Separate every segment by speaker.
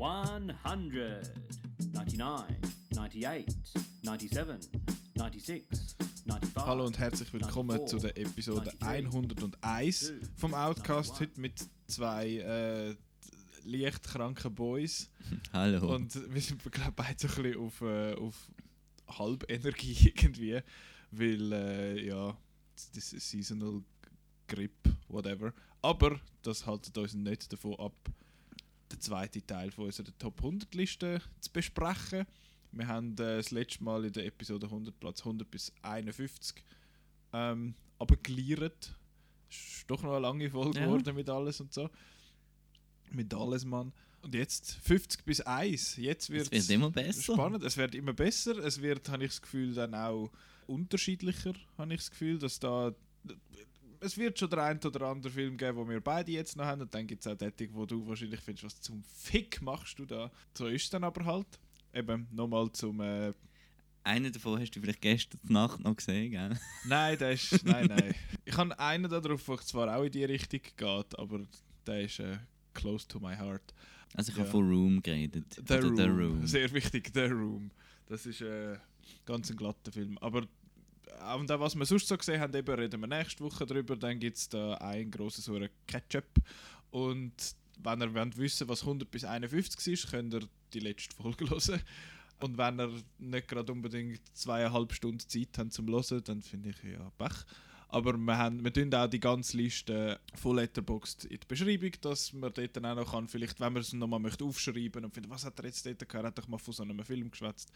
Speaker 1: 100, 99, 98, 97, 96, 95.
Speaker 2: Hallo und herzlich willkommen zu der Episode 101 vom Outcast. Heute mit zwei äh, leicht kranken Boys.
Speaker 3: Hallo.
Speaker 2: Und wir sind, glaube beide so ein bisschen auf, äh, auf Halbenergie irgendwie. Weil, äh, ja, das ist Seasonal Grip, whatever. Aber das haltet uns nicht davon ab, den zweiten Teil von unserer Top 100 Liste zu besprechen. Wir haben äh, das letzte Mal in der Episode 100 Platz 100 bis 51 ähm, aber geliert. Ist doch noch eine lange Folge
Speaker 3: Ja.
Speaker 2: geworden mit alles und so. Mit alles, Mann. Und jetzt 50 bis 1. Jetzt wird
Speaker 3: es wird immer besser.
Speaker 2: spannend. Es wird immer besser. Es wird, habe ich das Gefühl, dann auch unterschiedlicher, habe ich das Gefühl, dass da es wird schon der ein oder andere Film geben, wo wir beide jetzt noch haben und dann gibt es auch die, wo du wahrscheinlich findest, was zum Fick machst du da. So ist es dann aber halt. Eben, nochmal zum... Äh,
Speaker 3: Einen davon hast du vielleicht gestern Nacht noch gesehen, gell?
Speaker 2: nein, der ist... Nein, nein. Ich habe einen darauf, der zwar auch in die Richtung geht, aber der ist äh, close to my heart.
Speaker 3: Also ich
Speaker 2: Ja.
Speaker 3: habe von Room geredet.
Speaker 2: The Room.
Speaker 3: The Room.
Speaker 2: Sehr wichtig, The Room. Das ist äh, ganz ein glatter Film. Aber und auch was wir sonst so gesehen haben, eben reden wir nächste Woche drüber. Dann gibt es da ein grosses so Ketchup. Und wenn ihr wollt wissen was 100 bis 51 ist, könnt ihr die letzte Folge hören. Und wenn ihr nicht gerade unbedingt zweieinhalb Stunden Zeit habt zum Hören, dann finde ich ja Pech. Aber wir, haben, wir tun auch die ganze Liste von Letterboxd in die Beschreibung, dass man dort dann auch noch kann, vielleicht, wenn man es nochmal möchte aufschreiben und findet, was hat er jetzt dort gehört, er hat doch mal von so einem Film geschwätzt.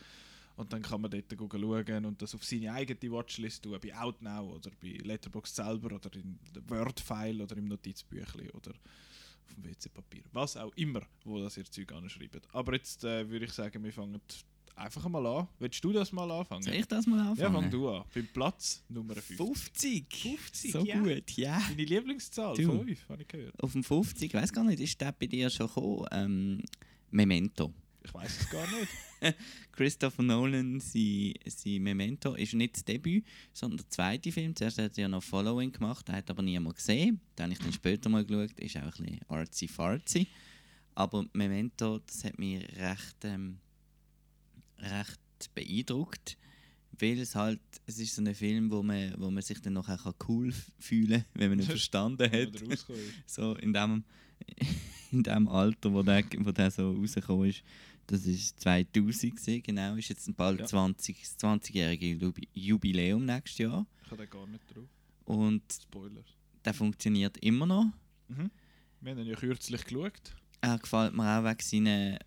Speaker 2: Und dann kann man dort schauen und das auf seine eigene Watchlist tun, bei Outnow oder bei Letterboxd selber oder in Word-File oder im Notizbüchlein oder auf dem WC-Papier. Was auch immer, wo das ihr Zeug anschreibt. Aber jetzt äh, würde ich sagen, wir fangen einfach mal an. Willst du das mal anfangen?
Speaker 3: Soll ich das mal
Speaker 2: ja,
Speaker 3: anfangen?
Speaker 2: fang du an. Beim Platz Nummer 5.
Speaker 3: 50.
Speaker 2: 50,
Speaker 3: So
Speaker 2: ja.
Speaker 3: gut, ja.
Speaker 2: Deine Lieblingszahl?
Speaker 3: Du.
Speaker 2: 5, habe ich gehört.
Speaker 3: Auf dem 50, ich weiß gar nicht, ist der bei dir schon gekommen? Ähm, Memento.
Speaker 2: Ich weiß es gar nicht.
Speaker 3: Christopher Nolan, sein, sein Memento, ist nicht das Debüt, sondern der zweite Film. Zuerst hat er ja noch Following gemacht, den hat aber niemand gesehen. Den habe ich dann später mal geschaut, ist auch ein bisschen artsy-fartsy. Aber Memento, das hat mich recht, ähm, recht beeindruckt, weil es halt, es ist so ein Film, wo man, wo man sich dann nachher kann cool fühlen kann, wenn man ihn verstanden hat so in dem, in dem Alter, wo der, wo der so rausgekommen ist. Das ist 2000 gewesen, genau, ist jetzt bald
Speaker 2: Ja.
Speaker 3: 20, das 20-jährige Jubi- Jubiläum nächstes Jahr.
Speaker 2: Ich habe den gar nicht drauf.
Speaker 3: Und
Speaker 2: Spoiler.
Speaker 3: der funktioniert immer noch.
Speaker 2: Mhm. Wir haben ihn ja kürzlich geschaut.
Speaker 3: Er gefällt mir auch wegen seinen,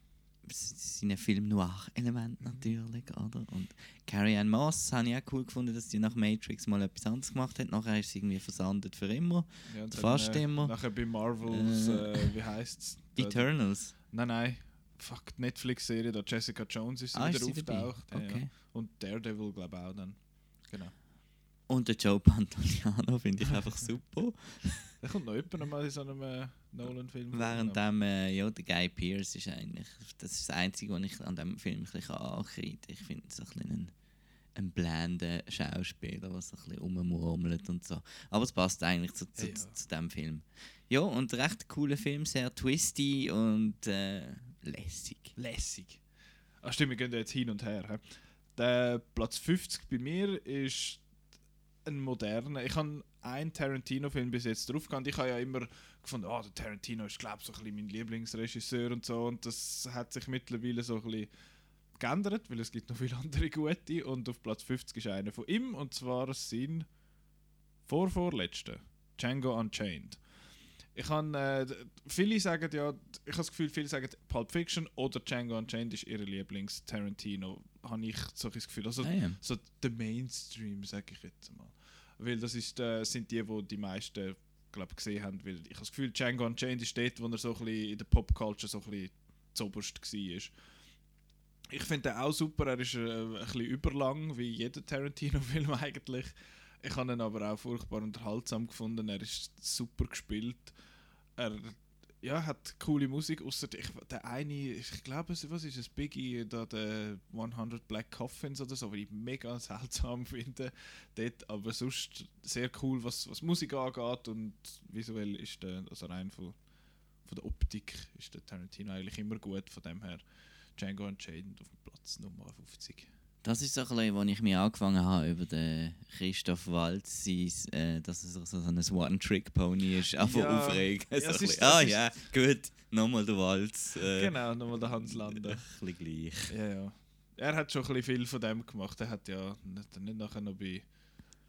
Speaker 3: seinen Film-Noir-Elementen natürlich, oder? Und Carrie Ann Moss habe ich auch cool gefunden, dass sie nach Matrix mal etwas anderes gemacht hat. Nachher ist sie irgendwie versandet für immer.
Speaker 2: Ja,
Speaker 3: Fast
Speaker 2: dann, äh,
Speaker 3: immer.
Speaker 2: Nachher bei Marvels,
Speaker 3: Äh,
Speaker 2: äh, wie heisst es?
Speaker 3: Eternals.
Speaker 2: Nein, nein. Fuck, die Netflix-Serie, da Jessica Jones ist
Speaker 3: Ah,
Speaker 2: wieder
Speaker 3: ist
Speaker 2: auftaucht. Ja, ja.
Speaker 3: Okay.
Speaker 2: Und Daredevil, glaube ich, auch dann. Genau.
Speaker 3: Und der Joe Pantoliano finde ich einfach super.
Speaker 2: Da kommt noch jemand mal in so einem äh, Nolan-Film.
Speaker 3: Während dem, äh, ja, der Guy Pearce ist eigentlich, das ist das Einzige, was ich an dem Film ein bisschen ankreide. Ich finde es ein bisschen ein, ein blender Schauspieler, der so ein bisschen rummurmelt und so. Aber es passt eigentlich zu, zu,
Speaker 2: ja.
Speaker 3: zu, zu dem Film. Ja, und recht cooler Film, sehr twisty und äh, lässig.
Speaker 2: Lässig. Ach stimmt, wir gehen da jetzt hin und her. He? Der Platz 50 bei mir ist ein moderner. Ich habe einen Tarantino-Film bis jetzt drauf gehabt. Ich habe ja immer gefunden, ah, der Tarantino ist, glaube ich, so ein bisschen mein Lieblingsregisseur und so. Und das hat sich mittlerweile so ein bisschen geändert, weil es gibt noch viele andere gute. Und auf Platz 50 ist einer von ihm, und zwar sein vorvorletzter, Django Unchained. Ich han, äh, viele sagen ja, ich habe das Gefühl, viele sagen Pulp Fiction oder Django Unchained ist ihre Lieblings-Tarantino. Habe ich so ein Gefühl. Also
Speaker 3: ja.
Speaker 2: so der Mainstream, sage ich jetzt mal. Weil das ist, äh, sind die, die die meisten glaub, gesehen haben. Weil ich habe das Gefühl, Django Unchained ist dort, wo er so ein bisschen in der Popculture so ein bisschen zoberst war. Ich finde den auch super, er ist äh, ein bisschen überlang, wie jeder Tarantino-Film eigentlich. Ich habe ihn aber auch furchtbar unterhaltsam gefunden. Er ist super gespielt. Er ja, hat coole Musik, außer der eine, ich glaube, was ist es, Biggie, da der 100 Black Coffins oder so, was ich mega seltsam finde. Dort, aber sonst sehr cool, was, was Musik angeht und visuell ist der, also rein von, von der Optik ist der Tarantino eigentlich immer gut. Von dem her Django Unchained auf dem Platz Nummer 50.
Speaker 3: Das ist so ein bisschen, als ich mich angefangen habe über den Christoph Waltz, äh, dass er so ein One-Trick-Pony ist, einfach
Speaker 2: Ja.
Speaker 3: aufregen.
Speaker 2: Ja,
Speaker 3: so
Speaker 2: ist-
Speaker 3: ah
Speaker 2: ist-
Speaker 3: ja, gut, nochmal der Waltz. Äh,
Speaker 2: Genau, nochmal der Hans Landa.
Speaker 3: Ein bisschen gleich.
Speaker 2: Ja, ja. Er hat schon ein bisschen viel von dem gemacht. Er hat ja nicht, nicht nachher noch bei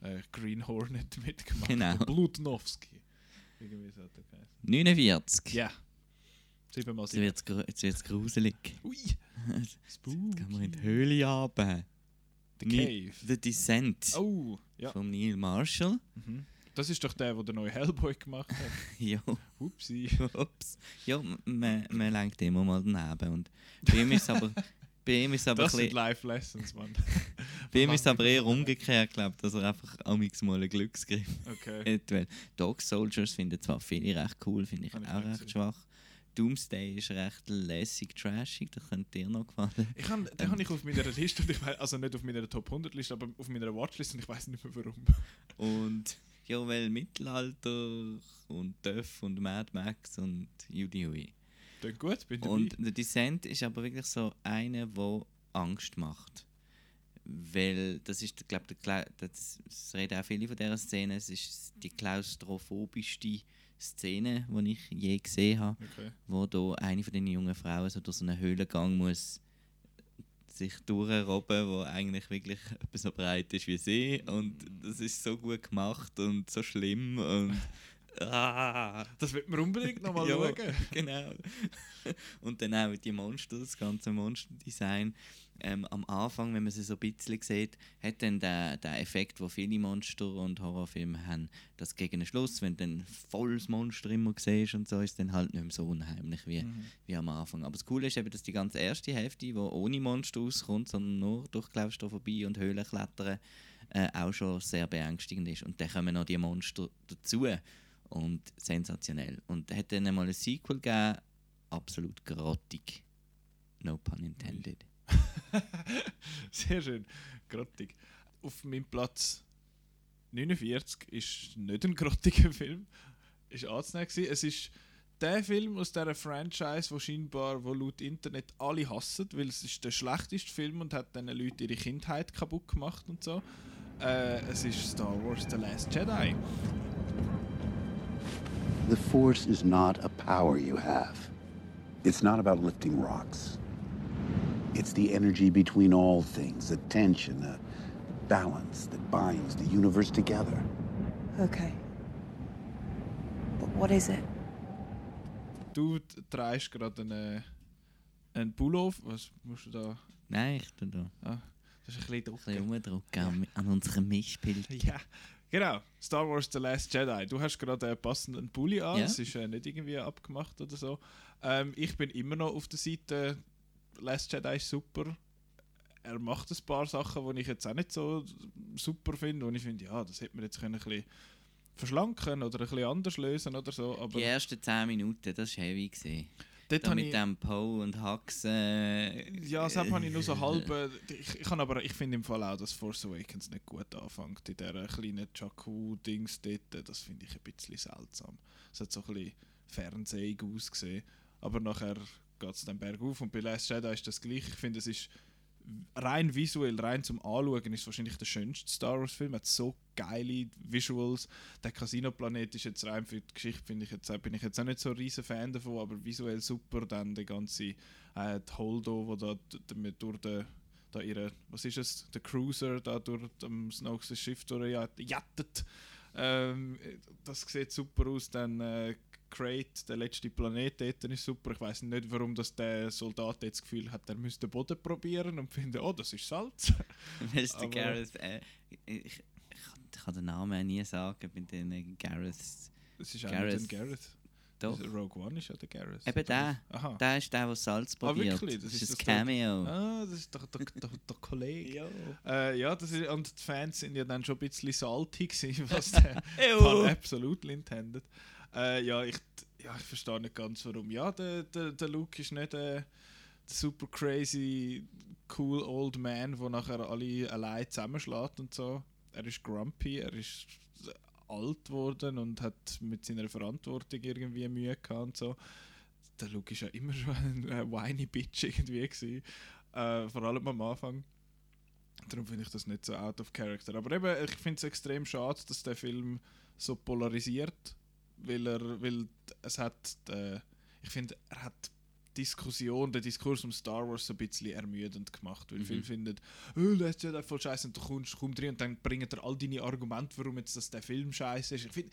Speaker 2: äh, Green Hornet mitgemacht.
Speaker 3: Genau.
Speaker 2: Blutnowski. Irgendwie so hat er geheißen.
Speaker 3: 49.
Speaker 2: Ja. Siebenmal
Speaker 3: Jetzt
Speaker 2: sieben.
Speaker 3: wird es jetzt wird's gruselig.
Speaker 2: Ui!
Speaker 3: Jetzt gehen wir in die Höhle runter.
Speaker 2: The Cave.
Speaker 3: The Descent
Speaker 2: Oh, ja.
Speaker 3: von Neil Marshall.
Speaker 2: Mhm. Das ist doch der, der den neuen Hellboy gemacht hat.
Speaker 3: Ja,
Speaker 2: Upsi.
Speaker 3: ups. Ja, man, man lenkt immer mal daneben. Und bei ihm ist aber, bei ihm ist aber,
Speaker 2: Das sind Life Lessons, Mann.
Speaker 3: bei ihm ist aber eher umgekehrt, glaube ich, dass er einfach amigs mal einen Glücksgriff
Speaker 2: Okay.
Speaker 3: hat. Weil Dog Soldiers finden zwar viele recht cool, finde ich
Speaker 2: Kann
Speaker 3: auch recht
Speaker 2: sehen.
Speaker 3: schwach. Doomsday ist recht lässig, trashig, das könnte dir noch gefallen.
Speaker 2: Ich hab, den habe ich auf meiner Liste, ich weiss, also nicht auf meiner Top 100 Liste, aber auf meiner Watchlist und ich weiß nicht mehr warum.
Speaker 3: Und ja, weil Mittelalter und Duff und Mad Max und Judy Hui.
Speaker 2: Klingt gut, bin dabei.
Speaker 3: Und der Descent ist aber wirklich so einer, der Angst macht. Weil das ist, glaube ich, das, das reden auch viele von dieser Szene, es ist die klaustrophobischste Szene, die ich je gesehen habe,
Speaker 2: okay.
Speaker 3: wo da eine von den jungen Frauen so durch so einen Höhlengang muss sich durchrobben, wo eigentlich wirklich etwas so breit ist wie sie und das ist so gut gemacht und so schlimm und ah,
Speaker 2: Das wird man unbedingt nochmal
Speaker 3: Ja.
Speaker 2: schauen.
Speaker 3: genau. Und dann auch die Monster, das ganze Monsterdesign. Ähm, am Anfang, wenn man sie so ein bisschen sieht, hat dann der, der Effekt, wo viele Monster und Horrorfilme haben, dass gegen den Schluss, wenn du dann volles Monster immer siehst und so, ist dann halt nicht mehr so unheimlich wie,
Speaker 2: Mhm.
Speaker 3: wie am Anfang. Aber das Coole ist eben, dass die ganze erste Hälfte, die ohne Monster auskommt, sondern nur durch Klaustrophobie und Höhlenklettern, äh, auch schon sehr beängstigend ist. Und dann kommen noch die Monster dazu. Und sensationell. Und hat dann mal ein Sequel gegeben, absolut grottig. No pun intended.
Speaker 2: Sehr schön. Grottig. Auf meinem Platz 49 ist nicht ein grottiger Film. Ist anzunehmen. Es ist der Film aus dieser Franchise, wo scheinbar, wo laut Internet alle hassen, weil es ist der schlechteste Film und hat diesen Leuten ihre Kindheit kaputt gemacht und so. Äh, es ist Star Wars The Last Jedi.
Speaker 4: The Force is not a power you have. It's not about lifting rocks. It's the energy between all things, a tension, a balance that binds the universe together.
Speaker 5: Okay. But what is it?
Speaker 2: Du t- trägst gerade einen, einen Pullover. Was musst du da?
Speaker 3: Nein, ich tue da
Speaker 2: Ah, das ist ein bisschen
Speaker 3: ein
Speaker 2: dunkel.
Speaker 3: bisschen rumdrücken an, an unserem Mischbild.
Speaker 2: Ja, genau. Star Wars The Last Jedi. Du hast gerade einen passenden Pulli an. Es ist äh, nicht irgendwie abgemacht oder so. Ähm, ich bin immer noch auf der Seite Last Jedi ist super. Er macht ein paar Sachen, die ich jetzt auch nicht so super finde. Und ich finde, ja, das hätte man jetzt können ein bisschen verschlanken oder ein bisschen anders lösen oder so. Aber
Speaker 3: Die ersten 10 Minuten, das war heavy. Gewesen.
Speaker 2: Dort
Speaker 3: mit
Speaker 2: ich,
Speaker 3: dem Poe und Hux. Äh,
Speaker 2: ja, das habe ich nur so halb. äh, Ich, ich, aber, ich finde im Fall auch, dass Force Awakens nicht gut anfängt. In dieser kleinen Jakku-Dings dort. Das finde ich ein bisschen seltsam. Es hat so ein bisschen fernsehig ausgesehen. Aber nachher geht es dann bergauf. Und bei Last Jedi ist das gleich. Ich finde, es ist rein visuell, rein zum Anschauen, ist wahrscheinlich der schönste Star Wars-Film. hat so geile Visuals. Der Casino-Planet ist jetzt rein für die Geschichte, finde ich jetzt, bin ich jetzt auch nicht so ein riesen Fan davon, aber visuell super. Dann der ganze äh, die Holdo, wo da durch den da ihre, was ist es, der Cruiser da durch das Snokes Schiff durchjattet. Ähm, das sieht super aus. Dann äh, Crate, der letzte Planet dort ist super. Ich weiß nicht, warum das der Soldat jetzt das Gefühl hat, er müsste den Boden probieren und finde, oh, das ist Salz. Aber-
Speaker 3: Gareth. Äh, ich, ich, ich kann den Namen auch nie sagen bei den Gareths.
Speaker 2: Das ist auch
Speaker 3: Gareth.
Speaker 2: nicht ein Gareth.
Speaker 3: Doch.
Speaker 2: Rogue One ist ja der Gareth.
Speaker 3: Eben der.
Speaker 2: Aha.
Speaker 3: Der ist der, der Salz
Speaker 2: Ah,
Speaker 3: probiert.
Speaker 2: wirklich?
Speaker 3: Das,
Speaker 2: Das
Speaker 3: ist
Speaker 2: das
Speaker 3: Cameo.
Speaker 2: Ah, das ist doch der, der, der Kollege. Äh, ja, das ist, und die Fans sind ja dann schon ein bisschen salty gewesen, was der Pun absolutely intended. Äh, ja, ich, ja, ich verstehe nicht ganz warum. Ja, der, der, der Luke ist nicht äh, der super crazy, cool old man, der nachher alle allein zusammenschlägt und so. Er ist grumpy, er ist alt geworden und hat mit seiner Verantwortung irgendwie Mühe gehabt und so. der Luke ist ja immer schon ein whiny Bitch irgendwie gewesen. Äh, vor allem am Anfang. Darum finde ich das nicht so out of character. Aber eben, ich finde es extrem schade, dass der Film so polarisiert, weil er, weil es hat, äh, ich finde, er hat Diskussion, den Diskurs um Star Wars so ein bisschen ermüdend gemacht, weil
Speaker 3: Mhm.
Speaker 2: viele finden, oh, das ist ja voll scheiße und du kommst, kommst drin und dann bringen dir all deine Argumente, warum jetzt das der Film scheiße ist. Ich finde,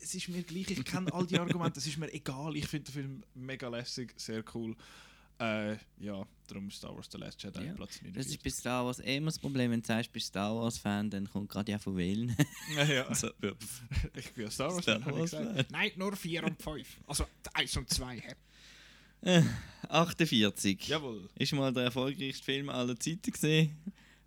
Speaker 2: es ist mir gleich, ich kenne all die Argumente, es ist mir egal, ich finde den Film mega lässig, sehr cool. Äh, ja, darum ist Star Wars The Last Jedi
Speaker 3: Ja,
Speaker 2: Platz
Speaker 3: Das
Speaker 2: 49.
Speaker 3: ist bei Star Wars immer das Problem, wenn du sagst, du bist Star Wars-Fan, dann kommt gerade ja von wählen.
Speaker 2: Ja, ja.
Speaker 3: so,
Speaker 2: Ich bin ja Star Wars
Speaker 3: Star
Speaker 2: Fan, habe ich
Speaker 3: Wars
Speaker 2: gesagt.
Speaker 3: Fan.
Speaker 2: Nein, nur 4 und 5. Also 1 und 2. hä?
Speaker 3: äh, 48.
Speaker 2: Jawohl.
Speaker 3: Ist mal der erfolgreichste Film aller Zeiten gesehen.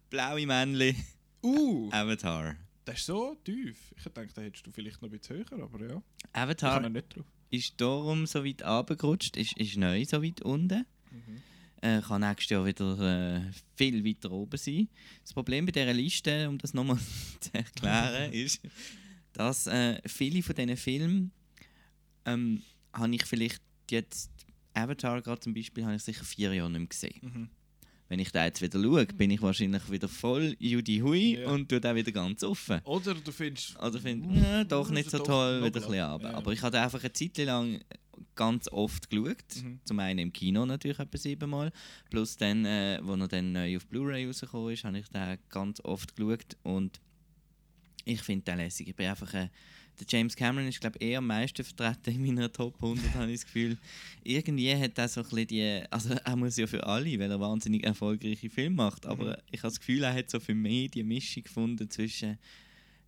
Speaker 3: Blaue Männchen,
Speaker 2: Uh,
Speaker 3: Avatar.
Speaker 2: das ist so tief. Ich dachte, da hättest du vielleicht noch ein bisschen höher, aber ja. Ich
Speaker 3: Avatar
Speaker 2: kann nicht drauf.
Speaker 3: ist darum so weit runtergerutscht, ist, ist neu so weit unten. Äh, kann nächstes Jahr wieder äh, viel weiter oben sein. Das Problem bei dieser Liste, um das nochmal zu erklären, ist, dass äh, viele von diesen Filmen ähm, habe ich vielleicht jetzt, Avatar gerade zum Beispiel, habe ich sicher vier Jahre nicht mehr gesehen.
Speaker 2: Mhm.
Speaker 3: Wenn ich da jetzt wieder schaue, bin ich wahrscheinlich wieder voll Judy Hui
Speaker 2: Ja.
Speaker 3: und tue den wieder ganz offen.
Speaker 2: Oder du findest.
Speaker 3: Oder finde ja, doch nicht so toll, wieder ein bisschen runter.
Speaker 2: Ja, ja.
Speaker 3: Aber ich habe einfach eine Zeit lang ganz oft geschaut.
Speaker 2: Mhm.
Speaker 3: Zum einen im Kino natürlich etwa siebenmal. Plus dann, äh, wo er dann neu auf Blu-ray rausgekommen ist, habe ich den ganz oft geschaut. Und ich finde den lässig. Ich bin einfach... Äh, der James Cameron ist, glaube ich, eher am meisten vertreten in meiner Top 100, habe ich das Gefühl. Irgendwie hat er so ein bisschen die... Also er muss ja für alle, weil er wahnsinnig erfolgreiche Filme macht.
Speaker 2: Mhm.
Speaker 3: Aber ich habe das Gefühl, er hat so für mich die Mischung gefunden zwischen,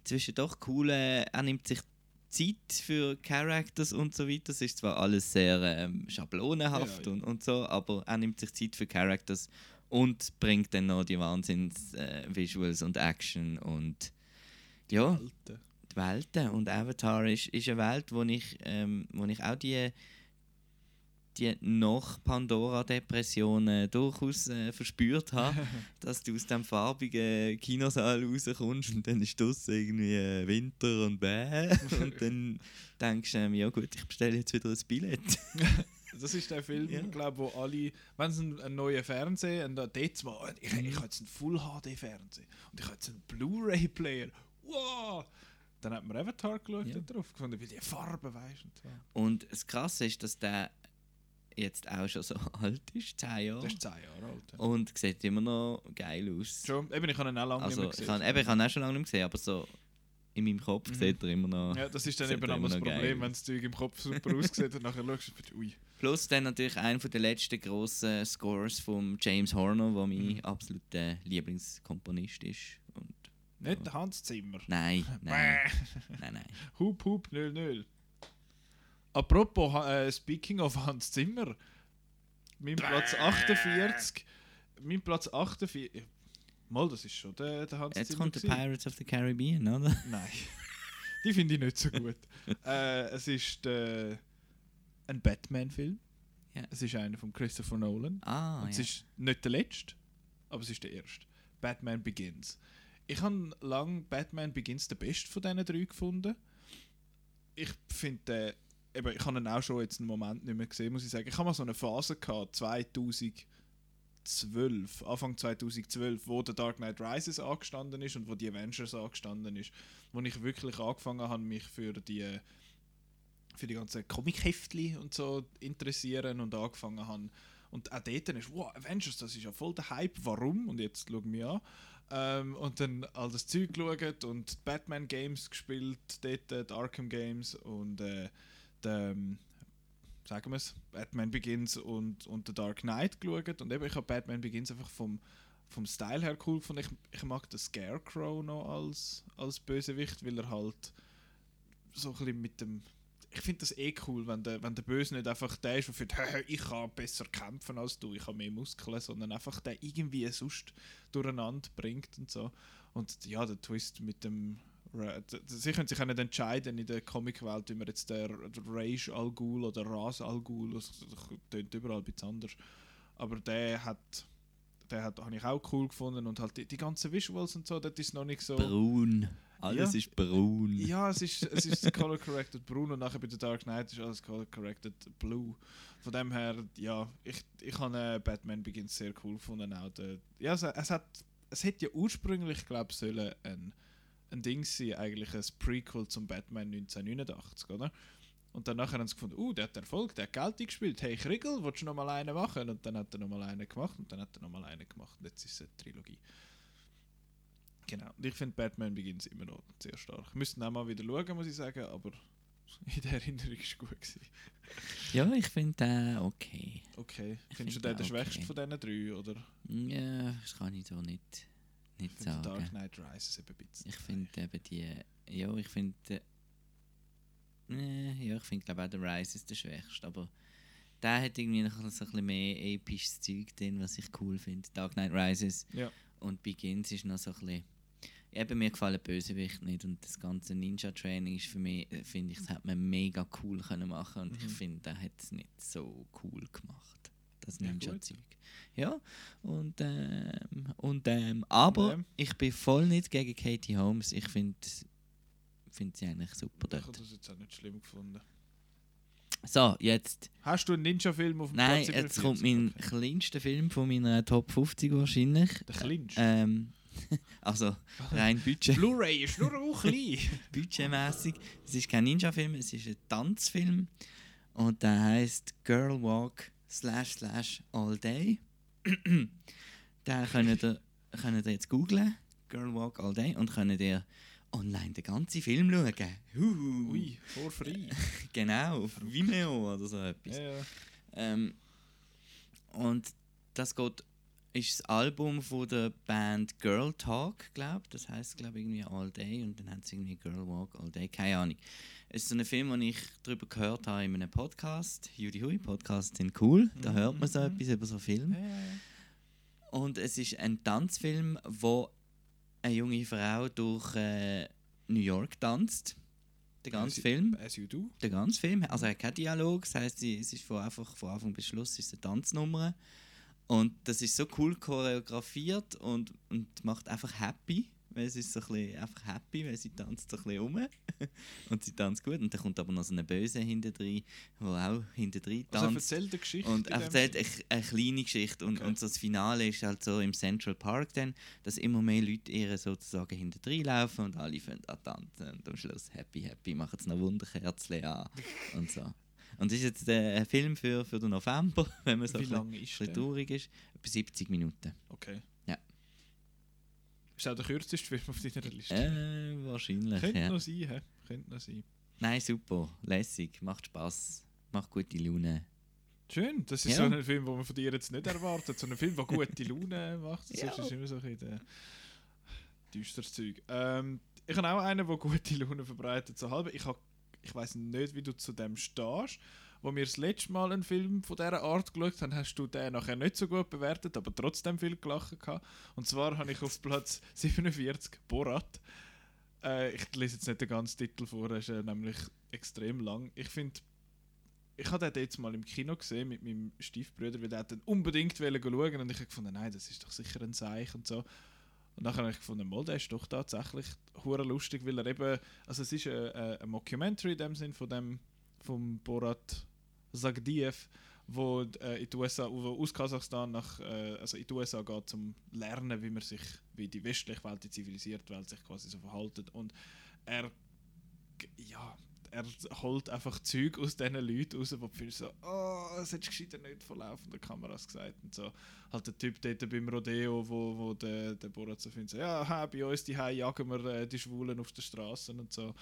Speaker 3: zwischen doch coolen... Er nimmt sich Zeit für Characters und so weiter. Es ist zwar alles sehr ähm, schablonenhaft
Speaker 2: Ja, ja.
Speaker 3: Und, und so, aber er nimmt sich Zeit für Characters und bringt dann noch die Wahnsinns-Visuals und Action und ja,
Speaker 2: Alter.
Speaker 3: die Welten. Und Avatar ist, ist eine Welt, wo ich, ähm, wo ich auch die, die nach Pandora-Depressionen durchaus äh, verspürt habe, dass du aus dem farbigen Kinosaal rauskommst und dann ist draussen irgendwie äh, Winter und bäh und dann denkst du, ähm, ja gut, ich bestelle jetzt wieder ein Billett.
Speaker 2: Das ist der Film,
Speaker 3: Ja.
Speaker 2: glaube wo alle, wenn sie einen, einen neuen Fernseher und da dort zwar, ich, ich habe jetzt einen Full HD Fernseher und ich habe jetzt einen Blu-ray Player. Wow! Dann hat man Avatar geschaut
Speaker 3: Ja.
Speaker 2: und drauf gefunden, weil die Farben weisst und so.
Speaker 3: Und das Krasse ist, dass der jetzt auch schon so alt ist, 10 Jahre,
Speaker 2: Das ist 10 Jahre alt. Ja.
Speaker 3: und sieht immer noch geil aus.
Speaker 2: Schon, eben, ich habe ihn auch lange
Speaker 3: Also
Speaker 2: nicht
Speaker 3: ich
Speaker 2: mehr
Speaker 3: habe eben, ich habe ihn auch schon lange nicht mehr gesehen, aber so in meinem Kopf
Speaker 2: Mhm.
Speaker 3: sieht er immer noch.
Speaker 2: Ja, das ist dann eben auch
Speaker 3: immer
Speaker 2: das Problem, wenn das Zeug im Kopf super aussieht und nachher schaust du, ui.
Speaker 3: Plus dann natürlich einer der letzten grossen Scores von James Horner, der mein
Speaker 2: Mhm.
Speaker 3: absoluter Lieblingskomponist ist. Und
Speaker 2: Nicht der Hans Zimmer.
Speaker 3: nein, nein, nein, nein.
Speaker 2: Hup, hup, nöl, nöl. Apropos, äh, speaking of Hans Zimmer. Mein Platz 48. Mein Platz 48. Mal, das ist schon der, der Hans
Speaker 3: Jetzt
Speaker 2: Zimmer.
Speaker 3: kommt der. Pirates of the Caribbean, oder?
Speaker 2: Nein. Die finde ich nicht so gut. äh, es ist äh, ein Batman-Film.
Speaker 3: Ja.
Speaker 2: Es ist einer von Christopher Nolan.
Speaker 3: Ah,
Speaker 2: Und es ist nicht der letzte, aber es ist der erste. Batman Begins. Ich habe lange Batman Begins den besten von diesen drei gefunden. Ich finde, äh, eben, ich habe ihn auch schon jetzt einen Moment nicht mehr gesehen, muss ich sagen. Ich habe mal so eine Phase gehabt, 2012, Anfang 2012, wo der Dark Knight Rises angestanden ist und wo die Avengers angestanden ist, wo ich wirklich angefangen habe, mich für die für die ganzen Comic-Heftli und so interessieren und angefangen habe. Und auch dort ist, wow, Avengers, das ist ja voll der Hype, warum? Und jetzt schauen wir an. Ähm, und dann all das Zeug geschaut und die Batman-Games gespielt, dort äh, die Arkham Games und äh, ähm, sagen wir es, Batman Begins und, und The Dark Knight geschaut. Und eben, ich habe Batman Begins einfach vom, vom Style her cool gefunden. Ich, ich mag den Scarecrow noch als, als Bösewicht, weil er halt so ein bisschen mit dem ich finde das eh cool, wenn der, wenn der Böse nicht einfach der ist, der findet, «Hä, ich kann besser kämpfen als du, ich habe mehr Muskeln, sondern einfach der irgendwie sonst durcheinander bringt und so. Und ja, der Twist mit dem. Sie können sich auch nicht entscheiden in der Comicwelt, wie man jetzt der, Rage Al Ghul oder Ras Al Ghul, das, das klingt überall ein bisschen anders. Aber der hat. Der hat, habe ich auch cool gefunden und halt die, die ganzen Visuals und so, das ist noch nicht so.
Speaker 3: Braun. Alles
Speaker 2: Ja.
Speaker 3: ist braun.
Speaker 2: Ja, es ist, es ist color corrected braun und nachher bei The Dark Knight ist alles color corrected blue. Von dem her, ja, ich, ich habe äh, Batman Begins sehr cool gefunden. Auch der, ja, es, es, hat, es hätte ja ursprünglich, glaube ich, sollen ein, ein Ding sein, eigentlich ein Prequel zum Batman 1989, oder? Und dann nachher haben sie gefunden, uh, der hat Erfolg, der hat Geld eingespielt. Hey, Kriegel, willst du noch mal einen machen? Und dann hat er noch mal einen gemacht und dann hat er noch mal einen gemacht. Und jetzt ist es eine Trilogie. Genau. Und ich finde Batman Begins immer noch sehr stark. Wir müssten auch mal wieder schauen, muss ich sagen, aber in der Erinnerung ist es gut gewesen.
Speaker 3: Ja, ich finde den okay.
Speaker 2: Okay.
Speaker 3: Ich
Speaker 2: Findest du
Speaker 3: find
Speaker 2: den der
Speaker 3: den
Speaker 2: schwächste
Speaker 3: okay.
Speaker 2: von diesen drei? Oder
Speaker 3: Ja, das kann ich so nicht,
Speaker 2: ich
Speaker 3: nicht
Speaker 2: finde Dark
Speaker 3: sagen.
Speaker 2: Knight Rises eben ein bisschen.
Speaker 3: Ich finde eben die. Ja, ich finde. Äh, ja, ich finde glaube auch der Rise ist der schwächste, aber der hat irgendwie noch so ein bisschen mehr episches Zeug drin, was ich cool finde. Dark Knight Rises
Speaker 2: Ja.
Speaker 3: und Begins ist noch so ein bisschen. Eben, mir gefallen Bösewicht nicht und das ganze Ninja-Training ist für mich, äh, finde ich, das hat man mega cool können machen und ich
Speaker 2: Mhm.
Speaker 3: finde, der hat es nicht so cool gemacht, das. Ninja-Zeug. Ja, und, ähm, und ähm, aber
Speaker 2: Ähm.
Speaker 3: ich bin voll nicht gegen Katie Holmes. Ich finde find sie eigentlich super
Speaker 2: Ich habe
Speaker 3: dort.
Speaker 2: das jetzt auch nicht schlimm gefunden.
Speaker 3: So, jetzt.
Speaker 2: Hast du einen Ninja-Film auf dem
Speaker 3: Nein,
Speaker 2: Platz
Speaker 3: jetzt
Speaker 2: 47?
Speaker 3: kommt mein
Speaker 2: Okay.
Speaker 3: kleinster Film von meiner Top 50 wahrscheinlich.
Speaker 2: Der Clinch.
Speaker 3: Ähm, also rein Budget.
Speaker 2: Blu-ray ist nur auch klein.
Speaker 3: budgetmäßig. Es ist kein Ninja-Film, es ist ein Tanzfilm. Und der heißt Girl Walk slash slash All Day. den könnt ihr, könnt ihr jetzt googlen. Girl Walk All Day. Und könnt ihr online den ganzen Film schauen. Huhu.
Speaker 2: Ui, for free.
Speaker 3: Genau, auf Vimeo oder so etwas.
Speaker 2: ja, ja.
Speaker 3: Ähm, und das geht, ist das Album von der Band Girl Talk, glaube Das heißt glaube irgendwie All Day und dann haben sie irgendwie Girl Walk All Day, keine Ahnung. Es ist so ein Film, den ich darüber gehört habe in einem Podcast. Judy Hui, Podcasts sind cool, da hört man so etwas über so
Speaker 2: ja, ja.
Speaker 3: Und es ist ein Tanzfilm, wo eine junge Frau durch äh, New York tanzt. Der ganze Film.
Speaker 2: As you do.
Speaker 3: Der ganze Film. Also er hat keinen Dialog, das heisst, sie- es ist von, einfach von Anfang bis Schluss ist eine Tanznummer. Und das ist so cool choreografiert und, und macht einfach happy. Weil es ist so ein bisschen einfach happy, weil sie tanzt so ein bisschen rum. und sie tanzt gut. Und dann kommt aber noch so eine Böse hinter drin, die auch hinter drin
Speaker 2: Also
Speaker 3: tanzt.
Speaker 2: erzählt eine Geschichte.
Speaker 3: Und er erzählt eine, eine kleine Geschichte. Und,
Speaker 2: Okay.
Speaker 3: und so das Finale ist halt so im Central Park dann, dass immer mehr Leute ihr sozusagen hinter drin laufen und alle fangen an tanzen. Und am Schluss happy, happy, machen sie noch Wunderkerzchen an und so. Und das ist jetzt äh, ein Film für, für den November, wenn man so
Speaker 2: Wie
Speaker 3: ein bisschen,
Speaker 2: lange ist
Speaker 3: traurig ist. Etwa 70 Minuten.
Speaker 2: Okay. Ist auch der kürzeste Film auf deiner Liste.
Speaker 3: Äh, wahrscheinlich,
Speaker 2: Könnte
Speaker 3: ja.
Speaker 2: noch sein, hä? Könnte noch sein.
Speaker 3: Nein, super, lässig, macht Spaß, macht gute Laune.
Speaker 2: Schön, das ist
Speaker 3: Ja.
Speaker 2: so ein Film, den man von dir jetzt nicht erwartet. So ein Film, der gute Laune macht. Das
Speaker 3: Ja.
Speaker 2: ist immer so ein bisschen düsteres Zeug. Ähm, ich habe auch einen, der gute Laune verbreitet. So halb. Ich, hab- ich weiß nicht, wie du zu dem stehst. Wo wir das letzte Mal einen Film von dieser Art geschaut haben, hast du den nachher nicht so gut bewertet, aber trotzdem viel gelacht gehabt. Und zwar habe ich auf Platz 47 Borat. Äh, ich lese jetzt nicht den ganzen Titel vor, er ist äh, nämlich extrem lang. Ich finde, ich habe den jetzt mal im Kino gesehen mit meinem Stiefbruder, weil der den unbedingt schauen und ich habe gefunden, nein, das ist doch sicher ein Seich und so. Und dann habe ich gefunden, mal, der ist doch tatsächlich hure lustig, weil er eben, also es ist ein, ein, ein Mockumentary in dem Sinn von dem vom Borat Zagdiev, wo äh, in die USA, wo aus Kasachstan nach, äh, also in die USA geht, zum lernen, wie man sich, wie die westliche Welt, die zivilisierte Welt sich quasi so verhalten. Und er, ja, er holt einfach Zeug aus diesen Leuten raus, wo du so, oh, das hättest du nicht vor laufender Kameras gesagt. Und so, halt der Typ dort beim Rodeo, wo, wo der, der Borat so findet, so, ja, ha, bei uns die jagen wir äh, die Schwulen auf den Straßen und so.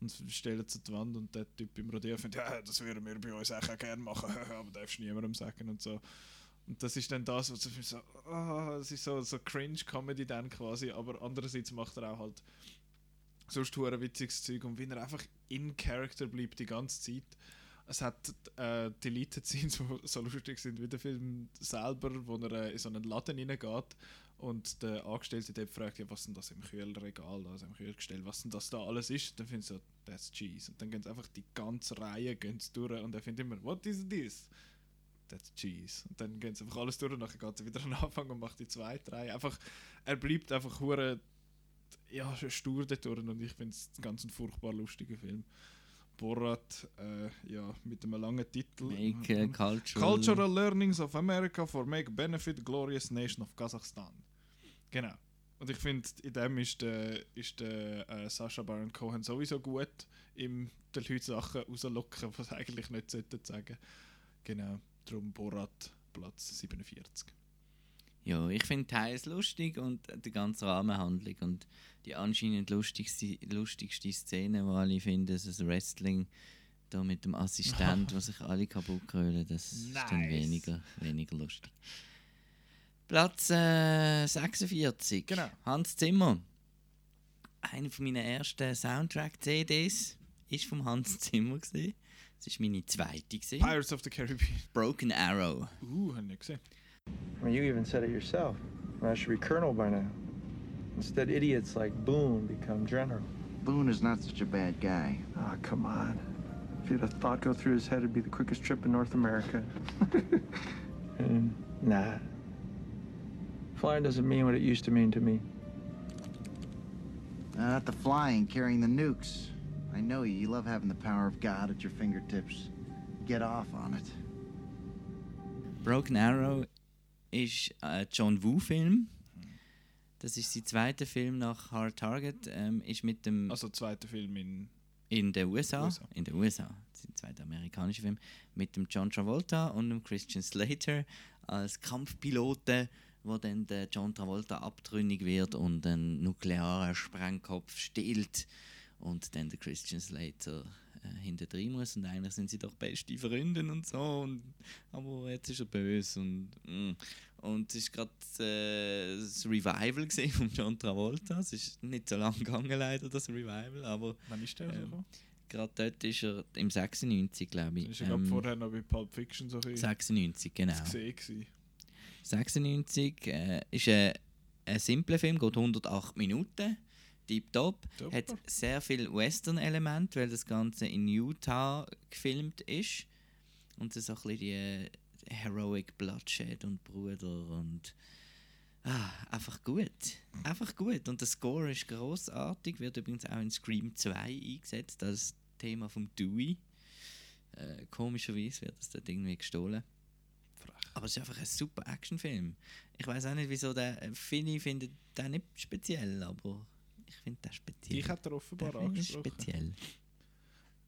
Speaker 2: Und stellen sie die Wand und der Typ beim Rodeo findet, ja, das würden wir bei uns auch gerne machen, aber darfst du niemandem sagen und so. Und das ist dann das, was findest, so, oh, es ist so, so Cringe-Comedy dann quasi, aber andererseits macht er auch halt sonst hure witziges Zeug und wie er einfach in Character bleibt die ganze Zeit. Es hat äh, Deleted Scenes, die so lustig sind wie der Film selber, wo er äh, in so einen Laden reingeht und der Angestellte dort fragt, ja, was denn das im Kühlregal, also im Kühlgestell, was denn das da alles ist. Dann findet so, that's cheese. Und dann gehen sie einfach die ganze Reihe gehen sie durch und er findet immer, what is this? That's cheese. Und dann gehen sie einfach alles durch und dann geht er wieder an den Anfang und macht die zweite Reihe. Einfach, er bleibt einfach hure ja, stur dort durch und ich finde es ganz ein furchtbar lustiger Film. Borat, äh, ja, mit einem langen Titel.
Speaker 3: Make uh, cultural.
Speaker 2: Cultural Learnings of America for Make Benefit Glorious Nation of Kasachstan. Genau. Und ich finde, in dem ist der, ist der äh, Sacha Baron Cohen sowieso gut, ihm den Leuten Sachen rauslocken, was sie eigentlich nicht sollten sagen. Genau. Darum Borat, Platz 47.
Speaker 3: Ja, ich finde teils lustig und die ganze Rahmenhandlung und die anscheinend lustigste, lustigste Szene, wo alle finden, das Wrestling da mit dem Assistent, wo sich alle kaputt krölen, das ist dann
Speaker 2: Nice.
Speaker 3: weniger, weniger lustig. Platz äh, 46.
Speaker 2: Genau.
Speaker 3: Hans Zimmer. Eine von meinen ersten Soundtrack-CDs ist vom Hans Zimmer. Gewesen. Das war meine zweite. Gewesen.
Speaker 2: Pirates of the Caribbean.
Speaker 3: Broken Arrow.
Speaker 2: Uh, hab ich nicht gesehen.
Speaker 6: Mean, you even said it yourself. I should be colonel by now. Instead, idiots like Boone become general.
Speaker 7: Boone is not such a bad guy.
Speaker 6: Ah, come on. If you'd have thought go through his head, it'd be the quickest trip in North America. Hmm, nah. Flying doesn't mean what it used to mean to me.
Speaker 7: Uh, not the flying, carrying the nukes. I know you. You love having the power of God at your fingertips. Get off on it.
Speaker 3: Broken Arrow ist ein John Woo-Film. Das ist sein zweiter Film nach Hard Target. Ähm, ist mit dem
Speaker 2: Also zweiter Film in.
Speaker 3: in den USA,
Speaker 2: USA.
Speaker 3: in den USA, das der zweite amerikanische Film, mit dem John Travolta und dem Christian Slater als Kampfpiloten, wo dann der John Travolta abtrünnig wird und einen nuklearen Sprengkopf stiehlt und dann der Christian Slater äh, hinter muss und eigentlich sind sie doch beste Freunde und so und aber jetzt ist er böse und mm. und es ist gerade äh, das Revival gesehen von John Travolta es ist nicht so lange gegangen leider das Revival aber
Speaker 2: Wann ist der
Speaker 3: Ähm? Gerade dort ist er im 96, glaube ich.
Speaker 2: Ist er
Speaker 3: Ähm,
Speaker 2: vorher noch bei Pulp Fiction so ein bisschen
Speaker 3: 96, genau.
Speaker 2: gesehen gewesen.
Speaker 3: 96 äh, ist ein, ein simpler Film, geht 108 Minuten. Tipptopp.
Speaker 2: Super.
Speaker 3: Hat sehr viel Western-Element, weil das Ganze in Utah gefilmt ist. Und so ein bisschen die äh, Heroic Bloodshed und Bruder und. Ah, einfach gut. Einfach gut. Und der Score ist großartig, wird übrigens auch in Scream 2 eingesetzt als Thema vom Dewey. Äh, komischerweise wird das dort irgendwie gestohlen. Aber es ist einfach ein super Actionfilm. Ich weiß auch nicht, wieso der. äh, Viele finden den nicht speziell, aber ich finde den speziell.
Speaker 2: Ich hätte offenbar
Speaker 3: Der
Speaker 2: angesprochen.
Speaker 3: speziell.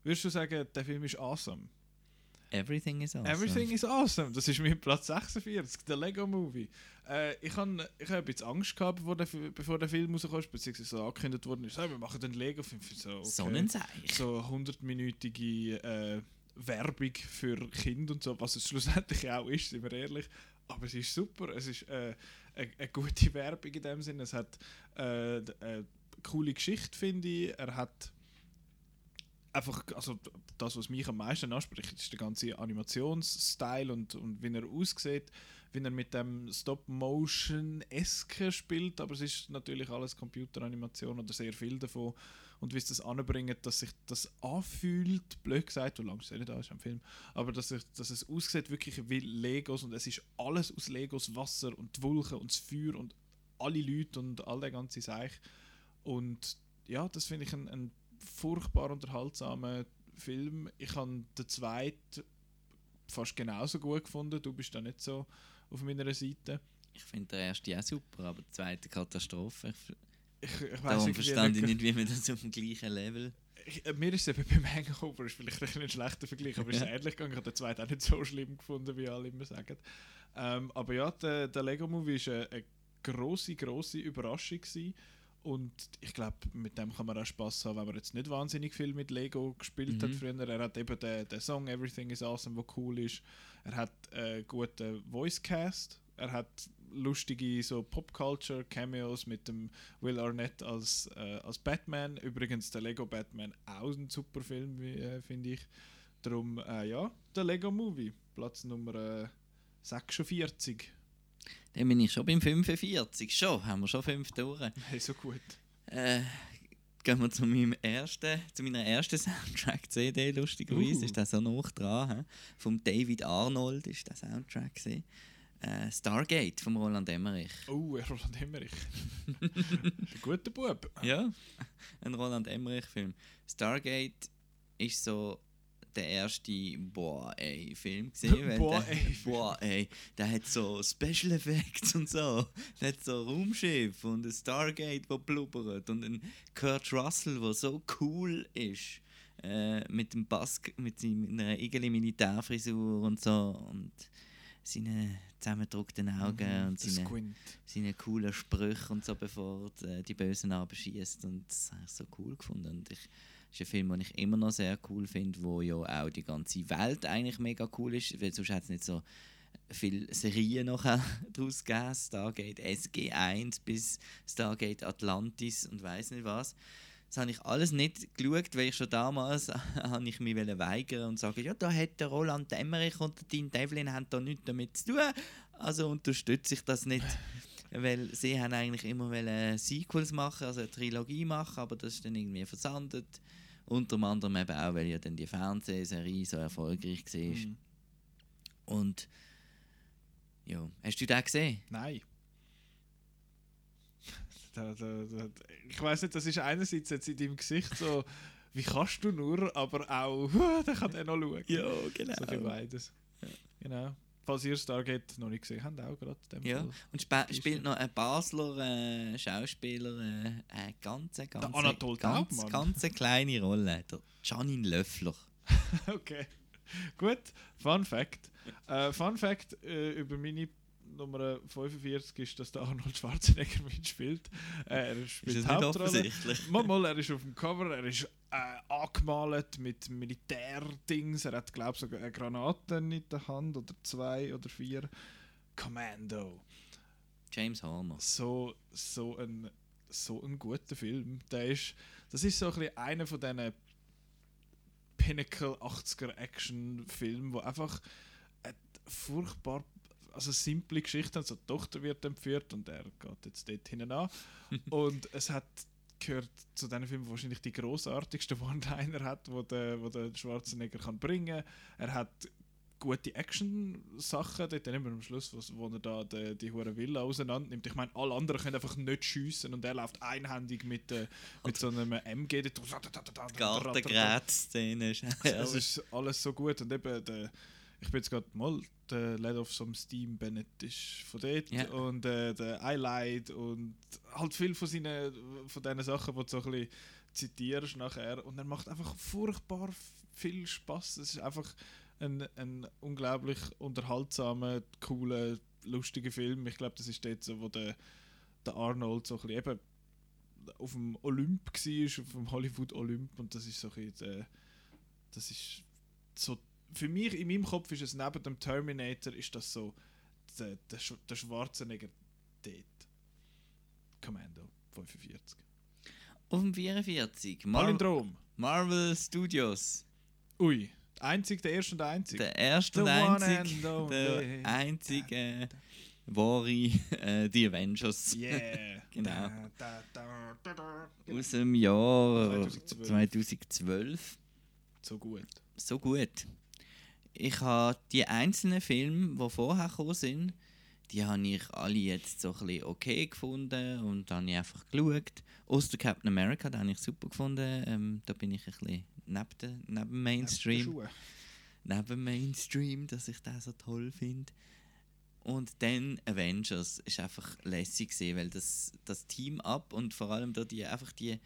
Speaker 2: Würdest du sagen, der Film ist awesome?
Speaker 3: Everything is awesome.
Speaker 2: Everything is awesome. Das ist mein Platz 46, der Lego Movie. Äh, ich habe ich hab ein bisschen Angst gehabt, bevor der, bevor der Film rauskam, beziehungsweise so angekündigt worden ist, «Hey, wir machen den Lego-Film. So, okay.
Speaker 3: Sonnenseich.
Speaker 2: so 100-minütige äh, Werbung für Kinder und so, was es schlussendlich auch ist, sind wir ehrlich. Aber es ist super. Es ist äh, eine, eine gute Werbung in dem Sinne. Es hat äh, eine coole Geschichte, finde ich. Er hat einfach, also das, was mich am meisten anspricht, ist der ganze Animationsstyle und, und wie er aussieht, wie er mit dem Stop-Motion-Esque spielt, aber es ist natürlich alles Computeranimation oder sehr viel davon und wie sie das anbringt, dass sich das anfühlt, blöd gesagt, wie lange es ja nicht da ist am Film, aber dass, sich, dass es aussieht wirklich wie Legos und es ist alles aus Legos, Wasser und die Wolken und das Feuer und alle Leute und all der ganze Seich und ja, das finde ich ein, ein furchtbar unterhaltsamer Film. Ich habe den zweiten fast genauso gut gefunden, du bist da nicht so auf meiner Seite.
Speaker 3: Ich finde der erste auch super, aber die zweite Katastrophe. Ich,
Speaker 2: Ich, ich weiss
Speaker 3: darum verstand ich nicht, wie man das auf dem gleichen Level.
Speaker 2: Ich, äh, mir ist es eben beim Hangover ist vielleicht ein ein schlechter Vergleich, aber es ist ehrlich gegangen. Ich habe den zweiten auch nicht so schlimm gefunden, wie alle immer sagen. Ähm, aber ja, der, der Lego Movie war eine, eine grosse, grosse Überraschung gewesen. Und ich glaube, mit dem kann man auch Spaß haben, wenn man jetzt nicht wahnsinnig viel mit Lego gespielt hat
Speaker 3: Mhm.
Speaker 2: früher. Er hat eben den, den Song Everything is Awesome, der cool ist. Er hat einen guten Voicecast. Er hat lustige so Pop-Culture-Cameos mit dem Will Arnett als, äh, als Batman. Übrigens der Lego Batman auch ein super Film, äh, finde ich. Darum, äh, ja, der Lego Movie, Platz Nummer äh, 46.
Speaker 3: Dann bin ich schon beim 45. Schon, haben wir schon fünf durch.
Speaker 2: Hey, so gut.
Speaker 3: Äh, gehen wir zu, meinem ersten, zu meiner ersten Soundtrack-CD, lustigerweise.
Speaker 2: Uh.
Speaker 3: Ist das so noch dran. He? Vom David Arnold ist der Soundtrack. gewesen. Äh, Stargate von Roland Emmerich.
Speaker 2: Oh, Roland Emmerich. ein guter Bub.
Speaker 3: Ja, ein Roland Emmerich-Film. Stargate ist so der erste Boah ey Film gesehen,
Speaker 2: Boah,
Speaker 3: der,
Speaker 2: ey.
Speaker 3: Boah ey, der hat so Special Effects und so, der hat so Raumschiff und ein Stargate, wo blubbert und ein Kurt Russell, wo so cool ist, äh, mit dem Bass, mit seiner eigenen Militärfrisur und so und seine zusammengedruckten Augen und
Speaker 2: Der
Speaker 3: seine seine coolen Sprüche und so, bevor die, die Bösen abschießt und das habe ich so cool gefunden. Und ich, das ist ein Film, den ich immer noch sehr cool finde, wo ja auch die ganze Welt eigentlich mega cool ist, weil sonst hat es nicht so viele Serien noch daraus gegeben, Stargate SG1 bis Stargate Atlantis und weiß nicht was. Das habe ich alles nicht geschaut, weil ich schon damals habe ich mich weigern und sagen, ja, da hat der Roland Emmerich und der Dean Devlin haben da nichts damit zu tun. Also unterstütze ich das nicht. Weil sie haben eigentlich immer Sequels machen, also eine Trilogie machen, aber das ist dann irgendwie versandet. Unter anderem eben auch, weil ja dann die Fernsehserie so erfolgreich war.
Speaker 2: Mhm.
Speaker 3: Und ja, hast du den gesehen?
Speaker 2: Nein. Da, da, da, ich weiß nicht, das ist einerseits jetzt in deinem Gesicht so, wie kannst du nur, aber auch, der kann er noch schauen.
Speaker 3: genau.
Speaker 2: So für beides. Genau. Falls ihr Stargate noch nicht gesehen habt, auch gerade
Speaker 3: Ja,
Speaker 2: Fall.
Speaker 3: und
Speaker 2: Ist
Speaker 3: spielt noch ein Basler äh, Schauspieler äh, eine ganz, ganz,
Speaker 2: Anatol
Speaker 3: ganz,
Speaker 2: Taubmann.
Speaker 3: ganz eine kleine Rolle. Der Janine Löffler.
Speaker 2: Okay. Gut. Fun Fact. Äh, Fun Fact äh, über meine Nummer 45 ist, dass der Arnold Schwarzenegger mitspielt. Äh, er spielt
Speaker 3: Ist
Speaker 2: Hauptrolle. Mal, mal, er ist auf dem Cover, er ist äh, angemalt mit Militärdings. Er hat, glaube ich, sogar eine Granate in der Hand oder zwei oder vier. Commando.
Speaker 3: James Horner.
Speaker 2: so, so, ein, so ein guter Film. Der ist, das ist so ein bisschen einer von diesen Pinnacle 80er Action-Filmen, wo einfach furchtbar also simple Geschichte hat. So die Tochter wird entführt und er geht jetzt dort hinten an. und es hat gehört zu diesen Filmen wahrscheinlich die großartigste One-Liner hat, wo der, wo der Schwarzenegger kann bringen. Er hat gute Action-Sachen, dort dann immer am Schluss, wo, wo er da die, die hure Villa auseinander nimmt. Ich meine, alle anderen können einfach nicht schiessen und er läuft einhändig mit, äh, mit so einem MG dort raus.
Speaker 3: Gartengerät-Szene ist
Speaker 2: Es ist alles so gut und eben der, ich bin jetzt gerade mal der Led of some Steam Bennett ist von dort
Speaker 3: Ja.
Speaker 2: und äh, der iLight und halt viel von seinen von diesen Sachen, die du so ein bisschen zitierst nachher und er macht einfach furchtbar viel Spaß. Es ist einfach ein, ein unglaublich unterhaltsamer, cooler, lustiger Film. Ich glaube, das ist dort so, wo der, der Arnold so ein bisschen eben auf dem Olymp war, auf dem Hollywood Olymp und das ist so ein bisschen der, das ist so für mich in meinem Kopf ist es neben dem Terminator ist das so der, der, der Schwarzenegger dort. Commando 45.
Speaker 3: Auf dem 44. Mar
Speaker 2: Palindrom.
Speaker 3: Marvel Studios.
Speaker 2: Ui, einzig, der erste und der einzige.
Speaker 3: Der erste und
Speaker 2: only.
Speaker 3: Der einzige äh, wahre äh, Die Avengers.
Speaker 2: Yeah.
Speaker 3: Genau.
Speaker 2: Da, da, da, da, da.
Speaker 3: Aus dem Jahr
Speaker 2: 2012.
Speaker 3: 2012.
Speaker 2: So gut.
Speaker 3: So gut. Ich habe die einzelnen Filme, die vorher gekommen sind, die habe ich alle jetzt so ein bisschen okay gefunden und dann habe ich einfach geschaut. Außer Captain America, den habe ich super gefunden. Ähm, da bin ich ein bisschen neben, der, neben Mainstream. Neben dem Mainstream, dass ich das so toll finde. Und dann Avengers ist einfach lässig gesehen, weil das, das Team ab und vor allem da die einfach die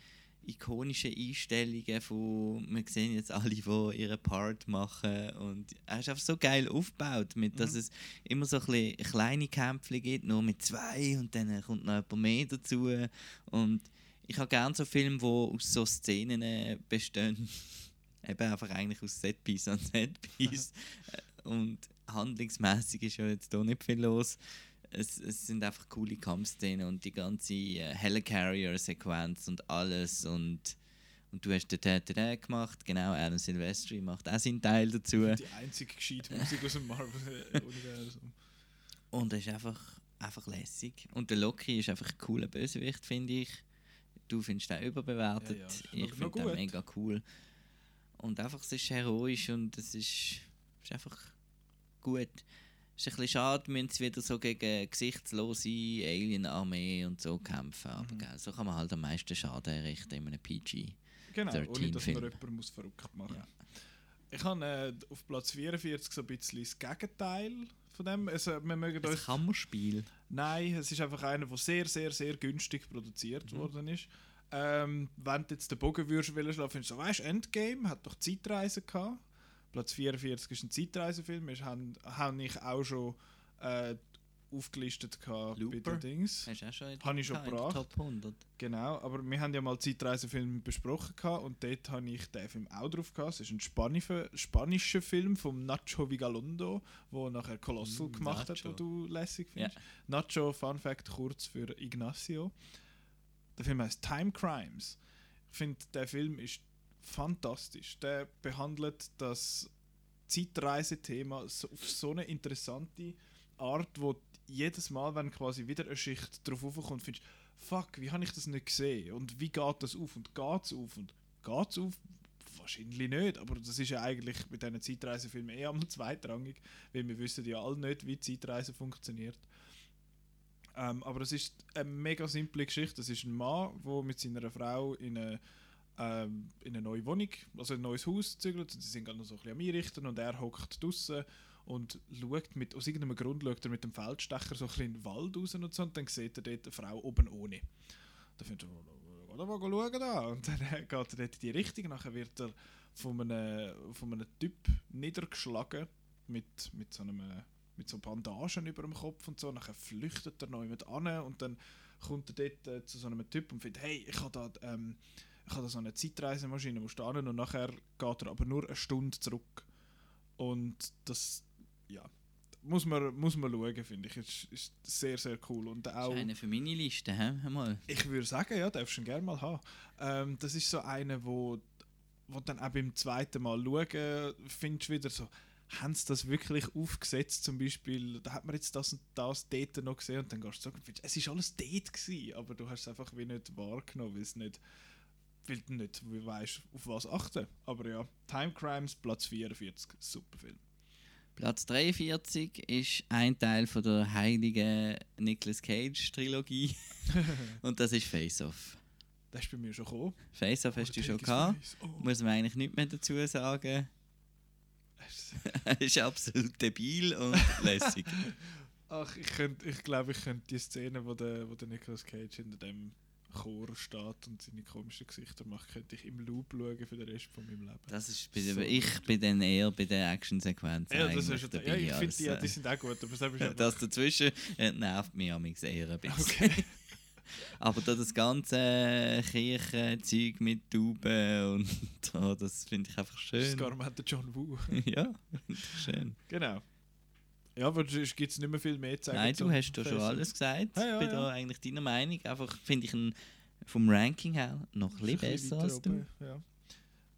Speaker 3: ikonischen Einstellungen von wir sehen jetzt alle, die ihren Part machen und er ist einfach so geil aufgebaut, mit dass es immer so ein kleine Kämpfe gibt, nur mit zwei und dann kommt noch jemand mehr dazu und ich habe gerne so Filme, die aus so Szenen äh, bestehen eben einfach eigentlich aus Setpiece an Setpiece. Und handlungsmäßig ist ja jetzt hier nicht viel los. Es, es sind einfach coole Kampfszenen und die ganze äh, Helicarrier-Sequenz und alles und, und du hast den Täter gemacht, genau, Alan Silvestri macht auch seinen Teil dazu.
Speaker 2: Die einzige gescheite Musik aus dem Marvel-Universum.
Speaker 3: Und er ist einfach, einfach lässig. Und der Loki ist einfach ein cooler Bösewicht, finde ich. Du findest ihn überbewertet.
Speaker 2: Ja, ja,
Speaker 3: ich finde ihn
Speaker 2: gut.
Speaker 3: mega cool. Und einfach, es ist heroisch und es ist, ist einfach gut. Ist ein bisschen schade, müssen sie wieder so gegen gesichtslose Alien-Armee und so kämpfen. Aber gell, so kann man halt am meisten Schaden errichten in einem PG.
Speaker 2: Genau, ohne dass man
Speaker 3: 13-Film.
Speaker 2: jemanden muss verrückt machen Ich habe äh, auf Platz 44 so ein bisschen das Gegenteil von dem. Also, wir mögen
Speaker 3: Ein
Speaker 2: uns
Speaker 3: Kammerspiel.
Speaker 2: Nein, es ist einfach einer, der sehr, sehr, sehr günstig produziert
Speaker 3: Mhm.
Speaker 2: worden ist. Ähm, wenn du jetzt den Bogen würdest wollen schlafen, findest du so, weißt Endgame hat doch Zeitreise gehabt. Platz 44 ist ein Zeitreisefilm. Wir haben, haben ich auch schon äh, aufgelistet gehabt bei den Dings.
Speaker 3: Hast du auch schon in
Speaker 2: Habe ich schon gebracht.
Speaker 3: Top 100.
Speaker 2: Genau, aber wir haben ja mal Zeitreisefilme besprochen gehabt und dort habe ich den Film auch drauf gehabt. Es ist ein spanischer, spanischer Film von Nacho Vigalondo, der nachher Colossal
Speaker 3: Mm,
Speaker 2: gemacht
Speaker 3: Nacho.
Speaker 2: hat, den du lässig findest. Nacho, Fun Fact, kurz für Ignacio. Der Film heißt Time Crimes. Ich finde, der Film ist fantastisch. Der behandelt das Zeitreisethema auf so eine interessante Art, wo jedes Mal, wenn quasi wieder eine Schicht drauf aufkommt, findest fuck, wie habe ich das nicht gesehen? Und wie geht das auf? Und geht es auf? Und geht es auf? Wahrscheinlich nicht, aber das ist ja eigentlich mit diesen Zeitreisefilmen eh einmal zweitrangig, weil wir wissen ja alle nicht, wie Zeitreise funktioniert. Ähm, aber es ist eine mega simple Geschichte. Es ist ein Mann, der mit seiner Frau in eine, ähm, in eine neue Wohnung, also ein neues Haus zügelt. Sie sind gerade noch so ein bisschen am Einrichten und er hockt draußen und schaut mit, aus irgendeinem Grund schaut er mit dem Feldstecher so ein bisschen in den Wald raus und so und dann sieht er dort eine Frau oben ohne. Da findet er, geh doch mal schauen da. Und dann geht er dort in die Richtung. Nachher wird er von einem, von einem Typ niedergeschlagen mit, mit so einem mit so Bandagen über dem Kopf und so. Nachher flüchtet er noch jemand an und dann kommt er dort äh, zu so einem Typ und findet, hey, ich habe da, ähm, ich habe da so eine Zeitreisemaschine, musst du hin und nachher geht er aber nur eine Stunde zurück. Und das, ja, muss man, muss man schauen, finde ich. Ist, ist sehr, sehr cool. Und
Speaker 3: Das
Speaker 2: auch,
Speaker 3: ist einer für meine Liste, hä? Mal.
Speaker 2: ich würde sagen, ja, darfst du ihn gerne mal haben. Ähm, das ist so einer, wo, wo dann auch beim zweiten Mal schauen, findest du wieder so, haben sie das wirklich aufgesetzt? Zum Beispiel, da hat man jetzt das und das dort noch gesehen und dann gehst du zurück und findest, es ist alles dort gewesen, aber du hast es einfach wie nicht wahrgenommen, weil es nicht, weil du nicht weißt, auf was achten. Aber ja, Time Crimes, Platz 44, super Film.
Speaker 3: Platz 43 ist ein Teil von der heiligen Nicolas Cage Trilogie. Und das ist Face Off.
Speaker 2: Das ist bei mir schon gekommen.
Speaker 3: Face Off hast
Speaker 2: Oh,
Speaker 3: du
Speaker 2: der
Speaker 3: schon gehabt.
Speaker 2: Oh.
Speaker 3: Muss man eigentlich nichts mehr dazu sagen. Er ist absolut debil und lässig.
Speaker 2: Ach, ich, könnt, ich glaube, ich könnte die Szene, wo der, wo der Nicolas Cage hinter dem Chor steht und seine komischen Gesichter macht, könnte ich im Loop schauen für den Rest von meinem Leben.
Speaker 3: Das ist bei,
Speaker 2: So
Speaker 3: ich bin dann eher bei der Actionsequenz
Speaker 2: ja, das ist,
Speaker 3: dabei.
Speaker 2: ja, ich finde die, ja, die
Speaker 3: äh,
Speaker 2: sind auch gut, aber das
Speaker 3: das dazwischen äh, nervt mich amigs eher ein bisschen.
Speaker 2: Okay.
Speaker 3: Aber da das ganze Kirchenzeug mit Tauben und so, das finde ich einfach
Speaker 2: Das
Speaker 3: schön.
Speaker 2: ist gar nicht der John Woo.
Speaker 3: ja, schön.
Speaker 2: genau. Ja, aber es gibt nicht mehr viel mehr zu sagen.
Speaker 3: Nein, du hast doch schon alles gesagt.
Speaker 2: Ja, ja,
Speaker 3: bin da eigentlich deiner Meinung. Einfach finde ich ihn vom Ranking her noch ein bisschen besser als du.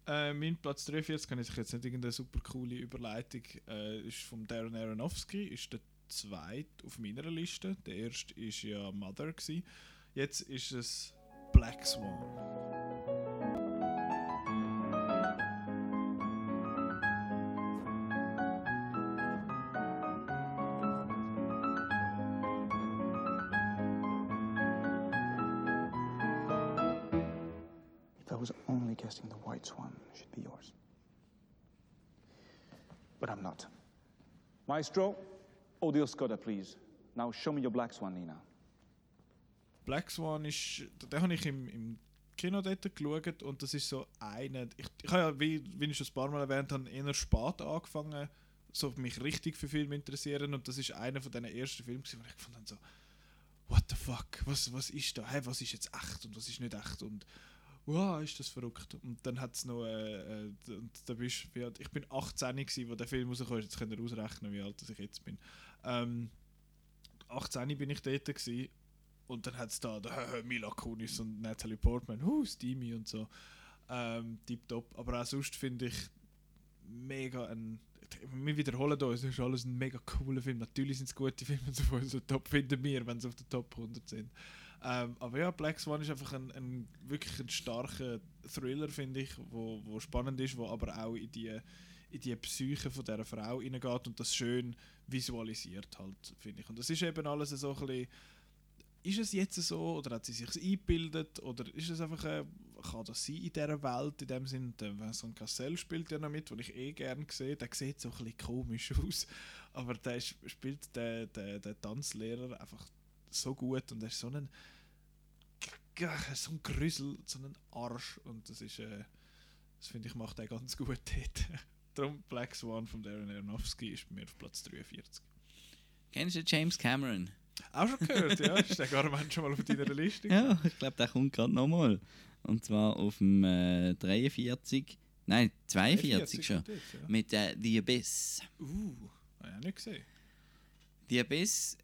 Speaker 2: Äh, mein Platz 43 kann ich jetzt nicht irgendeine super coole Überleitung. Äh, ist von Darren Aronofsky, ist der zweite auf meiner Liste. Der erste ist ja Mother gsi. Jetzt ist es Black Swan.
Speaker 8: Should be yours. But I'm not. Maestro, audio scotta, please. Now show me your black swan, Nina.
Speaker 2: Black Swan ist, den habe ich im, im Kino dort geschaut und das ist so eine, ich, ich habe ja, wie, wie ich schon ein paar Mal erwähnt habe, eher spät angefangen, so mich richtig für Filme interessieren und das ist einer von diesen ersten Filmen, wo ich gefunden habe, so, what the fuck, was, was ist da, hey, was ist jetzt echt und was ist nicht echt und wow, ist das verrückt. Und dann hat es noch, äh, äh, und da bist, wie alt, ich bin 18 gewesen, wo der Film rauskam, jetzt könnt ihr ausrechnen, wie alt ich jetzt bin. Ähm, 18 bin ich dort gewesen, und dann hat es da der Mila Kunis und Natalie Portman, huh, Steamy und so. Ähm, Tipptopp. Aber auch sonst finde ich mega ein. Wir wiederholen uns, es ist alles ein mega cooler Film. Natürlich sind es gute Filme, so so Top finden wir, wenn sie auf der Top 100 sind. Ähm, aber ja, Black Swan ist einfach ein, ein wirklich ein starker Thriller, finde ich, wo, wo spannend ist, wo aber auch in die, in die Psyche von dieser Frau hineingeht und das schön visualisiert halt, finde ich. Und das ist eben alles so ein bisschen, ist es jetzt so oder hat sie sich eingebildet oder ist es einfach, äh, kann das sein in dieser Welt in dem Sinn, der Vincent Cassel spielt ja noch mit, den ich eh gerne sehe, der sieht so ein bisschen komisch aus, aber der ist, spielt der, der, der Tanzlehrer einfach so gut und er ist so ein so ein Grüssel, so ein Arsch und das ist, äh, das finde ich macht er ganz gut dort. Darum Black Swan von Darren Aronofsky ist bei mir auf Platz 43.
Speaker 3: Kennst du James Cameron?
Speaker 2: Auch schon gehört, ja. Ist der Garment schon mal auf deiner Liste?
Speaker 3: Ja, ich glaube, der kommt gerade nochmal. Und zwar auf dem äh, 43, nein, 42 schon.
Speaker 2: jetzt, ja.
Speaker 3: Mit äh, The Abyss.
Speaker 2: Uh, habe ich auch nicht gesehen.
Speaker 3: The Abyss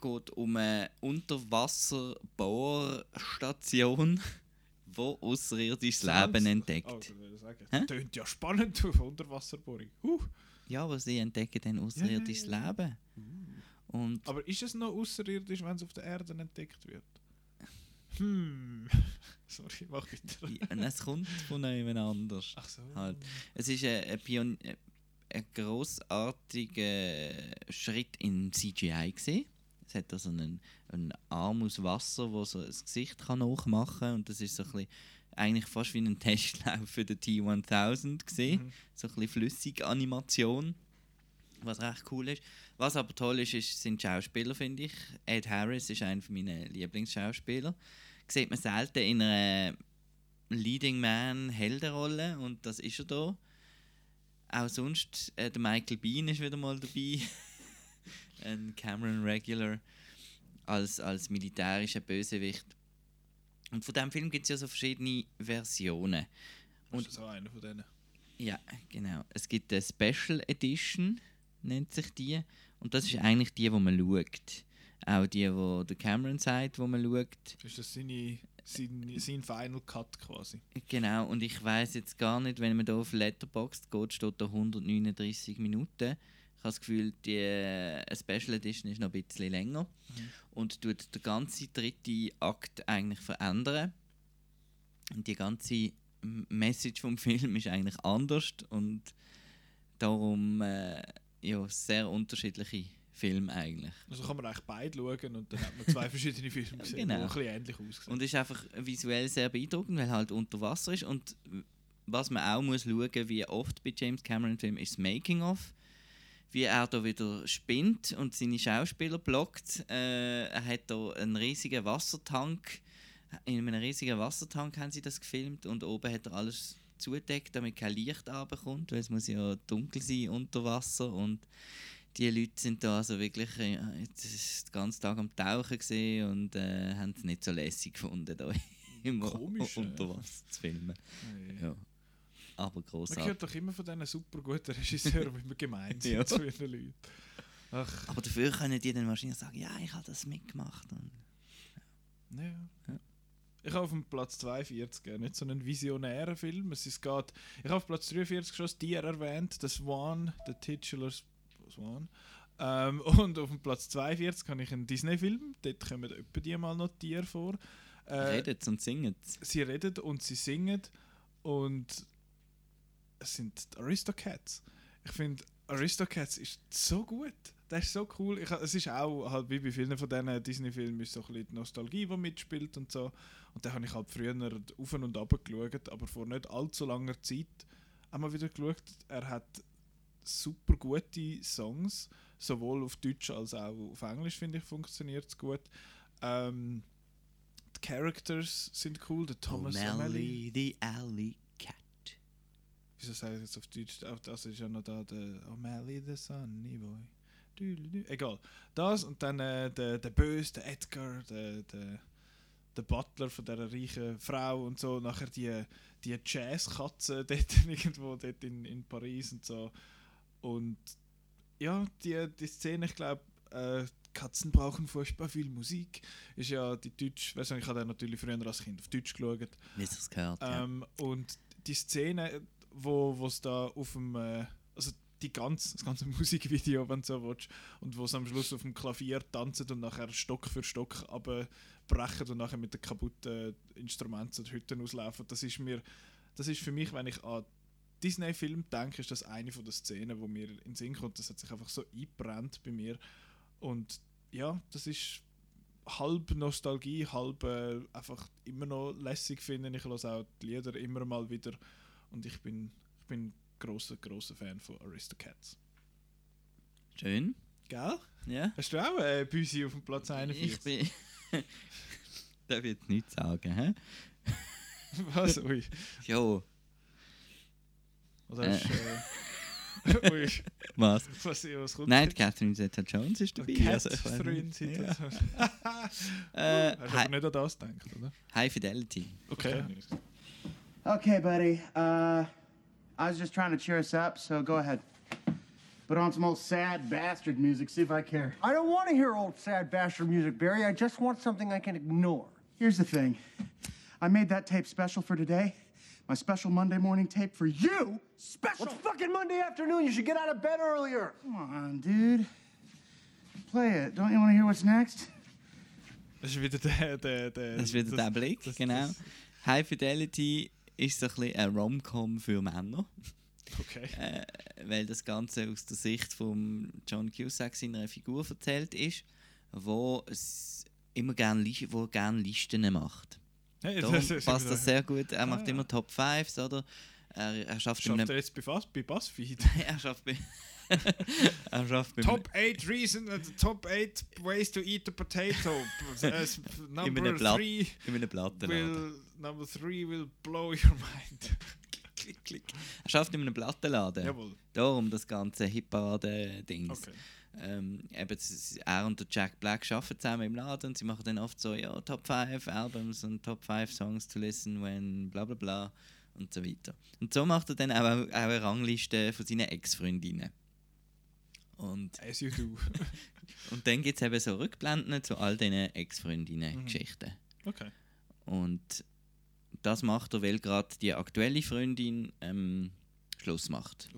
Speaker 3: geht um eine Unterwasserbohrstation, wo außerirdisches Leben entdeckt.
Speaker 2: Oh, das? Tönt ja spannend auf Unterwasserbohrung. Uh.
Speaker 3: Ja, aber sie entdecken dann außerirdisches
Speaker 2: Ja, ja,
Speaker 3: Leben. Und
Speaker 2: Aber ist es noch außerirdisch, wenn es auf der Erde entdeckt wird? Hm. Sorry, mach weiter.
Speaker 3: ja, es kommt von jemand anders.
Speaker 2: Ach so.
Speaker 3: Halt. Es ist ein, ein, Pion ein grossartiger Schritt in CGI gesehen. Es hat also einen, einen Arm aus Wasser, wo so das Gesicht kann nachmachen kann und das ist so ein bisschen, eigentlich fast wie ein Testlauf für den T1000 gesehen.
Speaker 2: Mhm.
Speaker 3: So ein bisschen flüssige Animation, was recht cool ist. Was aber toll ist, ist sind Schauspieler, finde ich. Ed Harris ist einer meiner Lieblingsschauspieler. Sieht man selten in einer Leading Man Heldenrolle und das ist er da. Auch sonst, äh, der Michael Bean ist wieder mal dabei. Ein Cameron Regular als, als militärischer Bösewicht. Und von diesem Film gibt es ja so verschiedene Versionen.
Speaker 2: Und das ist auch einer von denen.
Speaker 3: Ja, genau. Es gibt eine Special Edition, nennt sich die. Und das ist eigentlich die, wo man schaut. Auch die, wo der Cameron sagt, wo man schaut.
Speaker 2: Ist das seine, sein, sein Final Cut quasi?
Speaker 3: Genau, und ich weiß jetzt gar nicht, wenn man da auf Letterboxd geht, steht da 139 Minuten. Ich habe das Gefühl, die äh, Special Edition ist noch ein bisschen länger und tut den ganzen dritten Akt eigentlich verändern. Und die ganze Message vom Film ist eigentlich anders und darum äh, ja, sehr unterschiedliche Filme eigentlich.
Speaker 2: Also kann man eigentlich beide schauen und dann hat man zwei verschiedene Filme gesehen,
Speaker 3: Genau.
Speaker 2: die ein bisschen ähnlich aussehen.
Speaker 3: Und ist einfach visuell sehr beeindruckend, weil halt unter Wasser ist. Und was man auch muss schauen, wie oft bei James Cameron Filmen, ist das Making-of. Wie er da wieder spinnt und seine Schauspieler blockt. Äh, er hat da einen riesigen Wassertank. In einem riesigen Wassertank haben sie das gefilmt und oben hat er alles zugedeckt, damit kein Licht runterkommt, weil es muss ja dunkel sein unter Wasser und die Leute sind da also wirklich äh, den ganzen Tag am Tauchen gesehen und äh, haben es nicht so lässig gefunden, da im
Speaker 2: Komisch,
Speaker 3: unter Wasser zu filmen. Ja. Aber
Speaker 2: Man
Speaker 3: großartig.
Speaker 2: hört doch immer von diesen super guten Regisseuren, wie wir gemeint sind
Speaker 3: Ja.
Speaker 2: zu ihren Leuten. Ach,
Speaker 3: Aber dafür können die dann wahrscheinlich sagen, ja, ich habe das mitgemacht. Und
Speaker 2: ja.
Speaker 3: Ja.
Speaker 2: Ich habe auf dem Platz 42 äh, nicht so einen visionären Film. Es ist geht, ich habe auf Platz 43 schon das Tier erwähnt, das Swan, der Titular Swan. Ähm, und auf dem Platz 42 habe ich einen Disney-Film. Dort kommen etwa die mal noch Tiere vor. Äh,
Speaker 3: redet und singet.
Speaker 2: sie reden und sie singen und es sind die Aristocats. Ich finde, Aristocats ist so gut. Das ist so cool. Ich, es ist auch, halt wie bei vielen von diesen Disney-Filmen, ist so ein bisschen die Nostalgie, die mitspielt und so. Und da habe ich halt früher auf und ab geschaut, aber vor nicht allzu langer Zeit einmal wieder geschaut. Er hat super gute Songs, sowohl auf Deutsch als auch auf Englisch, finde ich, funktioniert es gut. Ähm, die Characters sind cool, der Thomas O'Malley.
Speaker 3: O'Malley, the Alley.
Speaker 2: Wieso sage ich jetzt auf Deutsch? Das ist ja noch da, der O'Malley, the Sunny Boy. Egal. Das und dann äh, der, der Böse, der Edgar, der, der, der Butler von dieser reichen Frau und so. Nachher die, die Jazzkatze dort irgendwo dort in, in Paris und so. Und ja, die, die Szene, ich glaube, äh, Katzen brauchen furchtbar viel Musik. Ist ja die deutsche Version. Ich habe den natürlich früher als Kind auf Deutsch geschaut.
Speaker 3: Wie es das gehört, ja.
Speaker 2: Ähm, und die Szene, wo es da auf dem, äh, also die ganz, das ganze Musikvideo, wenn du so willst, und wo es am Schluss auf dem Klavier tanzen und nachher Stock für Stock abbrechen und nachher mit den kaputten Instrumenten und Hütten auslaufen, das ist mir, das ist für mich, wenn ich an Disney-Film denke, ist das eine von den Szenen, wo mir in den Sinn kommt. Das hat sich einfach so eingebrannt bei mir. Und ja, das ist halb Nostalgie, halb äh, einfach immer noch lässig finden. Ich höre auch die Lieder immer mal wieder. Und ich bin, ich bin großer, großer Fan von Aristocats.
Speaker 3: Schön.
Speaker 2: Gell?
Speaker 3: Ja.
Speaker 2: Hast du auch äh, Büsi auf dem Platz 41?
Speaker 3: Ich bin. Ich jetzt nichts sagen, hä?
Speaker 2: Was? Ui.
Speaker 3: Jo.
Speaker 2: Oder
Speaker 3: Äh.
Speaker 2: hast du, äh, ui.
Speaker 3: Was?
Speaker 2: Was, was kommt
Speaker 3: Nein, die? Catherine Zeta-Jones ist dabei.
Speaker 2: Catherine
Speaker 3: Ja. Äh,
Speaker 2: Hast du aber nicht an das gedacht, oder?
Speaker 3: High Fidelity.
Speaker 2: Okay.
Speaker 7: Okay, buddy. Uh, I was just trying to cheer us up, so go ahead. Put on some old sad bastard music, see if I care.
Speaker 9: I don't want to hear old sad bastard music, Barry. I just want something I can ignore.
Speaker 7: Here's the thing I made that tape special for today. My special Monday morning tape for you. Special!
Speaker 9: It's fucking Monday afternoon. You should get out of bed earlier.
Speaker 7: Come on, dude. Play it. Don't you want to hear what's next?
Speaker 2: Das ist wieder der. der, der
Speaker 3: Das ist wieder der Blick,
Speaker 2: das-
Speaker 3: genau.
Speaker 2: das-
Speaker 3: High Fidelity ist so ein bisschen ein Rom-Com für Männer.
Speaker 2: Okay.
Speaker 3: äh, weil das Ganze aus der Sicht von John Cusack seiner Figur erzählt ist, wo es immer gerne wo gern Listen macht.
Speaker 2: Hey,
Speaker 3: Darum
Speaker 2: das
Speaker 3: passt das sehr gut. Er macht
Speaker 2: Ah.
Speaker 3: immer Top 5 oder? Er, er schafft,
Speaker 2: Schafft
Speaker 3: einem,
Speaker 2: er jetzt bei, Buzz, bei BuzzFeed?
Speaker 3: er schafft bei
Speaker 2: Top 8 reason, uh, top 8 ways to eat a potato. As
Speaker 3: einem
Speaker 2: number
Speaker 3: Blatt,
Speaker 2: 3
Speaker 3: in einem Plattenladen.
Speaker 2: will number 3 will blow your mind.
Speaker 3: Klick, klick. Er schafft in einem Plattenladen.
Speaker 2: Jawohl.
Speaker 3: Darum das ganze Hitparade-Dings.
Speaker 2: Okay.
Speaker 3: Ähm, eben, er und der Jack Black arbeiten zusammen im Laden und sie machen dann oft so, ja, Top 5 Albums und Top 5 Songs to listen when bla bla bla und so weiter. Und so macht er dann auch, auch eine Rangliste von seinen Ex-Freundinnen. Und,
Speaker 2: As you do.
Speaker 3: und dann gibt es eben so Rückblenden zu all diesen Ex-Freundinnen-Geschichten.
Speaker 2: Okay.
Speaker 3: Und das macht er, weil gerade die aktuelle Freundin ähm, Schluss macht.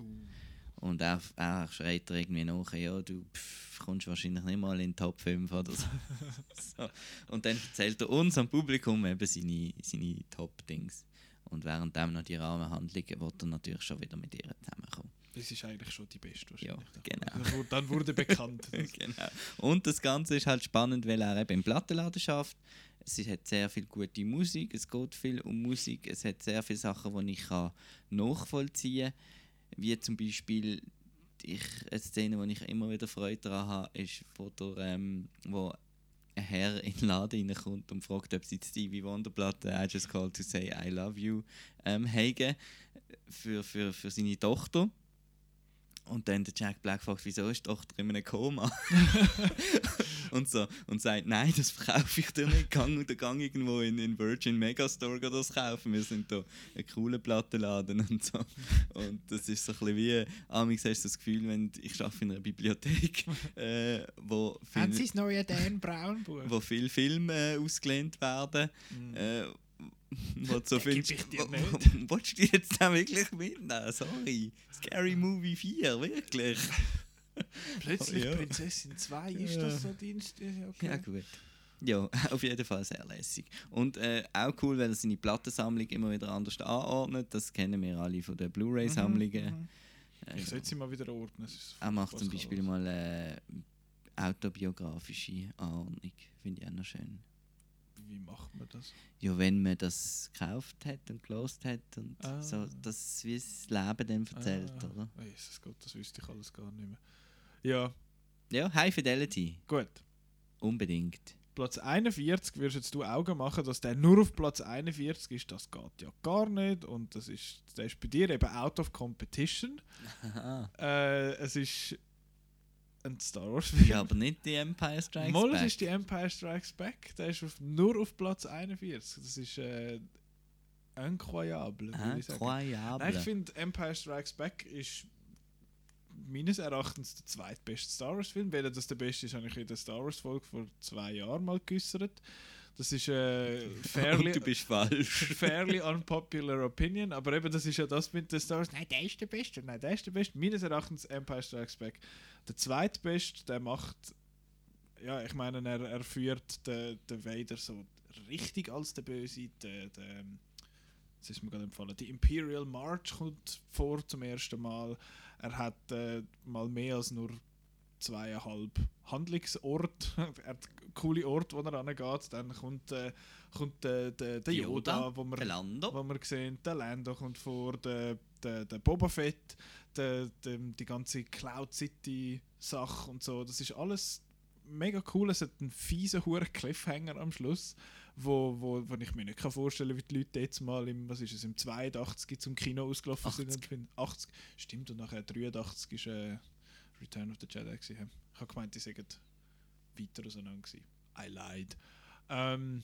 Speaker 3: Und er, er schreit ihr irgendwie nach, ja, du pff, kommst wahrscheinlich nicht mal in den Top 5 oder so. so. Und dann erzählt er uns am Publikum eben seine, seine Top-Dings. Und während dem noch die Rahmenhandlungen wird er natürlich schon wieder mit ihr zusammenkommen.
Speaker 2: Das ist eigentlich schon die beste
Speaker 3: Ja,
Speaker 2: wahrscheinlich.
Speaker 3: genau.
Speaker 2: Dann wurde, dann wurde bekannt.
Speaker 3: genau. Und das Ganze ist halt spannend, weil er eben im Plattenladen schafft. Es hat sehr viel gute Musik, es geht viel um Musik, es hat sehr viele Sachen, die ich kann nachvollziehen kann. Wie zum Beispiel ich, eine Szene, die ich immer wieder Freude daran habe, ist, wo, der, ähm, wo ein Herr in den Laden reinkommt und fragt, ob sie die Stevie Wonder Platte I Just Called to Say I Love You ähm, haben für, für, für seine Tochter. Und dann der Jack Black fragt, wieso ist die Tochter in einem Koma? und so und sagt, nein, das verkaufe ich dir nicht. Gang oder gang irgendwo in in Virgin Megastore das kaufen. Wir sind da ein cooler Plattenladen und so. Und das ist so ein bisschen wie, amigs hast du das Gefühl, wenn ich arbeite in einer Bibliothek, äh, wo
Speaker 2: Haben
Speaker 3: viel-
Speaker 2: Sie das neue Dan Brown Buch?
Speaker 3: wo viele Filme äh, ausgelehnt werden. Äh, du so
Speaker 2: Den
Speaker 3: findest,
Speaker 2: ich dir nicht.
Speaker 3: du jetzt da wirklich mitnehmen? Sorry. Scary Movie 4, wirklich.
Speaker 2: Plötzlich
Speaker 3: Ja.
Speaker 2: Prinzessin 2, ist
Speaker 3: Ja.
Speaker 2: das so Dienst? Okay.
Speaker 3: Ja, gut. Ja, auf jeden Fall sehr lässig. Und äh, auch cool, weil er seine Plattensammlung immer wieder anders anordnet. Das kennen wir alle von den Blu-ray-Sammlungen. Äh,
Speaker 2: Ich sollte sie mal wieder ordnen.
Speaker 3: er macht zum Beispiel
Speaker 2: los.
Speaker 3: mal eine autobiografische Anordnung. Finde ich auch noch schön.
Speaker 2: Wie macht man das?
Speaker 3: Ja, wenn man das gekauft hat und gelost hat und
Speaker 2: Ah.
Speaker 3: so, dass wie das Leben dann erzählt,
Speaker 2: Ah,
Speaker 3: oder?
Speaker 2: Jesus Gott, das wüsste ich alles gar nicht mehr. Ja,
Speaker 3: Ja, High Fidelity,
Speaker 2: gut.
Speaker 3: unbedingt.
Speaker 2: Platz 41 würdest jetzt du Augen machen, dass der nur auf Platz 41 ist, das geht ja gar nicht. Und das ist, der ist bei dir eben out of competition. äh, es ist ein Star Wars Film.
Speaker 3: Ja, aber nicht die Empire Strikes
Speaker 2: Mal,
Speaker 3: Back.
Speaker 2: ist die Empire Strikes Back. Der ist auf, nur auf Platz 41. Das ist äh, incroyable, würde ich sagen.
Speaker 3: Incroyable.
Speaker 2: Nein, ich finde Empire Strikes Back ist meines Erachtens der zweitbeste Star Wars Film. Weil das der beste ist, habe ich in der Star Wars Folge vor zwei Jahren mal geäußert. Das ist äh, fairly,
Speaker 3: du bist falsch.
Speaker 2: fairly unpopular opinion, aber eben das ist ja das mit den Star Wars. Nein, der ist der Beste, nein, der ist der Beste. Meines Erachtens Empire Strikes Back. Der zweitbeste, der macht, ja, ich meine, er, er führt den, den Vader so richtig als der Böse, den, den, das ist mir gerade empfohlen. Die Imperial March kommt vor zum ersten Mal. Er hat äh, mal mehr als nur zweieinhalb Handlungsort. er hat coole Orte, wo er angeht. Dann kommt, äh, kommt äh, der, der Yoda,
Speaker 3: Yoda,
Speaker 2: wo wir,
Speaker 3: Lando.
Speaker 2: wo wir sehen. Der Lando kommt vor, der, der, der Boba Fett, der, der, die ganze Cloud City Sache und so. Das ist alles mega cool. Es hat einen fiesen Huren Cliffhanger am Schluss, wo, wo, wo ich mir nicht kann vorstellen wie die Leute jetzt mal im, was ist es, im 82 zum Kino ausgelaufen
Speaker 3: 80.
Speaker 2: sind. und finden- 80, stimmt, und nachher 83 ist äh, Return of the Jedi gewesen. hä? Ich habe gemeint, die seien weiter auseinander gewesen. I lied. Ähm,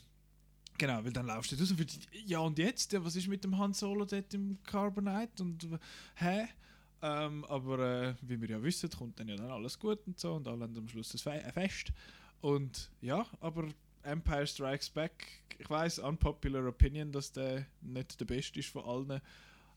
Speaker 2: genau, weil dann laufst du raus und findest, ja und jetzt, was ist mit dem Han Solo dort im Carbonite und hä? Ähm, aber äh, wie wir ja wissen, kommt dann ja dann alles gut und so und alle haben am Schluss das Fe ein Fest. Und ja, aber Empire Strikes Back, ich weiß, unpopular opinion, dass der nicht der beste ist von allen.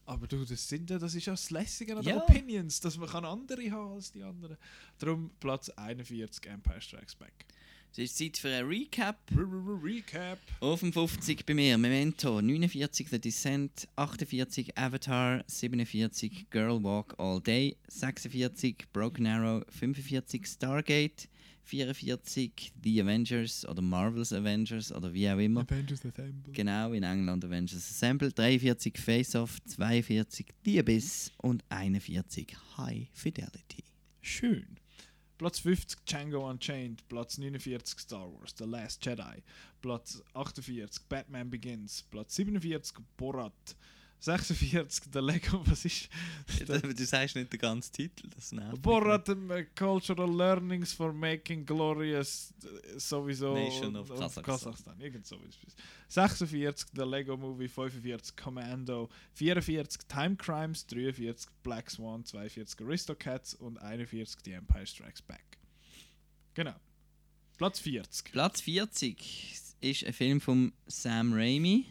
Speaker 2: Aber du, das, sind ja, das ist ja das Lässige an den
Speaker 3: Ja.
Speaker 2: Opinions, dass man kann andere haben als die anderen. Darum Platz 41 Empire Strikes Back.
Speaker 3: Es ist Zeit für ein Recap.
Speaker 2: Recap.
Speaker 3: Auf dem 50 bei mir Memento, 49 The Descent, 48 Avatar, 47 Girl Walk All Day, 46 Broken Arrow, 45 Stargate, 44 The Avengers oder Marvel's Avengers oder wie auch immer.
Speaker 2: Avengers Assemble.
Speaker 3: Genau, in England Avengers Assemble, 43 Face Off, 42 The Abyss und 41 High Fidelity.
Speaker 2: Schön. Platz 50 Django Unchained, Platz 49 Star Wars The Last Jedi, Platz 48 Batman Begins, Platz 47 Borat, 46 The Lego, was ist
Speaker 3: Du sagst nicht den ganzen Titel, das nervt.
Speaker 2: Borat uh, Cultural Learnings for Making Glorious uh, sowieso
Speaker 3: Nation of Kasachstan.
Speaker 2: Kasachstan. Irgend so ist es. 46 The Lego Movie, 45 Commando, 44 Time Crimes, 43 Black Swan, 42 Aristocats und 41 The Empire Strikes Back. Genau. Platz 40.
Speaker 3: Platz 40 ist ein Film von Sam Raimi.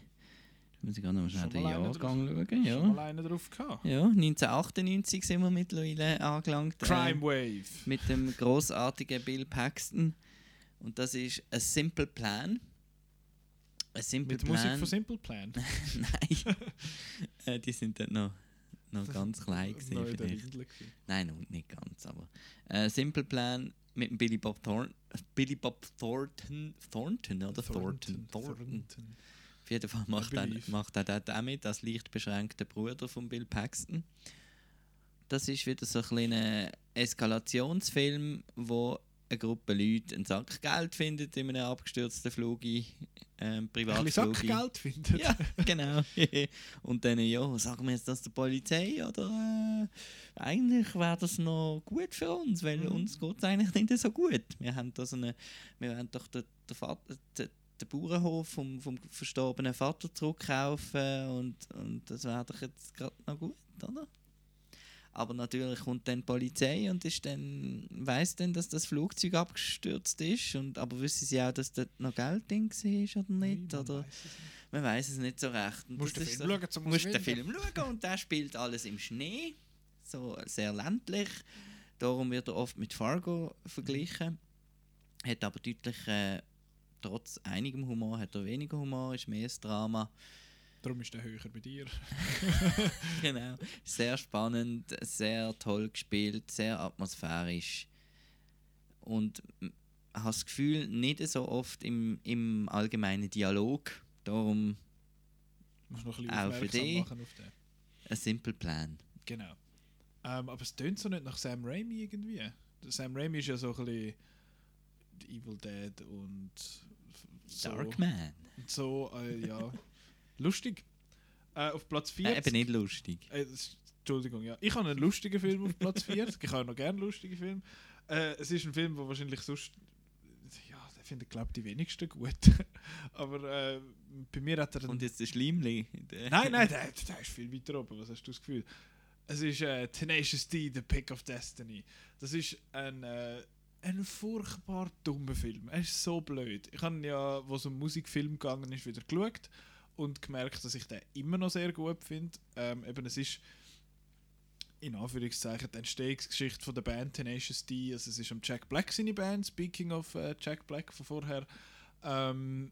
Speaker 3: Muss ich gerade noch schnell
Speaker 2: Schon
Speaker 3: den Jahrgang schauen.
Speaker 2: Schon
Speaker 3: Ja.
Speaker 2: mal einen drauf gehabt.
Speaker 3: ja, 1998 sind wir mittlerweile angelangt. äh,
Speaker 2: Crime Wave.
Speaker 3: mit dem großartigen Bill Paxton. Und das ist A Simple Plan. A Simple
Speaker 2: Mit
Speaker 3: Plan.
Speaker 2: Musik von Simple Plan.
Speaker 3: Nein. äh, die sind dort noch, noch ganz klein gewesen, vielleicht. Nein, noch nicht ganz, aber äh, Simple Plan mit dem Billy Bob Thornton. Billy Bob Thornton, Thornton oder Thornton? Thornton. Auf jeden Fall macht er,
Speaker 2: believe.
Speaker 3: macht er dort auch mit als leicht beschränkter Bruder von Bill Paxton. Das ist wieder so ein kleiner Eskalationsfilm, wo eine Gruppe Leute einen Sack Geld findet in einem abgestürzten Flug, ähm,
Speaker 2: Ein bisschen
Speaker 3: Privatflug.
Speaker 2: Sackgeld findet.
Speaker 3: Ja, genau. Und dann, ja, sagen wir jetzt das der Polizei oder äh, eigentlich wäre das noch gut für uns, weil uns geht es eigentlich nicht so gut. Wir haben da so eine, wir haben doch den, den, Vater, den, den Bauernhof vom, vom verstorbenen Vater zurückkaufen und, und das wäre doch jetzt gerade noch gut, oder? Aber natürlich kommt dann die Polizei und ist dann, weiss dann, dass das Flugzeug abgestürzt ist. Und, aber wissen sie auch, dass dort noch Geld drin war oder nicht?
Speaker 2: man
Speaker 3: oder?
Speaker 2: weiss es nicht.
Speaker 3: Man weiß es nicht so recht. Und
Speaker 2: Musst den Film schauen, zum
Speaker 3: musst den. Film schauen und der spielt alles im Schnee. So sehr ländlich. Darum wird er oft mit Fargo verglichen. Hat aber deutlich, äh, trotz einigem Humor, hat er weniger Humor, ist mehr das Drama.
Speaker 2: Darum ist der höher bei dir.
Speaker 3: genau. Sehr spannend, sehr toll gespielt, sehr atmosphärisch. Und habe das Gefühl, nicht so oft im, im allgemeinen Dialog. Darum Auch für dich. ein Simple Plan.
Speaker 2: Genau. Ähm, aber es tönt so nicht nach Sam Raimi irgendwie. Sam Raimi ist ja so ein bisschen Evil Dead und so,
Speaker 3: Darkman.
Speaker 2: so äh, ja, lustig. Äh, auf Platz 4.
Speaker 3: Äh, eben nicht lustig.
Speaker 2: Äh, Entschuldigung, ja. Ich habe einen lustigen Film auf Platz 40. Ich habe noch gerne lustige Filme. Äh, es ist ein Film, der wahrscheinlich sonst. Ja, den finden, glaube ich, die wenigsten gut. Aber äh, bei mir hat er.
Speaker 3: Und jetzt der Schleimli. Der-
Speaker 2: Nein, nein, der, der ist viel weiter oben. Was hast du das Gefühl? Es ist äh, Tenacious D, The Pick of Destiny. Das ist ein, äh, ein furchtbar dummer Film. Er ist so blöd. Ich habe ja, wo es um Musikfilm gegangen ist, wieder geschaut und gemerkt, dass ich den immer noch sehr gut finde. Ähm, eben, es ist in Anführungszeichen die Entstehungsgeschichte von der Band Tenacious D. Also es ist um Jack Black seine Band, speaking of äh, Jack Black von vorher. Ähm,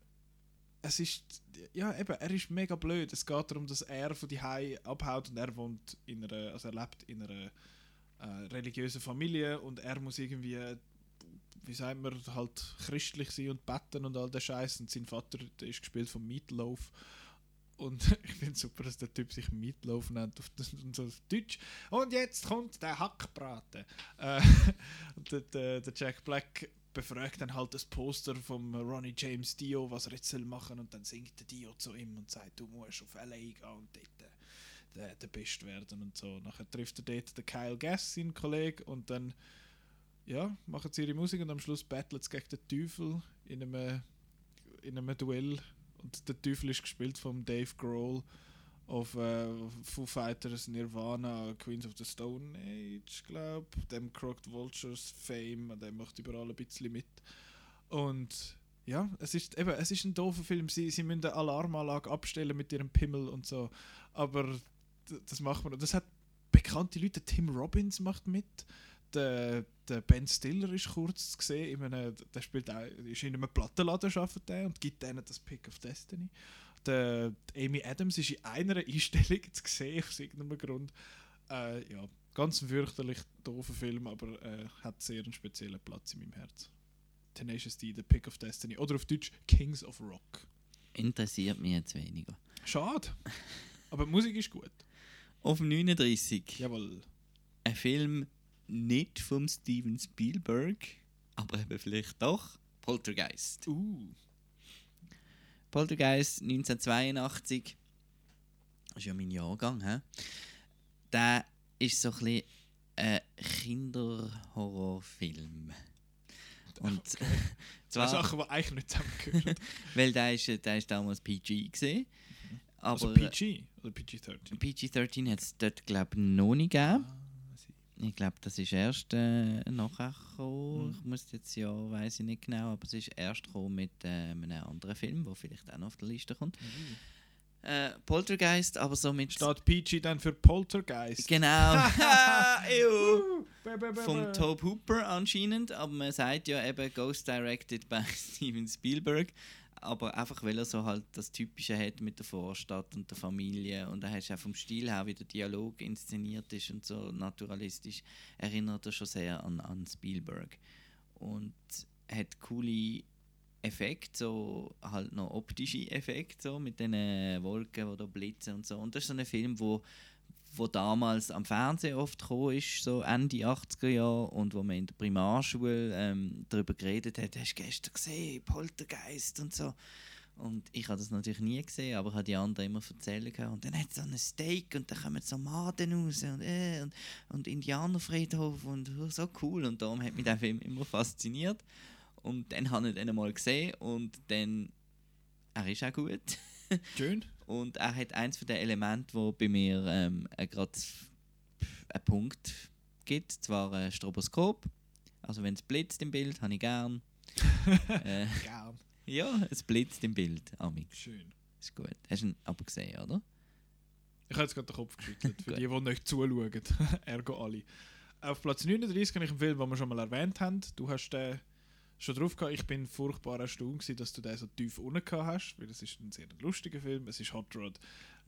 Speaker 2: es ist, ja eben, er ist mega blöd. Es geht darum, dass er von die Hai abhaut und er wohnt in einer, also er lebt in einer äh, religiösen Familie und er muss irgendwie, wie sagt man, halt christlich sein und beten und all der Scheiß. Und sein Vater der ist gespielt von Meatloaf. Und ich finde super, dass der Typ sich Meatloaf nennt auf, das- auf Deutsch. Und jetzt kommt der Hackbraten. Äh, und der, der, der Jack Black befragt dann halt das Poster vom Ronnie James Dio, was er jetzt soll machen und dann singt der Dio zu ihm und sagt, du musst auf LA gehen und dort äh, der, der Best werden und so. Nachher trifft er dort den Kyle Gass, seinen Kollegen, und dann ja, machen sie ihre Musik und am Schluss battlen sie gegen den Teufel in einem, in einem Duell. Und der Teufel ist gespielt von Dave Grohl auf äh, Foo Fighters, Nirvana, Queens of the Stone Age, glaube dem Crocked Vultures Fame, an dem macht überall ein bisschen mit. Und ja, es ist eben, es ist ein doofer Film. Sie, sie müssen eine Alarmanlage abstellen mit ihrem Pimmel und so. Aber das macht man. Und das hat bekannte Leute. Tim Robbins macht mit. Der, der Ben Stiller ist kurz zu sehen. Meine, der spielt auch, ist in einem Plattenladen arbeitet der und gibt denen das Pick of Destiny. Der, Amy Adams ist in einer Einstellung zu sehen, aus irgendeinem Grund. Äh, ja, ganz ein fürchterlich doofer Film, aber äh, hat sehr einen speziellen Platz in meinem Herz. Tenacious D, The Pick of Destiny. Oder auf Deutsch Kings of Rock.
Speaker 3: Interessiert mich jetzt weniger.
Speaker 2: Schade. Aber die Musik ist gut.
Speaker 3: Auf dem 39.
Speaker 2: Jawohl.
Speaker 3: Ein Film nicht vom Steven Spielberg, aber eben vielleicht doch. Poltergeist.
Speaker 2: Uh.
Speaker 3: Poltergeist 1982. Das ist ja mein Jahrgang, hä? Der ist so ein bisschen ein Kinderhorrorfilm. Und
Speaker 2: Zwei Sachen, die eigentlich nicht zusammengehören.
Speaker 3: weil der ist, der ist damals PG gesehen. Aber
Speaker 2: also PG oder PG-13?
Speaker 3: PG-13 hat es dort, glaube ich, noch nicht gegeben. Ich glaube, das ist erst äh, nachher gekommen. Ich muss jetzt ja, weiß ich nicht genau, aber es ist erst gekommen mit äh, einem anderen Film, der vielleicht auch noch auf der Liste kommt. Äh, Poltergeist, aber so mit.
Speaker 2: Steht PG dann für Poltergeist?
Speaker 3: Genau. Vom. Tobe Hooper anscheinend, aber man sagt ja eben Ghost Directed by Steven Spielberg. Aber einfach weil er so halt das Typische hat mit der Vorstadt und der Familie und er hast auch vom Stil her, wie der Dialog inszeniert ist und so naturalistisch, erinnert er schon sehr an, an Spielberg. Und hat coole Effekte, so halt noch optische Effekte, so mit den Wolken, die da blitzen und so. Und das ist so ein Film, wo wo damals am Fernsehen oft gekommen ist, so Ende 80er Jahre, und wo man in der Primarschule ähm, darüber geredet hat, hast du gestern gesehen, Poltergeist und so. Und ich habe das natürlich nie gesehen, aber ich habe die anderen immer erzählen gehört. Und dann hat es so ein Steak und dann kommen so Maden raus und, äh, und, und Indianerfriedhof und oh, so cool. Und darum hat mich der Film immer fasziniert. Und dann habe ich ihn einmal gesehen und dann, er ist auch gut.
Speaker 2: Schön.
Speaker 3: Und er hat eins von den Elementen, wo bei mir ähm, gerade einen Punkt gibt, zwar ein Stroboskop. Also wenn es blitzt im Bild, habe ich gern. äh,
Speaker 2: Gern.
Speaker 3: ja, es blitzt im Bild, Amix.
Speaker 2: Schön.
Speaker 3: Ist gut. Hast du ihn aber gesehen, oder?
Speaker 2: Ich habe jetzt gerade den Kopf geschüttelt. Für die, die nicht zuschauen. Ergo alle. Auf Platz 39 habe ich einen Film, den wir schon mal erwähnt haben. Du hast den schon drauf gehabt. Ich bin furchtbar erstaunt, gewesen, dass du den so tief unten gehabt hast, weil es ist ein sehr lustiger Film. Es ist Hot Rod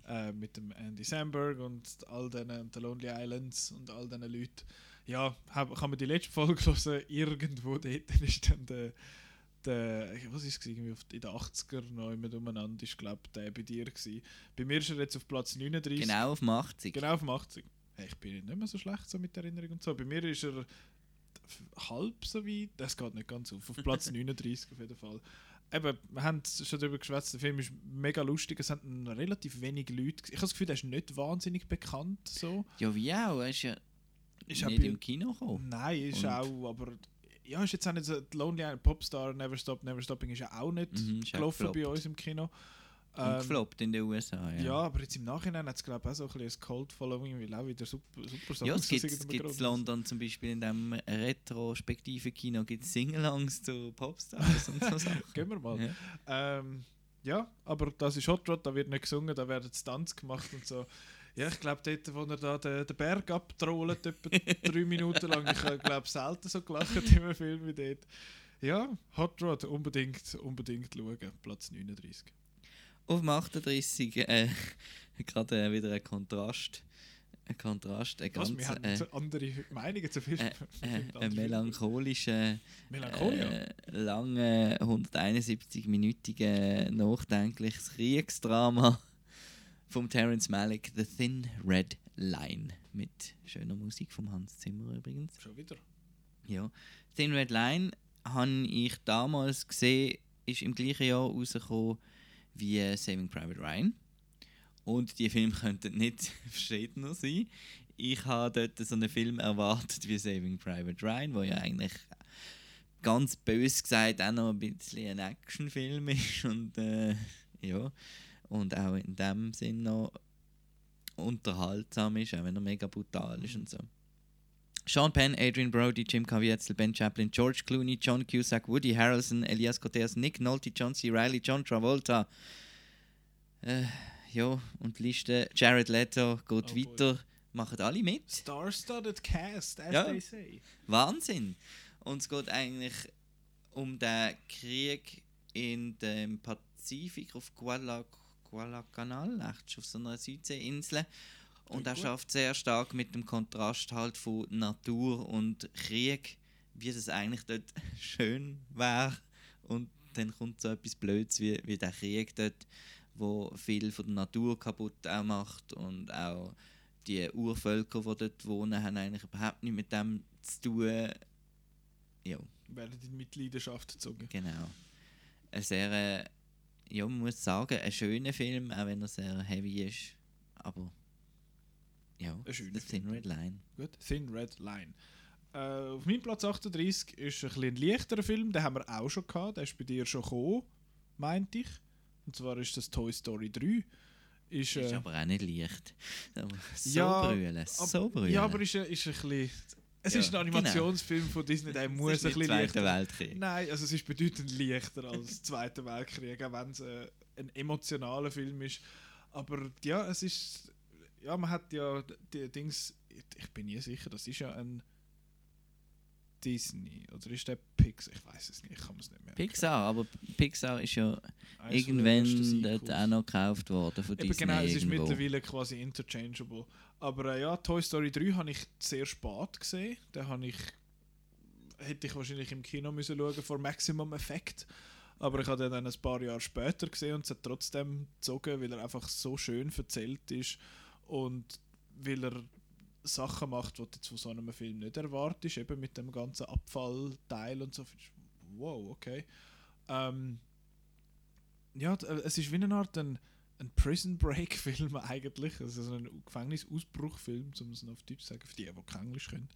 Speaker 2: äh, mit dem Andy Samberg und all den und The Lonely Islands und all diesen Leuten. Ja, hab, kann man die letzte Folge hören. Irgendwo dort ist dann der, der was ist es irgendwie in den 80er noch immer umeinander ist glaube der bei dir gewesen. Bei mir ist er jetzt auf Platz 39.
Speaker 3: Genau auf dem 80.
Speaker 2: Genau auf dem 80. Hey, ich bin nicht mehr so schlecht so mit der Erinnerung und so. Bei mir ist er halb so weit. Das geht nicht ganz auf. Auf Platz 39 auf jeden Fall. Eben, wir haben schon darüber geschwätzt, der Film ist mega lustig. Es haben relativ wenig Leute. Ich habe das Gefühl, der ist nicht wahnsinnig bekannt. So.
Speaker 3: Ja, wie auch. Er ist ja
Speaker 2: Ist
Speaker 3: nicht im Kino gekommen.
Speaker 2: Nein, ist
Speaker 3: Und-
Speaker 2: auch, aber ja, ist jetzt auch nicht so, Lonely Popstar, Never Stop, Never Stopping ist ja auch nicht
Speaker 3: Mhm,
Speaker 2: gelaufen bei uns im Kino.
Speaker 3: Und
Speaker 2: Ähm,
Speaker 3: gefloppt in den USA, ja.
Speaker 2: ja. aber jetzt im Nachhinein hat es glaube ich auch so ein bisschen ein Cult-Following, weil auch wieder super, super Songs
Speaker 3: Ja, es gibt in
Speaker 2: Grund.
Speaker 3: London zum Beispiel in dem retrospektiven Kino gibt es Singalongs zu Popstars und so Sachen.
Speaker 2: Gehen wir mal.
Speaker 3: Ja.
Speaker 2: Ähm, ja, aber das ist Hot Rod, da wird nicht gesungen, da werden Stunts gemacht und so. Ja, ich glaube, dort, wo er da den, den Berg abtrollt, etwa drei Minuten lang, ich glaube selten so gelacht in einem Film wie dort. Ja, Hot Rod, unbedingt, unbedingt schauen, Platz 39.
Speaker 3: auf dem 38 äh, gerade äh, wieder ein Kontrast. Ein Kontrast, ein
Speaker 2: Was,
Speaker 3: ganz
Speaker 2: wir haben
Speaker 3: äh,
Speaker 2: andere Meinungen zu Filmen.
Speaker 3: äh, äh, ein melancholischer,
Speaker 2: Melancholia?
Speaker 3: äh, lange 171-minütige nachdenkliches Kriegsdrama vom Terence Malick, The Thin Red Line. Mit schöner Musik vom Hans Zimmer übrigens.
Speaker 2: Schon wieder.
Speaker 3: Ja. Thin Red Line habe ich damals gesehen, ist im gleichen Jahr rausgekommen wie Saving Private Ryan. Und die Filme könnten nicht verschiedener sein. Ich habe dort so einen Film erwartet wie Saving Private Ryan, wo ja eigentlich ganz bös gesagt auch noch ein bisschen ein Actionfilm ist und äh, ja und auch in dem Sinn noch unterhaltsam ist, auch wenn er mega brutal ist und so. Sean Penn, Adrian Brody, Jim Caviezel, Ben Chaplin, George Clooney, John Cusack, Woody Harrelson, Elias Cortez, Nick Nolte, John C. Reilly, John Travolta. Äh, ja, und die Liste Jared Leto geht
Speaker 2: Oh
Speaker 3: weiter. Machen alle mit.
Speaker 2: Star-studded cast, as
Speaker 3: Ja.
Speaker 2: they say.
Speaker 3: Wahnsinn! Und es geht eigentlich um den Krieg in dem Pazifik auf Guadalcanal, echt auf so einer Südseeinsel. Und er schafft sehr stark mit dem Kontrast halt von Natur und Krieg, wie das eigentlich dort schön wäre. Und dann kommt so etwas Blödes wie, wie der Krieg dort, wo viel von der Natur kaputt auch macht und auch die Urvölker, die dort wohnen, haben eigentlich überhaupt nichts mit dem zu tun. Ja,
Speaker 2: Werden in Mitleidenschaft gezogen.
Speaker 3: genau. Ein sehr, äh, ja, man muss sagen, ein schöner Film, auch wenn er sehr heavy ist. Aber ja,
Speaker 2: Ein schöner
Speaker 3: The Thin Red Line.
Speaker 2: Gut, Thin Red Line. Äh, auf meinem Platz 38 ist ein, ein leichterer Film, den haben wir auch schon gehabt, der ist bei dir schon gekommen, meinte ich. Und zwar ist das Toy Story 3. Ist,
Speaker 3: Ist
Speaker 2: äh,
Speaker 3: aber auch nicht leicht. So
Speaker 2: Ja,
Speaker 3: brüllen, so brüllen.
Speaker 2: Ja, aber ist, ist ein bisschen... Es
Speaker 3: Ja,
Speaker 2: ist ein Animationsfilm von Disney, der
Speaker 3: Es
Speaker 2: muss
Speaker 3: ist
Speaker 2: ein bisschen leichter-
Speaker 3: Weltkrieg.
Speaker 2: Nein, also es ist bedeutend leichter als Zweiter Weltkrieg, auch wenn es äh, ein emotionaler Film ist. Aber ja, es ist... Ja, man hat ja die Dings... Ich bin nie sicher, das ist ja ein Disney. Oder ist der Pixar? Ich weiß es nicht, ich kann es nicht mehr.
Speaker 3: Pixar, aber Pixar ist ja
Speaker 2: ersten
Speaker 3: irgendwann dort auch noch gekauft worden von
Speaker 2: Eben
Speaker 3: Disney
Speaker 2: genau, es ist
Speaker 3: irgendwo.
Speaker 2: mittlerweile quasi interchangeable. Aber äh, ja, Toy Story 3 habe ich sehr spät gesehen. Den habe ich hätte ich wahrscheinlich im Kino müssen schauen vor Maximum Effekt. Aber ich habe den dann ein paar Jahre später gesehen und es hat trotzdem gezogen, weil er einfach so schön erzählt ist und weil er Sachen macht, die du von so einem Film nicht erwartest, eben mit dem ganzen Abfallteil und so. Wow, okay. Ähm, ja, äh, es ist wie eine Art ein, ein Prison Break Film eigentlich, also so ein Gefängnisausbruchfilm, um es auf Deutsch zu sagen, für die, die kein Englisch können.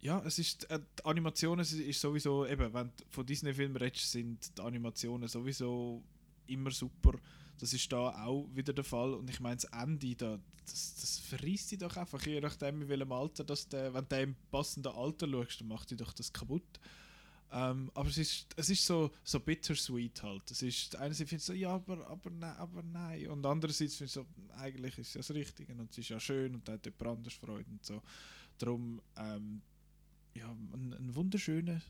Speaker 2: Ja, es ist, äh, die Animationen ist sowieso, eben, wenn du von Disney-Filmen redest, sind die Animationen sowieso immer super. Das ist da auch wieder der Fall. Und ich meine, das Ende, da, das, das verreist dich doch einfach, je nachdem, in welchem Alter, das der, wenn du im passenden Alter schaust, dann macht dich doch das kaputt. Ähm, aber es ist, es ist so, so bittersweet halt. Es ist, einerseits findest du so, ja, aber, aber, nein, aber nein. Und andererseits findest du so, eigentlich ist es ja das Richtige und es ist ja schön und hat jemand anders Freude und so. Darum, ähm, ja, ein, ein wunderschöner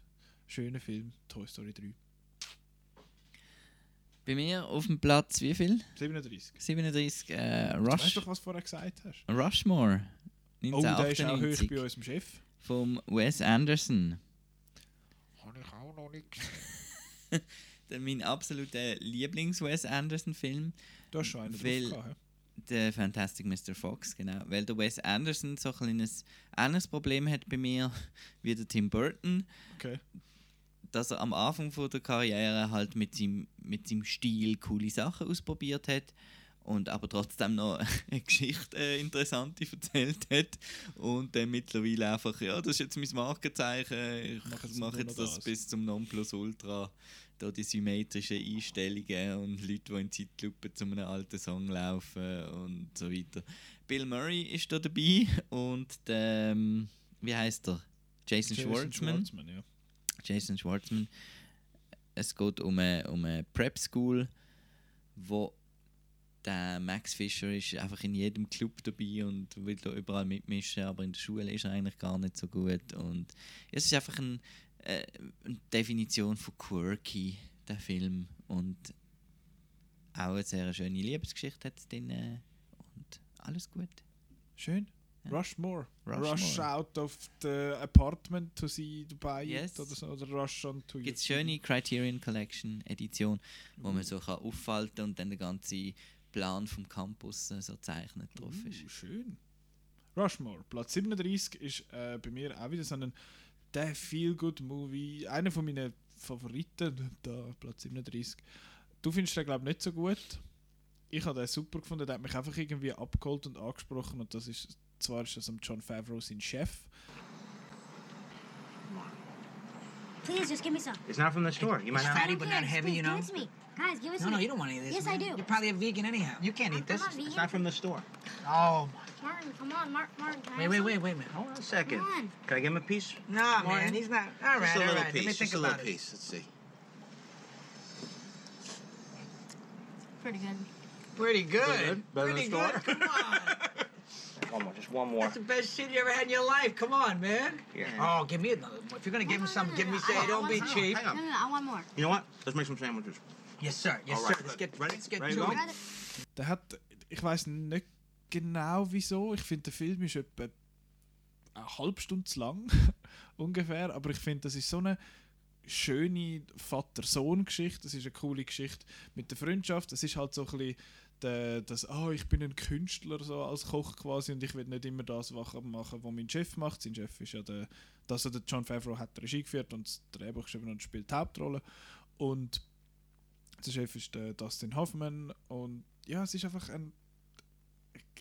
Speaker 2: schöner Film, Toy Story 3.
Speaker 3: Bei mir auf dem Platz wie viel?
Speaker 2: 37.
Speaker 3: 37 äh,
Speaker 2: Du weißt
Speaker 3: Rush,
Speaker 2: doch, was du vorher gesagt hast.
Speaker 3: Rushmore.
Speaker 2: Oh, der ist auch hoch
Speaker 3: 1998
Speaker 2: bei unserem Chef.
Speaker 3: vom Wes Anderson.
Speaker 2: Habe ich auch noch nicht
Speaker 3: Der mein absoluter Lieblings-Wes Anderson-Film.
Speaker 2: Du hast schon einen
Speaker 3: Weil-
Speaker 2: drauf?
Speaker 3: Der Fantastic Mr. Fox, genau. Weil der Wes Anderson so ein kleines ähnliches Problem hat bei mir wie der Tim Burton.
Speaker 2: Okay.
Speaker 3: Dass er am Anfang von der Karriere halt mit seinem, mit seinem Stil coole Sachen ausprobiert hat und aber trotzdem noch eine Geschichte äh, interessante erzählt hat und dann mittlerweile einfach, ja, das ist jetzt mein Markenzeichen, ich mache
Speaker 2: nur
Speaker 3: jetzt das
Speaker 2: das.
Speaker 3: bis zum Nonplusultra, da die symmetrischen Einstellungen und Leute, die in Zeitlupe zu einem alten Song laufen und so weiter. Bill Murray ist da dabei und der, ähm, wie heißt er? Jason, Schwartzman.
Speaker 2: Schwartzman, ja.
Speaker 3: Jason Schwartzman. Es geht um eine, um eine Prep School, wo der Max Fischer ist einfach in jedem Club dabei und will da überall mitmischen, aber in der Schule ist er eigentlich gar nicht so gut. Und es ist einfach ein, äh, eine Definition von quirky, der Film. Und auch eine sehr schöne Liebesgeschichte hat drin äh, und alles gut.
Speaker 2: Schön. Rushmore.
Speaker 3: Rushmore.
Speaker 2: Rush out of the apartment to see Dubai
Speaker 3: Yes.
Speaker 2: oder so. Oder Rush on to
Speaker 3: Gibt schöne Criterion Collection Edition, wo man so kann auffalten und dann der ganze Plan vom Campus äh, so zeichnet drauf ist.
Speaker 2: Uh, schön. Rushmore, Platz 37 ist äh, bei mir auch wieder so ein der Feel-Good-Movie. Einer von meinen Favoriten, da Platz 37. Du findest den, glaube ich, nicht so gut. Ich habe den super gefunden, der hat mich einfach irgendwie abgeholt und angesprochen. Und das ist, zwar ist das John Favreau sein Chef.
Speaker 10: Please, just give me some.
Speaker 11: It's not from the store. You might
Speaker 10: It's
Speaker 11: not.
Speaker 10: fatty, but not heavy, you know? Give it to me. Guys, give it to
Speaker 11: No,
Speaker 10: me.
Speaker 11: no, you don't want any of this.
Speaker 10: Yes,
Speaker 11: man.
Speaker 10: I do.
Speaker 11: You're probably a vegan anyhow. You can't eat
Speaker 10: I'm
Speaker 11: this.
Speaker 10: not
Speaker 11: It's not from the store.
Speaker 10: Oh, Martin, come on, Mar- Martin. Can
Speaker 11: Wait, wait, wait, wait a minute. Hold on a second.
Speaker 10: Come on.
Speaker 11: Can I give him a piece?
Speaker 12: Nah,
Speaker 11: Martin?
Speaker 12: man, he's not. All right,
Speaker 11: Just a little
Speaker 12: right.
Speaker 11: piece.
Speaker 12: Let me think
Speaker 11: just a
Speaker 12: about
Speaker 11: little
Speaker 12: it.
Speaker 11: piece. Let's see.
Speaker 10: Pretty good.
Speaker 12: Pretty good.
Speaker 11: Pretty good. Better than
Speaker 12: Pretty
Speaker 11: the
Speaker 12: good.
Speaker 11: store?
Speaker 12: Come on.
Speaker 11: One more. Just one more.
Speaker 12: That's the best shit you ever had in your life. Come on, man.
Speaker 11: Here.
Speaker 12: Oh, give me another one. If you're gonna give him some, give me say,
Speaker 10: I- I
Speaker 12: don't
Speaker 10: want
Speaker 12: be
Speaker 10: some.
Speaker 12: cheap.
Speaker 11: Hang on.
Speaker 10: No, no, no, I want more.
Speaker 11: You know what? Let's make some sandwiches.
Speaker 12: Yes, sir. Yes,
Speaker 11: All
Speaker 12: sir.
Speaker 11: right,
Speaker 12: Let's get,
Speaker 11: Ready?
Speaker 12: let's get
Speaker 11: Ready
Speaker 12: to it.
Speaker 2: Der hat, ich weiß nicht genau wieso. Ich finde, der Film ist etwa eine halbe Stunde zu lang, ungefähr. Aber ich finde, das ist so eine schöne Vater-Sohn-Geschichte. Das ist eine coole Geschichte mit der Freundschaft. Es ist halt so ein bisschen der, das, ah, ich bin ein Künstler so als Koch quasi und ich will nicht immer das machen, was mein Chef macht. Sein Chef ist ja der, das, der John Favreau hat Regie geführt und das Drehbuch geschrieben und spielt die Hauptrolle. Und der Chef ist der Dustin Hoffman und ja, es ist einfach ein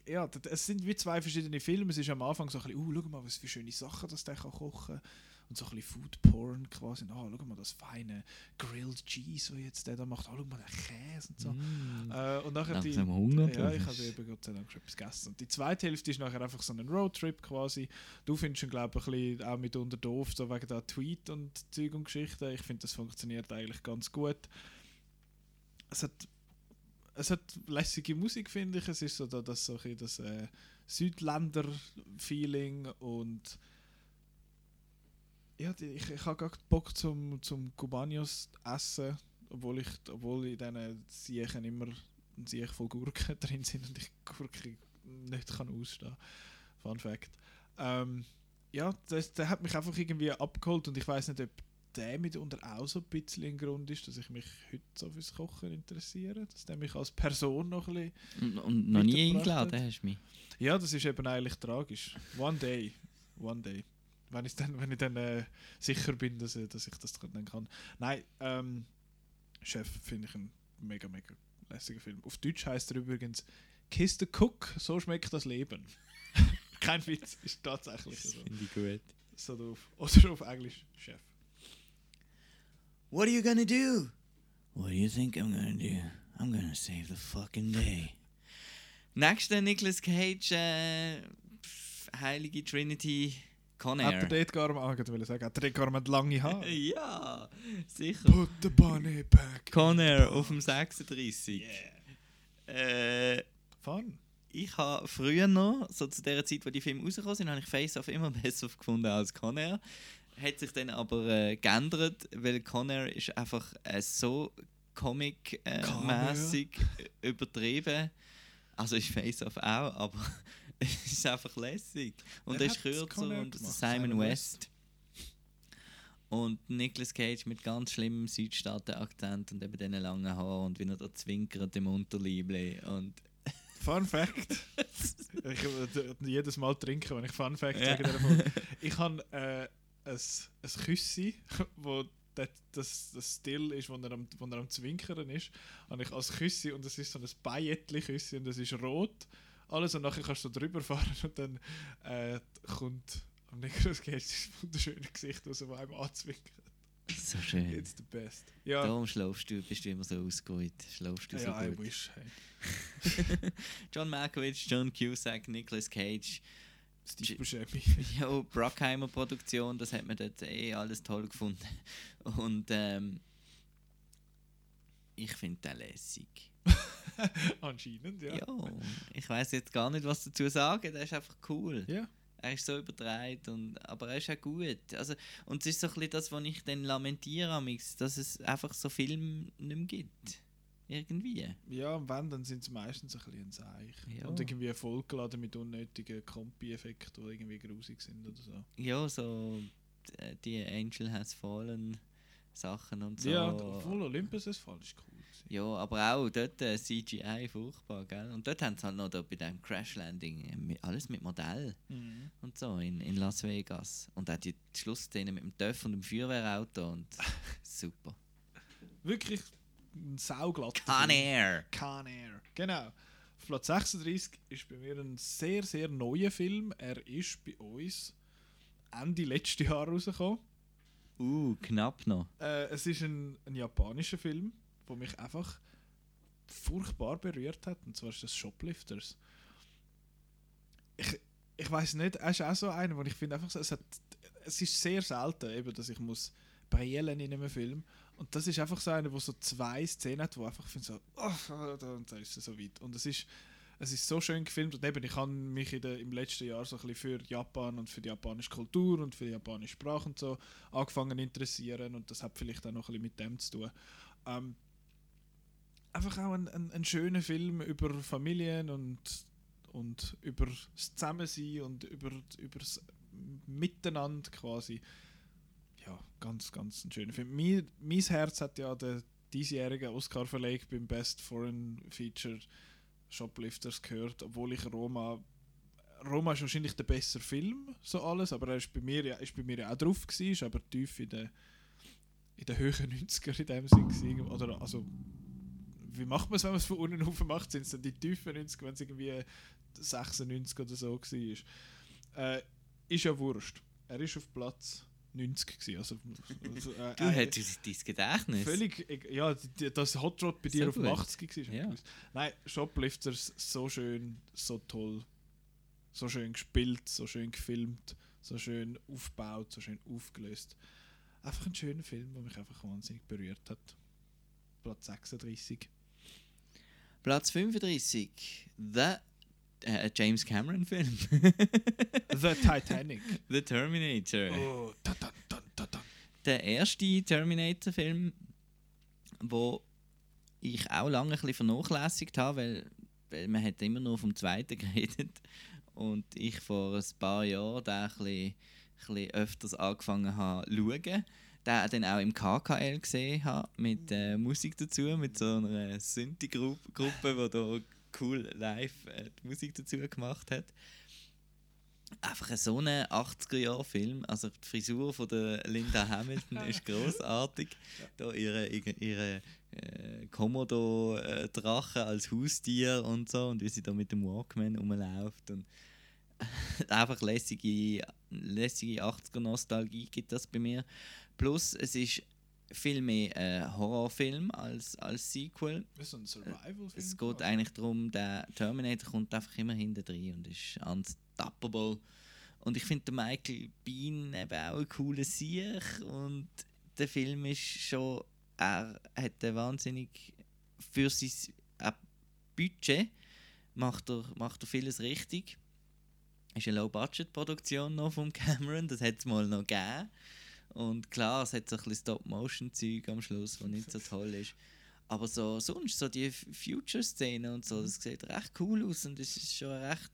Speaker 2: ja, es sind wie zwei verschiedene Filme. Es ist am Anfang so ein bisschen, uh, schau mal, was für schöne Sachen das der kann kochen und so ein bisschen Food Porn quasi. Ah, schau mal das feine Grilled Cheese, was jetzt der da macht. Ah, schau mal den Käse und so. Äh, und nachher die,
Speaker 3: Hunger
Speaker 2: ja, ich habe eben Gott sei Dank schon etwas gegessen. Und die zweite Hälfte ist nachher einfach so ein Roadtrip quasi. Du findest ihn, glaube ich, ein bisschen auch mitunter doof, so wegen der Tweet und Zeug und Geschichten. Ich finde, das funktioniert eigentlich ganz gut. Es hat, es hat lässige Musik, finde ich. Es ist so da, das, so das äh, Südländer-Feeling und ja, ich, ich habe gerade Bock zum, zum Cubanios essen, obwohl ich, obwohl in diesen Siechen immer ein Siech voll Gurken drin sind und ich Gurken nicht kann ausstehen. Fun Fact. Ähm, ja, das, der hat mich einfach irgendwie abgeholt und ich weiß nicht, ob der mitunter auch so ein bisschen ein Grund ist, dass ich mich heute so fürs Kochen interessiere, dass der mich als Person noch ein bisschen
Speaker 3: Und, und noch nie eingeladen
Speaker 2: hat.
Speaker 3: hast du mich.
Speaker 2: Ja, das ist eben eigentlich tragisch. One day. One day. Wenn, ich's dann, wenn ich dann äh, sicher bin, dass, dass ich das dann kann. Nein, ähm, Chef finde ich einen mega, mega lässiger Film. Auf Deutsch heißt er übrigens Kiss the Cook, so schmeckt das Leben. Kein Witz, ist tatsächlich so.
Speaker 3: Finde ich gut.
Speaker 2: so drauf. Oder auf Englisch Chef.
Speaker 3: What are you gonna do? What do you think I'm gonna do? I'm gonna save the fucking day. Nächster Nicolas Cage, äh, Heilige Trinity, Con
Speaker 2: Hat er dort gar mal, ah, wollte sagen, hat er dort gar mal lange Haare?
Speaker 3: ja, sicher.
Speaker 2: Put the bunny back.
Speaker 3: Con Air auf dem 36. Äh,
Speaker 2: Fun.
Speaker 3: ich habe früher noch, so zu der Zeit, wo die Filme rausgekommen sind, habe ich Face Off immer besser gefunden als Con Air. Hat sich dann aber äh, geändert, weil Con Air ist einfach äh, so comic-mäßig äh, übertrieben. Also ist Face Off auch, aber es ist einfach lässig. Und er ist kürzer und das? Simon West. Und Nicolas Cage mit ganz schlimmem Südstaaten-Akzent und eben diesen langen Haaren und wie er da zwinkert im Unterliebli. Und
Speaker 2: Fun Fact. ich würde jedes Mal trinken, wenn ich Fun Fact
Speaker 3: Ja.
Speaker 2: sage. Ich habe äh, ein, ein Küssi, wo das, das, das Still ist, wo er, am, wo er am Zwinkern ist, habe ich als Küssi und es ist so ein Bayettli-Küssi und es ist rot. Alles und nachher kannst du drüber fahren und dann äh, kommt am Nicolas Cage das wunderschöne Gesicht das einem anzwinkert.
Speaker 3: so schön.
Speaker 2: It's the best. Ja,
Speaker 3: Darum schlafst du, bist du immer so ausgeruht. Schlafst du so
Speaker 2: ja I
Speaker 3: gut.
Speaker 2: wish. Hey.
Speaker 3: John Malkovich, John Cusack, Nicolas Cage.
Speaker 2: Steve Buscemi.
Speaker 3: Ja, Brockheimer Produktion, das hat man dort eh alles toll gefunden. Und ähm, ich finde den lässig.
Speaker 2: Anscheinend, ja.
Speaker 3: Ja, ich weiß jetzt gar nicht, was dazu sagen. Der ist einfach cool.
Speaker 2: Ja.
Speaker 3: Er ist so übertreibt, und, aber er ist auch gut. Also, und es ist so ein bisschen das, was ich dann lamentiere, amix, dass es einfach so Filme nicht mehr gibt. Irgendwie.
Speaker 2: Ja, und wenn, dann sind es meistens ein bisschen ein Seich.
Speaker 3: Ja.
Speaker 2: Und irgendwie vollgeladen mit unnötigen Kompi-Effekten, die irgendwie grusig sind oder so.
Speaker 3: Ja, so äh, die Angel Has Fallen Sachen und so.
Speaker 2: Ja, obwohl Olympus das Fall ist cool.
Speaker 3: Ja, aber auch dort äh, CGI furchtbar, gell? Und dort haben sie halt noch da bei dem Crash Landing äh, alles mit Modell
Speaker 2: Mhm.
Speaker 3: und so in, in Las Vegas. Und auch die Schlussszene mit dem Töff und dem Feuerwehrauto und super.
Speaker 2: Wirklich ein sauglatter
Speaker 3: Con
Speaker 2: Film.
Speaker 3: Air.
Speaker 2: Con Air. Genau. Auf Platz 36 ist bei mir ein sehr, sehr neuer Film. Er ist bei uns Ende letzten Jahr rausgekommen.
Speaker 3: Uh, knapp noch.
Speaker 2: Äh, es ist ein, ein japanischer Film, der mich einfach furchtbar berührt hat. Und zwar ist das Shoplifters. Ich, ich weiß nicht, er ist auch so einer, wo ich finde einfach es, hat, es ist sehr selten, eben, dass ich muss brillen in einem Film. Und das ist einfach so einer, wo so zwei Szenen hat, wo einfach finde so, oh, da, und da ist es so weit. Und es ist, es ist so schön gefilmt und eben, ich habe mich in der, im letzten Jahr so ein bisschen für Japan und für die japanische Kultur und für die japanische Sprache und so angefangen interessieren und das hat vielleicht auch noch ein bisschen mit dem zu tun. Ähm, einfach auch ein, ein, ein schöner Film über Familien und, und über das Zusammensein und über, über das Miteinander quasi. Ja, ganz, ganz ein schöner Film. Mein, mein Herz hat ja der diesjährige Oscar verlegt beim Best Foreign Feature Shoplifters gehört, obwohl ich Roma Roma ist wahrscheinlich der bessere Film, so alles, aber er ist bei mir ja, ist bei mir auch drauf gewesen, ist aber tief in den in den höheren 90er in dem Sinn gewesen. Oder also wie macht man es, wenn man es von unten auf macht? Sind es dann die tiefen 90er, wenn es irgendwie 96 oder so war? Äh, ist ja wurscht. Er ist auf Platz 90 gewesen. Also, also, äh,
Speaker 3: Du
Speaker 2: äh,
Speaker 3: hättest dein Gedächtnis.
Speaker 2: Völlig, eg- ja, das Hot Rod bei dir
Speaker 3: So
Speaker 2: auf
Speaker 3: gut.
Speaker 2: dem 80 war.
Speaker 3: Ja.
Speaker 2: Nein, Shoplifters, so schön, so toll, so schön gespielt, so schön gefilmt, so schön aufgebaut, so schön aufgelöst. Einfach ein schöner Film, der mich einfach wahnsinnig berührt hat. Platz 36.
Speaker 3: Platz 35. The äh, James Cameron Film.
Speaker 2: The Titanic.
Speaker 3: The Terminator.
Speaker 2: Oh,
Speaker 3: Der erste Terminator-Film, wo ich auch lange ein bisschen vernachlässigt habe, weil, weil man hat immer nur vom zweiten geredet und ich vor ein paar Jahren da ein bisschen, ein bisschen öfters angefangen habe zu schauen. Den dann auch im KKL gesehen habe, mit äh, Musik dazu, mit so einer Synthi-Gruppe, die da cool live äh, die Musik dazu gemacht hat einfach so ein 80er-Jahr-Film. Also die Frisur von der Linda Hamilton ist großartig. Da ihre, ihre, ihre äh, Komodo-Drache als Haustier und so und wie sie da mit dem Walkman rumläuft. Und einfach lässige, lässige 80er-Nostalgie gibt das bei mir. Plus es ist viel mehr ein Horrorfilm als, als Sequel.
Speaker 2: Das ist ein Survival-Film.
Speaker 3: Es geht eigentlich darum, der Terminator kommt einfach immer hinten drin und ist unstoppable. Und ich finde, der Michael Bean eben auch ein cooler Sieg und der Film ist schon, er hat wahnsinnig für sein äh, Budget macht er, macht er vieles richtig. Ist eine Low-Budget-Produktion noch von Cameron, das hat es mal noch gegeben. Und klar, es hat so ein bisschen Stop-Motion-Zeug am Schluss, was nicht so toll ist. Aber so, sonst, so die Future-Szene und so, das sieht recht cool aus und es ist schon recht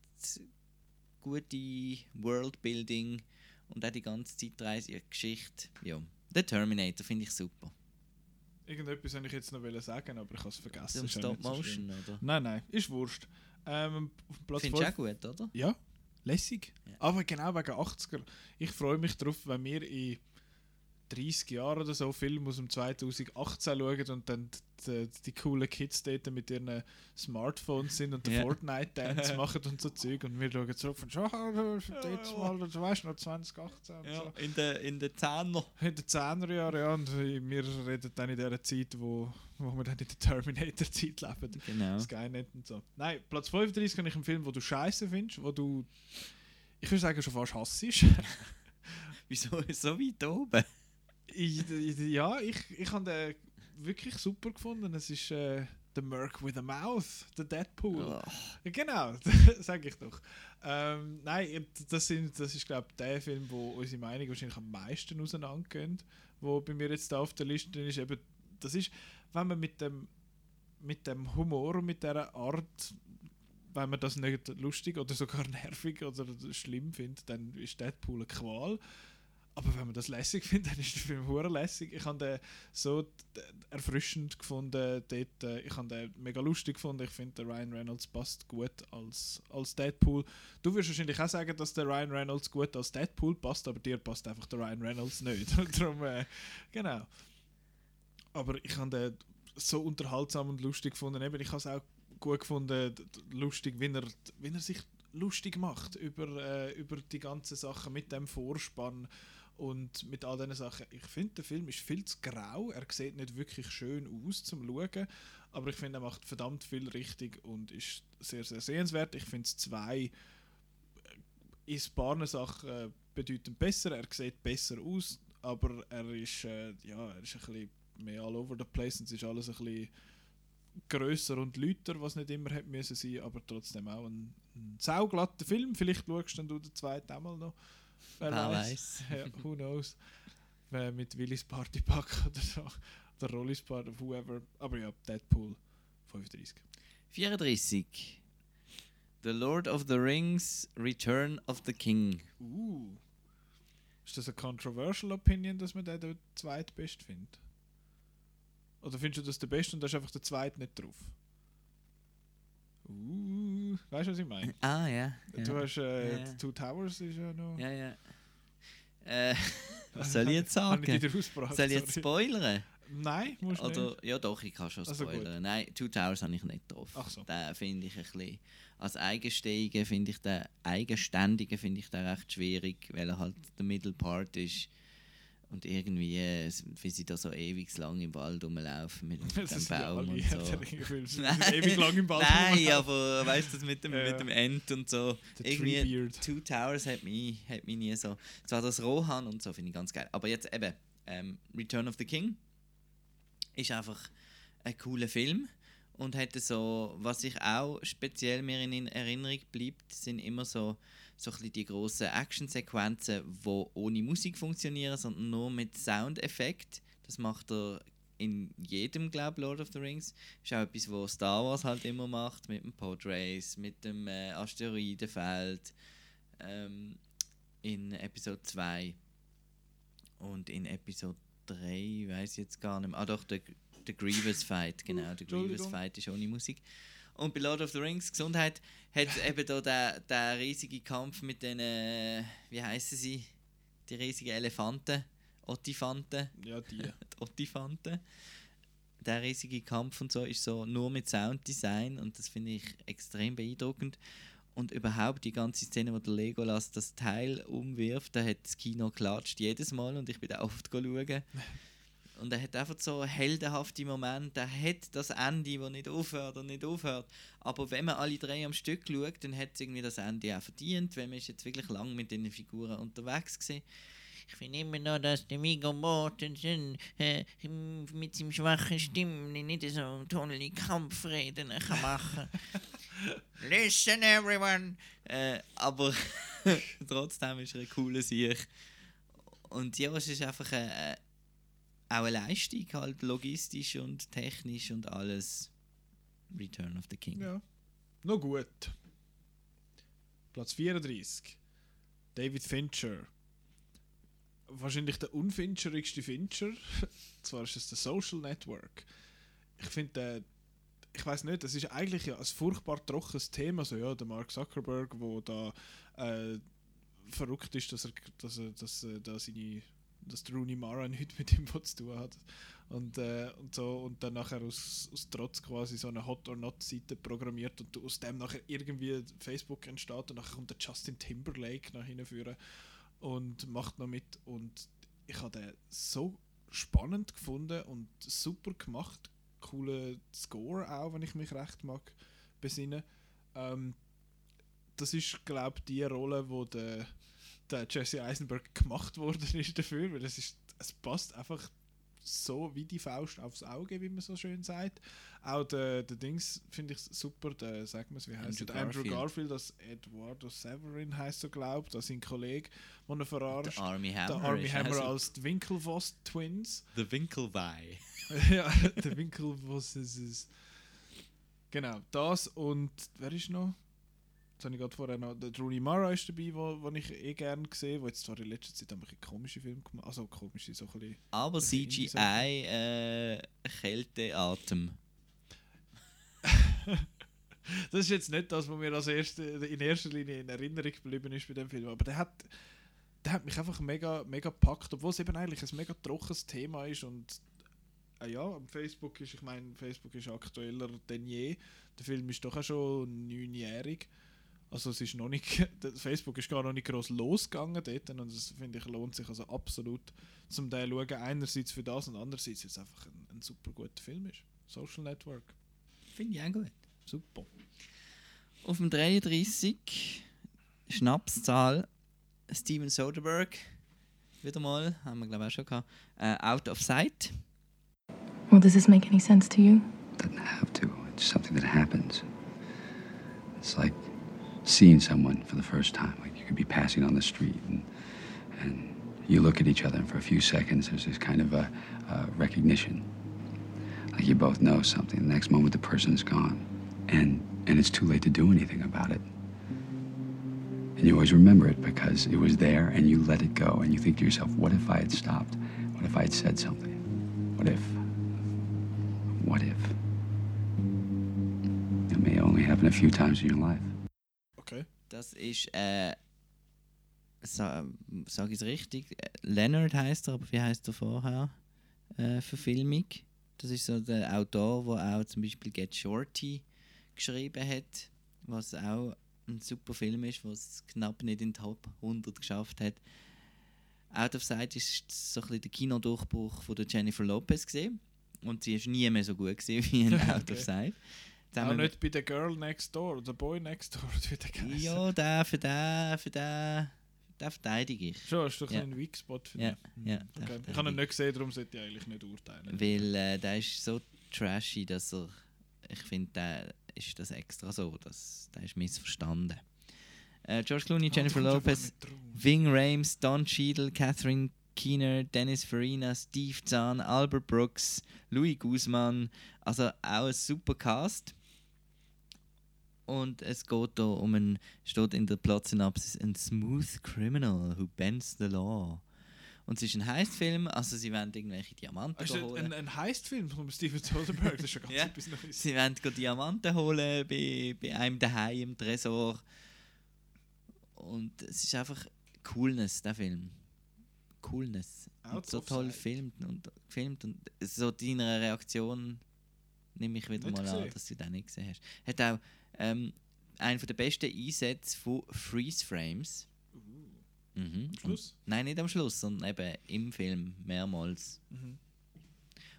Speaker 3: gute Worldbuilding und auch die ganze Zeitreise, Geschichte. Ja, der Terminator finde ich super.
Speaker 2: Irgendetwas wollte ich jetzt noch sagen, aber ich habe es vergessen. So
Speaker 3: Stop-Motion,
Speaker 2: schlimm.
Speaker 3: oder?
Speaker 2: Nein, nein, ist wurscht. Ähm, Platz
Speaker 3: Findest du auch gut, oder?
Speaker 2: Ja, lässig. Aber genau wegen 80er. Ich freue mich darauf, wenn wir in 30 Jahren oder so Filme aus dem 2018 schauen und dann die, die, die coolen Kids dort mit ihren Smartphones sind und den
Speaker 3: Ja.
Speaker 2: Fortnite-Dance machen und so Zeug und wir schauen zurück und schon, oh, jetzt mal, du weißt noch 2018 und so.
Speaker 3: In den in der Zehner.
Speaker 2: In den 10er Jahren, ja, und wir reden dann in der Zeit, wo, wo wir dann in der Terminator-Zeit leben.
Speaker 3: Genau.
Speaker 2: Skynet und so. Nein, Platz 35 kann ich einen Film, wo du scheiße findest, wo du, ich würde sagen, schon fast hassisch.
Speaker 3: Wieso so weit oben?
Speaker 2: Ich, ich, ja, ich, ich habe den wirklich super gefunden. Es ist äh, The Merc with a Mouth, der Deadpool. Genau, sage ich doch. Ähm, nein, das, sind, das ist, glaube ich, der Film, wo unsere Meinung wahrscheinlich am meisten auseinandergehen, wo bei mir jetzt da auf der Liste ist. Eben, das ist, wenn man mit dem mit dem Humor und mit dieser Art, wenn man das nicht lustig oder sogar nervig oder schlimm findet, dann ist Deadpool eine Qual. Aber wenn man das lässig findet, dann ist der Film hure lässig. Ich habe den so erfrischend gefunden. Dort, äh, ich habe den mega lustig gefunden. Ich finde, der Ryan Reynolds passt gut als, als Deadpool. Du wirst wahrscheinlich auch sagen, dass der Ryan Reynolds gut als Deadpool passt, aber dir passt einfach der Ryan Reynolds nicht. Darum, äh, genau. Aber ich habe den so unterhaltsam und lustig gefunden. Eben, ich habe es auch gut gefunden, lustig, wie er, wie er sich lustig macht über, äh, über die ganzen Sachen mit dem Vorspann und mit all diesen Sachen. Ich finde, der Film ist viel zu grau. Er sieht nicht wirklich schön aus zum Schauen, aber ich finde, er macht verdammt viel richtig und ist sehr, sehr sehenswert. Ich finde es zwei äh, ein paar Sachen bedeutend besser. Er sieht besser aus, aber er ist, äh, ja, er ist ein bisschen mehr all over the place und es ist alles ein bisschen grösser und lauter, was nicht immer hätte müssen sein, aber trotzdem auch ein, ein sauglatter Film. Vielleicht schaust du den zweiten auch mal noch. Wer,
Speaker 3: Wer
Speaker 2: weiß. ja, who knows. Äh, mit Willis Partypack oder so. Oder Rollis Party, whoever. Aber ja, Deadpool 35.
Speaker 3: 34. The Lord of the Rings, Return of the King.
Speaker 2: Uh. Ist das eine controversial opinion, dass man den den zweitbest findet? Oder findest du das der beste und da ist einfach der zweite nicht drauf? Uh, weißt du, was ich meine?
Speaker 3: Ah, ja.
Speaker 2: Du
Speaker 3: ja.
Speaker 2: hast äh,
Speaker 3: Ja, ja.
Speaker 2: Two Towers ist ja noch.
Speaker 3: Ja, ja. Äh, was soll ich jetzt sagen?
Speaker 2: ich
Speaker 3: soll ich jetzt spoilern?
Speaker 2: Nein, musst du
Speaker 3: Oder,
Speaker 2: nicht.
Speaker 3: ja doch, ich kann schon
Speaker 2: Also
Speaker 3: spoilern. Nein, Two Towers habe ich nicht drauf.
Speaker 2: Ach so.
Speaker 3: Den finde ich ein bisschen... Als Eigenständigen finde ich den... Eigenständigen finde ich den recht schwierig, weil er halt der Middle Part ist. Und irgendwie, äh, wie sie da so ewig lang im Wald rumlaufen mit, mit dem Baum und so.
Speaker 2: Sind ewig lang im Wald
Speaker 3: Nein, aber weißt du, das mit dem,
Speaker 2: Ja,
Speaker 3: mit dem End und so.
Speaker 2: Der
Speaker 3: irgendwie. Two Towers hat mich, hat mich nie so... Zwar das Rohan und so finde ich ganz geil. Aber jetzt eben, ähm, Return of the King ist einfach ein cooler Film und hätte so, was ich auch speziell mir in Erinnerung bleibt, sind immer so, so ein bisschen die grossen Actionsequenzen, die ohne Musik funktionieren, sondern nur mit Soundeffekt. Das macht er in jedem, glaube Lord of the Rings. Ist auch etwas, was Star Wars halt immer macht, mit dem Podrace, mit dem äh, Asteroidenfeld, ähm, in Episode 2 und in Episode 3, weiß ich jetzt gar nicht mehr. Ah doch, der, der Grievous Fight, genau, der Grievous. Fight ist ohne Musik. Und bei Lord of the Rings Gesundheit hat es eben da der, der riesige Kampf mit den, äh, wie heißen sie, die riesigen Elefanten, Ottifanten.
Speaker 2: Ja, die.
Speaker 3: die Ottifanten. Der riesige Kampf und so ist so nur mit Sounddesign und das finde ich extrem beeindruckend. Und überhaupt die ganze Szene, wo der Legolas das Teil umwirft, da hat das Kino klatscht jedes Mal und ich bin da oft schauen. Und er hat einfach so heldenhafte Momente. Er hat das Ende, das nicht aufhört und nicht aufhört. Aber wenn man alle drei am Stück schaut, dann hat es irgendwie das Ende auch verdient, weil man ist jetzt wirklich lang mit den Figuren unterwegs gewesen. Ich finde immer noch, dass der Viggo Mortensen äh, mit seinem schwachen Stimme nicht so tolle Kampfreden kann machen Listen everyone! Äh, aber trotzdem ist er ein cooler Sieg. Und ja, es ist einfach eine, auch eine Leistung, halt logistisch und technisch und alles. Return of the King.
Speaker 2: Ja. Noch gut. Platz 34. David Fincher. Wahrscheinlich der unfincherigste Fincher. Zwar ist es der Social Network. Ich finde, ich weiß nicht, das ist eigentlich ja ein furchtbar trockenes Thema. So, ja, der Mark Zuckerberg, wo da äh, verrückt ist, dass er, dass er, dass, er, da seine, dass Rooney Mara nichts mit ihm zu tun hat. Und, äh, und so und dann nachher aus, aus Trotz quasi so eine Hot or Not Seite programmiert und aus dem nachher irgendwie Facebook entsteht und nachher kommt der Justin Timberlake nach hinten führen und macht noch mit. Und ich habe den so spannend gefunden und super gemacht. Cooler Score auch wenn ich mich recht mag besinnen. Ähm, das ist glaube ich die Rolle wo der, der Jesse Eisenberg gemacht worden ist dafür weil es ist es passt einfach so wie die Faust aufs Auge, wie man so schön sagt. Auch der, der Dings finde ich super, der, sagen wir es, wie heißt
Speaker 3: Andrew
Speaker 2: der? Andrew
Speaker 3: Garfield.
Speaker 2: Das Eduardo Severin heißt er, glaubt, das sein Kollege, den er verarscht.
Speaker 3: Der Army
Speaker 2: Der
Speaker 3: Hammer
Speaker 2: Army
Speaker 3: ist
Speaker 2: Hammer
Speaker 3: auch
Speaker 2: als die Winklevoss Twins.
Speaker 3: The Winkelwei.
Speaker 2: ja, der Winklevoss ist es. Genau, das und wer ist noch? Jetzt habe ich gerade vorher noch, der Rooney Mara ist dabei, wo, wo ich eh gerne gesehen, wo jetzt zwar in letzter Zeit ein bisschen komische Filme gemacht also komische, so ein bisschen...
Speaker 3: Aber. CGI, äh, Kälteatem.
Speaker 2: das ist jetzt nicht das, was mir als erste, in erster Linie in Erinnerung geblieben ist bei dem Film, aber der hat, der hat mich einfach mega, mega gepackt, obwohl es eben eigentlich ein mega trockenes Thema ist und äh, ja, am Facebook ist, ich meine, Facebook ist aktueller denn je. Der Film ist doch auch schon neunjährig. Also es ist noch nicht, Facebook ist gar noch nicht groß losgegangen dort und das finde ich lohnt sich also absolut zum Teil schauen. Einerseits für das und andererseits, weil es einfach ein, ein super guter Film ist. Social Network.
Speaker 3: Finde ich auch gut.
Speaker 2: Super.
Speaker 3: Auf dem 33 Schnapszahl Steven Soderbergh. Wieder mal, haben wir glaube ich auch schon gehabt. Äh, Out of Sight.
Speaker 13: Well, does this make any sense to you?
Speaker 14: Doesn't have to. It's something that happens. It's like seeing someone for the first time. Like you could be passing on the street and and you look at each other, and for a few seconds there's this kind of a, a recognition. Like you both know something. The next moment the person's gone, and and it's too late to do anything about it. And you always remember it because it was there, and you let it go, and you think to yourself, "What if I had stopped? What if I had said something? What if? What if?" It may only happen a few times in your life.
Speaker 3: Das ist, äh, sa sage ich es richtig? Leonard heißt er, aber wie heißt er vorher? Äh, Verfilmung. Das ist so der Autor, der auch zum Beispiel Get Shorty geschrieben hat, was auch ein super Film ist, was knapp nicht in die Top 100 geschafft hat. Out of Sight ist so ein bisschen der Kinodurchbruch von der Jennifer Lopez gesehen und sie ist nie mehr so gut gesehen wie in Out of Sight.
Speaker 2: Auch nicht bei der Girl Next Door oder der Boy Next Door, wie der geheißen.
Speaker 3: Ja, der für den, für den, den verteidige ich.
Speaker 2: Schon, ist doch
Speaker 3: ja.
Speaker 2: ein Weak Spot für
Speaker 3: Ja,
Speaker 2: dich.
Speaker 3: ja,
Speaker 2: okay. Ich habe ihn nicht gesehen, darum sollte ich eigentlich nicht urteilen.
Speaker 3: Weil äh, der ist so trashy, dass er. Ich finde, der ist das extra so. dass der ist missverstanden. Äh, George Clooney,
Speaker 2: Ah,
Speaker 3: Jennifer
Speaker 2: einfach
Speaker 3: Lopez. Ving Rhames, Don Cheadle, Catherine Keener, Dennis Farina, Steve Zahn, Albert Brooks, Louis Guzman. Also auch ein super Cast. Und es geht hier um einen, steht in der Plotsynopsis, ein smooth criminal who bends the law. Und es ist ein Heistfilm, also sie wollen irgendwelche Diamanten
Speaker 2: Ist
Speaker 3: holen.
Speaker 2: ein, ein Heist-Film von Steven Soderbergh? Das ist schon ganz
Speaker 3: Ja.
Speaker 2: etwas Neues.
Speaker 3: Sie wollen Diamanten holen bei, bei einem daheim im Tresor. Und es ist einfach Coolness, der Film. Coolness. Und so toll gefilmt und, gefilmt und so deine Reaktion nehme ich wieder
Speaker 2: Nicht
Speaker 3: mal an,
Speaker 2: gesehen.
Speaker 3: dass du den nicht gesehen hast. Hat auch ähm, einen der besten Einsätze von Freeze Frames. Mhm.
Speaker 2: Am Schluss?
Speaker 3: Und, nein, nicht am Schluss, sondern eben im Film mehrmals.
Speaker 2: Mhm.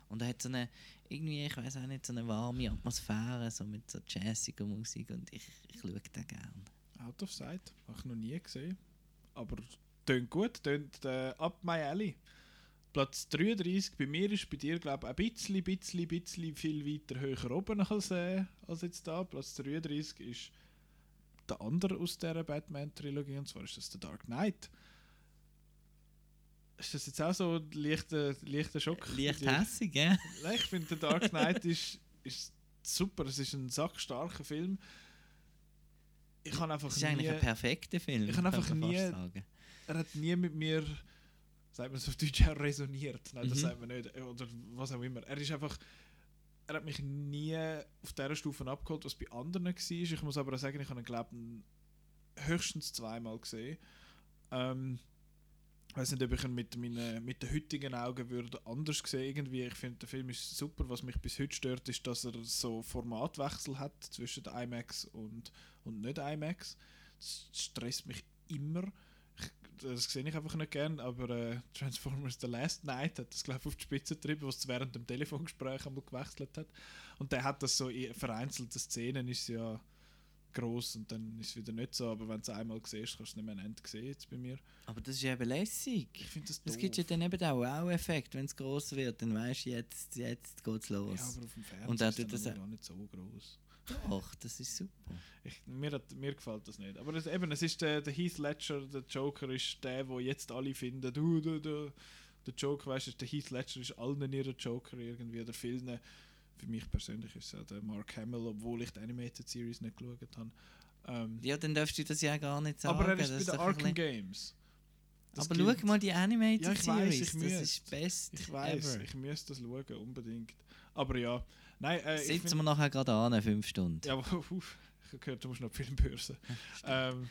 Speaker 3: Und er hat so eine, irgendwie, ich weiß auch nicht, so eine warme Atmosphäre, so mit so jazziger Musik und ich, ich schaue den gern.
Speaker 2: Out of Sight, habe ich noch nie gesehen. Aber tönt gut, tönt äh, ab My Alley. Platz 33 bei mir ist bei dir, glaube ich, ein bisschen, bisschen, bisschen viel weiter höher oben als, äh, als jetzt da. Platz 33 ist der andere aus dieser Batman-Trilogie, und zwar ist das The Dark Knight. Ist das jetzt auch so ein leichter, leichter Schock?
Speaker 3: Leicht hässig?
Speaker 2: Nein, ich finde, The Dark Knight ist, ist super. Es ist ein sackstarker Film. Ich habe einfach
Speaker 3: Das ist eigentlich
Speaker 2: nie,
Speaker 3: ein perfekter Film.
Speaker 2: Ich habe einfach nie,
Speaker 3: sagen.
Speaker 2: er hat nie mit mir, sagt man es auf Deutsch, auch resoniert. Nein, das
Speaker 3: Mhm.
Speaker 2: sagt man nicht. Oder was auch immer. Er ist einfach, er hat mich nie auf dieser Stufe abgeholt, was bei anderen war. Ich muss aber auch sagen, ich habe ihn, glaube höchstens zweimal gesehen. Ähm, ich weiß nicht, ob ich ihn mit, meinen, mit den heutigen Augen würde anders sehen irgendwie. Ich finde, der Film ist super. Was mich bis heute stört, ist, dass er so Formatwechsel hat zwischen IMAX und, und nicht IMAX. Das stresst mich immer. Ich, das sehe ich einfach nicht gern, aber äh, Transformers The Last Night hat das, glaube ich, auf die Spitze getrieben, was es während dem Telefongespräch einmal gewechselt hat. Und der hat das so in vereinzelten Szenen ist es ja groß und dann ist es wieder nicht so, aber wenn du es einmal siehst, kannst du es nicht mehr Ende sehen jetzt bei mir.
Speaker 3: Aber das ist eben lässig.
Speaker 2: Ich finde das doof.
Speaker 3: gibt ja dann eben auch Wow-Effekt, wenn es groß wird, dann weißt du, jetzt, jetzt geht es los.
Speaker 2: Ja, aber auf dem Fernsehen
Speaker 3: Und er
Speaker 2: ist
Speaker 3: tut
Speaker 2: das gar nicht so groß.
Speaker 3: Doch, das ist super.
Speaker 2: Ich, mir, hat, mir gefällt das nicht. Aber es, eben, es ist der, der Heath Ledger, der Joker ist der, wo jetzt alle finden, du, du, du, der Joker, weißt du, der Heath Ledger ist allen ihrer Joker irgendwie, oder vielen, für mich persönlich ist es auch der Mark Hamill, obwohl ich die Animated Series nicht geschaut habe. Ähm,
Speaker 3: Ja, dann darfst du das ja gar nicht sagen.
Speaker 2: aber er ist
Speaker 3: das
Speaker 2: bei den Arkham Games. Das
Speaker 3: aber
Speaker 2: gilt.
Speaker 3: schau mal die Animated
Speaker 2: ja, ich
Speaker 3: Series,
Speaker 2: weiss, ich
Speaker 3: das
Speaker 2: müsste.
Speaker 3: ist best
Speaker 2: Ich weiß, ich müsste das schauen, unbedingt. Aber ja, nein, äh, ich
Speaker 3: Sitzen
Speaker 2: find-
Speaker 3: wir nachher gerade an, fünf Stunden.
Speaker 2: Ja, aber uff, ich habe gehört, du musst noch Filmbörse. ähm,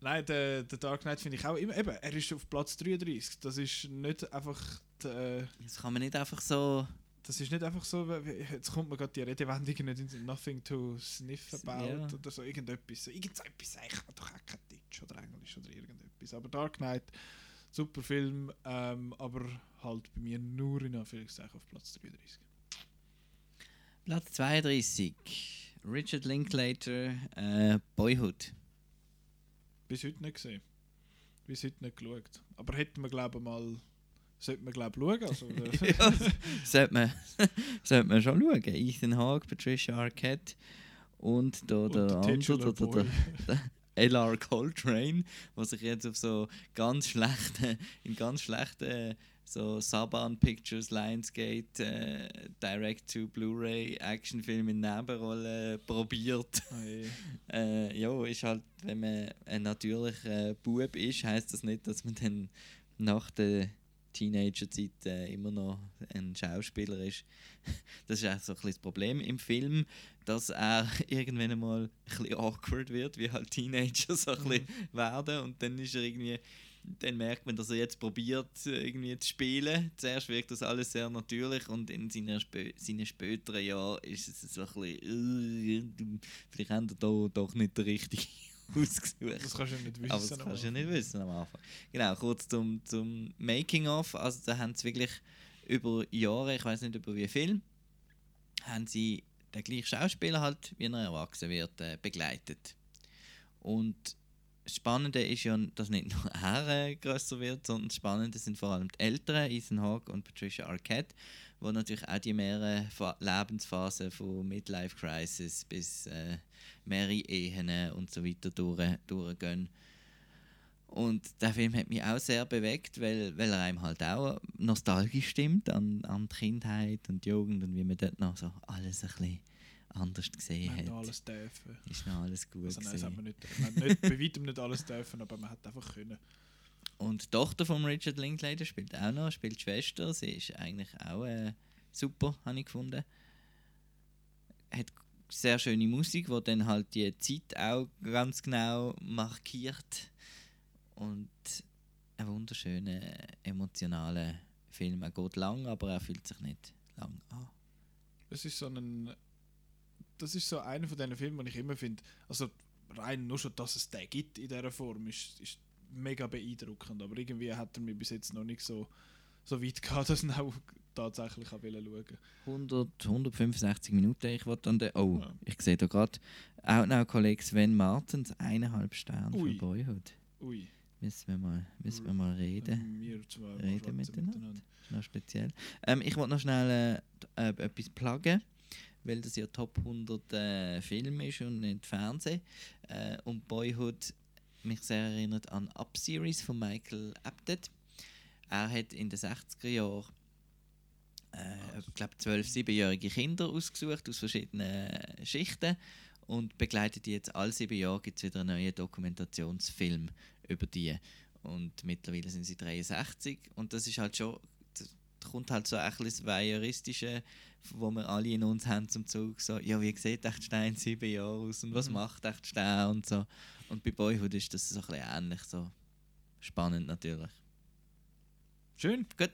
Speaker 2: nein, der, der Dark Knight finde ich auch immer, eben, er ist auf Platz 33. Das ist nicht einfach. Die, äh,
Speaker 3: das kann man nicht einfach so.
Speaker 2: Das ist nicht einfach so, jetzt kommt mir gerade die Redewendung nicht in den Sinn, Nothing to sniff about
Speaker 3: Ja.
Speaker 2: oder so, irgendetwas. So, irgend so etwas, ich kann doch auch kein Deutsch oder Englisch oder irgendetwas. Aber Dark Knight, super Film, ähm, aber halt bei mir nur in Anführungszeichen auf Platz 33.
Speaker 3: Platz 32. Richard Linklater, äh, Boyhood.
Speaker 2: Bis heute nicht gesehen. Bis heute nicht geschaut. Aber hätten wir, glaube ich, mal. Sollten wir, glaube ich, schauen. Also,
Speaker 3: ja, sollte man, sollte man schon schauen. Ethan Hawke, Patricia Arquette und da der,
Speaker 2: der
Speaker 3: andere, der, der, der L.R. Coltrane, der sich jetzt auf so ganz schlechten, in ganz schlechten so Saban Pictures, Lionsgate, äh, Direct to Blu-ray, Actionfilm in Nebenrollen probiert. äh, ja, ist halt, wenn man ein natürlicher Bub ist, heißt das nicht, dass man dann nach der Teenagerzeit äh, immer noch ein Schauspieler ist. Das ist auch so ein das Problem im Film, dass er irgendwann einmal ein bisschen awkward wird, wie halt Teenager so ein bisschen werden und dann ist er irgendwie dann merkt man, dass er jetzt probiert, äh, irgendwie zu spielen. Zuerst wirkt das alles sehr natürlich und in seinen, spö seinen späteren Jahren ist es so ein bisschen, äh, vielleicht haben er da doch nicht der richtige ausgesucht.
Speaker 2: Das kannst du ja nicht
Speaker 3: Aber
Speaker 2: wissen
Speaker 3: das
Speaker 2: am
Speaker 3: kannst du nicht wissen am Anfang. Genau, kurz zum, zum Making-of. Also da haben sie wirklich über Jahre, ich weiß nicht über wie viel, haben sie den gleichen Schauspieler halt, wie er erwachsen wird, äh, begleitet. Und das Spannende ist ja, dass nicht nur er äh, größer wird, sondern Spannende sind vor allem die Älteren, Ethan Hawke und Patricia Arquette, wo natürlich auch die mehreren Fa Lebensphasen von Midlife Crisis bis äh, mehrere Ehen und so weiter durch, durchgehen. Und der Film hat mich auch sehr bewegt, weil, weil er einem halt auch nostalgisch stimmt an, an die Kindheit und die Jugend und wie man dort noch so alles ein bisschen anders gesehen hat.
Speaker 2: noch alles dürfen.
Speaker 3: Ist noch alles gut
Speaker 2: Also nein,
Speaker 3: gewesen.
Speaker 2: haben wir nicht, haben nicht, bei weitem nicht alles dürfen, aber man hat einfach können.
Speaker 3: Und die Tochter von Richard Linklater spielt auch noch, spielt die Schwester. Sie ist eigentlich auch äh, super, habe ich gefunden. Hat sehr schöne Musik, wo dann halt die Zeit auch ganz genau markiert. Und ein wunderschöner, emotionaler Film. Er geht lang, aber er fühlt sich nicht lang an.
Speaker 2: Es ist so ein. Das ist so einer von diesen Filmen, die ich immer finde. Also rein nur schon, dass es den gibt in dieser Form, ist, ist mega beeindruckend. Aber irgendwie hat er mich bis jetzt noch nicht so, so weit gehabt, dass ich ihn auch tatsächlich schauen wollte.
Speaker 3: 100, 165 Minuten. Ich wollte an der. Oh,
Speaker 2: Ja.
Speaker 3: ich sehe da gerade. Outnow-Kollege Sven Martens, eineinhalb Sterne
Speaker 2: Ui.
Speaker 3: für Boyhood.
Speaker 2: Ui.
Speaker 3: Müssen wir mal, müssen wir mal reden.
Speaker 2: Wir zwei
Speaker 3: reden miteinander. Ist noch speziell. Ähm, ich wollte noch schnell äh, äh, etwas pluggen, weil das ja Top 100 äh, Film ist und nicht Fernsehen. Äh, und Boyhood mich sehr erinnert an Up-Series von Michael Apted. Er hat in den 60er Jahren äh, ich glaube, 12-, 7-jährige Kinder ausgesucht aus verschiedenen Schichten und begleitet die jetzt alle sieben Jahre gibt es wieder einen neuen Dokumentationsfilm über die. Und mittlerweile sind sie 63 und das ist halt schon, kommt halt so ein bisschen das Voyeuristische, wo wir alle in uns haben zum Zug, so, ja, wie sieht echt Stein in sieben Jahren aus und was
Speaker 2: Mhm.
Speaker 3: macht echt Stein und so. Und bei Boyhood ist das so ein bisschen ähnlich, so spannend natürlich.
Speaker 2: Schön.
Speaker 3: Gut.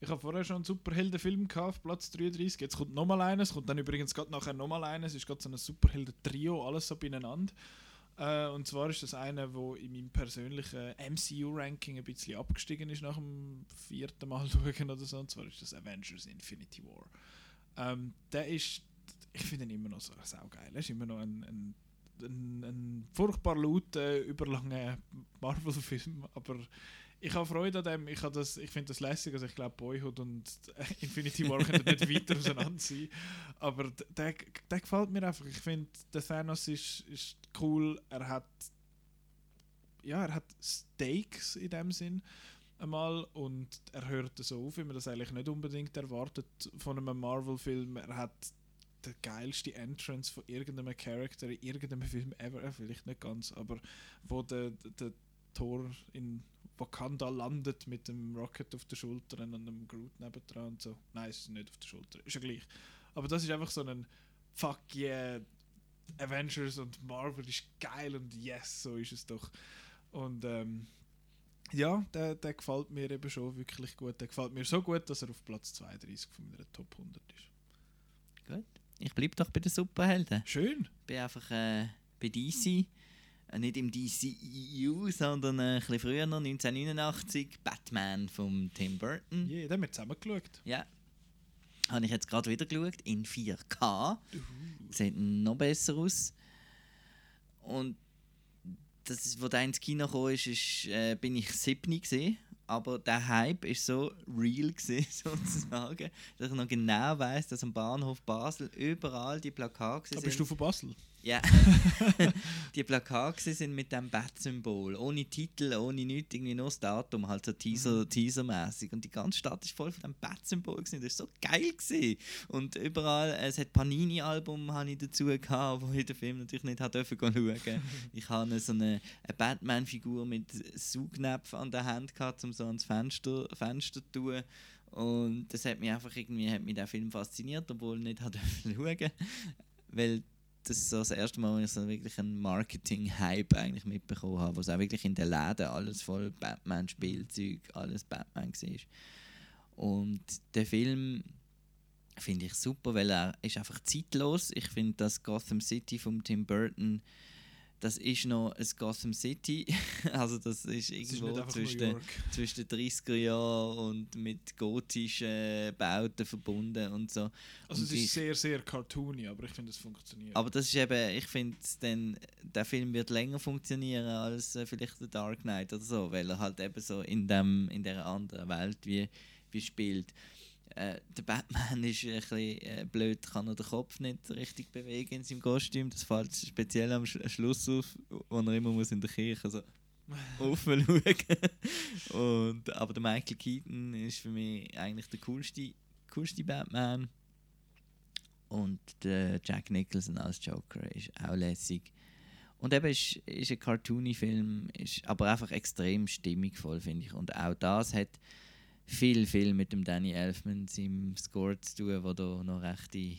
Speaker 2: Ich habe vorher schon einen Superheldenfilm gehabt, auf Platz 33. Jetzt kommt nochmal einer. Es kommt dann übrigens gerade nachher nochmal einer. Es ist gerade so ein Superhelden-Trio, alles so beieinander. Äh, und zwar ist das einer, wo in meinem persönlichen MCU-Ranking ein bisschen abgestiegen ist nach dem vierten Mal schauen oder so. Und zwar ist das Avengers Infinity War. Ähm, der ist, ich finde ihn immer noch so saugeil. Er ist immer noch ein, ein, ein, ein furchtbar lauter, überlanger Marvel-Film, aber ich habe Freude an dem. Ich, habe das- ich finde das lässig. Also ich glaube, Boyhood und Infinity War können nicht weiter auseinander sein. Aber der, der gefällt mir einfach. Ich finde, der Thanos ist, ist cool. Er hat ja, er hat Stakes in dem Sinn. einmal und er hört so auf, wie man das eigentlich nicht unbedingt erwartet von einem Marvel-Film. Er hat der geilste Entrance von irgendeinem Charakter in irgendeinem Film ever, äh, vielleicht nicht ganz, aber wo der, der Thor in Wakanda landet mit dem Rocket auf der Schulter und einem Groot nebendran und so. Nein, es ist nicht auf der Schulter, ist ja gleich. Aber das ist einfach so ein Fuck yeah, Avengers und Marvel ist geil und yes, so ist es doch. Und ähm, ja, der, der gefällt mir eben schon wirklich gut. Der gefällt mir so gut, dass er auf Platz 32 von meiner Top 100 ist.
Speaker 3: Gut. Ich bleibe doch bei den Superhelden.
Speaker 2: Schön.
Speaker 3: Ich bin einfach äh, bei DC. Äh, nicht im DCEU, sondern äh, ein bisschen früher noch, 1989, Batman von Tim Burton.
Speaker 2: Ja, yeah, den haben wir zusammen geschaut.
Speaker 3: Ja. Habe ich jetzt gerade wieder geschaut, in 4K. Sieht noch besser aus. Und das ist, wo der ins Kino kam, ist, ist äh, bin ich 7 gesehen. Aber der Hype ist so real gewesen, sozusagen, dass ich noch genau weiß, dass am Bahnhof Basel überall die Plakate
Speaker 2: sind. Aber bist du von Basel?
Speaker 3: Ja. die Plakate sind mit dem Bat-Symbol. Ohne Titel, ohne nichts, irgendwie nur das Datum, halt so Teaser, mhm. Teasermäßig. Und die ganze Stadt ist voll von dem Bat-Symbol. Das war so geil. Gewesen. Und überall, es hat Panini-Album dazu gehabt, wo ich den Film natürlich nicht hat dürfen schauen Ich hatte so eine, eine Batman-Figur mit Saugnäpfen an der Hand gehabt, um so ans Fenster, Fenster zu tun. Und das hat mich einfach irgendwie, hat mich der Film fasziniert, obwohl ich nicht hat schauen Weil das ist so das erste Mal, wo ich so wirklich einen Marketing-Hype eigentlich mitbekommen habe, wo es auch wirklich in den Läden alles voll Batman-Spielzeug, alles Batman war. Und der Film finde ich super, weil er ist einfach zeitlos. Ich finde, das Gotham City von Tim Burton das ist noch ein Gotham City. also das ist irgendwo das ist zwischen, zwischen den 30er Jahren und mit gotischen Bauten verbunden und so.
Speaker 2: Also
Speaker 3: und
Speaker 2: es ist sehr, sehr cartoony, aber ich finde, es funktioniert.
Speaker 3: Aber das ist eben, ich finde, der Film wird länger funktionieren als äh, vielleicht der Dark Knight oder so, weil er halt eben so in, dem, in dieser anderen Welt wie, wie spielt. Äh, der Batman ist ein bisschen äh, blöd, kann er den Kopf nicht richtig bewegen in seinem Kostüm. Das fällt speziell am Sch Schluss auf, wo er immer muss in der Kirche so aufschauen Und Aber der Michael Keaton ist für mich eigentlich der coolste, coolste Batman. Und der Jack Nicholson als Joker ist auch lässig. Und eben ist, ist ein cartoony Film, ist aber einfach extrem stimmigvoll, finde ich. Und auch das hat viel, viel mit dem Danny Elfman seinem Score zu tun, wo da noch rechte,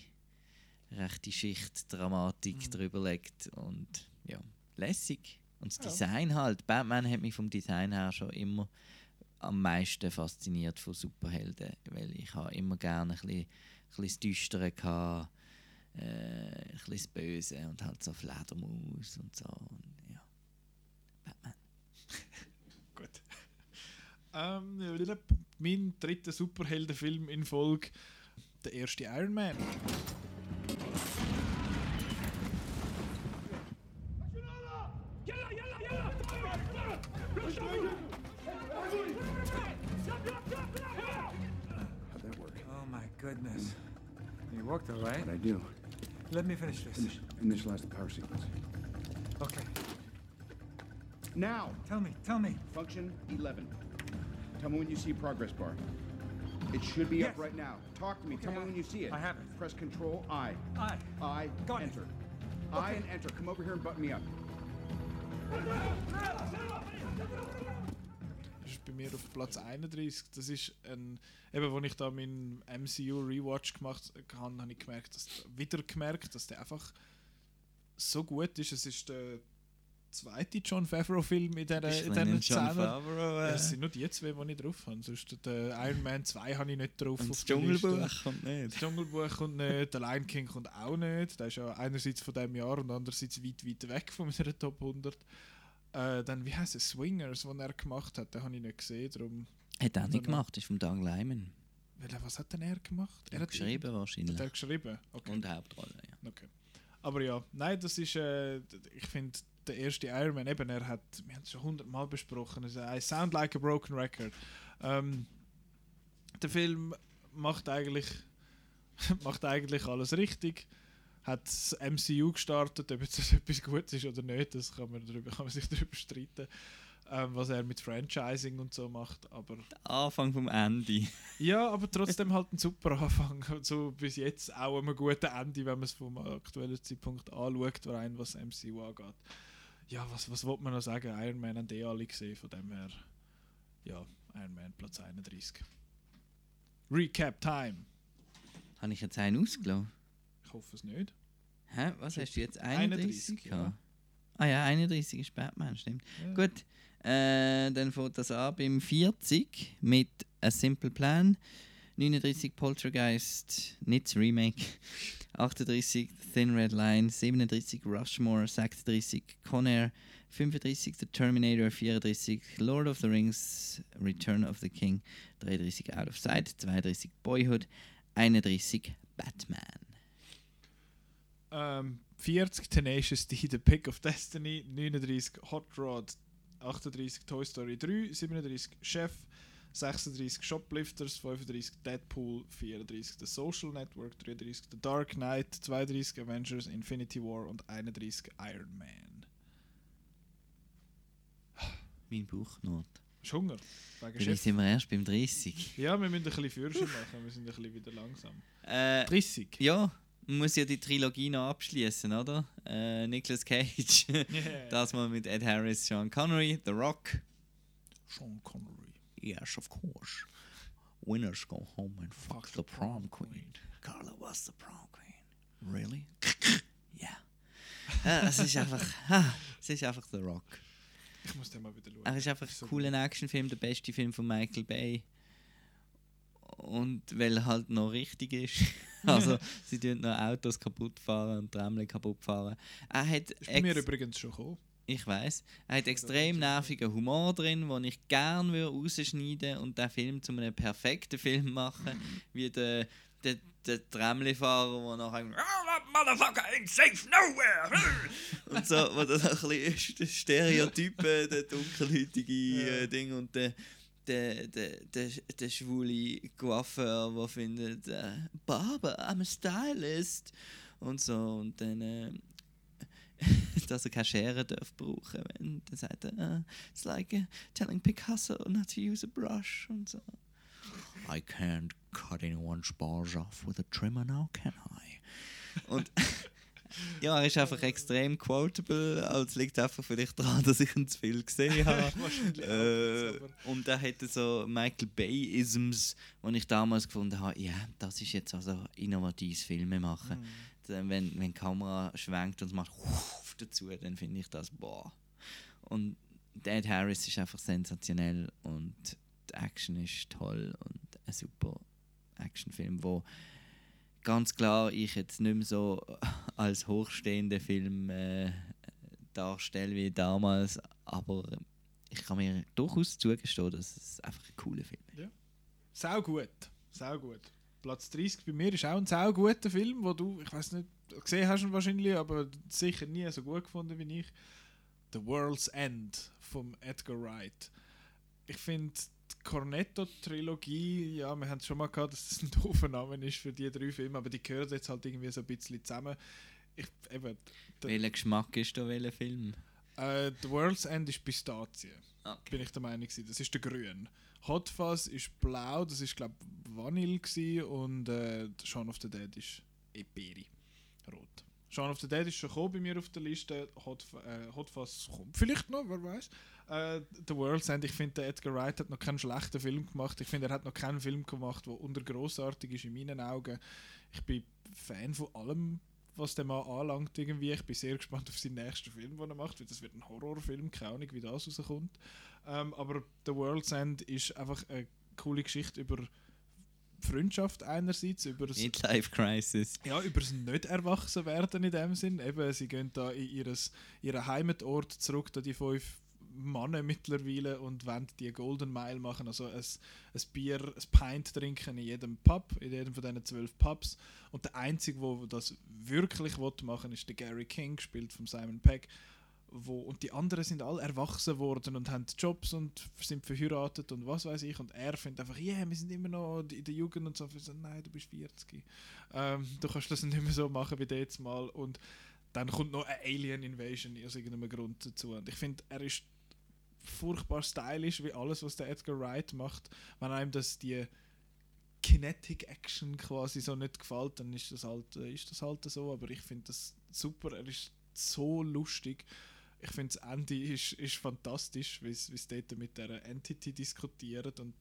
Speaker 3: rechte Schicht Dramatik mhm. drüber legt und ja, lässig. Und das ja. Design halt. Batman hat mich vom Design her schon immer am meisten fasziniert von Superhelden, weil ich habe immer gerne ein bisschen, ein bisschen das Düstere gehabt, äh, ein bisschen das Böse und halt so Fledermaus und so. Und, ja. Batman.
Speaker 2: Ähm, mein dritter Superheldenfilm in Folge, der erste Iron Man.
Speaker 6: Oh my goodness. You worked all right.
Speaker 4: What I do.
Speaker 6: Let me finish this.
Speaker 4: Finish, initialize the power sequence.
Speaker 6: Okay.
Speaker 9: Now.
Speaker 6: Tell me, tell me.
Speaker 9: Function 11. Tell me when you see progress bar. It should be
Speaker 6: yes.
Speaker 9: up right now. Talk to me.
Speaker 6: Okay,
Speaker 9: Tell me
Speaker 6: I,
Speaker 9: when you see it.
Speaker 6: I have it.
Speaker 9: Press Control I.
Speaker 6: I.
Speaker 9: I.
Speaker 6: Got
Speaker 9: enter.
Speaker 6: It.
Speaker 9: I
Speaker 6: okay.
Speaker 9: and enter. Come over here and button me up.
Speaker 2: Das ist bei mir auf Platz 31. Das ist ein, eben, als ich da meinen MCU Rewatch gemacht habe, habe ich gemerkt, dass, wieder gemerkt, dass der einfach so gut ist. Es ist der zweite John Favreau-Film in dieser in Szene.
Speaker 3: Äh.
Speaker 2: Es sind nur die zwei, die ich drauf habe. Sonst der Iron Man 2 habe ich nicht drauf.
Speaker 3: Und das Dschungelbuch kommt nicht.
Speaker 2: Das Dschungelbuch kommt nicht, der Lion King kommt auch nicht. Der ist ja einerseits von diesem Jahr und andererseits weit, weit weg von meiner Top 100. Äh, dann, wie heißt es, Swingers, den er gemacht hat, den habe ich nicht gesehen. Darum
Speaker 3: hat er nicht gemacht, ist von Doug Lyman.
Speaker 2: Was hat denn er gemacht?
Speaker 3: Er hat geschrieben wahrscheinlich.
Speaker 2: Hat er geschrieben? Okay.
Speaker 3: Und Hauptrolle, ja.
Speaker 2: Okay. Aber ja, nein, das ist, äh, ich finde, der erste Iron Man, eben, er hat, wir haben es schon hundertmal besprochen, also I sound like a broken record. Ähm, der Film macht eigentlich, macht eigentlich alles richtig. Hat das MCU gestartet, ob jetzt das etwas Gutes ist oder nicht, das kann man, darüber, kann man sich darüber streiten. ähm, was er mit Franchising und so macht. Aber
Speaker 3: Anfang vom Ende.
Speaker 2: ja, aber trotzdem halt ein super Anfang. So bis jetzt auch ein gutes Ende, wenn man es vom aktuellen Zeitpunkt anschaut, rein was MCU angeht. Ja, was, was wollte man noch sagen? Iron Man haben die alle gesehen, von dem her. Ja, Iron Man Platz 31. Recap Time.
Speaker 3: Habe ich jetzt einen ausgelassen?
Speaker 2: Ich hoffe es nicht.
Speaker 3: Hä? Was hast du jetzt? 31?
Speaker 2: 31, ja.
Speaker 3: Ah ja, 31 ist Batman, stimmt.
Speaker 2: Ja.
Speaker 3: Gut, äh, dann fängt das an beim 40 mit A Simple Plan. 39 Poltergeist, nicht Remake. 38 The Thin Red Line. 37 Rushmore. 36 Conair. 35 The Terminator. 34 Lord of the Rings Return of the King. 33 Out of Sight. 32 Boyhood. 31 Batman.
Speaker 2: Ähm, 40 Tenacious D, The Pick of Destiny, 39 Hot Rod, 38 Toy Story 3, 37 Chef, 36 Shoplifters, 35 Deadpool, 34 The Social Network, 33 The Dark Knight, 32 Avengers Infinity War und 31 Iron Man.
Speaker 3: Mein Bauchnot.
Speaker 2: Hast Hunger? Wegen
Speaker 3: sind wir erst beim 30.
Speaker 2: Ja, wir müssen ein bisschen Fürschen machen, wir sind ein bisschen wieder langsam.
Speaker 3: Äh,
Speaker 2: 30?
Speaker 3: Ja, man muss ja die Trilogie noch abschließen, oder? Äh, Nicolas Cage.
Speaker 2: Yeah.
Speaker 3: Das mal mit Ed Harris, Sean Connery, The Rock.
Speaker 2: Sean Connery.
Speaker 3: Yes, of course. Winners go home and fuck the prom queen. Carla was the prom queen. Really? ja. ja. Es ist einfach. ah, Es ist einfach The Rock.
Speaker 2: Ich muss den mal wieder schauen.
Speaker 3: Er ist einfach ein cooler Actionfilm, der beste Film von Michael Bay. Und weil er halt noch richtig ist. also, sie tun noch Autos kaputt fahren und Tramle kaputt fahren. Er hat
Speaker 2: Ist bei mir übrigens schon gekommen.
Speaker 3: Ich weiß. Er hat extrem nervigen Humor drin, den ich gerne würde rausschneiden und den Film zu einem perfekten Film machen, wie der, der, der Tramli-Fahrer, der nachher «Oh, that motherfucker ain't safe nowhere!» und so, wo das ein bisschen ist, der dunkelhäutige äh, Ding und der der, der, der, der schwule Coiffeur, der findet, äh, Barber, I'm a stylist und so und dann äh, dass er keine Schere darf brauchen wenn dann sagt er uh, it's like uh, telling Picasso not to use a brush und so I can't cut anyone's bars off with a trimmer now can I und ja er ist einfach extrem quotable aber es liegt einfach vielleicht daran dass ich ihn zu viel gesehen habe äh, und er hätte so Michael Bay-Isms, wo ich damals gefunden habe, ja, das ist jetzt also innovatives Filme machen.
Speaker 2: Mhm.
Speaker 3: Dann, wenn, wenn die Kamera schwenkt und es macht dazu, dann finde ich das boah. Und Ed Harris ist einfach sensationell und die Action ist toll und ein super Actionfilm, wo ganz klar ich jetzt nicht mehr so als hochstehender Film äh, darstelle wie damals, aber ich kann mir durchaus zugestehen, dass es einfach ein cooler Film ist.
Speaker 2: Ja. Sau gut. Sau gut. Platz 30 bei mir ist auch ein sau guter Film, wo du, ich weiß nicht, gesehen hast ihn wahrscheinlich, aber sicher nie so gut gefunden wie ich. The World's End vom Edgar Wright. Ich finde die Cornetto-Trilogie, ja, wir haben es schon mal gehabt, dass das ein doofer Name ist für die drei Filme, aber die gehören jetzt halt irgendwie so ein bisschen zusammen. Ich, eben,
Speaker 3: Welcher Geschmack ist da welcher Film?
Speaker 2: äh, The World's End ist Pistazie.
Speaker 3: Okay.
Speaker 2: Bin ich der Meinung. Das ist der grün. Hot Fuzz ist blau, das ist glaube ich Vanille und äh, Shaun of the Dead ist Eperi. Rot. Shaun of the Dead ist schon gekommen bei mir auf der Liste. Hot, äh, Hot Fuzz kommt vielleicht noch, wer weiß. Äh, The World's End, ich finde, Edgar Wright hat noch keinen schlechten Film gemacht. Ich finde, er hat noch keinen Film gemacht, der unter grossartig ist in meinen Augen. Ich bin Fan von allem, was der Mann anlangt irgendwie. Ich bin sehr gespannt auf seinen nächsten Film, den er macht, weil das wird ein Horrorfilm, keine Ahnung, wie das rauskommt. Ähm, aber The World's End ist einfach eine coole Geschichte über Freundschaft einerseits, über das,
Speaker 3: Midlife Crisis.
Speaker 2: ja, über das nicht erwachsen werden in dem Sinn. Eben, sie gehen da in ihres, ihren Heimatort zurück, da die fünf Männer mittlerweile und wollen die Golden Mile machen, also ein, ein Bier, ein Pint trinken in jedem Pub, in jedem von diesen zwölf Pubs. Und der Einzige, wo das wirklich will machen ist der Gary King, gespielt von Simon Pegg. Wo, und die anderen sind alle erwachsen worden und haben Jobs und sind verheiratet und was weiß ich. Und er findet einfach, ja, yeah, wir sind immer noch in der Jugend und so. Ich so nein, du bist 40. Ähm, du kannst das nicht mehr so machen wie jetzt mal. Und dann kommt noch eine Alien Invasion aus irgendeinem Grund dazu. Und ich finde, er ist furchtbar stylisch wie alles, was der Edgar Wright macht. Wenn einem das die Kinetic Action quasi so nicht gefällt, dann ist das halt, äh, ist das halt so. Aber ich finde das super. Er ist so lustig. Ich finde das Ende ist, ist fantastisch, wie es dort mit der Entity diskutiert und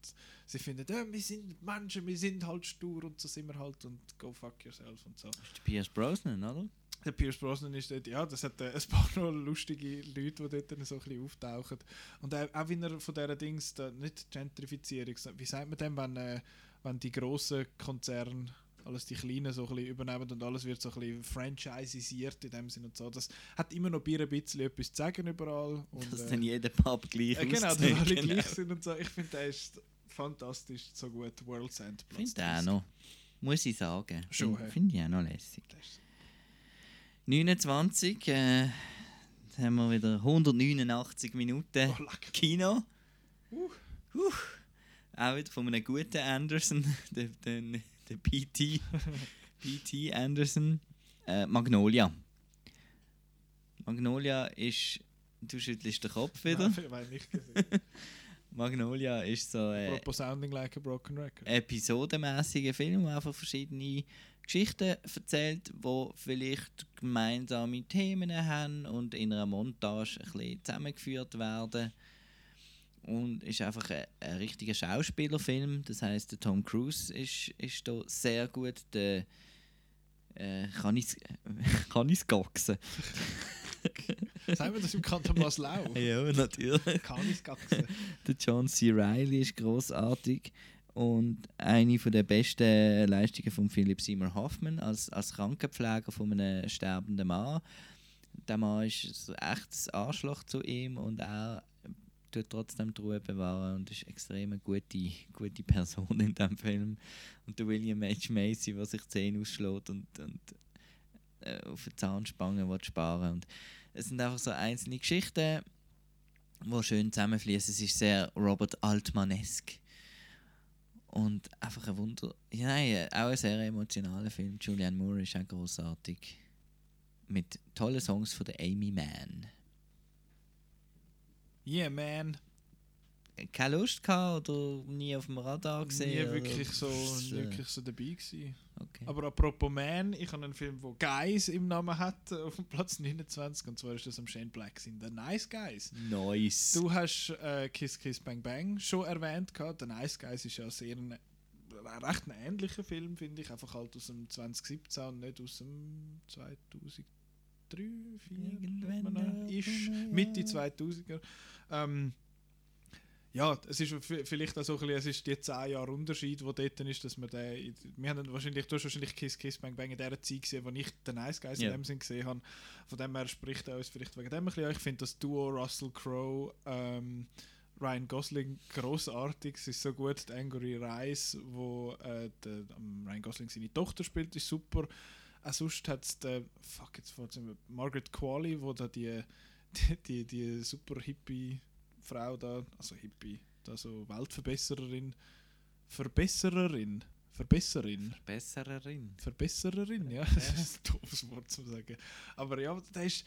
Speaker 2: sie finden, äh, wir sind Menschen, wir sind halt stur und so sind wir halt und go fuck yourself und so.
Speaker 3: Das ist Pierce Brosnan, oder?
Speaker 2: Der Pierce Brosnan ist dort, ja, das hat äh, ein paar noch lustige Leute, die dort dann so ein bisschen auftauchen. Und äh, auch wenn er von dieser Dings, da, nicht Gentrifizierung, wie sagt man dem, wenn, äh, wenn die grossen Konzerne alles die Kleinen so ein bisschen übernehmen und alles wird so ein bisschen franchisisiert in dem Sinne und so. Das hat immer noch Bier ein bisschen etwas zu sagen überall. Und,
Speaker 3: Dass
Speaker 2: äh,
Speaker 3: dann jeder Pub gleich
Speaker 2: äh, Genau, dass alle
Speaker 3: genau.
Speaker 2: gleich sind und so. Ich finde, der ist fantastisch, so gut. World's End.
Speaker 3: Ich finde auch noch. Muss ich sagen.
Speaker 2: Schon,
Speaker 3: Finde ich auch noch lässig. 29, äh, haben wir wieder 189 Minuten
Speaker 2: Oh,
Speaker 3: Kino. Uh. Auch wieder von einem guten Anderson, der, der, der PT, PT Anderson. Äh, Magnolia. Magnolia ist. Du schüttelst den Kopf wieder.
Speaker 2: Nein, weil nicht gesehen.
Speaker 3: Magnolia ist so. Äh,
Speaker 2: Sounding Like a Broken Record.
Speaker 3: episodenmäßiger Film, der einfach verschiedene Geschichten erzählt, wo vielleicht gemeinsame Themen haben und in einer Montage ein bisschen zusammengeführt werden. Und ist einfach ein, ein richtiger Schauspielerfilm. Das heißt, der Tom Cruise ist, ist da sehr gut. Der, äh, kann ich kann ich's gaxen?
Speaker 2: Sagen wir das im Kanton Maslau?
Speaker 3: ja, natürlich.
Speaker 2: Kann ich's gaxen?
Speaker 3: Der John C. Reilly ist großartig und eine der besten Leistungen von Philip Seymour Hoffman als, als Krankenpfleger von einem sterbenden Mann. Der Mann ist ein Arschloch zu ihm und er tut trotzdem die Ruhe bewahren und ist extrem eine gute, gute Person in diesem Film. Und der William H. Macy, der sich die Zähne ausschlägt und, und äh, auf die Zahnspange will sparen und es sind einfach so einzelne Geschichten, die schön zusammenfließen. Es ist sehr Robert Altmanesk und einfach ein Wunder. Ja, nein, auch ein sehr emotionaler Film. Julianne Moore ist auch großartig mit tollen Songs von der Amy Mann.
Speaker 2: Yeah, man.
Speaker 3: Keine Lust gehabt oder nie auf dem Radar gesehen?
Speaker 2: Nie wirklich so,
Speaker 3: Das, äh,
Speaker 2: wirklich so dabei gewesen.
Speaker 3: Okay.
Speaker 2: Aber apropos Man, ich habe einen Film, der Guys im Namen hat, äh, auf dem Platz 29, und zwar ist das am Shane Black in The Nice Guys.
Speaker 3: Nice.
Speaker 2: Du hast äh, Kiss Kiss Bang Bang schon erwähnt gehabt. The Nice Guys ist ja sehr ein, ein recht ein ähnlicher Film, finde ich, einfach halt aus dem 2017 und nicht aus dem 2003, 2004, ist Mitte 2000er. Ähm, ja, es ist vielleicht auch so ein bisschen, es ist die 10 Jahre Unterschied, wo dort ist, dass wir den, wir haben wahrscheinlich, du hast wahrscheinlich Kiss Kiss Bang Bang in der Zeit gesehen, wo ich den Nice Guys
Speaker 3: Ja.
Speaker 2: in dem Sinn gesehen habe. Von dem her spricht er uns vielleicht wegen dem ein bisschen. Ich finde das Duo Russell Crowe, ähm, Ryan Gosling großartig. Es ist so gut. Die Angry Rice, wo äh, der, ähm, Ryan Gosling seine Tochter spielt, ist super. Auch sonst hat es fuck, jetzt Margaret Qualley, wo da die, die, die, die super hippie Frau da, also hippie, da so Weltverbessererin, Verbessererin, Verbesserin.
Speaker 3: Bessererin.
Speaker 2: Verbessererin, ja. Das ist ein doofes Wort zu sagen. Aber ja, der ist,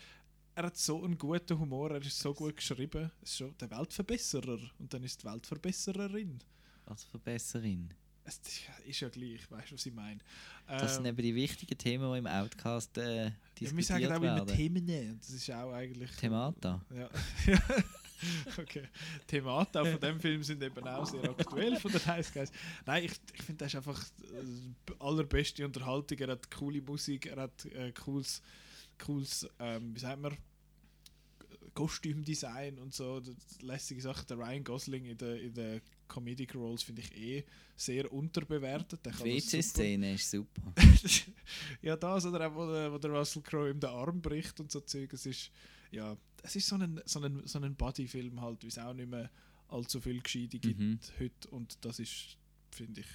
Speaker 2: er hat so einen guten Humor, er ist so gut geschrieben. Es ist schon der Weltverbesserer und dann ist die Weltverbessererin.
Speaker 3: Was Verbesserin.
Speaker 2: Es ist ja gleich, weißt du, was ich meine?
Speaker 3: Das sind
Speaker 2: Ähm,
Speaker 3: eben die wichtigen Themen, die im Outcast äh,
Speaker 2: ja,
Speaker 3: diskutiert
Speaker 2: wir sagen auch
Speaker 3: werden.
Speaker 2: immer Themen. und Das ist auch eigentlich.
Speaker 3: Themata.
Speaker 2: Ja. okay. Themata von dem Film sind eben auch sehr aktuell von den Nice Guys. Nein, ich, ich finde, das ist einfach äh, allerbeste Unterhaltung. Er hat coole Musik, er hat äh, cooles, cooles ähm, wie sagt man, Kostümdesign und so, lässige Sachen. Der Ryan Gosling in den in der Comedic Roles finde ich eh sehr unterbewertet. Der
Speaker 3: Die. WC-Szene ist super.
Speaker 2: ja, das oder auch, wo der, wo der Russell Crowe ihm den Arm bricht und so Zeug. Es ist, ja, es ist so ein, so ein, so ein Buddy-Film halt, wie es auch nicht mehr allzu viel Gescheite gibt
Speaker 3: Mhm.
Speaker 2: heute. Und das ist, finde ich,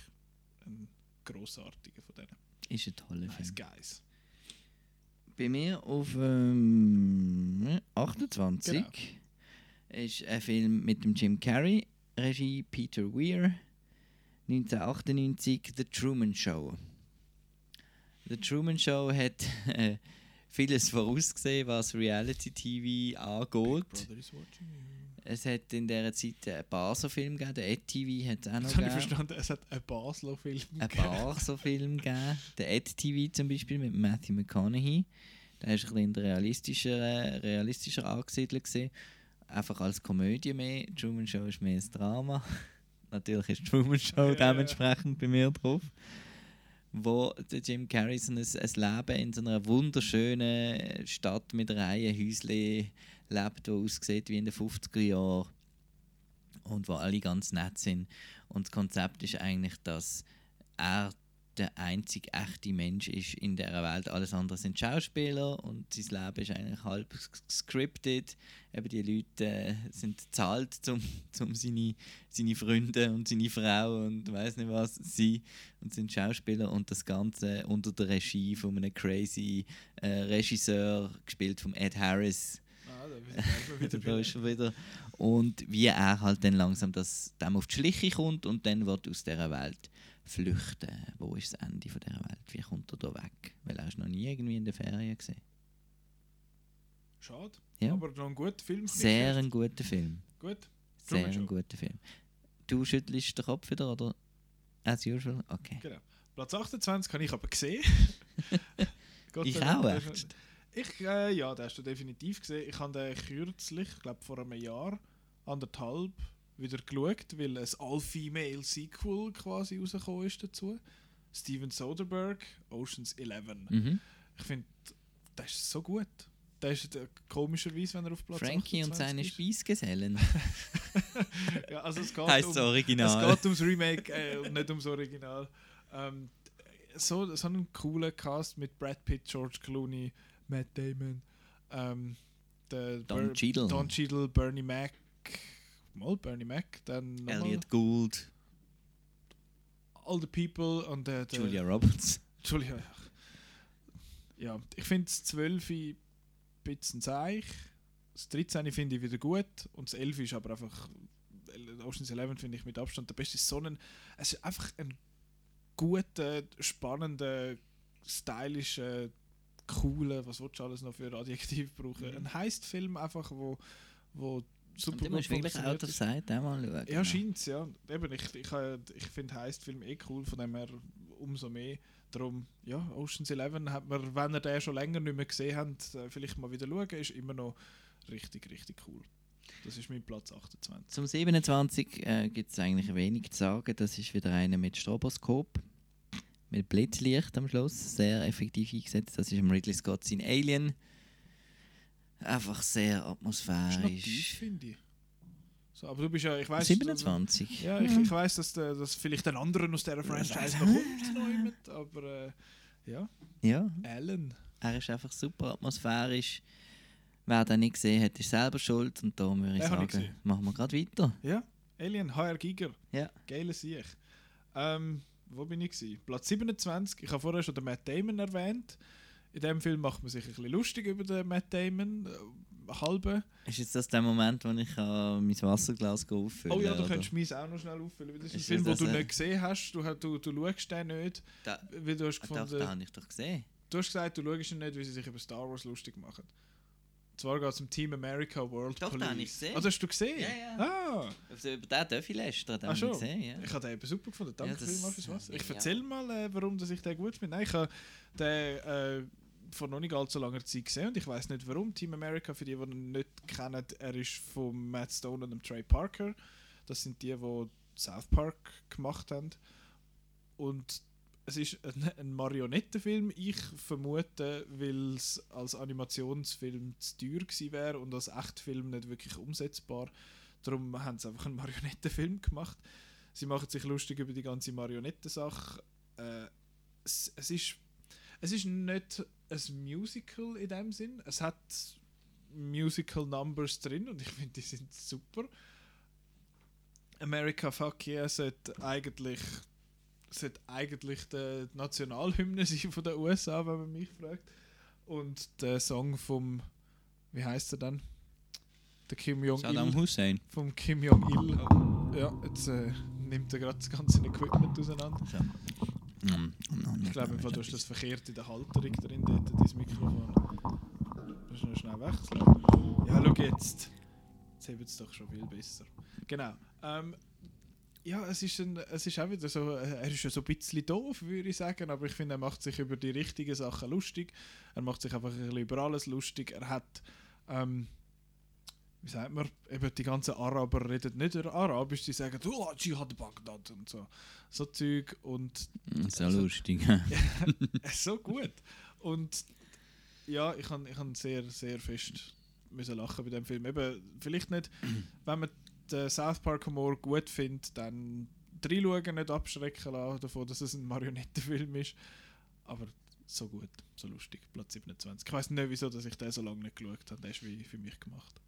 Speaker 2: ein grossartiger von denen.
Speaker 3: Ist ein toller
Speaker 2: Nice
Speaker 3: Film.
Speaker 2: Guys.
Speaker 3: Bei mir auf ähm, 28
Speaker 2: Genau.
Speaker 3: ist ein Film mit dem Jim Carrey, Regie Peter Weir, 1998 The Truman Show. The Truman Show hat äh, vieles vorausgesehen, was Reality TV angeht. Es hat in dieser Zeit einen Basel-Film gegeben, der EdTV hat es auch noch
Speaker 2: habe ich
Speaker 3: gegeben.
Speaker 2: verstanden, es hat einen Basler-Film
Speaker 3: Ein Basel-Film gegeben, der EdTV zum Beispiel mit Matthew McConaughey. Der war ein bisschen realistischer, realistischer angesiedelt. Gewesen. Einfach als Komödie mehr. Die Truman Show ist mehr ein Drama. Natürlich ist die Truman Show dementsprechend bei mir drauf. Wo Jim Carrey so ein, ein Leben in so einer wunderschönen Stadt mit Reihenhäuschen lebt, die aussieht wie in den 50er Jahren und wo alle ganz nett sind. Und das Konzept ist eigentlich, dass er der einzige echte Mensch ist in dieser Welt. Alles andere sind Schauspieler und sein Leben ist eigentlich halb scripted. Eben die Leute äh, sind bezahlt, um, um seine, seine Freunde und seine Frau und weiß nicht was sein und sind Schauspieler und das Ganze unter der Regie von einem crazy äh, Regisseur, gespielt von Ed Harris.
Speaker 2: Ah, da sind wir wieder
Speaker 3: da ist er wieder. Und wie er halt dann langsam das, dem auf die Schliche kommt und dann wird aus dieser Welt flüchten. Wo ist das Ende von dieser Welt? Wie kommt er da weg? Weil er ist noch nie irgendwie in der Ferien gesehen.
Speaker 2: Schade.
Speaker 3: Ja.
Speaker 2: Aber noch ein guter Film.
Speaker 3: Sehr ein guter Film.
Speaker 2: Gut.
Speaker 3: Sehr ein guter Film. Du schüttelst den Kopf wieder, oder? As usual? Okay.
Speaker 2: Genau. Platz 28 habe ich aber gesehen.
Speaker 3: Ich auch, echt?
Speaker 2: Ich, äh, ja, den hast du definitiv gesehen. Ich habe den kürzlich, ich glaube vor einem Jahr, anderthalb, wieder geschaut, weil ein All-Female-Sequel quasi rausgekommen ist dazu. Steven Soderbergh, Oceans 11.
Speaker 3: Mhm.
Speaker 2: Ich finde, der ist so gut. Der ist äh, komischerweise, wenn er auf Platz
Speaker 3: Frankie und
Speaker 2: 28
Speaker 3: seine
Speaker 2: ist.
Speaker 3: Speisgesellen.
Speaker 2: ja, also es geht
Speaker 3: Heisst
Speaker 2: um,
Speaker 3: das Original.
Speaker 2: Es geht ums Remake äh, und nicht ums Original. Ähm, so, so einen coolen Cast mit Brad Pitt, George Clooney, Matt Damon, ähm, der
Speaker 3: Don
Speaker 2: Ber-
Speaker 3: Cheadle.
Speaker 2: Don Cheadle, Bernie Mac, mal Bernie Mac, dann
Speaker 3: Elliot Gould.
Speaker 2: All the People und der, der
Speaker 3: Julia Roberts.
Speaker 2: Julia. Ja, ich finde das 12 ein bisschen zeich. Das 13 finde ich wieder gut. Und das 11 ist aber einfach. Ocean's 11 finde ich mit Abstand der beste. Es ist so ein, es ist einfach ein guter, spannender, stylischer, cooler, was willst du alles noch für Adjektiv brauchen?
Speaker 3: Mhm.
Speaker 2: Ein Heist-Film einfach, wo, wo super
Speaker 3: Und du musst wirklich
Speaker 2: funktioniert
Speaker 3: Out of
Speaker 2: ist.
Speaker 3: Sight auch mal schauen.
Speaker 2: Ja, scheint ja. Eben, ich, ich, ich finde Heist-Film eh cool, von dem her umso mehr. Darum, ja, Ocean's Eleven hat man, wenn ihr den schon länger nicht mehr gesehen habt, äh, vielleicht mal wieder schauen, ist immer noch richtig, richtig cool. Das ist mein Platz 28.
Speaker 3: Zum 27 äh, gibt es eigentlich wenig zu sagen. Das ist wieder einer mit Stroboskop. Mit Blitzlicht am Schluss. Sehr effektiv eingesetzt. Das ist im Ridley Scott sein Alien. Einfach sehr
Speaker 2: noch tief,
Speaker 3: atmosphärisch.
Speaker 2: finde ich. So, aber du bist ja, ich weiß
Speaker 3: 27?
Speaker 2: Ja, ich, ich weiß, dass, dass vielleicht ein anderen aus dieser Franchise noch kommt, jemand, aber äh, ja.
Speaker 3: Ja.
Speaker 2: Alan.
Speaker 3: Er ist einfach super atmosphärisch. Wer den nicht gesehen hat, ist selber schuld. Und da würde ich sagen, machen wir gerade weiter.
Speaker 2: Ja, Alien, HR Giger.
Speaker 3: Ja.
Speaker 2: Geiler Sieg. Ähm, wo bin ich? Gewesen? Platz 27. Ich habe vorher schon den Matt Damon erwähnt. In dem Film macht man sich ein bisschen lustig über den Matt Damon. Äh, halbe.
Speaker 3: Ist jetzt das der Moment, wo ich äh, mein Wasserglas auffüllen
Speaker 2: Oh ja, du
Speaker 3: oder?
Speaker 2: könntest meins auch noch schnell auffüllen. Das ist ein
Speaker 3: Ist
Speaker 2: Film,
Speaker 3: das
Speaker 2: den du nicht gesehen hast. Du, du, du schaust den nicht.
Speaker 3: Da-
Speaker 2: weil du hast
Speaker 3: Ah, doch,
Speaker 2: gefunden,
Speaker 3: den habe ich doch gesehen.
Speaker 2: Du hast gesagt, du schaust ihn nicht, weil sie sich über Star Wars lustig machen. Und zwar geht es um Team America World
Speaker 3: Doch, den
Speaker 2: Police.
Speaker 3: habe ich gesehen.
Speaker 2: Ah, das hast du gesehen?
Speaker 3: Ja, ja.
Speaker 2: Ah.
Speaker 3: Also über den darf ich lästern, den
Speaker 2: schon.
Speaker 3: ich gesehen. Ja.
Speaker 2: Ich habe den eben super gefunden. Danke
Speaker 3: Ja,
Speaker 2: vielmals fürs was. Ich
Speaker 3: ja.
Speaker 2: erzähle mal, äh, warum dass ich den gut finde. Nein, ich habe den äh, vor noch nicht allzu langer Zeit gesehen und ich weiß nicht warum. Team America, für die, die ihn nicht kennen, er ist von Matt Stone und dem Trey Parker. Das sind die, die South Park gemacht haben. Und es ist ein, ein Marionettenfilm. Ich vermute, weil es als Animationsfilm zu teuer gewesen wäre und als Echtfilm nicht wirklich umsetzbar. Darum haben sie einfach einen Marionettenfilm gemacht. Sie machen sich lustig über die ganze Marionettensache. Äh, es, es, ist, es ist nicht ein Musical in dem Sinn. Es hat Musical Numbers drin und ich finde, die sind super. America Fuck Yeah sollte eigentlich, sollte eigentlich die Nationalhymne sein von den USA, wenn man mich fragt. Und der Song vom, wie heißt er dann? Der Kim Jong-il.
Speaker 3: Saddam Hussein.
Speaker 2: Vom Kim Jong-il. Ja, jetzt äh, nimmt er gerade das ganze Equipment auseinander. Ich glaube, du hast das verkehrt in der Halterung drin, dort, dein Mikrofon. Du musst noch schnell wechseln. Ja, schau jetzt. Jetzt hebt es doch schon viel besser. Genau. Ähm, ja, es ist, ein, es ist auch wieder so, äh, er ist ja so ein bisschen doof, würde ich sagen, aber ich finde, er macht sich über die richtigen Sachen lustig. Er macht sich einfach ein bisschen über alles lustig. Er hat, ähm, wie sagt man, eben die ganzen Araber reden nicht Arabisch, die sagen, oh, Jihad Bagdad und so. So Zeug und...
Speaker 3: So lustig.
Speaker 2: so gut. Und ja, ich habe ich han sehr, sehr fest müssen lachen bei dem Film. Eben, vielleicht nicht, wenn man den South Park Humor gut findet, dann reinschauen, nicht abschrecken lassen davon, dass es ein Marionettenfilm ist. Aber so gut, so lustig. Platz 27. Ich weiß nicht, wieso dass ich den so lange nicht geschaut habe. Der ist wie für mich gemacht.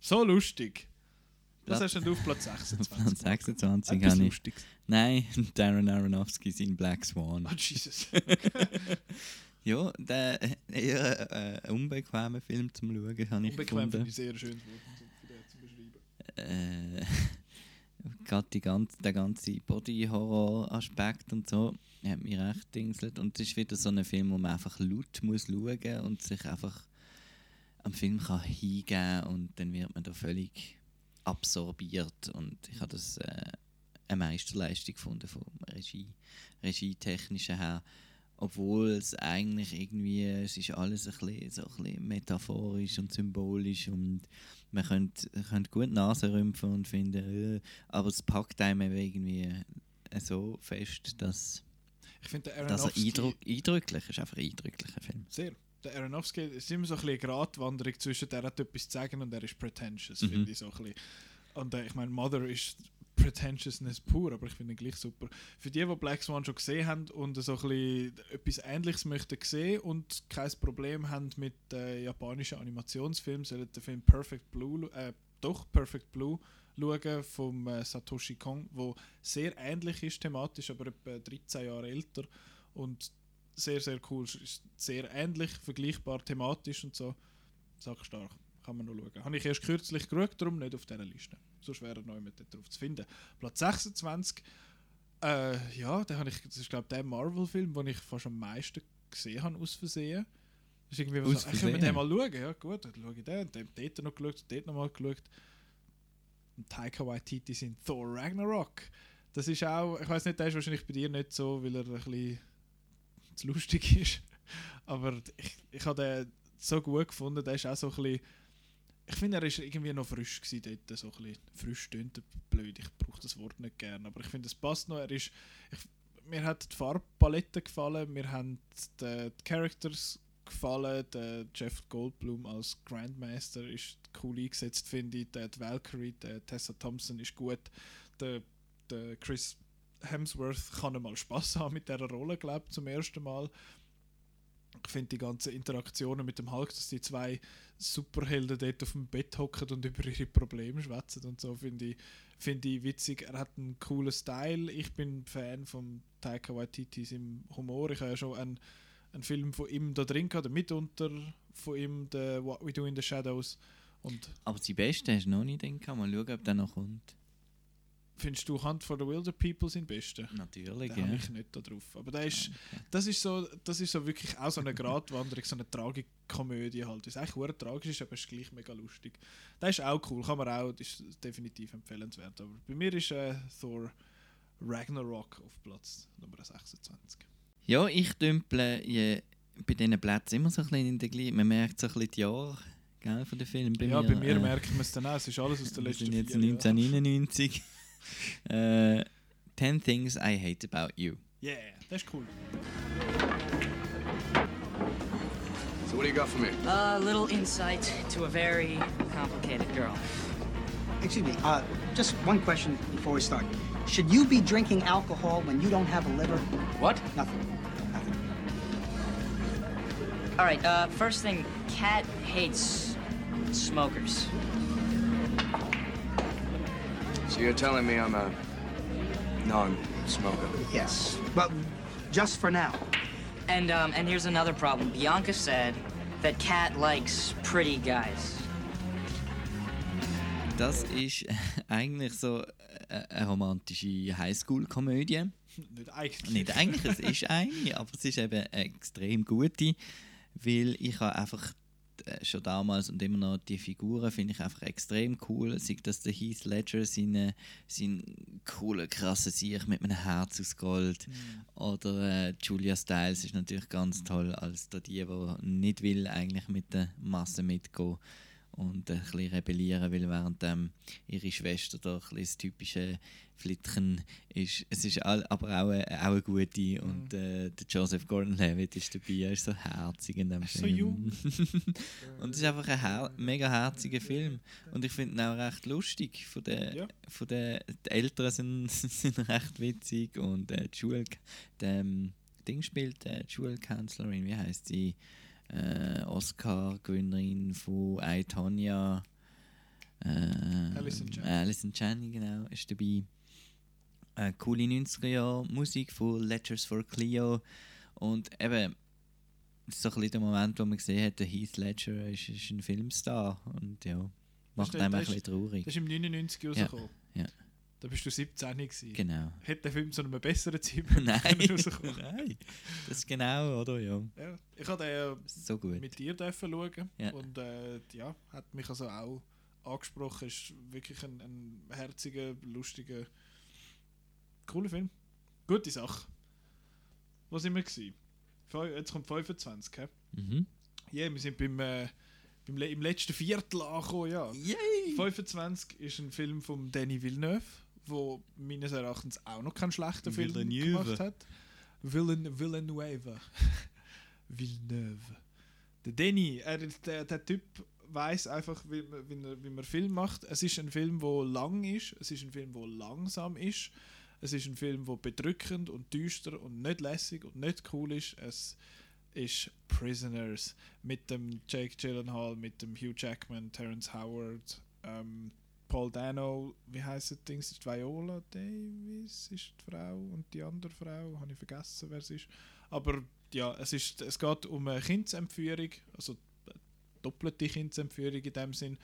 Speaker 2: So lustig.
Speaker 3: Platz-
Speaker 2: hast du auf Platz 26?
Speaker 3: Platz 26
Speaker 2: Etwas
Speaker 3: habe ich.
Speaker 2: Lustiges.
Speaker 3: Nein, Darren Aronofsky sein Black Swan.
Speaker 2: Oh, Jesus.
Speaker 3: ja, der eher äh, unbequemer Film zum Schauen, habe ich
Speaker 2: Unbequem finde
Speaker 3: gefunden.
Speaker 2: ich sehr schön zu beschreiben.
Speaker 3: äh, gerade ganze, der ganze Body-Horror-Aspekt und so hat mich recht dingselt. Und es ist wieder so ein Film, wo man einfach laut muss schauen und sich einfach am Film kann hingeben und dann wird man da völlig absorbiert. Und ich habe das äh, eine Meisterleistung gefunden vom Regie, Regietechnischen her. Obwohl es eigentlich irgendwie, es ist alles ein bisschen, so ein bisschen metaphorisch und symbolisch und man könnte, könnte gut Nase rümpfen und finden, äh, aber es packt einem irgendwie äh, so fest, dass,
Speaker 2: Ich der
Speaker 3: dass er eindrücklich ist, einfach ein eindrücklicher Film.
Speaker 2: Sehr. Der Aronofsky ist immer so ein bisschen eine Gratwanderung zwischen der hat etwas zu sagen und er ist pretentious,
Speaker 3: Mhm.
Speaker 2: finde ich so ein bisschen. Und äh, ich meine, Mother ist Pretentiousness pur, aber ich finde ihn gleich super. Für die, die Black Swan schon gesehen haben und so ein bisschen etwas Ähnliches möchten sehen und kein Problem haben mit äh, japanischen Animationsfilmen, sollen den Film Perfect Blue, äh, doch Perfect Blue schauen vom äh, Satoshi Kon, wo sehr ähnlich ist thematisch, aber etwa 13 Jahre älter und sehr, sehr cool. Ist sehr ähnlich, vergleichbar thematisch und so. Sag stark. Kann man noch schauen. Habe ich erst kürzlich geschaut, darum nicht auf dieser Liste. So schwer neu mit drauf zu finden. Platz 26. Äh, ja, den habe ich, das ist glaube ich der Marvel-Film, den ich fast am meisten gesehen habe, aus Versehen. Das ist irgendwie so, äh, können wir den mal schauen? Ja gut, dann schaue ich den. Dann dort noch geschaut, dort noch mal geschaut. Und Taika Waititi sind Thor Ragnarok. Das ist auch, ich weiß nicht, der ist wahrscheinlich bei dir nicht so, weil er ein bisschen zu lustig ist. Aber ich, ich habe den so gut gefunden, der ist auch so ein bisschen. Ich finde, er ist irgendwie noch frisch gewesen dort, so ein bisschen frisch tönt blöd, ich brauche das Wort nicht gern, aber ich finde, es passt noch, er ist, ich, mir hat die Farbpalette gefallen, mir haben die, die Characters gefallen, der Jeff Goldblum als Grandmaster ist cool eingesetzt, finde ich, der Valkyrie, der Tessa Thompson ist gut, der, der Chris Hemsworth kann einmal Spaß haben mit dieser Rolle, glaube ich, zum ersten Mal. Ich finde die ganzen Interaktionen mit dem Hulk, dass die zwei Superhelden dort auf dem Bett hocken und über ihre Probleme schwätzen und so, finde ich, finde ich witzig. Er hat einen coolen Style. Ich bin Fan von Taika Waititi im Humor. Ich habe ja schon einen, einen Film von ihm da drin gehabt, mitunter von ihm, der What We Do in the Shadows. Und
Speaker 3: Aber die Beste hast du noch nicht, denke. Mal schauen, ob der noch kommt.
Speaker 2: Findest du Hunt for the Wilder People sein Beste?
Speaker 3: Natürlich,
Speaker 2: Den
Speaker 3: ja.
Speaker 2: ich nicht da drauf. Aber der ist, das, ist so, das ist so wirklich auch so eine Gratwanderung, so eine Tragikomödie halt. Ist eigentlich sehr tragisch, ist, aber ist gleich mega lustig. Der ist auch cool, kann man auch, das ist definitiv empfehlenswert. Aber bei mir ist äh, Thor Ragnarok auf Platz Nummer 26.
Speaker 3: Ja, ich dümple je, bei diesen Plätzen immer so ein bisschen in der gleichen. Man merkt so ein bisschen die Jahre gell, von den Filmen.
Speaker 2: ja, bei mir merkt man es dann auch. Es ist alles aus den
Speaker 3: wir
Speaker 2: letzten
Speaker 3: sind jetzt
Speaker 2: vier Jahren.
Speaker 3: 1999. Äh, 10 Things I Hate About You.
Speaker 2: Yeah, that's cool.
Speaker 15: So what do you got for me?
Speaker 16: A little insight to a very complicated girl.
Speaker 17: Excuse me, uh, just one question before we start. Should you be drinking alcohol when you don't have a liver?
Speaker 16: What?
Speaker 17: Nothing. Nothing.
Speaker 16: All right, uh, first thing, Cat hates smokers.
Speaker 15: So you're telling me I'm a non-smoker?
Speaker 17: Yes. But just for now.
Speaker 16: And, um, and here's another problem. Bianca said that Cat likes pretty guys.
Speaker 3: Das ist eigentlich so äh, eine romantische Highschool-Komödie.
Speaker 2: Nicht eigentlich.
Speaker 3: Nicht eigentlich, es ist eine, aber es ist eben eine extrem gute, weil ich habe einfach schon damals und immer noch die Figuren finde ich einfach extrem cool. Sei das der Heath Ledger, seine, sein cooler, krasser Sieg mit einem Herz aus Gold. Oder äh, Julia Stiles ist natürlich ganz toll als da die, die nicht will eigentlich mit der Masse mitgehen und ein bisschen rebellieren will, während ähm, ihre Schwester da ein das typische Flitchen ist. Es ist all, aber auch eine, auch eine gute und äh, der Joseph Gordon-Levitt ist dabei, er ist so herzig in dem
Speaker 2: ist so
Speaker 3: Film.
Speaker 2: jung.
Speaker 3: und es ist einfach ein her mega herziger Film und ich finde ihn auch recht lustig. Von den,
Speaker 2: Ja.
Speaker 3: von den die Eltern sind, sind recht witzig und äh, die Schule, der ähm, Ding spielt äh, die Schulkanzlerin, wie heißt sie? Äh, Oscar-Gewinnerin von I, Tonya. Äh,
Speaker 2: Alison Janney.
Speaker 3: Alison Janney, genau, ist dabei. Äh, coole 90er Jahre Musik von Letters for Cleo. Und eben, das ist so ein bisschen der Moment, wo man gesehen hat, der Heath Ledger ist, ist ein Filmstar. Und ja, macht einem ein bisschen traurig.
Speaker 2: Das ist im 99
Speaker 3: Ja,
Speaker 2: rausgekommen.
Speaker 3: ja.
Speaker 2: Da bist du 17 gewesen.
Speaker 3: Genau.
Speaker 2: Hätte der Film zu einem besseren Zeitpunkt
Speaker 3: Nein. Nein. Das ist genau, oder? Ja.
Speaker 2: Ja, ich habe den ja
Speaker 3: So gut.
Speaker 2: mit dir dürfen schauen
Speaker 3: Ja.
Speaker 2: und äh, ja, hat mich also auch angesprochen. Ist wirklich ein, ein herziger, lustiger, cooler Film. Gute Sache. Wo sind wir gewesen? Jetzt kommt 25, hä?
Speaker 3: Mhm.
Speaker 2: Ja, wir sind beim, äh, beim Le im letzten Viertel angekommen, ja.
Speaker 3: Yay!
Speaker 2: 25 ist ein Film von Danny Villeneuve, wo meines Erachtens auch noch keinen schlechten Film
Speaker 3: Villeneuve.
Speaker 2: gemacht hat. Villen Villeneuve. Villeneuve. Der Danny, er, der, der Typ weiß einfach, wie, man- wie, er, wie man Film macht. Es ist ein Film, der lang ist, es ist ein Film, der langsam ist, es ist ein Film, der bedrückend und düster und nicht lässig und nicht cool ist. Es ist Prisoners mit dem Jake Gyllenhaal, mit dem Hugh Jackman, Terrence Howard, ähm, Paul Dano, wie heißt das Ding? Ist Viola Davis ist die Frau und die andere Frau, habe ich vergessen, wer es ist. Aber ja, es, ist, es geht um eine Kindsentführung, also eine doppelte Kindsentführung in dem Sinn.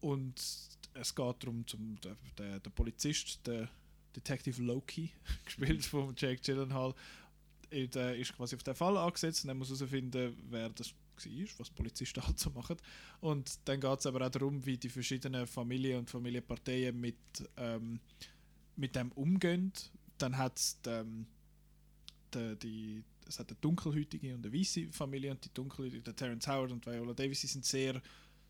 Speaker 2: Und es geht darum, zum, der, der, der Polizist, der Detective Loki, gespielt von Jake Gyllenhaal, äh, der ist quasi auf den Fall angesetzt und er muss herausfinden, wer das war, was Polizisten halt so machen. Und dann geht es aber auch darum, wie die verschiedenen Familien und Familienparteien mit, ähm, mit dem umgehen. Dann hat es ähm, die, die, es hat eine dunkelhäutige und eine weiße Familie und die dunkelhäutige, der Terrence Howard und Viola Davis, die sind sehr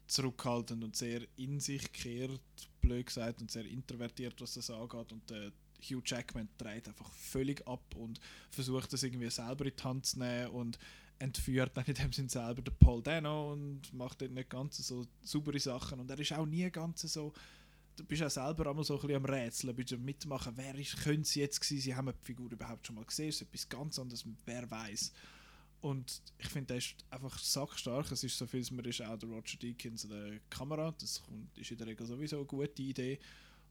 Speaker 2: zurückhaltend und sehr in sich gekehrt, blöd gesagt, und sehr introvertiert, was das angeht. Und der Hugh Jackman dreht einfach völlig ab und versucht das irgendwie selber in die Hand zu nehmen und entführt dann in dem Sinn selber den Paul Dano und macht dort nicht ganz so saubere Sachen. Und er ist auch nie ganz so. Du bist auch selber einmal so ein bisschen am Rätseln, bist am mitmachen, wer ist, können sie jetzt gewesen sein, haben die Figur überhaupt schon mal gesehen, ist etwas ganz anderes, wer weiß. Und ich finde, der ist einfach sackstark. Es ist so viel, man ist auch der Roger Deakins an der Kamera. Das ist in der Regel sowieso eine gute Idee.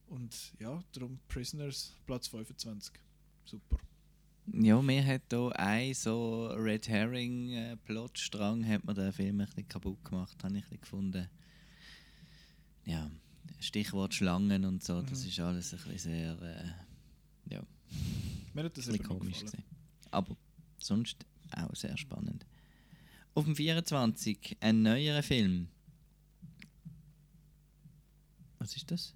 Speaker 2: Und ja, darum Prisoners, Platz 25. Super.
Speaker 3: Ja, mir hat da ein so Red Herring äh, Plotstrang hat mir den Film ein bisschen kaputt gemacht, habe ich gefunden. Ja, Stichwort Schlangen und so, das
Speaker 2: Mhm.
Speaker 3: ist alles ein bisschen sehr, äh, ja,
Speaker 2: Mir hat das
Speaker 3: ein bisschen komisch gewesen. Aber sonst auch sehr spannend. Auf dem 24 ein neuerer Film. Was ist das?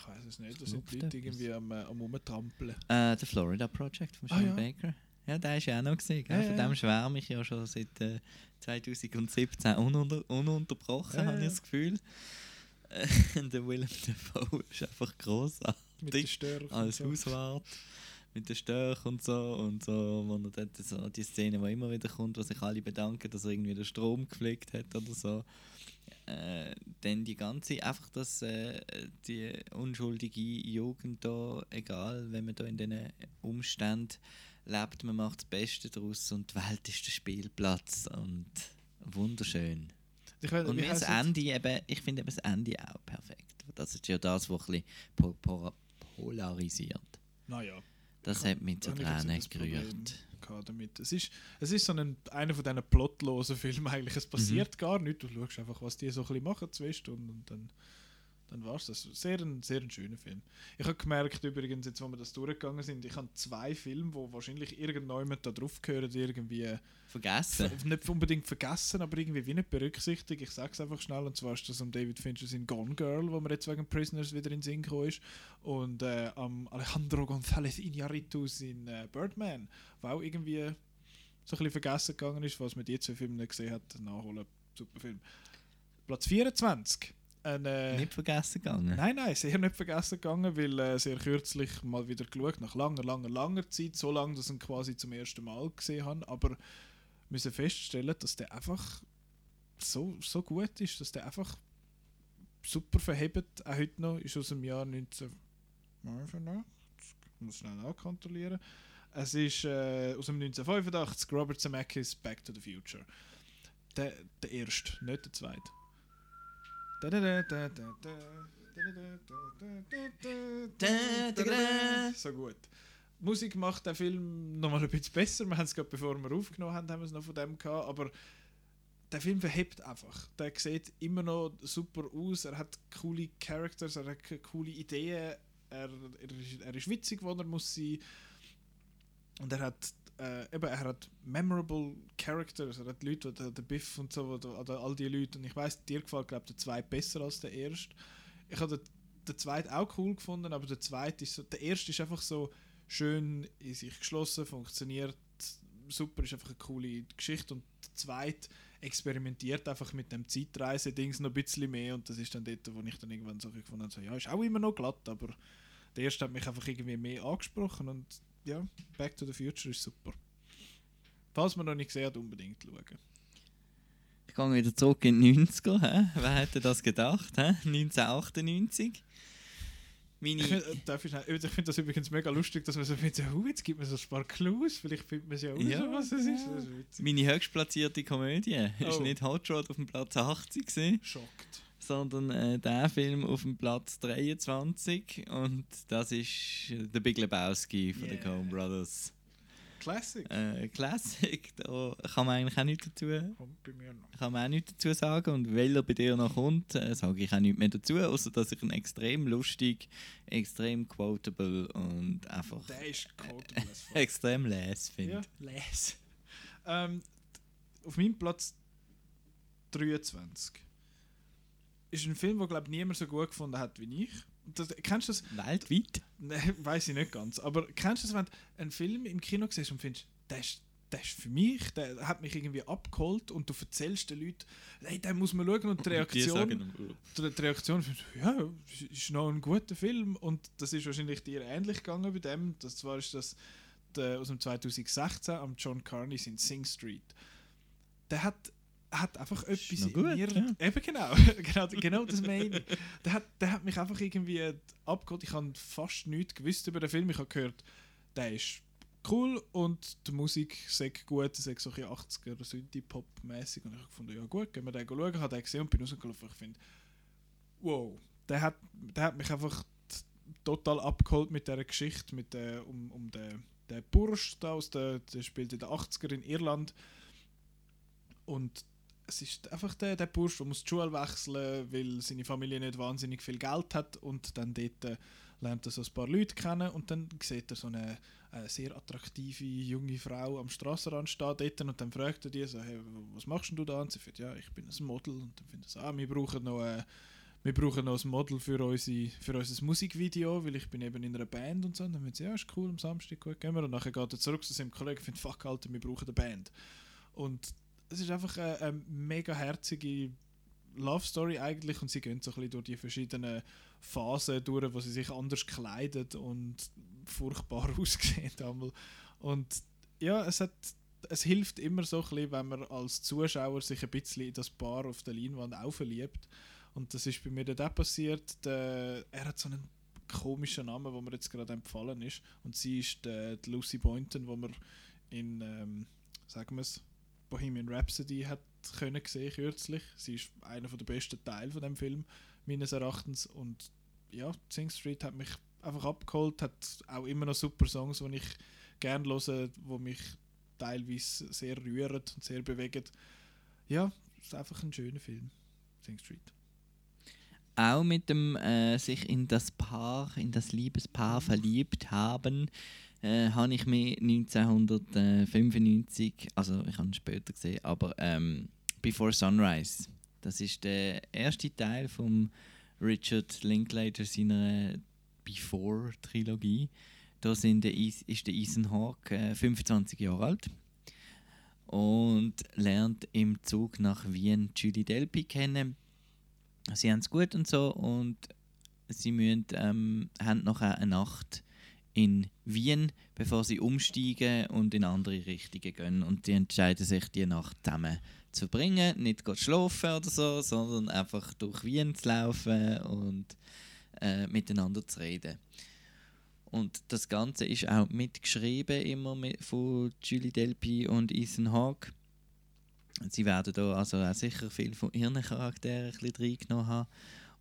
Speaker 2: Ich weiß es nicht, da sind Leute irgendwie am, äh, am Rumtrampeln.
Speaker 3: Äh, der Florida Project von
Speaker 2: Ah,
Speaker 3: Sean
Speaker 2: ja.
Speaker 3: Baker. Ja, der ist ja auch noch gesehen.
Speaker 2: Ja,
Speaker 3: Von dem schwärme ich ja schon seit äh, 2017 ununter ununterbrochen, habe ich das Gefühl. Äh, der Willem Dafoe ist einfach großartig.
Speaker 2: Mit den Störchen
Speaker 3: Als
Speaker 2: so.
Speaker 3: Hauswart. Mit den Störchen und so. Und so, wo er dort so die Szene, die immer wieder kommt, wo sich alle bedanken, dass er irgendwie den Strom gepflegt hat oder so. Äh, dann die ganze, einfach dass äh, die unschuldige Jugend da, egal, wenn man da in diesen Umständen lebt, man macht das Beste daraus und die Welt ist der Spielplatz und wunderschön.
Speaker 2: Ich weiß-
Speaker 3: und mir das Ende eben, ich finde eben das Ende auch perfekt. Das ist ja das, was ein bisschen po po polarisiert.
Speaker 2: Naja.
Speaker 3: Das hat mich zu Tränen gerührt.
Speaker 2: Damit. Es, ist, es ist so ein, einer von diesen plotlosen Filmen eigentlich. Es passiert
Speaker 3: Mhm.
Speaker 2: gar nichts. Du schaust einfach, was die so ein bisschen machen, zwei Stunden und dann, dann war es das. Sehr ein, sehr ein schöner Film. Ich habe gemerkt übrigens, jetzt wo wir das durchgegangen sind, ich habe zwei Filme, wo wahrscheinlich irgendjemand da drauf gehört, irgendwie
Speaker 3: Vergessen?
Speaker 2: Ver- nicht unbedingt vergessen, aber irgendwie wie nicht berücksichtigt. Ich sage es einfach schnell, und zwar ist das um David Fincher in Gone Girl, wo mir jetzt wegen Prisoners wieder in den Sinn gekommen ist, und äh, am Alejandro González Iñárritu in äh, Birdman, wo auch irgendwie so ein bisschen vergessen gegangen ist, was man die zwei Filme nicht gesehen hat, nachholen. Super Film. Platz 24. Ein, äh,
Speaker 3: Nicht vergessen gegangen.
Speaker 2: Nein, nein, sehr nicht vergessen gegangen, weil äh, sehr kürzlich mal wieder geschaut, nach langer, langer, langer Zeit, so lange, dass ich ihn quasi zum ersten Mal gesehen habe, aber müssen feststellen, dass der einfach so, so gut ist, dass der einfach super verhebt, auch heute noch, ist aus dem Jahr 1985, ich muss schnell nachkontrollieren, es ist äh, aus dem 1985, Robert Zemeckis Back to the Future. Der, der erste, nicht der zweite. Da, da, da, da, da, da. So gut. Die Musik macht den Film noch mal ein bisschen besser. Wir haben es gerade bevor wir aufgenommen haben, haben wir es noch von dem gehabt. Aber der Film verhebt einfach. Der sieht immer noch super aus. Er hat coole Characters, er hat coole Ideen. Er, er, ist, er ist witzig, wo er muss sein. Und er hat äh, eben, er hat memorable Characters, er hat Leute, der, der Biff und so, oder, oder all die Leute. Und ich weiß, dir gefällt, glaube der zweite besser als der erste. Ich habe den, den zweiten auch cool gefunden, aber der zweite ist so, der erste ist einfach so schön in sich geschlossen, funktioniert super, ist einfach eine coole Geschichte. Und der zweite experimentiert einfach mit dem Zeitreise-Dings noch ein bisschen mehr. Und das ist dann dort, wo ich dann irgendwann so gefunden habe, so, ja, ist auch immer noch glatt, aber der erste hat mich einfach irgendwie mehr angesprochen und ja, Back to the Future ist super. Falls man noch nicht gesehen hat, unbedingt schauen.
Speaker 3: Ich gehe wieder zurück in die 90er. Hä? Wer hätte das gedacht? Hä? 1998. Meine
Speaker 2: Ich finde ich finde das übrigens mega lustig, dass man so findet, so, «Hu, jetzt gibt man so ein paar Clues, vielleicht findet man es ja auch
Speaker 3: Ja,
Speaker 2: so, was es ist. Das ist witzig.
Speaker 3: Meine höchstplatzierte Komödie ist
Speaker 2: Oh.
Speaker 3: nicht Hot Rod auf dem Platz 80 gewesen,
Speaker 2: Schockt.
Speaker 3: Sondern äh, der Film auf dem Platz 23 und das ist äh, The Big Lebowski von den Coen Brothers.
Speaker 2: Classic.
Speaker 3: Äh, Classic, da kann man eigentlich auch nichts dazu,
Speaker 2: Kommt bei mir noch.
Speaker 3: kann man auch nichts dazu sagen und weil er bei dir noch kommt, äh, sage ich auch nichts mehr dazu, außer dass ich ihn extrem lustig, extrem quotable und einfach
Speaker 2: Der ist quotable fuck.
Speaker 3: extrem les finde.
Speaker 2: Ja, les. Ähm, auf meinem Platz 23 ist ein Film, den glaube ich niemand so gut gefunden hat wie ich. Das, kennst du das?
Speaker 3: Weltweit?
Speaker 2: Nein, weiß ich nicht ganz. Aber kennst du das, wenn du einen Film im Kino siehst und findest, der ist, der ist für mich, der hat mich irgendwie abgeholt und du erzählst den Leuten, hey, den muss man schauen und die
Speaker 3: Und
Speaker 2: Reaktion,
Speaker 3: ihm,
Speaker 2: die, die Reaktion findest ja, ist noch ein guter Film und das ist wahrscheinlich dir ähnlich gegangen bei dem. Das zwar ist das der, aus dem 2016 am John Carney in Sing Street. Der hat hat einfach etwas in
Speaker 3: gut,
Speaker 2: mir.
Speaker 3: ja.
Speaker 2: Eben genau, genau, genau das meine ich. Der hat, der hat mich einfach irgendwie abgeholt. Ich habe fast nichts gewusst über den Film. Ich habe gehört, der ist cool und die Musik sagt gut, es ist so ein bisschen 80er Synthie-Pop-mäßig. Und ich habe gefunden, ja gut, gehen wir den schauen. Ich habe den gesehen und bin rausgelaufen. Ich finde, wow, der hat, der hat mich einfach total abgeholt mit dieser Geschichte, mit der, um, um den, den Bursch da aus der, der spielt in den 80er in Irland. Und es ist einfach der, der Bursch, der muss die Schule wechseln, weil seine Familie nicht wahnsinnig viel Geld hat und dann dort äh, lernt er so ein paar Leute kennen und dann sieht er so eine, eine sehr attraktive junge Frau am Straßenrand stehen dort und dann fragt er die so, hey, was machst du da? Und sie sagt, ja, ich bin ein Model und dann findet er so, ah, wir brauchen noch äh, wir brauchen noch ein Model für, unsere, für unser Musikvideo, weil ich bin eben in einer Band und so. Und dann finden sie, ja, ist cool, am Samstag, gut, gehen wir. Und nachher geht er zurück zu seinem Kollegen und findet, fuck, Alter, wir brauchen eine Band. Und es ist einfach eine, eine mega herzige Love Story eigentlich und sie gehen so ein bisschen durch die verschiedenen Phasen durch, wo sie sich anders kleidet und furchtbar aussehen einmal. Und ja, es hat es hilft immer so ein bisschen, wenn man als Zuschauer sich ein bisschen in das Paar auf der Leinwand auch verliebt. Und das ist bei mir dann auch passiert. Der, er hat so einen komischen Namen, wo mir jetzt gerade empfallen ist. Und sie ist die, die Lucy Boynton, wo man in, ähm, sagen wir es, Bohemian Rhapsody hat können sehen kürzlich. Sie ist einer der besten Teile von dem Film meines Erachtens und ja, Sing Street hat mich einfach abgeholt, hat auch immer noch super Songs, die ich gerne höre, die mich teilweise sehr rühren und sehr bewegen. Ja, ist einfach ein schöner Film, Sing Street.
Speaker 3: auch mit dem äh, sich in das Paar, in das Liebespaar verliebt haben, äh, habe ich mich 1995, also ich habe ihn später gesehen, aber ähm, Before Sunrise. Das ist der erste Teil von Richard Linklater seiner Before-Trilogie. Da sind der Is ist der Ethan Hawke äh, 25 Jahre alt und lernt im Zug nach Wien Julie Delpy kennen. Sie haben es gut und so und sie müssen, ähm, haben noch eine Nacht in Wien, bevor sie umsteigen und in andere Richtungen gehen. Und sie entscheiden sich, die Nacht zusammen zu verbringen. Nicht schlafen oder so, sondern einfach durch Wien zu laufen und äh, miteinander zu reden. Und das Ganze ist auch mitgeschrieben immer mit, von Julie Delpy und Ethan Hawke. Sie werden da also auch sicher viel von ihren Charakteren ein bisschen reingenommen haben.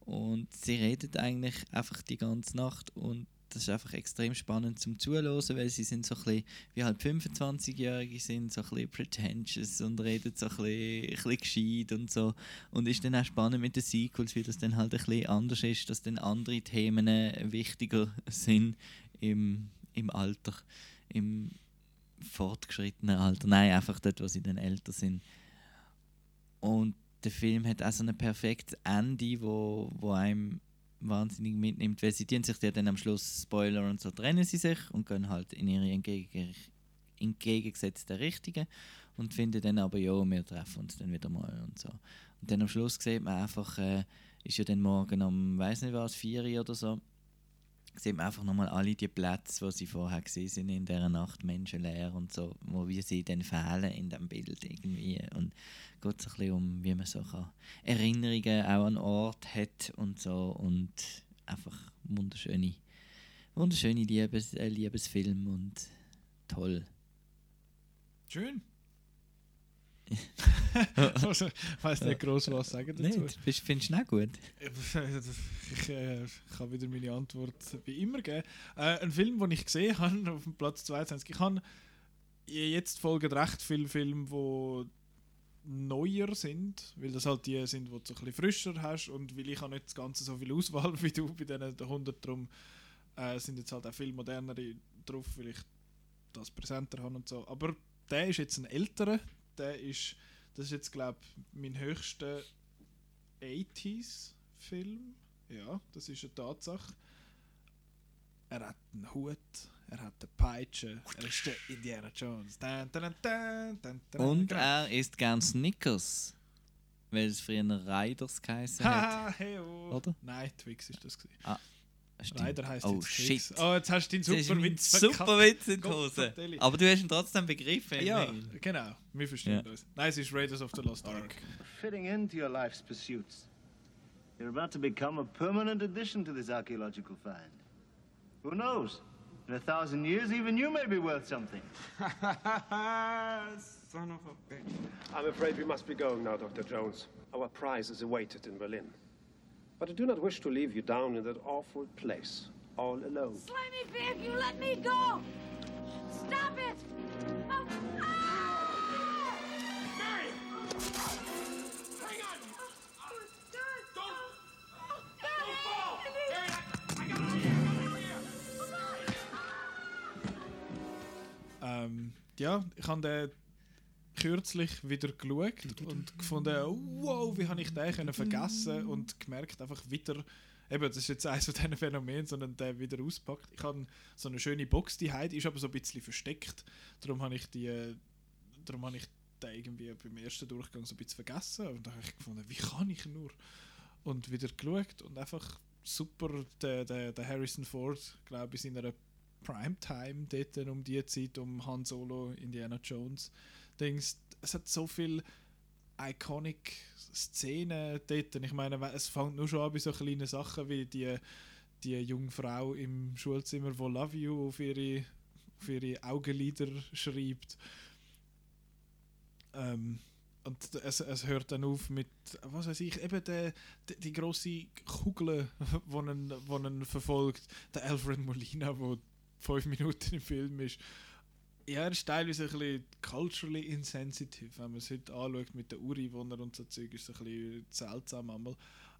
Speaker 3: Und sie reden eigentlich einfach die ganze Nacht und das ist einfach extrem spannend zum Zuhören, weil sie sind so ein bisschen, wie halt 25-Jährige sind, so ein bisschen pretentious und reden so ein bisschen, ein bisschen gescheit und so. Und ist dann auch spannend mit den Sequels, wie das dann halt ein bisschen anders ist, dass dann andere Themen wichtiger sind im, im Alter, im fortgeschrittenen Alter. Nein, einfach dort, wo sie dann älter sind. Und der Film hat auch so ein perfektes Ende, wo, wo einem wahnsinnig mitnimmt, weil sie tun sich ja dann am Schluss Spoiler und so trennen sie sich und gehen halt in ihre entgegen, entgegengesetzten Richtungen und finden dann aber ja, wir treffen uns dann wieder mal und so. Und dann am Schluss sieht man einfach, äh, ist ja dann morgen um, weiß nicht was, 4 Uhr oder so, sieht man einfach nochmal alle die Plätze, wo sie vorher gesehen sind in dieser Nacht, menschenleer und so, wo wie sie dann fehlen in dem Bild irgendwie. Und geht so ein bisschen um, wie man so Erinnerungen auch an Ort hat und so und einfach wunderschöne, wunderschöne Liebes, äh, Liebesfilm und toll.
Speaker 2: Schön. Also, ich weiß nicht groß was sagen dazu.
Speaker 3: Nicht? Bist- Findest du auch gut?
Speaker 2: Ich äh, kann wieder meine Antwort wie immer geben. Äh, ein Film, den ich gesehen habe, auf dem Platz 22. Ich habe jetzt folgen recht viele Filme, die neuer sind, weil das halt die sind, die du so ein bisschen frischer hast und weil ich habe nicht das Ganze so viel Auswahl wie du bei diesen 100, darum äh, sind jetzt halt auch viel modernere drauf, weil ich das präsenter habe und so. Aber der ist jetzt ein älterer, der ist, das ist jetzt glaube ich mein höchster 80s Film. Ja, das ist eine Tatsache. Er hat einen Hut, er hat eine Peitsche, er ist der Indiana Jones. Dun, dun, dun,
Speaker 3: Und er isst gern Snickers, weil es früher Riders geheißen hat.
Speaker 2: hey, oh.
Speaker 3: Oder?
Speaker 2: Nein, Twix ist das. Gewesen.
Speaker 3: Ah, stimmt.
Speaker 2: Ryder heisst
Speaker 3: oh
Speaker 2: jetzt
Speaker 3: shit.
Speaker 2: Twix. Oh, jetzt hast du deinen
Speaker 3: Das ist
Speaker 2: super
Speaker 3: mein
Speaker 2: Witz
Speaker 3: Super Witz in die Hose. Aber du hast ihn trotzdem begriffen.
Speaker 2: Ja,
Speaker 3: immerhin.
Speaker 2: genau. Wir verstehen
Speaker 3: Ja.
Speaker 2: das. Nein, es ist Raiders of the Lost Ark.
Speaker 18: Fitting into your life's pursuits. You're about to become a permanent addition to this archaeological find. Who knows? In a thousand years, even you may be worth something.
Speaker 19: Son of a bitch. I'm afraid we must be going now, Dr. Jones. Our prize is awaited in Berlin. But I do not wish to leave you down in that awful place, all alone.
Speaker 10: Slimy pig, you let me go! Stop it! Oh, ah!
Speaker 19: Hang on!
Speaker 2: Ähm, ja, ich habe den kürzlich wieder geschaut und gefunden, wow, wie habe ich den können vergessen und gemerkt einfach wieder, eben, das ist jetzt eines von diesen Phänomenen, sondern der wieder auspackt. Ich habe so eine schöne Box, die heute ist aber so ein bisschen versteckt, darum habe ich die, äh, darum habe ich den irgendwie beim ersten Durchgang so ein bisschen vergessen und dann habe ich gefunden, wie kann ich nur? Und wieder geschaut und einfach super, der, der, der Harrison Ford, glaube ich, in seiner Primetime dort um die Zeit, um Han Solo, Indiana Jones. Dings, es hat so viel iconic Szenen dort. Ich meine, es fängt nur schon an bei so kleinen Sachen wie die, die junge Frau im Schulzimmer, wo Love You auf ihre, auf ihre Augenlider schreibt. Ähm, und es, es hört dann auf mit, was weiß ich, eben der, die, die grosse Kugel, die ihn verfolgt. Der Alfred Molina, der fünf Minuten im Film ist. Ja, er ist teilweise ein bisschen culturally insensitive, wenn man es heute anschaut mit wo er und so Zeug ist, es ein bisschen seltsam einmal.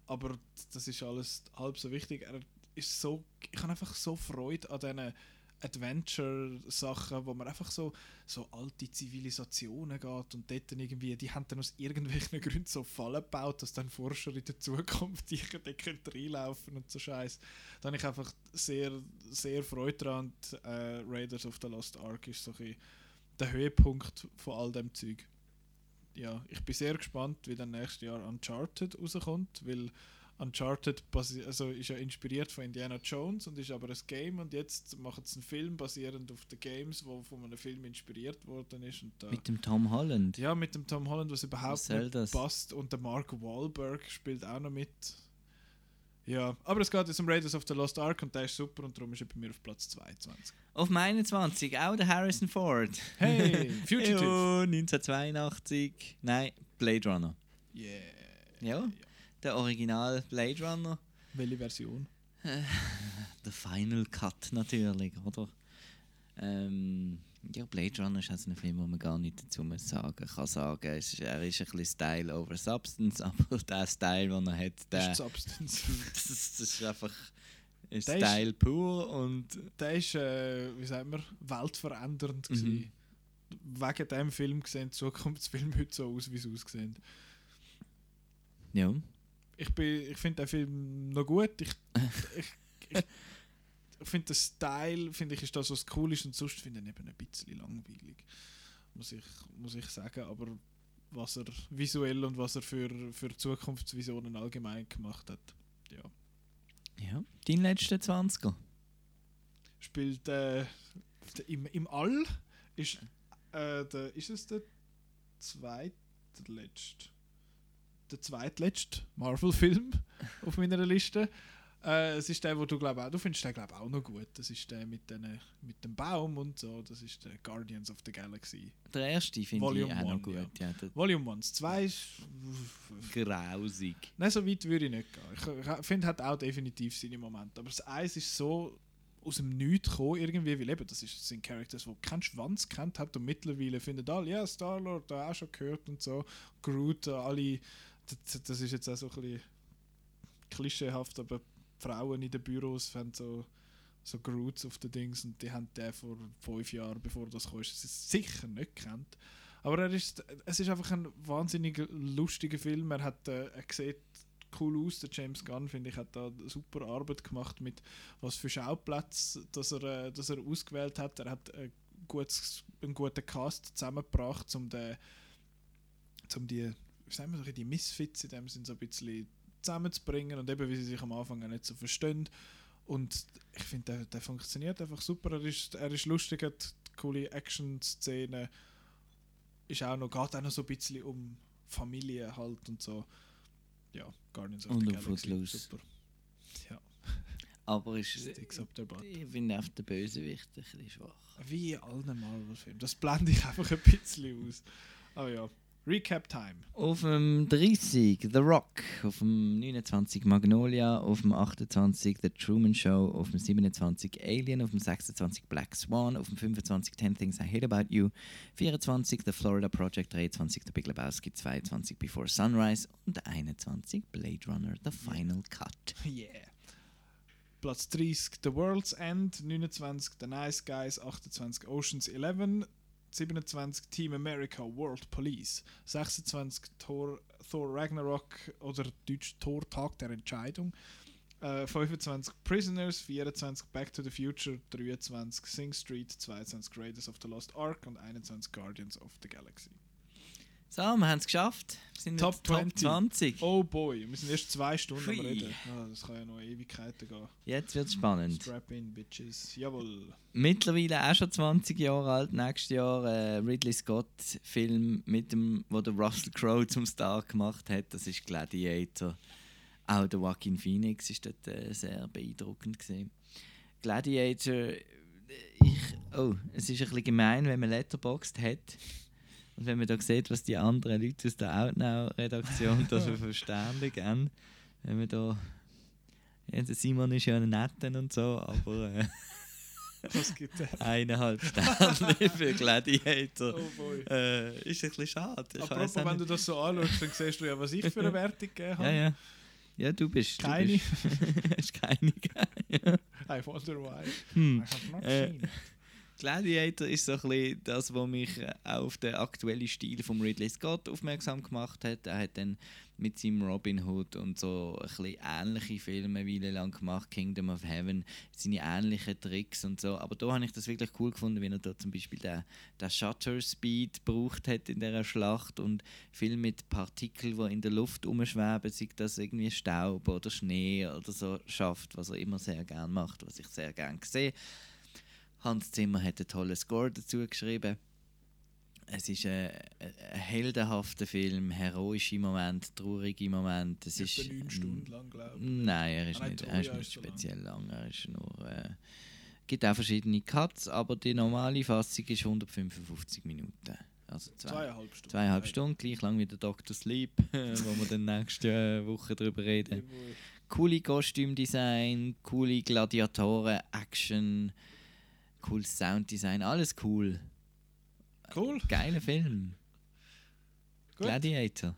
Speaker 2: aber das ist alles halb so wichtig. Er ist so, ich habe einfach so Freude an diesen Adventure-Sachen, wo man einfach so, so alte Zivilisationen geht und dort dann irgendwie, die haben dann aus irgendwelchen Gründen so Fallen gebaut, dass dann Forscher in der Zukunft die können reinlaufen und so Scheiß. Da habe ich einfach sehr, sehr Freude dran. Und, äh, Raiders of the Lost Ark ist so ein der Höhepunkt von all dem Zeug. Ja, ich bin sehr gespannt, wie dann nächstes Jahr Uncharted rauskommt, weil Uncharted also ist ja inspiriert von Indiana Jones und ist aber ein Game und jetzt machen sie einen Film basierend auf den Games, wo von einem Film inspiriert worden ist. Und da,
Speaker 3: Mit dem Tom Holland.
Speaker 2: ja, mit dem Tom Holland, was überhaupt nicht
Speaker 3: das?
Speaker 2: passt und der Mark Wahlberg spielt auch noch mit. Ja, aber es geht jetzt um Raiders of the Lost Ark und der ist super und darum ist er bei mir auf Platz 22.
Speaker 3: Auf dem 21 auch der Harrison Ford.
Speaker 2: Hey, Fugitive.
Speaker 3: Jo, 1982. Nein, Blade Runner.
Speaker 2: Yeah.
Speaker 3: Ja, der Original Blade Runner.
Speaker 2: Welche Version?
Speaker 3: Der Final Cut natürlich, oder? Ähm, ja, Blade Runner ist also ein Film, wo man gar nicht dazu muss sagen kann. Sagen, es ist, er ist ein bisschen Style over Substance, aber der Style, den er hat, der,
Speaker 2: Ist Substance.
Speaker 3: das, das ist einfach ist
Speaker 2: Der ist-
Speaker 3: Style pur und
Speaker 2: Der ist, äh, wie sagt man, weltverändernd
Speaker 3: Mhm.
Speaker 2: Wegen dem Film sehen Zukunftsfilme heute so aus, wie sie aussehen.
Speaker 3: ja.
Speaker 2: Ich, bin- ich finde den Film noch gut. Ich, ich, ich, ich finde den Style, finde ich, ist das, was cool ist und sonst finde ich ihn eben ein bisschen langweilig. Muss ich, muss ich sagen. Aber was er visuell und was er für, für Zukunftsvisionen allgemein gemacht hat, ja.
Speaker 3: ja. Dein letzter 20er.
Speaker 2: spielt äh, im, im All ist, äh, der, ist es der zweitletzte der zweitletzte Marvel-Film auf meiner Liste. Äh, es ist der, wo du glaube auch, du findest den glaube auch noch gut. Das ist der mit, den, mit dem Baum und so. Das ist der Guardians of the Galaxy.
Speaker 3: Der erste finde ich auch noch gut.
Speaker 2: ja.
Speaker 3: Ja.
Speaker 2: Volume 1, 2 ist
Speaker 3: grausig.
Speaker 2: Nein, so weit würde ich nicht gehen. Ich, ich finde, hat auch definitiv seine Momente. Aber das Eis ist so aus dem Nichts gekommen, irgendwie, weil eben, das, ist, das sind Characters, die keinen Schwanz kennt hat und mittlerweile finden alle, ja, Star-Lord, da auch schon gehört und so. Groot, alle, das, das ist jetzt auch so ein bisschen klischeehaft, aber Frauen in den Büros finden so, so Groots auf den Dings und die haben den vor fünf Jahren, bevor das kam, sicher nicht kennt. Aber er ist, es ist einfach ein wahnsinnig lustiger Film. Er, hat, äh, er sieht cool aus. Der James Gunn, finde ich, hat da super Arbeit gemacht mit was für Schauplätze dass er, äh, dass er ausgewählt hat. Er hat äh, gutes, einen guten Cast zusammengebracht, um, den, um die, sagen wir, so, die Misfits in dem Sinn so ein bisschen zusammenzubringen und eben, wie sie sich am Anfang auch nicht so verstehen. Und ich finde, der, der funktioniert einfach super. Er ist, er ist lustig, hat coole Action-Szenen. Ist auch noch, geht auch noch so ein bisschen um Familie halt und so. Ja, Guardians of
Speaker 3: Und
Speaker 2: the Galaxy. Super. Ja.
Speaker 3: Aber ist, ich finde auf der Bösewicht ein bisschen schwach.
Speaker 2: Wie in allen Marvel-Filmen. Das blende ich einfach ein bisschen aus. Aber ja, Recap-Time.
Speaker 3: Auf dem 30 The Rock, auf dem 29 Magnolia, auf dem 28 The Truman Show, auf dem 27 Alien, auf dem 26 Black Swan, auf dem 25 10 Things I Hate About You, 24 The Florida Project, 23 The Big Lebowski, 22 Before Sunrise. Und 21 Blade Runner The Final Cut.
Speaker 2: Yeah. Platz 30 The World's End, 29 The Nice Guys, 28 Oceans 11, 27 Team America World Police, 26 Thor, Thor Ragnarok oder Deutsch Thor Tag der Entscheidung, äh, 25 Prisoners, 24 Back to the Future, 23 Sing Street, 22 Raiders of the Lost Ark und 21 Guardians of the Galaxy.
Speaker 3: So, wir haben es geschafft. Wir sind
Speaker 2: Top
Speaker 3: jetzt Top
Speaker 2: 20.
Speaker 3: 20.
Speaker 2: Oh boy, wir sind erst zwei Stunden am
Speaker 3: Hui.
Speaker 2: Reden. Ah, das kann ja noch Ewigkeiten gehen.
Speaker 3: Jetzt wird es spannend.
Speaker 2: Strap in, Bitches. Jawohl.
Speaker 3: Mittlerweile auch schon 20 Jahre alt, nächstes Jahr äh, Ridley Scott Film mit dem, wo der Russell Crowe zum Star gemacht hat, das ist Gladiator. Auch der Joaquin Phoenix ist dort äh, sehr beeindruckend gesehen. Gladiator, äh, ich, oh, es ist ein bisschen gemein, wenn man Letterboxd hat und wenn man da sieht, was die anderen Leute aus der Outnow-Redaktion da für Verstände geben. Wenn man da, ja, Simon ist ja ein netter und so, aber äh,
Speaker 2: Was gibt der?
Speaker 3: eineinhalb Sterne für Gladiator.
Speaker 2: Oh boy.
Speaker 3: Äh, ist ein bisschen schade. Ich
Speaker 2: Apropos, wenn
Speaker 3: nicht.
Speaker 2: du das so anschaust, dann siehst du ja, was ich für eine Wertung gegeben habe.
Speaker 3: Ja, ja. Ja, du bist.
Speaker 2: Keine.
Speaker 3: Du bist, hast keine. ja.
Speaker 2: I wonder why.
Speaker 3: Hm.
Speaker 2: I have not
Speaker 3: Äh,
Speaker 2: seen.
Speaker 3: Gladiator ist so ein das, was mich äh, auch auf den aktuellen Stil von Ridley Scott aufmerksam gemacht hat. Er hat dann mit seinem Robin Hood und so ein ähnliche Filme eine lang gemacht, Kingdom of Heaven, seine ähnlichen Tricks und so. Aber da habe ich das wirklich cool gefunden, wie er da zum Beispiel den, den Shutter Speed gebraucht hat in dieser Schlacht und viel mit Partikeln, die in der Luft umschweben, sei das irgendwie Staub oder Schnee oder so, schafft, was er immer sehr gern macht, was ich sehr gern sehe. Hans Zimmer hat einen tollen Score dazu geschrieben. Es ist ein, ein heldenhafter Film, heroische Momente, traurige Momente. Es ist
Speaker 2: neun Stunden lang, glaube ich.
Speaker 3: Nein, er ist
Speaker 2: Ah, nein,
Speaker 3: nicht, er ist nicht
Speaker 2: ist so lang.
Speaker 3: speziell lang. Er ist nur. Äh, gibt auch verschiedene Cuts, aber die normale Fassung ist 155 Minuten. Also zwei,
Speaker 2: Zweieinhalb Stunden.
Speaker 3: Zweieinhalb Stunden, gleich lang wie der Dr. Sleep, wo wir dann nächste äh, Woche drüber reden. Coole Kostümdesign, coole Gladiatoren, Action, cooles Sounddesign, alles cool.
Speaker 2: Cool.
Speaker 3: Geiler Film.
Speaker 2: Gut.
Speaker 3: Gladiator.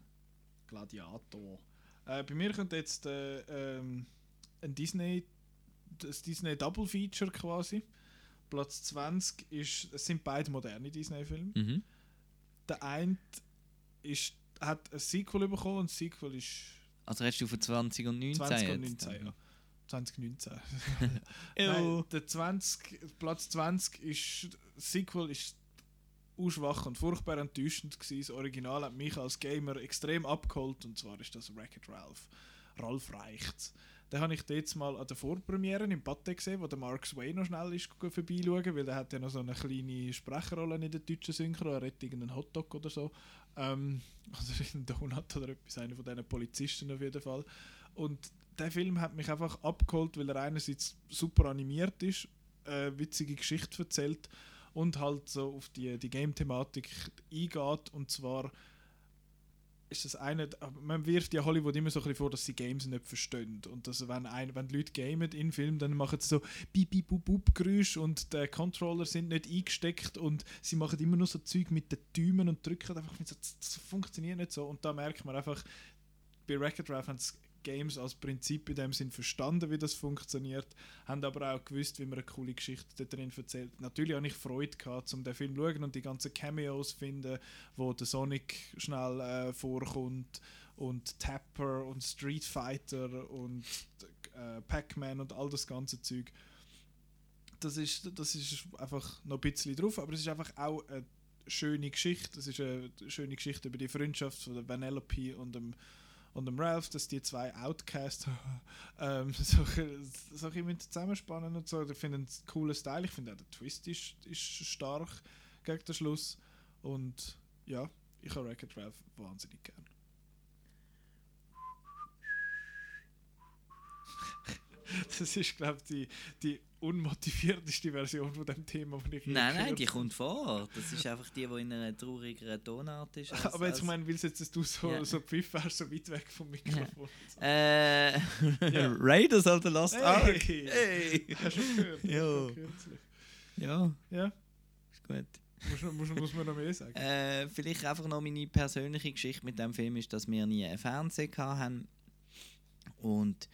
Speaker 2: Gladiator. Äh, bei mir kommt jetzt äh, ähm, ein Disney, das Disney Double Feature quasi. Platz 20 ist, es sind beide moderne Disney-Filme.
Speaker 3: Mhm.
Speaker 2: Der eine ist, hat ein Sequel bekommen und das Sequel ist
Speaker 3: Also redest du von 20 und 19
Speaker 2: 20 und
Speaker 3: jetzt?
Speaker 2: 19, ja. 2019.
Speaker 3: Ew.
Speaker 2: Nein, der 20, Platz 20 ist, Sequel ist schwach und furchtbar enttäuschend gewesen. Das Original hat mich als Gamer extrem abgeholt und zwar ist das Wreck-It Ralph. Ralph Reichts. Den habe ich jetzt mal an der Vorpremiere im Pathé gesehen, wo der Mark Sway noch schnell ist vorbeischauen, weil er hat ja noch so eine kleine Sprecherrolle in der deutschen Synchro, er rettet irgendeinen Hotdog oder so. Ähm, oder einen Donut oder etwas, einer von diesen Polizisten auf jeden Fall. Und der Film hat mich einfach abgeholt, weil er einerseits super animiert ist, äh, witzige Geschichte erzählt und halt so auf die, die Game-Thematik eingeht. Und zwar ist das eine, man wirft ja Hollywood immer so ein bisschen vor, dass sie Games nicht verstehen. Und dass, wenn, ein, wenn die Leute gamen in Filmen, dann machen sie so bip bip bup bup Geräusche und die Controller sind nicht eingesteckt und sie machen immer nur so Zeug mit den Däumen und drücken einfach, das, das funktioniert nicht so. Und da merkt man einfach, bei Wreck-It Ralph haben sie Games als Prinzip in dem Sinn verstanden, wie das funktioniert, haben aber auch gewusst, wie man eine coole Geschichte da drin erzählt. Natürlich habe ich Freude gehabt, um den Film zu schauen und die ganzen Cameos zu finden, wo der Sonic schnell äh, vorkommt und Tapper und Street Fighter und äh, Pac-Man und all das ganze Zeug. Das ist, das ist einfach noch ein bisschen drauf, aber es ist einfach auch eine schöne Geschichte. Es ist eine schöne Geschichte über die Freundschaft von der Vanellope und dem und dem Ralph, dass die zwei Outcasts ähm, so, so ein bisschen zusammenspannen und so. Ich finde einen coolen Style. Ich finde auch der Twist ist, ist stark gegen den Schluss. Und ja, ich habe Wreck-It Ralph wahnsinnig gern. Das ist, glaube ich, die, die unmotivierteste Version von dem Thema, die ich
Speaker 3: Nein, nein, die kommt vor. Das ist einfach die, die in einer traurigeren Tonart ist. als-
Speaker 2: Aber jetzt, ich meine, weil jetzt dass du so,
Speaker 3: Ja.
Speaker 2: so pfiff wärst, so weit weg vom Mikrofon.
Speaker 3: Äh,
Speaker 2: Ja.
Speaker 3: Raiders of the Lost
Speaker 2: Hey.
Speaker 3: Ark. Hey.
Speaker 2: Hast du gehört?
Speaker 3: Ja. Ja.
Speaker 2: Ja.
Speaker 3: Ist gut.
Speaker 2: Muss, muss, muss man noch mehr sagen?
Speaker 3: Äh, vielleicht einfach noch meine persönliche Geschichte mit dem Film ist, dass wir nie einen Fernseher hatten und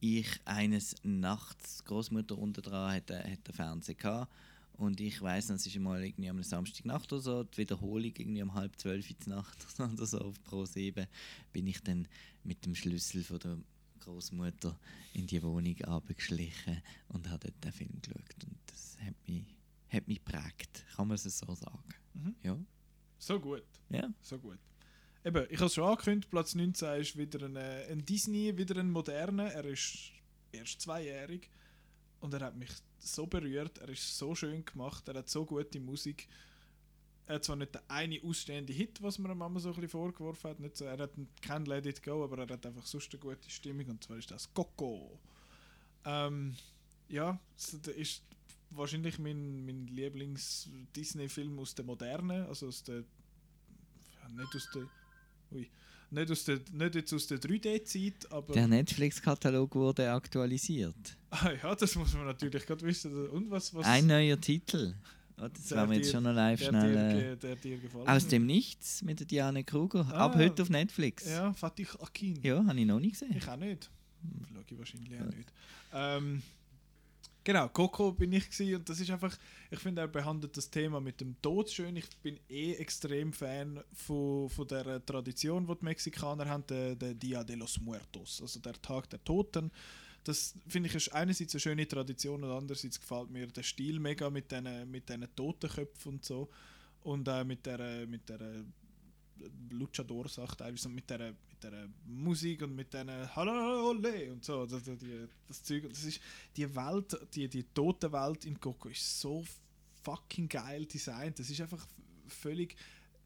Speaker 3: ich eines Nachts, Großmutter unten dran hat, hat den Fernseher gehabt und ich weiß, es ist mal irgendwie am Samstagnacht oder so, die Wiederholung irgendwie um halb zwölf in der Nacht oder so auf Pro 7, bin ich dann mit dem Schlüssel von der Großmutter in die Wohnung abgeschlichen und habe dort den Film geschaut und das hat mich, hat mich geprägt, kann man es so sagen.
Speaker 2: Mhm.
Speaker 3: Ja.
Speaker 2: So gut.
Speaker 3: Ja.
Speaker 2: So gut. Eben, ich habe es schon angekündigt, Platz 19 ist wieder ein, äh, ein Disney, wieder ein moderner. Er ist erst zweijährig und er hat mich so berührt. Er ist so schön gemacht, er hat so gute Musik. Er hat zwar nicht den eine ausstehende Hit, was man immer so ein bisschen vorgeworfen hat. Nicht so, er hat kein Let It Go, aber er hat einfach sonst eine gute Stimmung und zwar ist das Coco. Ähm, ja, es ist wahrscheinlich mein, mein Lieblings-Disney-Film aus der Moderne, also aus der nicht aus der ui, nicht, aus der, nicht jetzt aus der 3D-Zeit, aber
Speaker 3: Der Netflix-Katalog wurde aktualisiert.
Speaker 2: ah, ja, das muss man natürlich gerade wissen. Und was, was
Speaker 3: Ein neuer Titel. Oh, das werden wir jetzt schon noch live
Speaker 2: der
Speaker 3: schnell.
Speaker 2: dir
Speaker 3: äh,
Speaker 2: dir
Speaker 3: aus dem Nichts mit der Diane Kruger. Ab
Speaker 2: Ah,
Speaker 3: heute auf Netflix.
Speaker 2: Ja, Fatih Akin.
Speaker 3: Ja, habe ich noch nie gesehen.
Speaker 2: Ich auch nicht. Schaue ich wahrscheinlich auch nicht. Ähm, genau, Coco bin ich gewesen und das ist einfach, ich finde, er behandelt das Thema mit dem Tod schön. Ich bin eh extrem Fan von, von der Tradition, die die Mexikaner haben, der, der Dia de los Muertos, also der Tag der Toten. Das finde ich ist einerseits eine schöne Tradition und andererseits gefällt mir der Stil mega mit diesen mit Totenköpfen und so und auch mit der mit der Luchador-Sache teilweise und mit der, mit der Musik und mit diesen Hallo ole und so. Das, das, die, das Zeug. Das ist die Welt, die, die tote Welt in Coco ist so fucking geil designt. Das ist einfach völlig.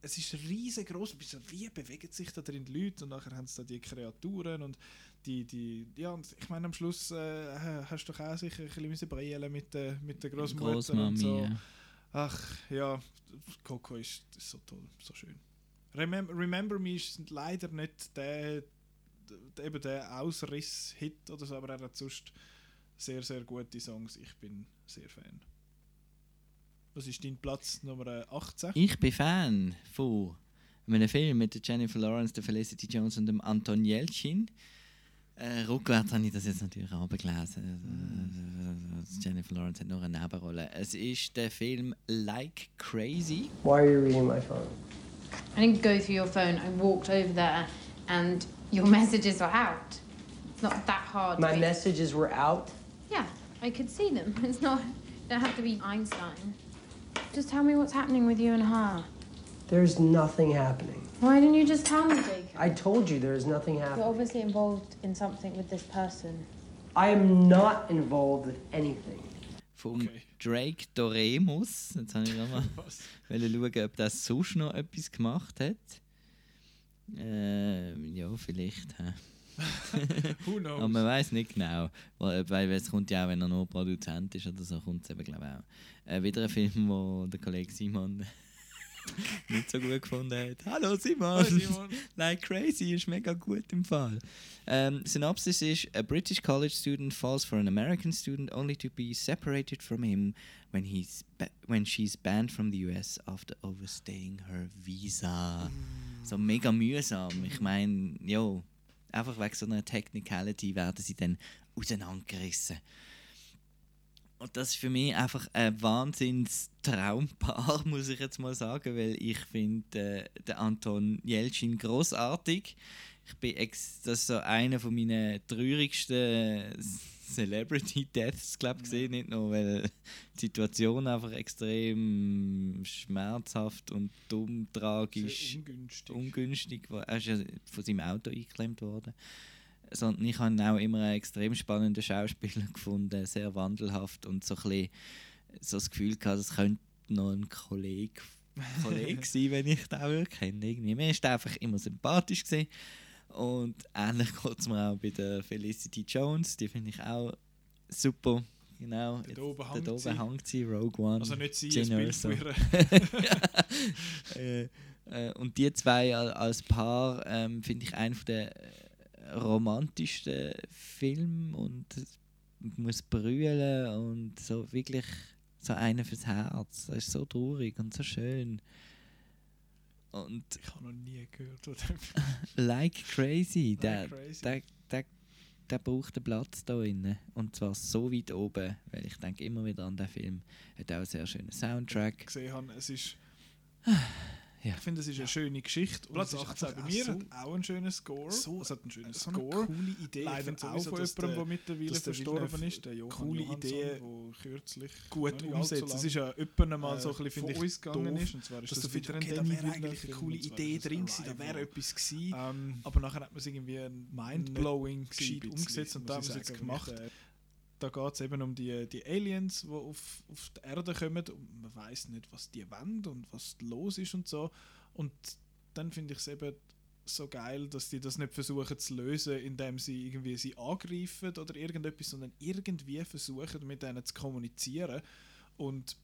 Speaker 2: Es ist riesengroß. Bist so, Wie bewegen sich da drin die Leute? Und nachher haben sie da die Kreaturen und die, die, ja, und ich meine, am Schluss äh, hast du doch auch sicher ein bisschen brillen mit der, mit der Großmutter und so. Ach, ja, Coco ist, ist so toll, so schön. Remember, Remember Me ist leider nicht der, eben der Ausriss-Hit oder so, aber er hat sonst sehr, sehr gute Songs. Ich bin sehr Fan. Was ist dein Platz Nummer 18?
Speaker 3: Ich bin Fan von einem Film mit der Jennifer Lawrence, der Felicity Jones und dem Anton Yelchin. Äh, rückwärts habe ich das jetzt natürlich abgelesen. Also, Jennifer Lawrence hat nur eine Nebenrolle. Es ist der Film Like Crazy.
Speaker 20: Why are you reading my phone?
Speaker 21: I didn't go through your phone. I walked over there and your messages were out. It's not that hard.
Speaker 20: My
Speaker 21: read.
Speaker 20: messages were out.
Speaker 21: Yeah, I could see them. It's not. Don't have to be Einstein. Just tell me what's happening with you and her.
Speaker 20: There's nothing happening.
Speaker 21: Why didn't you just tell me, Jake?
Speaker 20: I told you there's nothing happening.
Speaker 21: You're obviously involved in something with this person.
Speaker 20: I am not involved with anything.
Speaker 3: Vom Drake Doremus. Jetzt habe ich nochmal schauen, ob das sonst noch etwas gemacht hat. Ähm, ja, vielleicht.
Speaker 2: Who knows?
Speaker 3: Aber man weiß nicht genau. Weil, weil es kommt ja auch, wenn er nur Produzent ist oder so, kommt es eben, glaube ich, auch. Äh, wieder ein Film, wo der Kollege Simon nicht so gut gefunden hat. Hallo Simon!
Speaker 2: Hallo Simon.
Speaker 3: like Crazy ist mega gut im Fall. Ähm, Synopsis ist: A British college student falls for an American student only to be separated from him when he's when she's banned from the US after overstaying her visa. So mega mühsam. Ich meine, jo, einfach wegen so einer Technicality werden sie dann auseinandergerissen. Und das ist für mich einfach ein Wahnsinns-Traumpaar, muss ich jetzt mal sagen, weil ich finde äh, den Anton Jelcin großartig. Ich bin ex das ist so einer von meinen traurigsten Celebrity Deaths, glaube ich, gesehen. Nicht nur, weil die Situation einfach extrem schmerzhaft und dumm, tragisch,
Speaker 2: Sehr ungünstig.
Speaker 3: ungünstig war. Er ist ja von seinem Auto eingeklemmt worden sondern ich habe ihn auch immer einen extrem spannenden Schauspieler gefunden, sehr wandelhaft und so ein bisschen so das Gefühl gehabt, es könnte noch ein Kollege, Kollege sein, wenn ich den würde kennen. Irgendwie. Mir ist einfach immer sympathisch gewesen. und ähnlich geht es mir auch bei der Felicity Jones, die finde ich auch super. Genau,
Speaker 2: Dort oben hängt
Speaker 3: oben hängt sie, Rogue One.
Speaker 2: Also nicht sie,
Speaker 3: Jyn
Speaker 2: ein Bild von
Speaker 3: äh, äh, und die zwei al- als Paar ähm, finde ich einen der äh, romantischsten Filme und muss brüllen und so wirklich so einer fürs Herz. Das ist so traurig und so schön. Und
Speaker 2: Ich habe noch nie gehört von dem.
Speaker 3: Like Crazy, der,
Speaker 2: Crazy.
Speaker 3: Der, der, der braucht einen Platz da drin. Und zwar so weit oben, weil ich denke immer wieder an den Film. Hat auch einen sehr schönen Soundtrack.
Speaker 2: gesehen habe, es ist.
Speaker 3: Ja.
Speaker 2: Ich finde, es ist eine schöne Geschichte. Und Platz es ist 18 einfach bei mir so- hat auch einen schönen Score. so- es hat einen schönen so eine Score. coole Idee. Ich Leider finde auch von jemandem, der- mittlerweile verstorben ist. der Johann Coole Johansson, Idee, wo kürzlich gut umsetzt. Es ist ja öppen mal äh, so ein bisschen, finde von ich, uns gegangen doof, ist. Und zwar ist dass das wieder ein Denis da wäre eigentlich eine coole Idee drin gewesen, da wäre etwas gewesen. Ähm, aber nachher hat man es irgendwie mindblowing gescheit umgesetzt und da haben ich es jetzt gemacht. Da geht es eben um die, die Aliens, die auf, auf die Erde kommen und man weiß nicht, was die wollen und was los ist und so. Und dann finde ich es eben so geil, dass die das nicht versuchen zu lösen, indem sie irgendwie sie angreifen oder irgendetwas, sondern irgendwie versuchen, mit denen zu kommunizieren. Und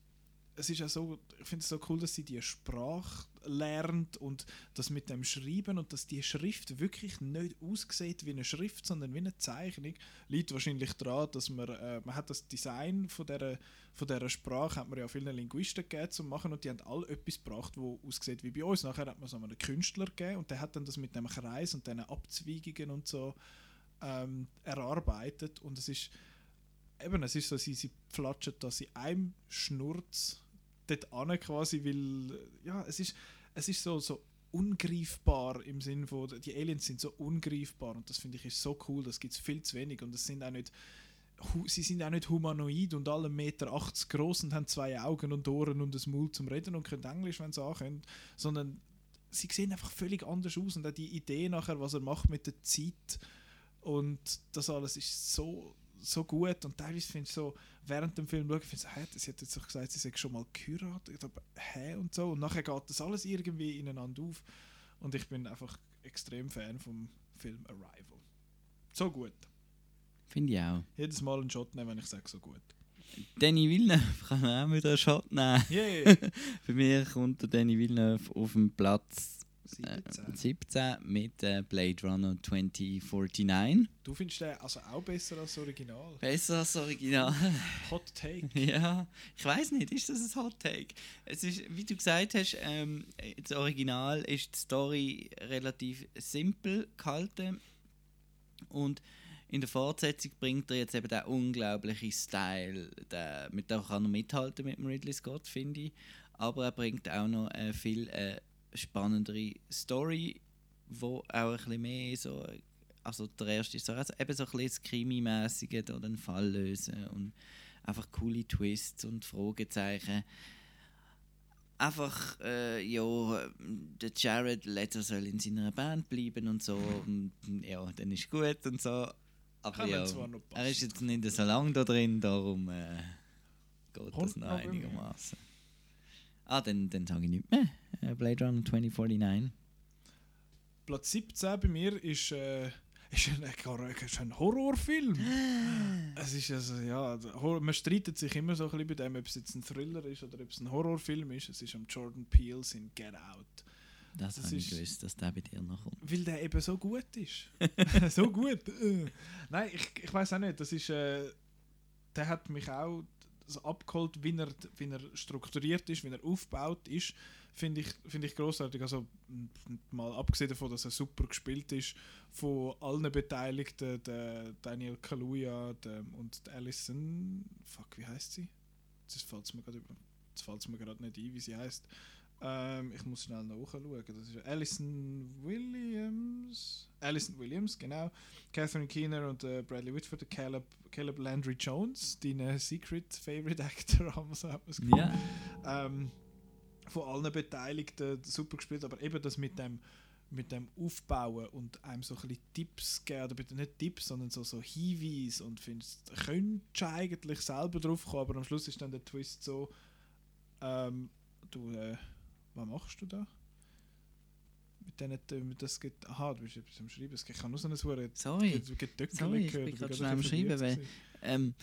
Speaker 2: es ist ja so, ich finde es so cool, dass sie die Sprache lernt und das mit dem Schreiben und dass die Schrift wirklich nicht aussieht wie eine Schrift, sondern wie eine Zeichnung, liegt wahrscheinlich daran, dass man, äh, man hat das Design von dieser, von dieser Sprache hat man ja vielen Linguisten gegeben zu machen und die haben alle etwas gebracht, wo aussieht wie bei uns. Nachher hat man so einen Künstler gegeben und der hat dann das mit dem Kreis und diesen Abzweigungen und so ähm, erarbeitet und es ist eben, es ist so, sie, sie flatschen das in einem Schnurz dort an quasi, weil ja, es ist, es ist so, so ungreifbar im Sinn von, die Aliens sind so ungreifbar und das finde ich ist so cool, das gibt es viel zu wenig und es sind auch nicht sie sind auch nicht humanoid und alle 1,80 Meter groß und haben zwei Augen und Ohren und ein Maul zum Reden und können Englisch, wenn sie ankommen, sondern sie sehen einfach völlig anders aus und auch die Idee nachher, was er macht mit der Zeit und das alles ist so so gut und teilweise finde ich so, während dem Film schaue, finde ich so, hä, sie hat jetzt doch gesagt, sie sei schon mal geheiratet, aber hä und so und nachher geht das alles irgendwie ineinander auf und ich bin einfach extrem Fan vom Film Arrival. So gut.
Speaker 3: Finde ich auch.
Speaker 2: Jedes Mal einen Shot nehmen, wenn ich sage, so gut.
Speaker 3: Danny Villeneuve kann man auch wieder einen Shot nehmen.
Speaker 2: Yeah.
Speaker 3: Bei mir kommt der Danny Villeneuve auf dem Platz
Speaker 2: 17.
Speaker 3: 17 mit äh, Blade Runner 2049.
Speaker 2: Du findest den also auch besser als das Original?
Speaker 3: Besser als das Original.
Speaker 2: Hot Take.
Speaker 3: Ja, ich weiß nicht, ist das ein Hot Take? Es ist, wie du gesagt hast, ähm, das Original ist die Story relativ simpel gehalten und in der Fortsetzung bringt er jetzt eben den unglaublichen Style, der, mit dem kann er mithalten mit dem Ridley Scott, finde ich. Aber er bringt auch noch eine viel äh, spannendere Story, wo auch ein bisschen mehr so, also der erste ist so, also eben so ein bisschen Krimi-mäßige, da den Fall lösen und einfach coole Twists und Fragezeichen. Einfach, äh, ja, der Jared Leto soll in seiner Band bleiben und so, und, ja, dann ist gut und so. Aber
Speaker 2: Kann
Speaker 3: ja, er ist jetzt nicht so lange da drin, darum äh, geht
Speaker 2: Kommt
Speaker 3: das noch einigermaßen. Ah, dann, dann sage ich nicht mehr. Äh, Blade Runner 2049.
Speaker 2: Platz 17 bei mir ist, äh, ist, ein, ist ein Horrorfilm. es ist also, ja, man streitet sich immer so ein bisschen bei dem, ob es jetzt ein Thriller ist oder ob es ein Horrorfilm ist. Es ist am Jordan Peele in Get Out.
Speaker 3: Das,
Speaker 2: Das
Speaker 3: habe ich gewusst, dass der bei dir noch kommt.
Speaker 2: Weil der eben so gut ist. so gut. Äh. Nein, ich, ich weiß auch nicht. Das ist, äh, der hat mich auch so abgeholt, wie er, wie er strukturiert ist, wie er aufgebaut ist. Finde ich, finde ich großartig. Also mal abgesehen davon, dass er super gespielt ist von allen Beteiligten, der Daniel Kaluuya der, und Alison, fuck, wie heißt sie? Jetzt fällt es mir gerade nicht ein, wie sie heißt. Ähm, ich muss schnell nachschauen. Das ist Alison Williams. Alison Williams, genau. Catherine Keener und äh, Bradley Whitford, Caleb, Caleb Landry Jones, dein äh, Secret Favorite Actor, haben wir so hat man's
Speaker 3: Ja.
Speaker 2: ähm, von allen Beteiligten super gespielt, aber eben das mit dem mit dem Aufbauen und einem so ein bisschen Tipps geben, oder bitte nicht Tipps, sondern so, so Hinweise und findest, könntest eigentlich selber drauf kommen, aber am Schluss ist dann der Twist so, ähm, du, äh, was machst du da? Mit denen, mit das geht, aha, du bist etwas am Schreiben, es kann nur so ein Hure
Speaker 3: Sorry. Sorry, ich bin
Speaker 2: ich
Speaker 3: gerade schnell am Schreiben, weil, ähm,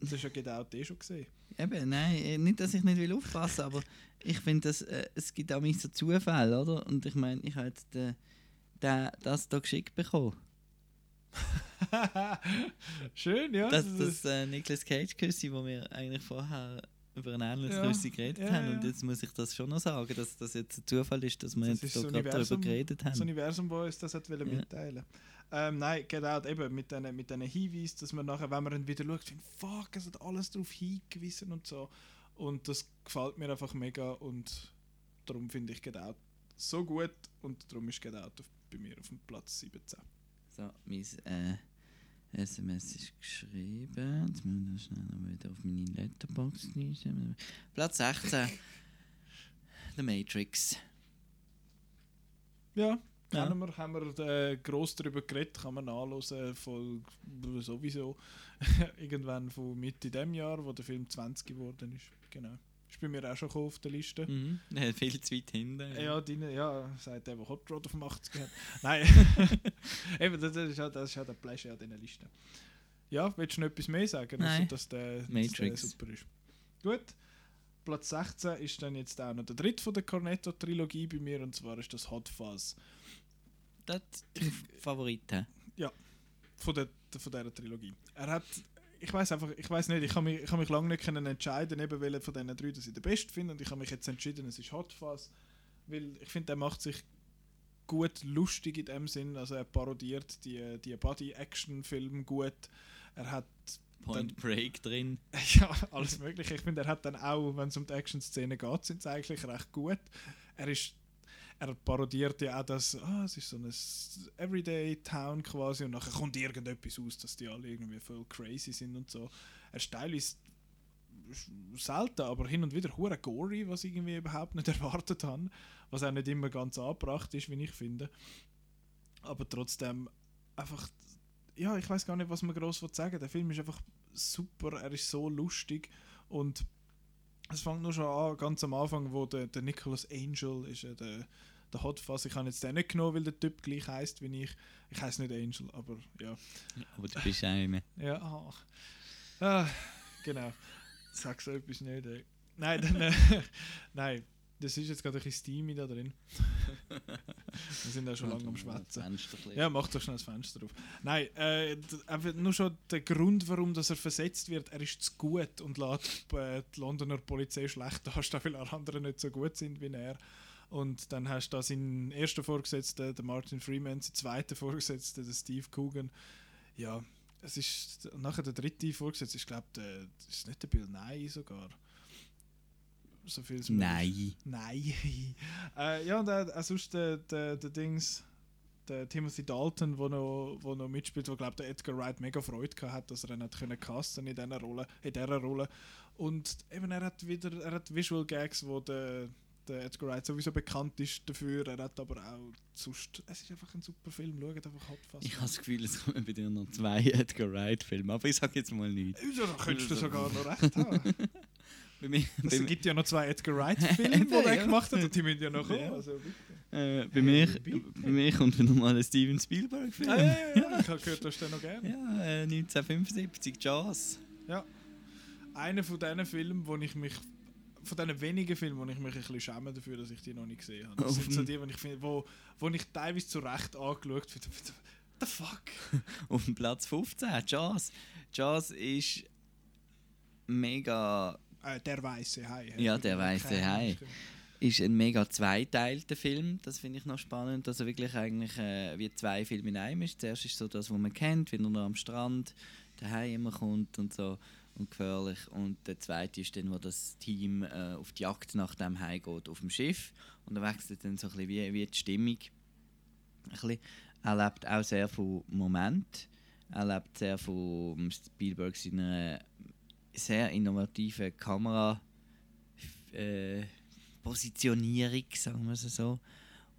Speaker 2: Das hast ja genau eh schon gesehen.
Speaker 3: Eben, nein, äh, nicht, dass ich nicht will aufpassen, aber ich finde, dass, äh, es gibt auch mich so Zufälle, oder? Und ich meine, ich habe jetzt äh, den, das hier geschickt bekommen.
Speaker 2: Schön, ja.
Speaker 3: Das,
Speaker 2: das
Speaker 3: das
Speaker 2: ist-
Speaker 3: äh, Nicolas Cage Küssi, wo wir eigentlich vorher über ein ähnliches
Speaker 2: Ja,
Speaker 3: Küssi geredet
Speaker 2: ja,
Speaker 3: haben. Und jetzt muss ich das schon noch sagen, dass das jetzt ein Zufall ist, dass wir
Speaker 2: Das
Speaker 3: jetzt
Speaker 2: das
Speaker 3: gerade darüber geredet
Speaker 2: das
Speaker 3: haben.
Speaker 2: Universum, das uns das hat
Speaker 3: Ja.
Speaker 2: mitteilen ähm, Nein, Get Out, eben mit diesen mit Hinweisen, dass man nachher, wenn man dann wieder schaut, findet, fuck, es hat alles darauf hingewiesen und so. Und das gefällt mir einfach mega und darum finde ich Get so gut und darum ist Get bei mir auf dem Platz 17.
Speaker 3: So, mein äh, SMS ist geschrieben. Jetzt müssen wir schnell noch wieder auf meine Letterbox lesen. Platz 16. The Matrix.
Speaker 2: Ja,
Speaker 3: Ja.
Speaker 2: kennen wir, haben wir äh, gross darüber geredet, kann man nachlesen, voll sowieso. Irgendwann von Mitte dem Jahr, wo der Film 20 geworden ist. Genau. Ist bei mir auch schon auf der Liste.
Speaker 3: Mhm. Ja, viel zu weit hinten.
Speaker 2: Ja, deine, ja, sagt der, der Hot Rod auf dem 80 hat. Nein, eben, das ist halt, das ist halt ein Pleasure an dieser Liste. Ja, willst du noch etwas mehr sagen,
Speaker 3: Nein.
Speaker 2: dass der, dass der
Speaker 3: Matrix.
Speaker 2: super ist? Gut. Platz 16 ist dann jetzt auch noch der dritte von der Cornetto-Trilogie bei mir und zwar ist das Hot Fuzz.
Speaker 3: Das ist dein Favorit, hä?
Speaker 2: Ja, von, der, von dieser Trilogie. Er hat, ich weiß einfach, ich weiß nicht, ich habe mich, ich hab mich lange nicht können entscheiden, eben welchen von diesen drei dass ich den besten finde und ich habe mich jetzt entschieden, es ist Hot Fuzz, weil ich finde, der macht sich gut lustig in dem Sinn, also er parodiert die, die Body-Action-Filme gut, er hat
Speaker 3: Point Break drin.
Speaker 2: ja, alles mögliche. Ich finde, er hat dann auch, wenn es um die Action-Szene geht, sind sie eigentlich recht gut. Er ist er parodiert ja auch das, ah, es ist so ein Everyday Town quasi und nachher kommt irgendetwas aus, dass die alle irgendwie voll crazy sind und so. Er ist selten, aber hin und wieder hure gory, was ich irgendwie überhaupt nicht erwartet habe, was auch nicht immer ganz angebracht ist, wie ich finde. Aber trotzdem einfach, ja, ich weiß gar nicht, was man groß sagen. Der Film ist einfach super, er ist so lustig und es fängt nur schon an, ganz am Anfang, wo der, der Nicholas Angel ist, äh, der, der Hot Fuzz. Ich habe jetzt den nicht genommen, weil der Typ gleich heißt wie ich. Ich heiße nicht Angel, aber ja.
Speaker 3: Aber du bist einer.
Speaker 2: Ja, ah. ah, genau. Sag so etwas nicht, ey. Nein, dann, äh, nein, das ist jetzt gerade ein bisschen steamy da drin. Wir sind ja schon lange am Schwätzen. Ja, mach doch schnell das Fenster auf. Nein, äh, einfach nur schon der Grund, warum dass er versetzt wird, er ist zu gut und lässt äh, die Londoner Polizei schlecht dastehen, weil alle anderen nicht so gut sind wie er. Und dann hast du da seinen ersten Vorgesetzten, den Martin Freeman, seinen zweiten Vorgesetzten, den Steve Coogan. Ja, es ist nachher der dritte Vorgesetzte, ich glaube, der das ist nicht der Bill Nye sogar. So viel
Speaker 3: Nein.
Speaker 2: Nein. äh, ja, und äh, sonst der, der, der Dings, der Timothy Dalton, wo noch, wo noch mitspielt, wo glaube der Edgar Wright mega Freude gehabt hat, dass er ihn hat können casten in dieser Rolle, in dieser Rolle. Und eben er hat wieder, er hat Visual Gags, wo der, der Edgar Wright sowieso bekannt ist dafür. Er hat aber auch sonst, es ist einfach ein super Film. Schaut einfach Hot Fuzz.
Speaker 3: Ich habe das Gefühl, es kommen bei dir noch zwei Edgar Wright-Filme, aber ich sage jetzt mal nichts.
Speaker 2: Ja, da könntest du sogar noch recht haben.
Speaker 3: Bei mir,
Speaker 2: Es
Speaker 3: bei,
Speaker 2: gibt ja noch zwei Edgar Wright-Filme, die er gemacht hat und die müssen ja noch kommen. Also,
Speaker 3: äh, bei, mir, bei mir kommt wieder mal ein Steven Spielberg-Film.
Speaker 2: Ah, ja, ja, ja, ich habe gehört, du hast den noch gerne.
Speaker 3: Ja, äh, 1975, Jaws.
Speaker 2: Ja. Einer von diesen Filmen, wo ich mich. Von diesen wenigen Filmen, wo ich mich ein bisschen schäme dafür, dass ich die noch nicht gesehen habe. Das sind so die, wo ich, finde, wo, wo ich teilweise zu Recht angeschaut finde. What the fuck?
Speaker 3: Auf Platz 15, Jaws. Jaws ist mega.
Speaker 2: Äh, der weiße Hai.
Speaker 3: Ja, der weiße Hai. Ist ein mega zweiteilter Film. Das finde ich noch spannend. Also wirklich eigentlich äh, wie zwei Filme in einem ist. Zuerst ist so das, was man kennt, wie er noch am Strand der Hai immer kommt und so und gefährlich. Und der zweite ist dann, wo das Team äh, auf die Jagd nach dem Hai geht auf dem Schiff. Und da wechselt dann so ein bisschen wie, wie die Stimmung. Ein. Er lebt auch sehr von Moment. Er lebt sehr von Spielberg seiner sehr innovativen Kamera äh, Positionierung, sagen wir es so.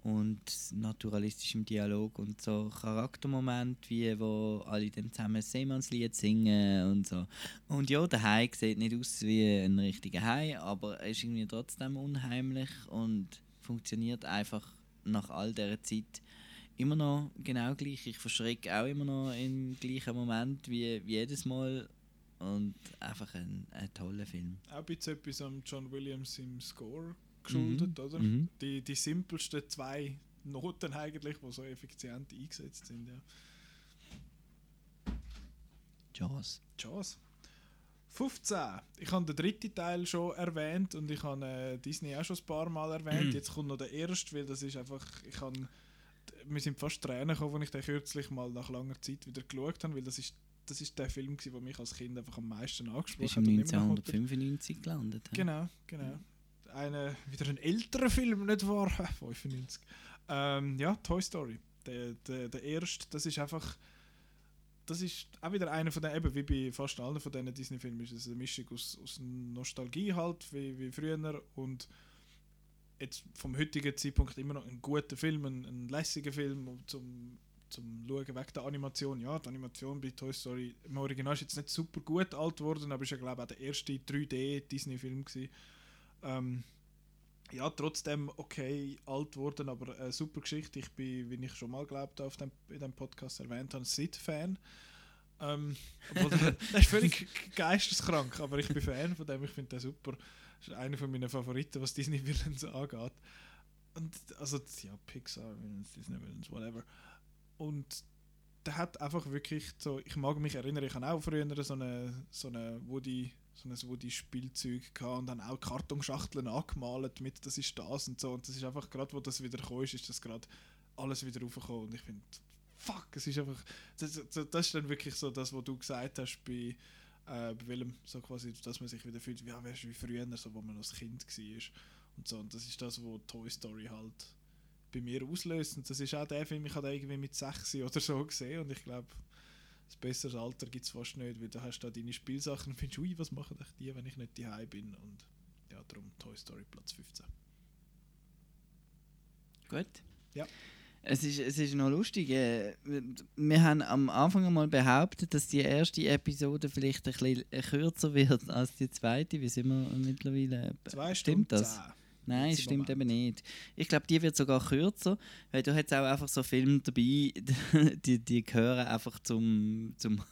Speaker 3: Und naturalistischem Dialog und so Charaktermoment, wie wo alle dann zusammen Seemannslied singen und so. Und ja, der Hai sieht nicht aus wie ein richtiger Hai, aber er ist irgendwie trotzdem unheimlich und funktioniert einfach nach all dieser Zeit immer noch genau gleich. Ich verschrecke auch immer noch im gleichen Moment wie, wie jedes Mal. Und einfach ein, ein toller Film.
Speaker 2: Auch ein bisschen etwas am John Williams im Score geschuldet,
Speaker 3: Mhm,
Speaker 2: oder?
Speaker 3: mhm.
Speaker 2: Die, die simpelsten zwei Noten eigentlich, die so effizient eingesetzt sind, ja.
Speaker 3: Jaws.
Speaker 2: Jaws. 15. Ich habe den dritten Teil schon erwähnt und ich habe äh, Disney auch schon ein paar Mal erwähnt.
Speaker 3: Mhm.
Speaker 2: Jetzt kommt noch der erste, weil das ist einfach, ich habe, mir sind fast Tränen gekommen, als ich den kürzlich mal nach langer Zeit wieder geschaut habe, weil das ist, das ist der Film, gewesen, der mich als Kind einfach am meisten angesprochen
Speaker 3: Ist
Speaker 2: hat.
Speaker 3: im
Speaker 2: noch hat.
Speaker 3: 1995 gelandet.
Speaker 2: Genau, genau. Eine, wieder ein älterer Film, nicht wahr? 95. Ähm, ja, Toy Story. Der, der, der erste, das ist einfach. Das ist auch wieder einer von den, eben wie bei fast allen von diesen Disney-Filmen, ist es eine Mischung aus, aus Nostalgie halt, wie, wie früher und jetzt vom heutigen Zeitpunkt immer noch ein guter Film, ein, ein lässiger Film um zum, zum Schauen wegen der Animation. Ja, die Animation bei Toy Story im Original ist jetzt nicht super gut alt geworden, aber ist ja glaube ich auch der erste 3D-Disney-Film gewesen. Ähm, ja, trotzdem okay alt worden, aber eine super Geschichte. Ich bin, wie ich schon mal glaubt auf dem, in dem Podcast erwähnt habe, Sid-Fan. Ähm, der, der ist völlig geisteskrank, aber ich bin Fan von dem, ich finde den super. Das ist einer von meinen Favoriten, was Disney Villains angeht. Und also ja, Pixar Villains, Disney Villains, whatever. Und der hat einfach wirklich so, ich mag mich erinnern, ich habe auch früher so eine, so eine Woody, so ein Woody-Spielzeug gehabt und dann auch Kartonschachteln angemalt mit, das ist das und so. Und das ist einfach gerade, wo das wieder ist, ist das gerade alles wieder raufgekommen. Und ich finde, fuck, es ist einfach, das, das, das ist dann wirklich so das, was du gesagt hast bei, äh, bei Willem, so quasi, dass man sich wieder fühlt, ja, weißt, wie früher, so, wo man als Kind war. Und so, und das ist das, was Toy Story halt bei mir auslöst. Und das ist auch der Film, ich habe irgendwie mit 6 oder so gesehen und ich glaube, das bessere Alter gibt es fast nicht, weil du hast da deine Spielsachen und findest, ui, was machen echt die, wenn ich nicht daheim bin? Und ja, darum Toy Story Platz 15.
Speaker 3: Gut.
Speaker 2: Ja.
Speaker 3: Es ist, es ist noch lustig. äh, Wir haben am Anfang einmal behauptet, dass die erste Episode vielleicht ein bisschen kürzer wird als die zweite. Wie sind wir mittlerweile?
Speaker 2: Zwei
Speaker 3: Stimmt
Speaker 2: Stunden
Speaker 3: das?
Speaker 2: zehn.
Speaker 3: Nein, stimmt eben nicht. Ich glaube, die wird sogar kürzer, weil du hast auch einfach so Filme dabei, die, die gehören einfach zum, zum,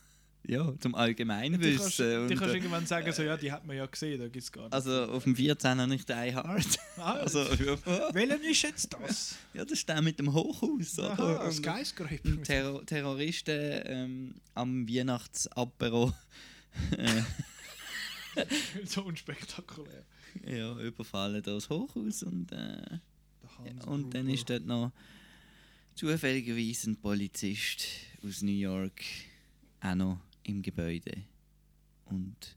Speaker 3: ja, zum
Speaker 2: Die
Speaker 3: Allgemeinwissen.
Speaker 2: kannst, die
Speaker 3: und,
Speaker 2: kannst
Speaker 3: äh,
Speaker 2: irgendwann sagen, so, ja, die hat man ja gesehen, da gibt es gar nicht.
Speaker 3: also auf dem 14 habe ich Die Hard. Also, ja.
Speaker 2: Welchen ist jetzt das?
Speaker 3: Ja, das ist der mit dem Hochhaus, oder?
Speaker 2: Aha,
Speaker 3: Und-
Speaker 2: Skyscraper.
Speaker 3: und Terror Terroristen ähm, am Weihnachtsapero äh,
Speaker 2: so unspektakulär.
Speaker 3: ja, überfallen das Hochhaus und, äh,
Speaker 2: Hans
Speaker 3: und dann ist dort noch zufälligerweise ein Polizist aus New York auch noch im Gebäude und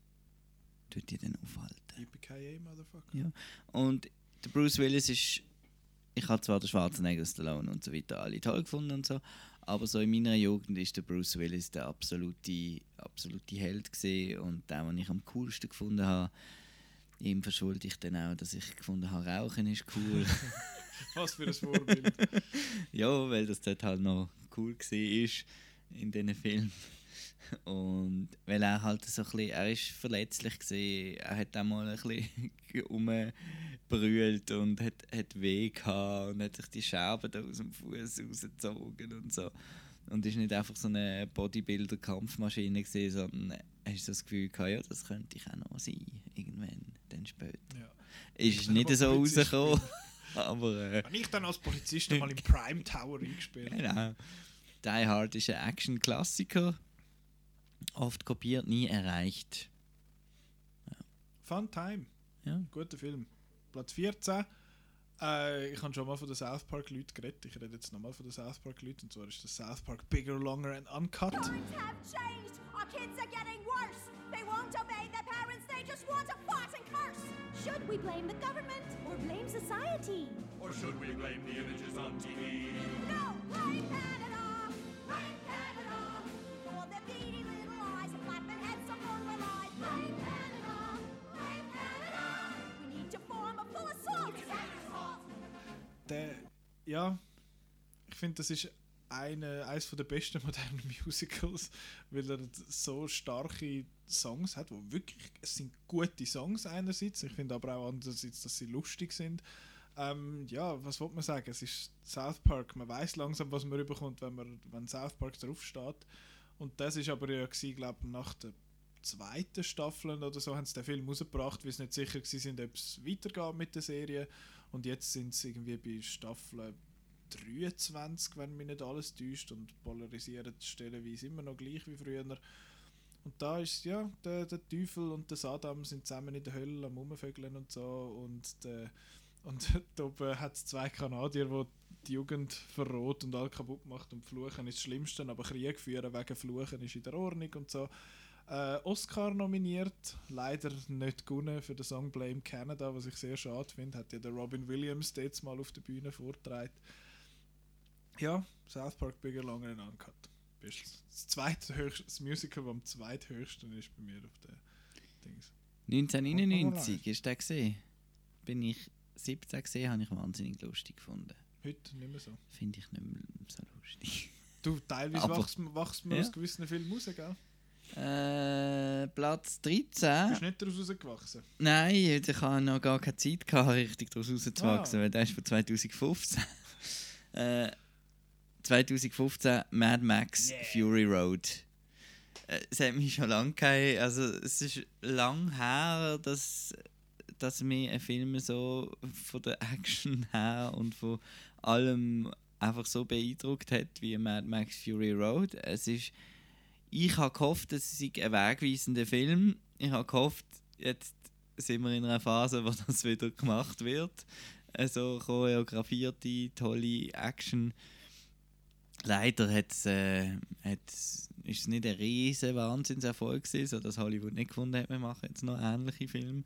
Speaker 3: tut die dann aufhalten.
Speaker 2: Yippee Motherfucker.
Speaker 3: Ja. Und der Bruce Willis ist. Ich habe zwar den Schwarzenegger, Stallone und so weiter alle toll gefunden und so, aber so in meiner Jugend ist der Bruce Willis der absolute, absolute Held gesehen und der, den ich am coolsten gefunden habe. Ihm verschulde ich dann auch, dass ich gefunden habe, Rauchen ist cool.
Speaker 2: Was für ein Vorbild.
Speaker 3: ja, weil das dort halt noch cool war in diesen Film. Und weil er halt so ein bisschen, er ist verletzlich gesehen, er hat auch mal ein bisschen rumgebrüllt und hat, hat weh gehabt und hat sich die Scherben da aus dem Fuß rausgezogen und so. Und ist nicht einfach so eine Bodybuilder-Kampfmaschine gesehen, sondern hast so das Gefühl gehabt, ja, das könnte ich auch noch sein, irgendwann, dann später.
Speaker 2: Ja.
Speaker 3: Ist nicht so rausgekommen, aber... Äh,
Speaker 2: Wenn ich dann als Polizist mal im Prime Tower eingespielt
Speaker 3: Genau. Die Hard ist ein Action-Klassiker. Oft kopiert, nie erreicht.
Speaker 2: Fun Time.
Speaker 3: Ja.
Speaker 2: Guter Film. Platz 14. Äh, ich habe schon mal von den South Park Leuten geredet. Ich rede jetzt nochmal von den South Park Leuten. Und zwar ist das South Park Bigger, Longer and Uncut.
Speaker 10: Times have changed. Our kids are getting worse. They won't obey their parents. They just want to fart and curse. Should we blame the government or blame society?
Speaker 22: Or should we blame the images on TV?
Speaker 10: No, blame Canada. Blame Canada. For their beady little eyes and flapping heads of moral lies. Blame Canada.
Speaker 2: Der, ja, ich finde, das ist eine, eines der besten modernen Musicals, weil er so starke Songs hat, wo wirklich, es sind gute Songs einerseits, ich finde aber auch andererseits, dass sie lustig sind. Ähm, ja, was wollte man sagen? Es ist South Park, man weiß langsam, was man überkommt, wenn, man, wenn South Park draufsteht. Und das ist aber ja, glaube nach der zweiten Staffel oder so haben sie den Film rausgebracht, weil sie nicht sicher waren, ob es weitergeht mit der Serie. Und jetzt sind sie irgendwie bei Staffel 23, wenn mich nicht alles täuscht, und polarisieren stellenweise immer noch gleich wie früher. Und da ist ja, der, der Teufel und der Saddam sind zusammen in der Hölle am Rumvögeln und so. Und, der, und da oben hat es zwei Kanadier, die die Jugend verrot und all kaputt macht. Und Fluchen ist das Schlimmste, aber Krieg führen wegen Fluchen ist in der Ordnung und so. Äh, Oscar nominiert, leider nicht gewonnen für den Song Blame Canada, was ich sehr schade finde. Hat ja der Robin Williams jetzt mal auf der Bühne vorgetragen. Ja, South Park Bigger, Longer and Uncut. Bist Das, zweithöchste, das Musical, das am zweithöchsten ist bei mir auf der Dings.
Speaker 3: 1999 ist der gesehen. Bin ich 17 gesehen, habe ich wahnsinnig lustig gefunden.
Speaker 2: Heute nicht mehr so.
Speaker 3: Finde ich nicht mehr so lustig.
Speaker 2: Du, teilweise wachst, wachst man
Speaker 3: Ja.
Speaker 2: aus gewissen Filmen raus, gell?
Speaker 3: Äh, Platz 13.
Speaker 2: Bist nicht daraus rausgewachsen?
Speaker 3: Nein, ich habe noch gar keine Zeit gehabt, richtig daraus rauszuwachsen,
Speaker 2: Ah.
Speaker 3: weil der ist von 2015. äh, 2015 Mad Max Fury Road. Äh, es hat mich schon lange gegeben, also es ist lang her, dass, dass mir ein Film so von der Action her und von allem einfach so beeindruckt hat wie Mad Max Fury Road. Es ist, ich habe gehofft, es sei ein wegweisender Film. Ich habe gehofft, jetzt sind wir in einer Phase, wo das wieder gemacht wird. Also choreografierte, tolle Action. Leider hat's, äh, hat's, ist es nicht ein riesen Wahnsinnserfolg gewesen, so dass Hollywood nicht gefunden hat, wir machen jetzt noch ähnliche Filme.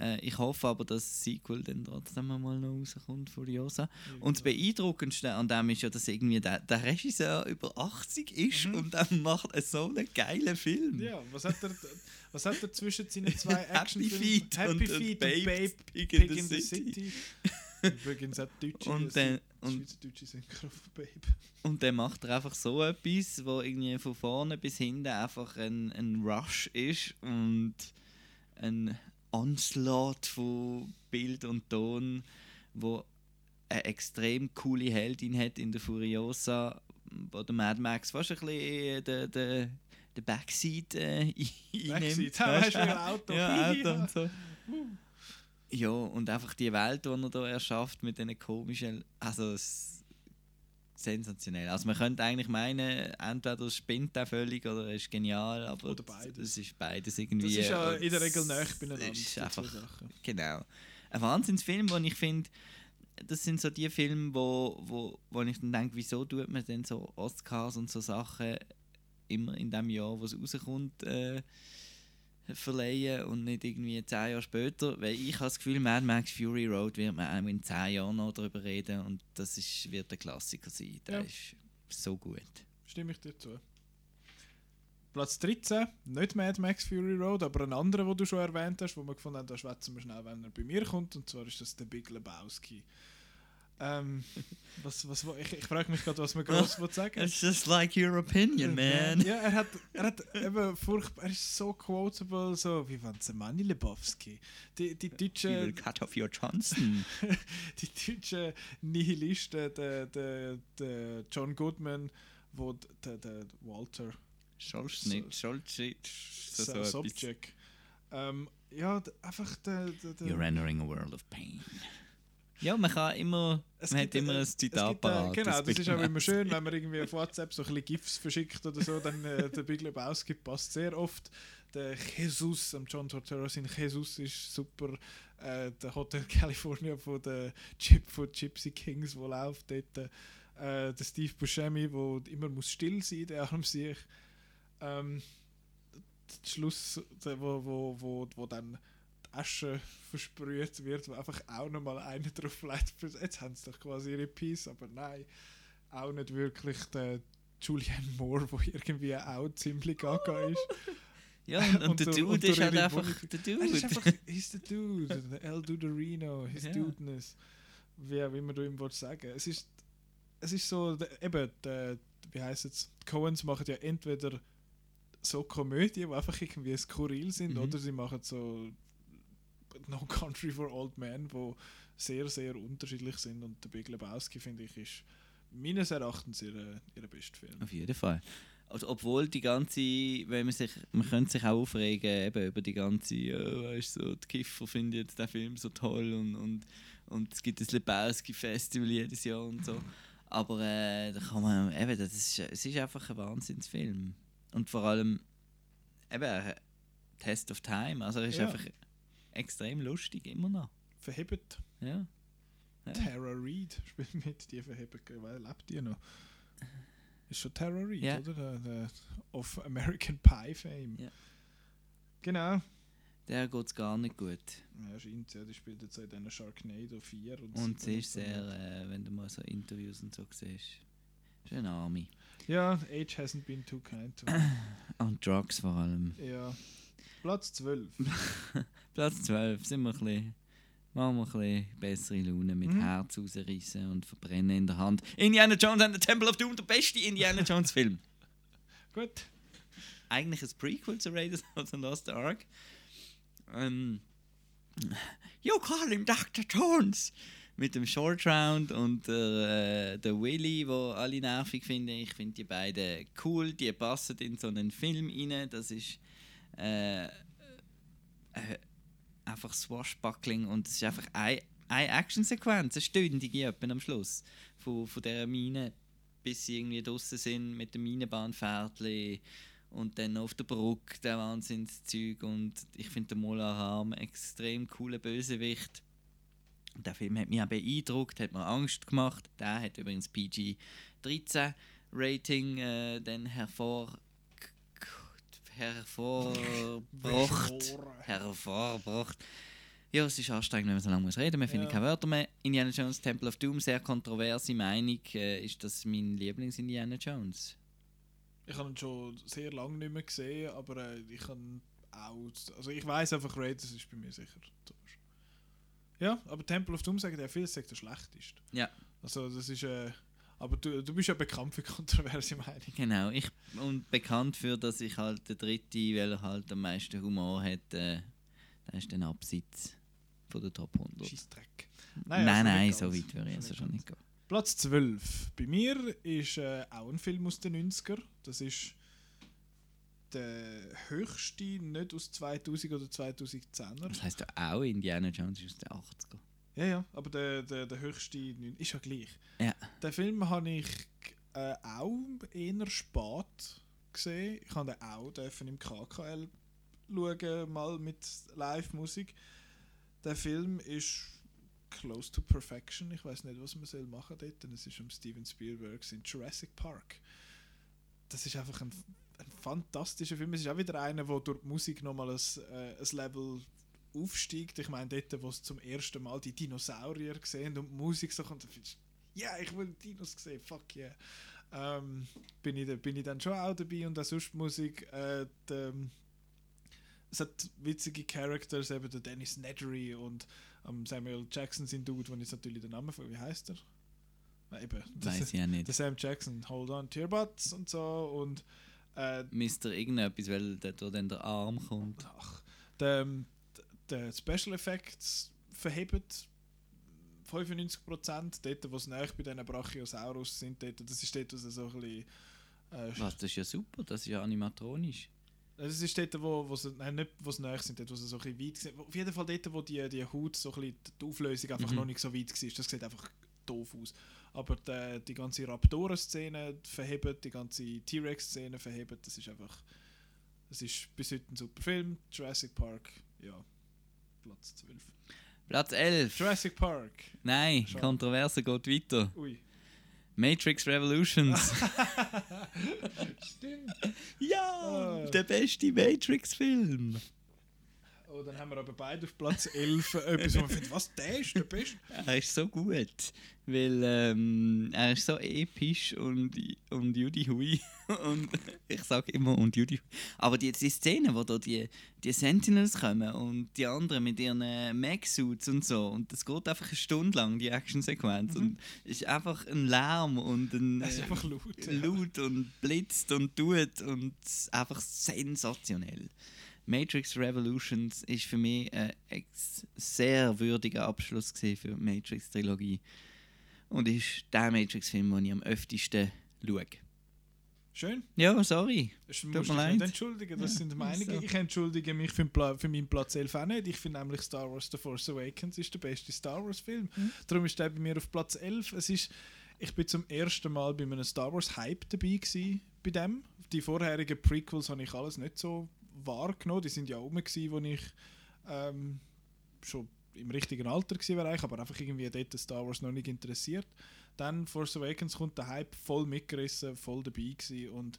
Speaker 3: Äh, ich hoffe aber, dass das Sequel dann trotzdem mal noch rauskommt, Furiosa. Und das Beeindruckendste an dem ist ja, dass irgendwie der, der Regisseur über 80 ist und dann macht er so einen geilen Film.
Speaker 2: Ja, was hat er, was hat er zwischen seinen zwei
Speaker 3: Happy
Speaker 2: Actionfilmen?
Speaker 3: Feet
Speaker 2: Happy
Speaker 3: und-
Speaker 2: Feet
Speaker 3: und
Speaker 2: und
Speaker 3: Babe,
Speaker 2: Babe,
Speaker 3: Pig
Speaker 2: Pig,
Speaker 3: in
Speaker 2: in
Speaker 3: the
Speaker 2: the
Speaker 3: City.
Speaker 2: City. Übrigens auch Deutsche,
Speaker 3: Und dann- und-
Speaker 2: Schweizerdeutsche Synchro von Babe.
Speaker 3: Und dann macht er einfach so etwas, wo irgendwie von vorne bis hinten einfach ein, ein Rush ist und ein Onslaught von Bild und Ton, wo eine extrem coole Heldin hat in der Furiosa, wo der Mad Max fast ein bisschen den, den, den Backseat äh, einnimmt.
Speaker 2: Backseat, weißt du, Auto.
Speaker 3: Ja, Auto und so. Ja, und einfach die Welt, die er da erschafft mit diesen komischen. Also, es sensationell. Also, man könnte eigentlich meinen, entweder es spinnt er völlig oder er ist genial, aber
Speaker 2: Oder beides.
Speaker 3: es ist beides irgendwie.
Speaker 2: Das ist ja in der Regel nahe beieinander,
Speaker 3: Ist
Speaker 2: die zwei
Speaker 3: einfach, genau. Ein Wahnsinnsfilm, wo ich finde, das sind so die Filme, wo, wo, wo ich dann denke, wieso tut man denn so Oscars und so Sachen immer in dem Jahr, wo es rauskommt, äh, verleihen und nicht irgendwie zehn Jahre später, weil ich habe das Gefühl, Mad Max Fury Road wird man auch in zehn Jahren noch darüber reden und das ist, wird ein Klassiker sein. Der
Speaker 2: Ja.
Speaker 3: ist so gut.
Speaker 2: Stimme ich dir zu. Platz 13, nicht Mad Max Fury Road, aber ein anderer, den du schon erwähnt hast, wo wir gefunden haben, da schwätzen wir schnell, wenn er bei mir kommt, und zwar ist das der Big Lebowski. Ähm, was, was, ich, ich frage mich gerade, was man groß will sagen.
Speaker 3: It's just like your opinion, man.
Speaker 2: Ja, er hat, er hat eben furchtbar, er ist so quotable, so wie wenn es Manni Lebowski. Die, die
Speaker 3: You will
Speaker 2: deutschen,
Speaker 3: cut off your Johnson.
Speaker 2: die deutschen Nihilisten, der, der, der John Goodman, wo der, der Walter
Speaker 3: Scholzschnitt, Scholzschnitt, so, so
Speaker 2: so,
Speaker 3: etwas.
Speaker 2: Subject. Ähm, ja, einfach der, der, der
Speaker 3: You're entering a world of pain. Ja, man kann immer,
Speaker 2: Es
Speaker 3: man hat immer
Speaker 2: äh,
Speaker 3: ein
Speaker 2: es
Speaker 3: Zitat
Speaker 2: gibt, äh,
Speaker 3: parat.
Speaker 2: Genau, das
Speaker 3: Bill
Speaker 2: ist auch immer schön, wenn man irgendwie auf WhatsApp so ein bisschen GIFs verschickt oder so, dann äh, der Big Lebowski passt sehr oft. Der Jesus, am John Tortoro sein Jesus ist super. Äh, der Hotel California von der Chip von Gypsy Kings, wo läuft dort. Äh, der Steve Buscemi, wo immer muss still sein, der arm sich. Ähm, der Schluss, der, wo, wo, wo, wo dann Asche versprüht wird, wo einfach auch nochmal einer drauf legt. Jetzt haben sie doch quasi ihre Peace, aber nein, auch nicht wirklich der Julianne Moore, wo irgendwie auch ziemlich gaga ist.
Speaker 3: Ja, und, und, der Dude
Speaker 2: durch
Speaker 3: ist halt einfach der Dude.
Speaker 2: Er ist einfach, he's the Dude, der El Duderino, his
Speaker 3: Ja.
Speaker 2: Dudeness, wie auch immer du ihm willst sagen. Es ist, es ist so, eben, der, wie heisst es, die Coens machen ja entweder so Komödien, die einfach irgendwie skurril sind,
Speaker 3: Mhm.
Speaker 2: oder sie machen so No Country for Old Men, wo sehr, sehr unterschiedlich sind und der Big Lebowski, finde ich, ist meines Erachtens ihr, ihr bester Film.
Speaker 3: Auf jeden Fall. Also, obwohl die ganze, wenn man sich, man könnte sich auch aufregen eben über die ganze, ja, weißt du, so, die Kiffer finden jetzt den Film so toll und, und, und es gibt das Lebowski Festival jedes Jahr und so. Aber äh, da kann man, eben, das ist, es ist einfach ein Wahnsinnsfilm. Und vor allem, eben, äh, Test of Time, also er ist
Speaker 2: Ja.
Speaker 3: einfach extrem lustig, immer noch.
Speaker 2: Verhebt.
Speaker 3: Ja. Ja.
Speaker 2: Tara Reid spielt mit, die verhebt, weil lebt die noch? Ist schon Tara Reid,
Speaker 3: Ja.
Speaker 2: oder? Der, der of American Pie Fame.
Speaker 3: Ja.
Speaker 2: Genau.
Speaker 3: Der geht es gar nicht gut.
Speaker 2: Ja, scheint ja, die spielt jetzt in diesen Sharknado 4 und
Speaker 3: Und sie ist sehr, äh, wenn du mal so Interviews und so siehst, ist Army.
Speaker 2: Ja, Age hasn't been too kind to her.
Speaker 3: Und Drugs vor allem.
Speaker 2: Ja. Platz 12.
Speaker 3: Platz 12 sind wir ein bisschen, machen wir ein bisschen bessere Laune mit
Speaker 2: Mhm.
Speaker 3: Herz rausreißen und verbrennen in der Hand. Indiana Jones and the Temple of Doom, der beste Indiana Jones Film.
Speaker 2: Gut.
Speaker 3: Eigentlich ein Prequel zu Raiders of the Lost Ark. Ähm, you call him Dr. Jones! Mit dem Short Round und der, äh, der Willy, wo alle nervig finden. Ich finde die beiden cool, die passen in so einen Film rein. Das ist äh, äh, einfach Swashbuckling und es ist einfach eine, eine Actionsequenz, eine stündige etwa am Schluss von, von dieser Mine, bis sie irgendwie draußen sind mit dem Minenbahnpferdchen und dann auf der Brücke der Wahnsinnszeug und ich finde den Mola Ram extrem cooler Bösewicht. Der Film hat mich auch beeindruckt, hat mir Angst gemacht. Der hat übrigens PG-13 Rating äh, dann hervor hervorgebracht. hervorgebracht. Ja, es ist anstrengend, wenn man so lange muss reden. Wir finden
Speaker 2: Ja.
Speaker 3: keine Wörter mehr. Indiana Jones Temple of Doom, sehr kontroverse Meinung. Äh, ist das mein Lieblings-Indiana Jones?
Speaker 2: Ich habe ihn schon sehr lange nicht mehr gesehen, aber äh, ich kann auch. Also ich weiß einfach, Raiders ist bei mir sicher. Ja, aber Temple of Doom sagt ja, vieles sagt der schlechteste.
Speaker 3: Ja.
Speaker 2: Also das ist. Äh, aber du, du bist ja bekannt für kontroverse Meinungen.
Speaker 3: Genau, ich und bekannt für, dass ich halt der Dritte, weil er halt am meisten Humor hat, äh, der ist dann abseits von der Top 100.
Speaker 2: Scheissdreck.
Speaker 3: Nein,
Speaker 2: also
Speaker 3: nein, so weit würde ich also schon nicht gehen.
Speaker 2: Platz 12. Bei mir ist äh, auch ein Film aus den 90er. Das ist der höchste, nicht aus 2000 oder 2010er.
Speaker 3: Das heisst ja auch, Indiana Jones ist aus den 80er.
Speaker 2: Ja, ja, aber der, der, der höchste ist ja gleich.
Speaker 3: Ja.
Speaker 2: Den Film habe ich äh, auch eher spät gesehen. Ich habe den auch dürfen im KKL schauen, mal mit Live-Musik. Der Film ist close to perfection. Ich weiß nicht, was man soll machen dort. denn Es ist um Steven Spielberg in Jurassic Park. Das ist einfach ein, ein fantastischer Film. Es ist auch wieder einer, wo durch die Musik nochmal ein, äh, ein Level aufsteigt. Ich meine, dort, wo es zum ersten Mal die Dinosaurier gesehen und die Musik so kommt, dann findest du, ja, ich will Dinos sehen, fuck yeah. Ähm, bin, ich, da- bin ich dann schon auch dabei und auch sonst Musik. Äh, die, es hat witzige Characters, eben der Dennis Nedry und ähm, Samuel Jackson sind Dude, wo ich natürlich den Namen von, wie heißt er? Na, eben,
Speaker 3: Weiß ich auch nicht.
Speaker 2: Der Sam Jackson, Hold on to your butts und so und äh,
Speaker 3: Mr. irgendetwas, weil der, da dann der Arm kommt.
Speaker 2: der, der Special Effects verheben 95% dort, wo es näher bei diesen Brachiosaurus sind, dort, das ist dort, wo so ein bisschen... Äh,
Speaker 3: Was, das ist ja super, das ist ja animatronisch.
Speaker 2: Das ist dort, wo, wo sie, nein, nicht wo sie näher sind, dort, wo sie so ein bisschen weit sind. Auf jeden Fall dort, wo die, die Haut, so ein bisschen, die Auflösung einfach
Speaker 3: Mhm.
Speaker 2: noch nicht so weit war. Das sieht einfach doof aus. Aber die, die ganze Raptoren-Szene verheben, die ganze T-Rex-Szene verheben, das ist einfach... Das ist bis heute ein super Film. Jurassic Park, ja, Platz 12.
Speaker 3: Platz 11.
Speaker 2: Jurassic Park.
Speaker 3: Nein,
Speaker 2: Schon.
Speaker 3: Kontroverse geht weiter.
Speaker 2: Ui.
Speaker 3: Matrix Revolutions.
Speaker 2: Stimmt.
Speaker 3: ja, der beste Matrix-Film.
Speaker 2: Oh, dann haben wir aber beide auf Platz 11 etwas, wo man findet, was, der ist der Beste?
Speaker 3: Er ist so gut, weil ähm, er ist so episch und, und Judy Hui. Und ich sage immer und Judy Hui. Aber die, die Szene, wo da die, die Sentinels kommen und die anderen mit ihren äh, Mech-Suits und so, und das geht einfach eine Stunde lang, die Actionsequenz. Und es ist einfach ein Lärm und ein.
Speaker 2: Es ist
Speaker 3: äh,
Speaker 2: einfach laut, ja.
Speaker 3: laut und blitzt und tut und es ist einfach sensationell. Matrix Revolutions ist für mich ein ex sehr würdiger Abschluss für die Matrix-Trilogie. Und ist der Matrix-Film, den ich am öftesten schaue.
Speaker 2: Schön.
Speaker 3: Ja, sorry. Tut mir
Speaker 2: nicht
Speaker 3: leid.
Speaker 2: entschuldigen, das
Speaker 3: Ja,
Speaker 2: sind Meinungen.
Speaker 3: so.
Speaker 2: Ich entschuldige mich für, Pla für meinen Platz 11 auch nicht. Ich finde nämlich Star Wars The Force Awakens ist der beste Star Wars Film.
Speaker 3: Mhm.
Speaker 2: Darum ist der bei mir auf Platz 11. Es ist, ich bin zum ersten Mal bei einem Star Wars Hype dabei gewesen, bei dem. Die vorherigen Prequels habe ich alles nicht so wahrgenommen. Die sind ja rum gewesen, wo ich ähm, schon im richtigen Alter eigentlich, aber einfach irgendwie dort Star Wars noch nicht interessiert. Dann Force Awakens kommt der Hype voll mitgerissen, voll dabei gewesen und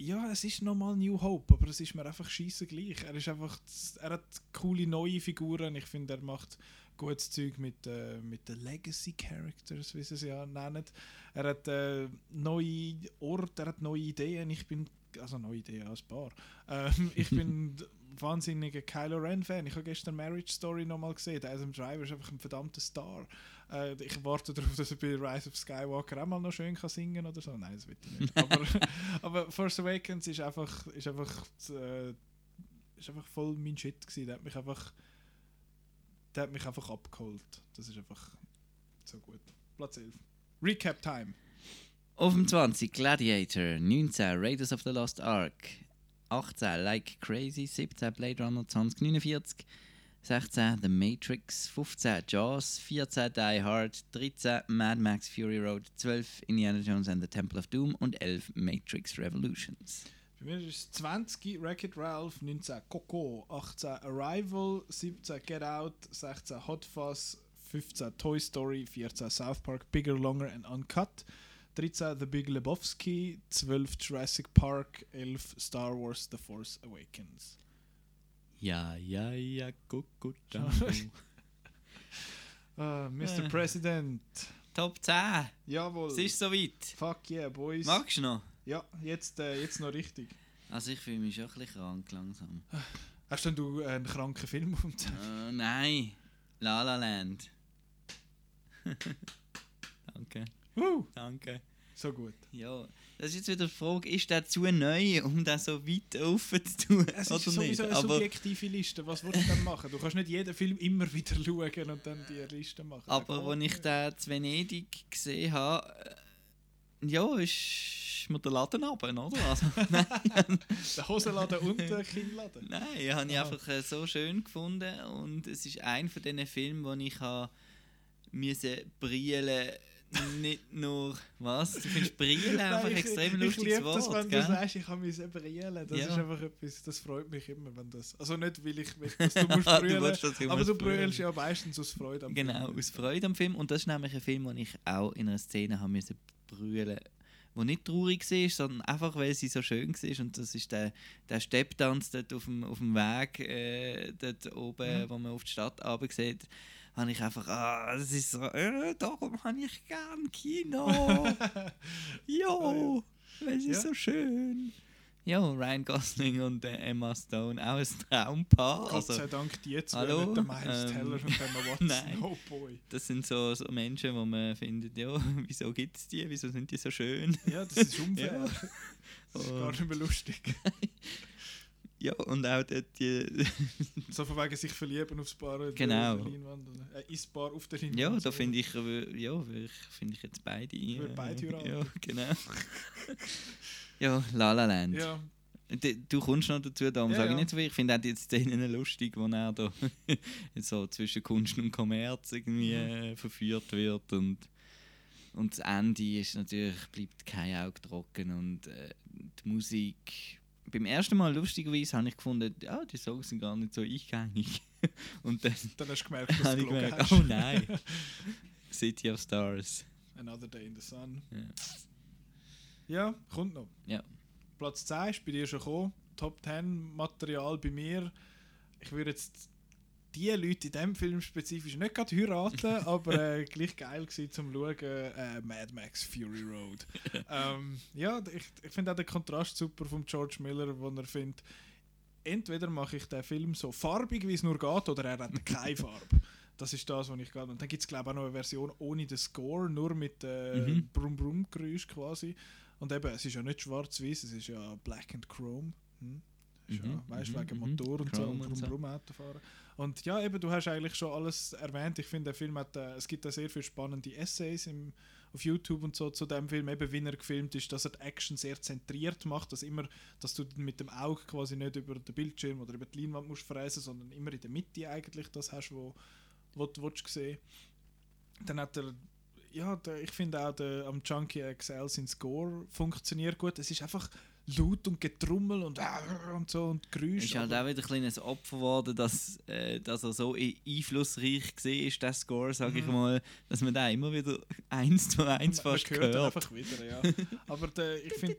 Speaker 2: ja, es ist nochmal New Hope, aber es ist mir einfach scheiße gleich. Er ist einfach, er hat coole neue Figuren. Ich finde, er macht gutes Zeug mit, äh, mit den Legacy Characters, wie sie es ja nennen. Er hat äh, neue Orte, er hat neue Ideen. Ich bin, also neue Ideen als paar. Ähm, ich bin wahnsinniger Kylo Ren Fan. Ich habe gestern Marriage Story nochmal gesehen. Der Adam Driver ist einfach ein verdammter Star. Äh, ich warte darauf, dass er bei Rise of Skywalker auch mal noch schön kann singen oder so. Nein, das will ich nicht. Aber, aber Force Awakens ist einfach, ist einfach, äh, ist einfach voll mein Shit gewesen. Der hat mich einfach, der hat mich einfach abgeholt. Das ist einfach so gut. Platz 11. Recap Time.
Speaker 3: Auf dem 20 Gladiator, 19 Raiders of the Lost Ark, 18 Like Crazy, 17 Blade Runner 2049, 16 The Matrix, 15 Jaws, 14 Die Hard, 13 Mad Max Fury Road, 12 Indiana Jones and the Temple of Doom und 11 Matrix Revolutions.
Speaker 2: Bei mir ist es 20 Wreck-It Ralph, 19 Coco, 18 Arrival, 17 Get Out, 16 Hot Fuzz, 15 Toy Story, 14 South Park, Bigger, Longer and Uncut, 13 The Big Lebowski, 12 Jurassic Park, 11 Star Wars The Force Awakens.
Speaker 3: Ja, ja, ja, Coco.
Speaker 2: Ah, Mr.
Speaker 3: Äh.
Speaker 2: President.
Speaker 3: Top 10.
Speaker 2: Jawohl.
Speaker 3: Es ist soweit.
Speaker 2: Fuck yeah, boys.
Speaker 3: Magst du noch?
Speaker 2: Ja, jetzt, äh, jetzt noch richtig.
Speaker 3: Also ich fühle mich schon ein bisschen krank langsam.
Speaker 2: Hast denn du einen kranken Film auf dem Zettel?
Speaker 3: Äh, nein. La La Land. Danke.
Speaker 2: Uh.
Speaker 3: Danke.
Speaker 2: So gut.
Speaker 3: Ja, das ist jetzt wieder die Frage, ist der zu neu, um das so weit offen zu tun?
Speaker 2: Es ist sowieso
Speaker 3: nicht?
Speaker 2: eine
Speaker 3: Aber,
Speaker 2: subjektive Liste. Was willst du denn machen? Du kannst nicht jeden Film immer wieder schauen und dann die Liste machen.
Speaker 3: aber als ich den zu Venedig gesehen habe, äh, ja, ist mir der Laden runter, oder? Also, nein,
Speaker 2: Der Hosenladen und der Kinnladen.
Speaker 3: Nein, ich habe
Speaker 2: Ah.
Speaker 3: einfach äh, so schön gefunden und es ist ein von diesen Filmen, wo ich habe müssen brillen nicht nur was du findest brillen einfach
Speaker 2: ich-
Speaker 3: extrem
Speaker 2: ich
Speaker 3: lustiges
Speaker 2: liebe das,
Speaker 3: Wort
Speaker 2: wenn
Speaker 3: gell?
Speaker 2: du sagst, ich kann mich brillen. Das
Speaker 3: Ja.
Speaker 2: ist einfach etwas, das freut mich immer, wenn das. Also nicht, weil ich will, dass du musst
Speaker 3: ich
Speaker 2: aber du brüllst ja meistens aus Freude am
Speaker 3: genau
Speaker 2: Film.
Speaker 3: aus Freude am Film und das ist nämlich ein Film, wo ich auch in einer Szene haben müssen brüllen wo nicht traurig war, sondern einfach, weil sie so schön war. Und das ist der, der Stepptanz dort auf dem, auf dem Weg, äh, dort oben,
Speaker 2: Mhm.
Speaker 3: wo man auf die Stadt runter sieht. Habe ich einfach, ah, das ist so, äh, darum habe ich gern Kino. jo, weil es ist
Speaker 2: Ja.
Speaker 3: so schön. Ja, Ryan Gosling und äh, Emma Stone, auch ein Traumpaar.
Speaker 2: Gott
Speaker 3: also,
Speaker 2: sei Dank die zwei,
Speaker 3: hallo,
Speaker 2: nicht der Miles
Speaker 3: ähm,
Speaker 2: Teller und Emma Watson.
Speaker 3: Nein.
Speaker 2: Oh boy.
Speaker 3: Das sind so, so Menschen, wo man findet, ja, wieso gibt es die, wieso sind die so schön?
Speaker 2: Ja, das ist unfair.
Speaker 3: Ja.
Speaker 2: Das ist gar nicht mehr lustig.
Speaker 3: Ja, und auch dort die.
Speaker 2: So von wegen sich verlieben aufs Paar auf
Speaker 3: Genau.
Speaker 2: der Leinwand. Oder, äh, ins Paar auf der Leinwand.
Speaker 3: ja, da finde ich, äh, ja, ich, finde ich jetzt beide.
Speaker 2: würde beide
Speaker 3: äh,
Speaker 2: heiraten.
Speaker 3: Ja, genau. ja, La La Land.
Speaker 2: Ja.
Speaker 3: Du, du kommst noch dazu, darum
Speaker 2: Ja,
Speaker 3: sage ich
Speaker 2: ja.
Speaker 3: nicht so viel. Ich finde auch die Szenen lustig, wo er da so zwischen Kunst und Kommerz irgendwie äh, verführt wird und und das Ende ist natürlich, bleibt kein Auge trocken und äh, die Musik. Beim ersten Mal lustigerweise habe ich gefunden, ja, die Songs sind gar nicht so eingängig. Und dann,
Speaker 2: Dann hast du gemerkt, dass du
Speaker 3: gemerkt,
Speaker 2: hast.
Speaker 3: oh nein. City of Stars.
Speaker 2: Another Day in the Sun.
Speaker 3: Ja.
Speaker 2: Ja, kommt noch.
Speaker 3: Ja.
Speaker 2: Platz 10 ist bei dir schon gekommen. Top 10 Material bei mir. Ich würde jetzt die Leute in diesem Film spezifisch nicht gerade heiraten, aber äh, gleich geil gewesen zum Schauen. Äh, Mad Max Fury Road. ähm, ja, ich, ich finde auch den Kontrast super von George Miller, wo er findet, entweder mache ich den Film so farbig, wie es nur geht, oder er hat keine Farbe. Das ist das, was ich gerade. Und dann gibt es, glaube ich, auch noch eine Version ohne den Score, nur mit äh,
Speaker 3: Mhm.
Speaker 2: Brumm-Brumm-Geräusch quasi. Und eben, es ist ja nicht schwarz-weiß, es ist ja Black and Chrome. Hm? Ist
Speaker 3: Mhm,
Speaker 2: ja, weißt du,
Speaker 3: mhm,
Speaker 2: wegen
Speaker 3: mhm.
Speaker 2: Motor und so
Speaker 3: Chrome
Speaker 2: und
Speaker 3: und so.
Speaker 2: Und ja, eben, du hast eigentlich schon alles erwähnt. Ich finde, der Film hat, äh, es gibt da sehr viele spannende Essays im, auf YouTube und so zu dem Film, eben wie er gefilmt ist, dass er die Action sehr zentriert macht, dass immer, dass du mit dem Auge quasi nicht über den Bildschirm oder über die Leinwand musst fräsen, sondern immer in der Mitte eigentlich das hast, wo, wo du willst sehen. Dann hat er ja, der, ich finde auch der, am Junkie XL sein Score funktioniert gut. Es ist einfach laut und Getrummel und, und so und Geräusch.
Speaker 3: ist halt auch wieder ein kleines Opfer geworden, dass, äh, dass er so einflussreich gesehen ist, der Score, sage ich
Speaker 2: Mhm.
Speaker 3: mal, dass man da immer wieder eins zu eins
Speaker 2: man
Speaker 3: fast
Speaker 2: hört ihn
Speaker 3: hört.
Speaker 2: einfach wieder, ja. Aber der, ich finde.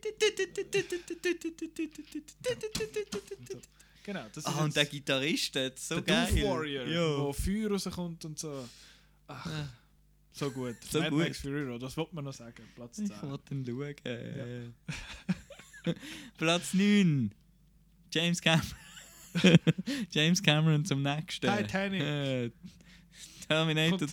Speaker 2: Genau, das ist
Speaker 3: Ah, und der Gitarrist, der ist so
Speaker 2: der
Speaker 3: geil.
Speaker 2: Doof Warrior,
Speaker 3: Ja.
Speaker 2: wo Feuer rauskommt und so. Ach, so gut.
Speaker 3: So
Speaker 2: Mad
Speaker 3: gut.
Speaker 2: Max Fury Road, das wollte man noch sagen. Platz 10.
Speaker 3: Ich wollte ihn schauen. äh. Platz 9. James Cameron. James Cameron zum nächsten.
Speaker 2: Titanic.
Speaker 3: Äh, Terminator,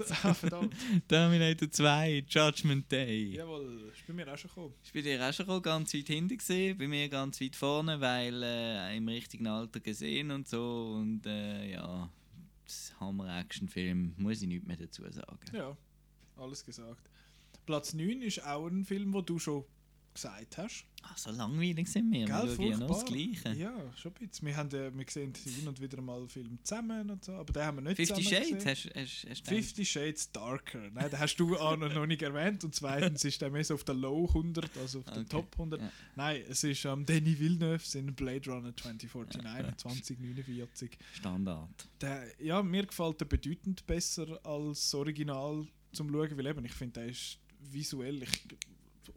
Speaker 2: Kommt-.
Speaker 3: Terminator 2, Judgment Day.
Speaker 2: Jawohl, ist bei mir auch schon gekommen.
Speaker 3: Ich bin dir auch schon gekommen, ganz weit hinten gesehen, bei mir ganz weit vorne, weil äh, im richtigen Alter gesehen und so und äh, ja, das Hammer-Action-Film, muss ich nichts mehr dazu sagen.
Speaker 2: Ja, alles gesagt. Platz 9 ist auch ein Film, wo du schon gesagt hast.
Speaker 3: Ach, so langweilig sind wir. Wir
Speaker 2: Gell,
Speaker 3: schauen ja noch das. Gleiche.
Speaker 2: Ja, schon ein bisschen. Wir, haben, äh, wir sehen hin und wieder mal Filme zusammen und so, aber den haben wir nicht
Speaker 3: Fifty Shades,
Speaker 2: gesehen.
Speaker 3: hast, hast, hast
Speaker 2: Fifty Shades Darker. Nein, den hast du Arno noch nicht erwähnt. Und zweitens ist der mehr so auf der Low 100, also auf der
Speaker 3: Okay,
Speaker 2: Top 100.
Speaker 3: ja.
Speaker 2: Nein, es ist ähm, Danny Villeneuve in Blade Runner 2049, 2049.
Speaker 3: Standard.
Speaker 2: Der, ja, mir gefällt der bedeutend besser als das Original zum Schauen, weil eben, ich finde, der ist visuell, ich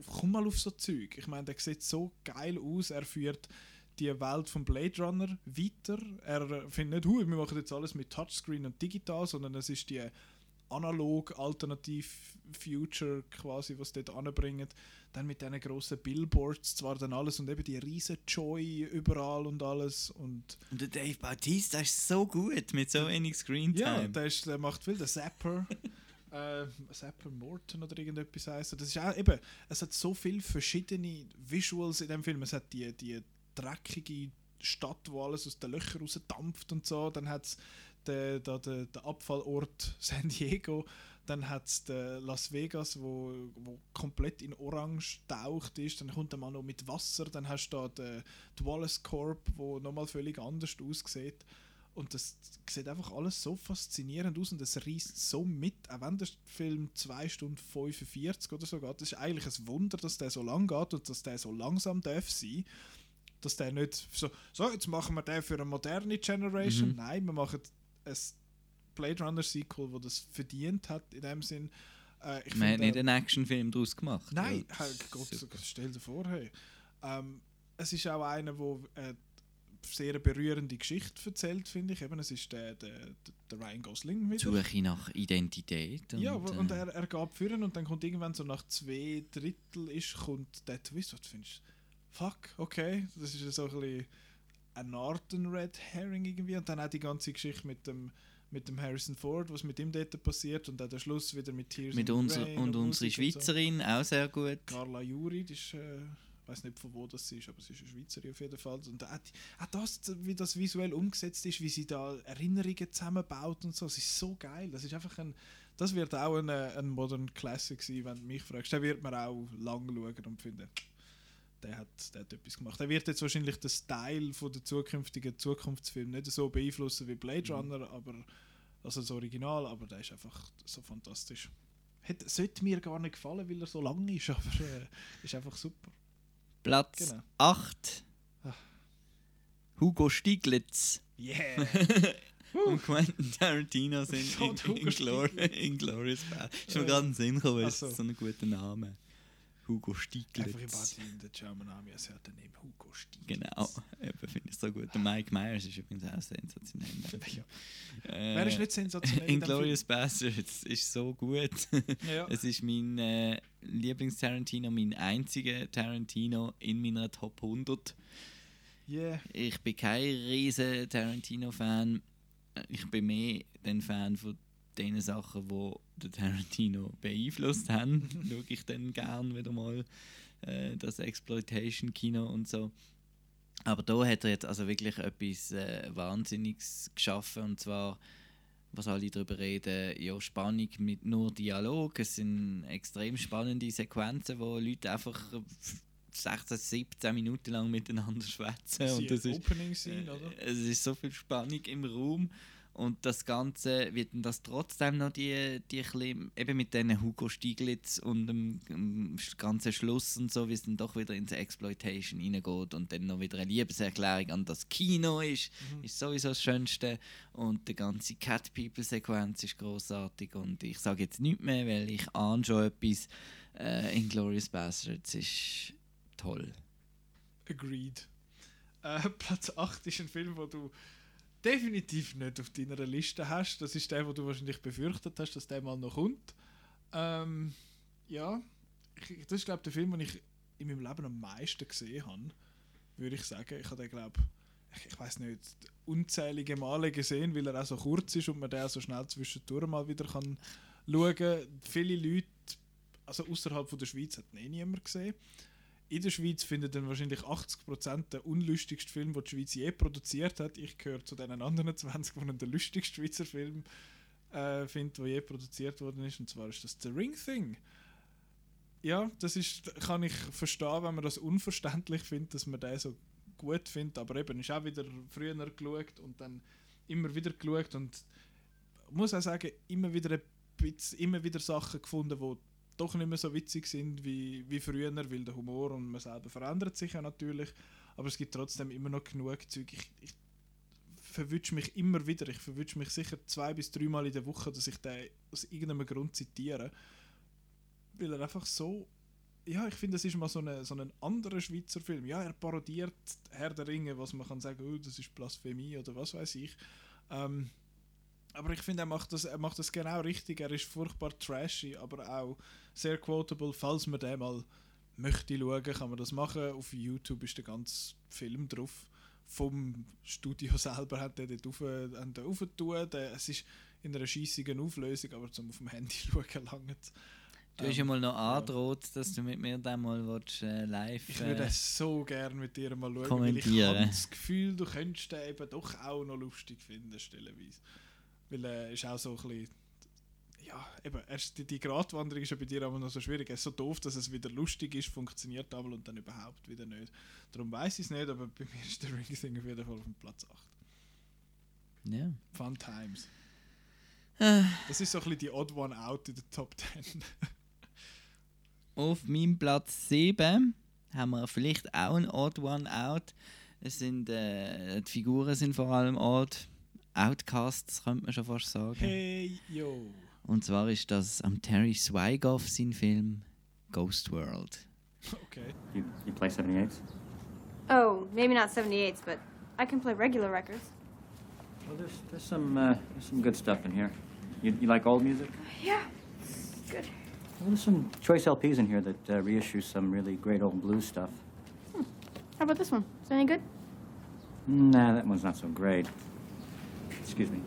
Speaker 2: komm mal auf so Zeug. Ich meine, der sieht so geil aus, er führt die Welt von Blade Runner weiter. Er findet nicht, wir machen jetzt alles mit Touchscreen und digital, sondern es ist die analog alternativ Future quasi, was dort anbringt. Dann mit diesen grossen Billboards zwar dann alles und eben die riesen Joy überall und alles und
Speaker 3: Und der Dave Bautista ist so gut mit so wenig Screentime.
Speaker 2: ja, der, ist, der macht viel, der Zapper. äh, Zapper Morton oder irgendetwas heisst. er. Das ist auch eben, es hat so viele verschiedene Visuals in dem Film. Es hat die, die dreckige Stadt, wo alles aus den Löchern rausdampft und so. Dann hat es den, den, den, Abfallort San Diego. Dann hat es Las Vegas, wo, wo komplett in Orange taucht ist. Dann kommt Mann noch mit Wasser. Dann hast du da den, die Wallace Corp, wo nochmal völlig anders aussieht. Und das sieht einfach alles so faszinierend aus und es reißt so mit, auch wenn der Film 2 Stunden 45 oder so geht. Das ist eigentlich ein Wunder, dass der so lang geht und dass der so langsam darf sein. Dass der nicht so, so jetzt machen wir den für eine moderne Generation.
Speaker 3: Mhm.
Speaker 2: Nein, wir machen ein Blade Runner Sequel, wo das verdient hat, in dem Sinn. Äh, ich
Speaker 3: Man hat nicht einen Actionfilm daraus gemacht.
Speaker 2: Nein,
Speaker 3: Ja,
Speaker 2: hey, Gott, stell dir vor, hey. Ähm, es ist auch einer, wo äh, sehr berührende Geschichte erzählt, finde ich. Eben, es ist der, der, der Ryan Gosling wieder.
Speaker 3: Suche nach Identität. Und,
Speaker 2: ja, und
Speaker 3: äh,
Speaker 2: er, er geht führen und dann kommt irgendwann so nach zwei Drittel ist, kommt der Twist, was du findest, fuck, okay, das ist so ein bisschen eine Art ein Red Herring irgendwie und dann auch die ganze Geschichte mit dem mit dem Harrison Ford, was mit ihm dort passiert und dann der Schluss wieder mit Tears
Speaker 3: mit unser,
Speaker 2: Rain
Speaker 3: und unsere
Speaker 2: Musik und so.
Speaker 3: Schweizerin, auch sehr gut.
Speaker 2: Carla Juri, die ist, äh, weiß nicht von wo das ist, aber sie ist eine Schweizerin auf jeden Fall. Und auch, das, wie das visuell umgesetzt ist, wie sie da Erinnerungen zusammenbaut und so, das ist so geil. Das ist einfach ein, das wird auch ein, äh, ein Modern Classic sein, wenn du mich fragst. Den wird man auch lang schauen und finden, der hat, der hat etwas gemacht. Der wird jetzt wahrscheinlich den Style von der zukünftigen Zukunftsfilm nicht so beeinflussen wie Blade Runner, aber also das Original, aber der ist einfach so fantastisch. Hätte, sollte mir gar nicht gefallen, weil er so lang ist, aber äh, ist einfach super.
Speaker 3: Platz
Speaker 2: Genau.
Speaker 3: 8. Hugo Stieglitz.
Speaker 2: Yeah!
Speaker 3: und Quentin Tarantino sind in,
Speaker 2: Hugo
Speaker 3: in, Glor in Glorious Bad. Ist mir gerade in den Sinn gekommen, weil es
Speaker 2: so.
Speaker 3: so ein guter Name Hugo Stieglitz.
Speaker 2: Everybody in the German Army has heard the name Hugo Stieglitz.
Speaker 3: Genau, eben finde ich so gut. Der Mike Myers ist übrigens auch sensationell.
Speaker 2: Ja.
Speaker 3: Äh,
Speaker 2: Wer ist nicht sensationell
Speaker 3: Inglourious Bastards ist so gut.
Speaker 2: Ja.
Speaker 3: Es ist mein äh, Lieblings-Tarantino, mein einziger Tarantino in meiner Top 100.
Speaker 2: Yeah.
Speaker 3: Ich bin kein riesen Tarantino-Fan. Ich bin mehr ein Fan von den Sachen, die den Tarantino beeinflusst haben. Schaue ich dann gern wieder mal äh, das Exploitation-Kino und so. Aber da hat er jetzt also wirklich etwas äh, Wahnsinniges geschaffen und zwar, was alle darüber reden, ja, Spannung mit nur Dialog. Es sind extrem spannende Sequenzen, wo Leute einfach 16, 17 Minuten lang miteinander schwätzen. Und das ist,
Speaker 2: Opening Scene, oder?
Speaker 3: es ist so viel Spannung im Raum und das Ganze wird dann das trotzdem noch die, die bisschen, eben mit diesen Hugo Stieglitz und dem, dem ganzen Schluss und so, wie es dann doch wieder ins Exploitation reingeht und dann noch wieder eine Liebeserklärung an das Kino ist, ist sowieso das Schönste und die ganze Cat People Sequenz ist großartig und ich sage jetzt nichts mehr, weil ich ahne schon etwas. Äh, Inglourious Bastards ist toll.
Speaker 2: Agreed. Äh, Platz 8 ist ein Film, wo du definitiv nicht auf deiner Liste hast. Das ist der, wo du wahrscheinlich befürchtet hast, dass der mal noch kommt. Ähm, ja, ich, das ist glaube der Film, den ich in meinem Leben am meisten gesehen habe, würde ich sagen. Ich habe den glaube ich, ich weiß nicht, unzählige Male gesehen, weil er auch so kurz ist und man den auch so schnell zwischendurch mal wieder kann schauen. Viele Leute, also außerhalb von der Schweiz, hat ihn eh niemand gesehen. In der Schweiz findet dann wahrscheinlich 80% der unlustigste Film, den die Schweiz je produziert hat. Ich gehöre zu den anderen 20, die den lustigsten Schweizer Film äh, findet, der je produziert worden ist. Und zwar ist das The Ring Thing. ja, das ist, kann ich verstehen, wenn man das unverständlich findet, dass man den so gut findet, aber eben ist auch wieder früher geschaut und dann immer wieder geschaut und muss auch sagen, immer wieder ein bisschen, immer wieder Sachen gefunden, die doch nicht mehr so witzig sind wie, wie früher, weil der Humor und man selber verändert sich ja natürlich, aber es gibt trotzdem immer noch genug Zeug. Ich, ich verwünsche mich immer wieder, ich verwünsche mich sicher zwei bis dreimal in der Woche, dass ich den aus irgendeinem Grund zitiere, weil er einfach so ja, ich finde, das ist mal so, eine, so ein anderer Schweizer Film. Ja, er parodiert Herr der Ringe, was man kann sagen, oh, das ist Blasphemie oder was weiß ich. Ähm, aber ich finde, er macht, das, er macht das genau richtig. Er ist furchtbar trashy, aber auch sehr quotable. Falls man den mal möchte schauen, kann man das machen. Auf YouTube ist der ganze Film drauf. Vom Studio selber hat er dort. Der- Es ist in einer scheissigen Auflösung, aber zum auf dem Handy schauen langt.
Speaker 3: Du hast ja mal noch angedroht, dass du mit mir dann mal willst, äh, live.
Speaker 2: Ich würde
Speaker 3: äh,
Speaker 2: so gerne mit dir mal schauen, weil ich habe das Gefühl, du könntest den eben doch auch noch lustig finden, stellenweise. Weil er ist auch so ein bisschen... Ja, eben, erst die, die Gratwanderung ist ja bei dir aber noch so schwierig. Es ist so doof, dass es wieder lustig ist, funktioniert aber und dann überhaupt wieder nicht. Darum weiß ich es nicht, aber bei mir ist der Ring Thing auf jeden Fall auf dem Platz 8.
Speaker 3: Ja.
Speaker 2: Fun Times.
Speaker 3: Äh.
Speaker 2: Das ist so ein bisschen die Odd One Out in der Top 10.
Speaker 3: Auf meinem Platz 7 haben wir vielleicht auch ein Odd One Out. Es sind, äh, die Figuren sind vor allem odd. Outcasts, könnte man schon fast sagen.
Speaker 2: hey, yo.
Speaker 3: Und zwar ist das am Terry Swigoff sein Film Ghost World.
Speaker 2: Okay.
Speaker 23: You, you play 78s?
Speaker 24: Oh, maybe not 78s, but I can play regular records.
Speaker 23: Well, there's, there's, some, uh, there's some good stuff in here. You, you like old music?
Speaker 24: Yeah, it's good.
Speaker 23: Well, there's some choice LPs in here that uh, reissue some really great old blues stuff.
Speaker 24: How about this one? Is it any good?
Speaker 23: Nah, that one's not so great. Excuse me.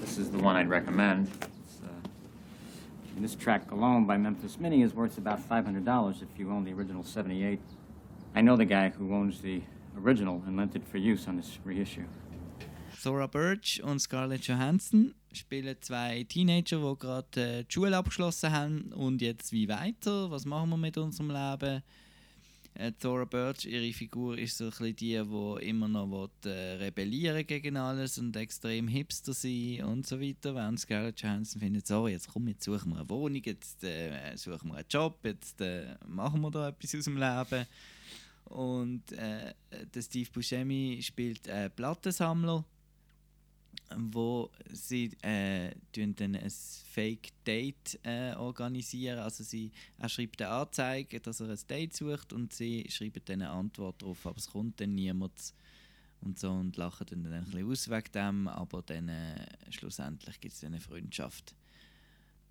Speaker 23: This is the one I'd recommend. Uh, this track alone by Memphis Mini is worth about $500 if you own the original 78. I know the guy who owns the original and lent it for use on this reissue.
Speaker 3: Thora Birch und Scarlett Johansson spielen zwei Teenager, die gerade äh, die Schule abgeschlossen haben und jetzt wie weiter? Was machen wir mit unserem Leben? Äh, Thora Birch, ihre Figur ist so ein die, die immer noch will, äh, rebellieren gegen alles und extrem hipster sein und so weiter. Während Scarlett Johansson findet, so, jetzt komm, jetzt suchen wir eine Wohnung, jetzt äh, suchen wir einen Job, jetzt äh, machen wir da etwas aus dem Leben. Und äh, der Steve Buscemi spielt einen Plattensammler, wo sie äh, dann ein Fake Date äh, organisieren. Also sie, er schreibt eine Anzeige, dass er ein Date sucht und sie schreiben dann eine Antwort darauf, aber es kommt dann niemand und so und lachen dann, dann ein bisschen aus wegen dem, aber dann äh, schlussendlich gibt es dann eine Freundschaft.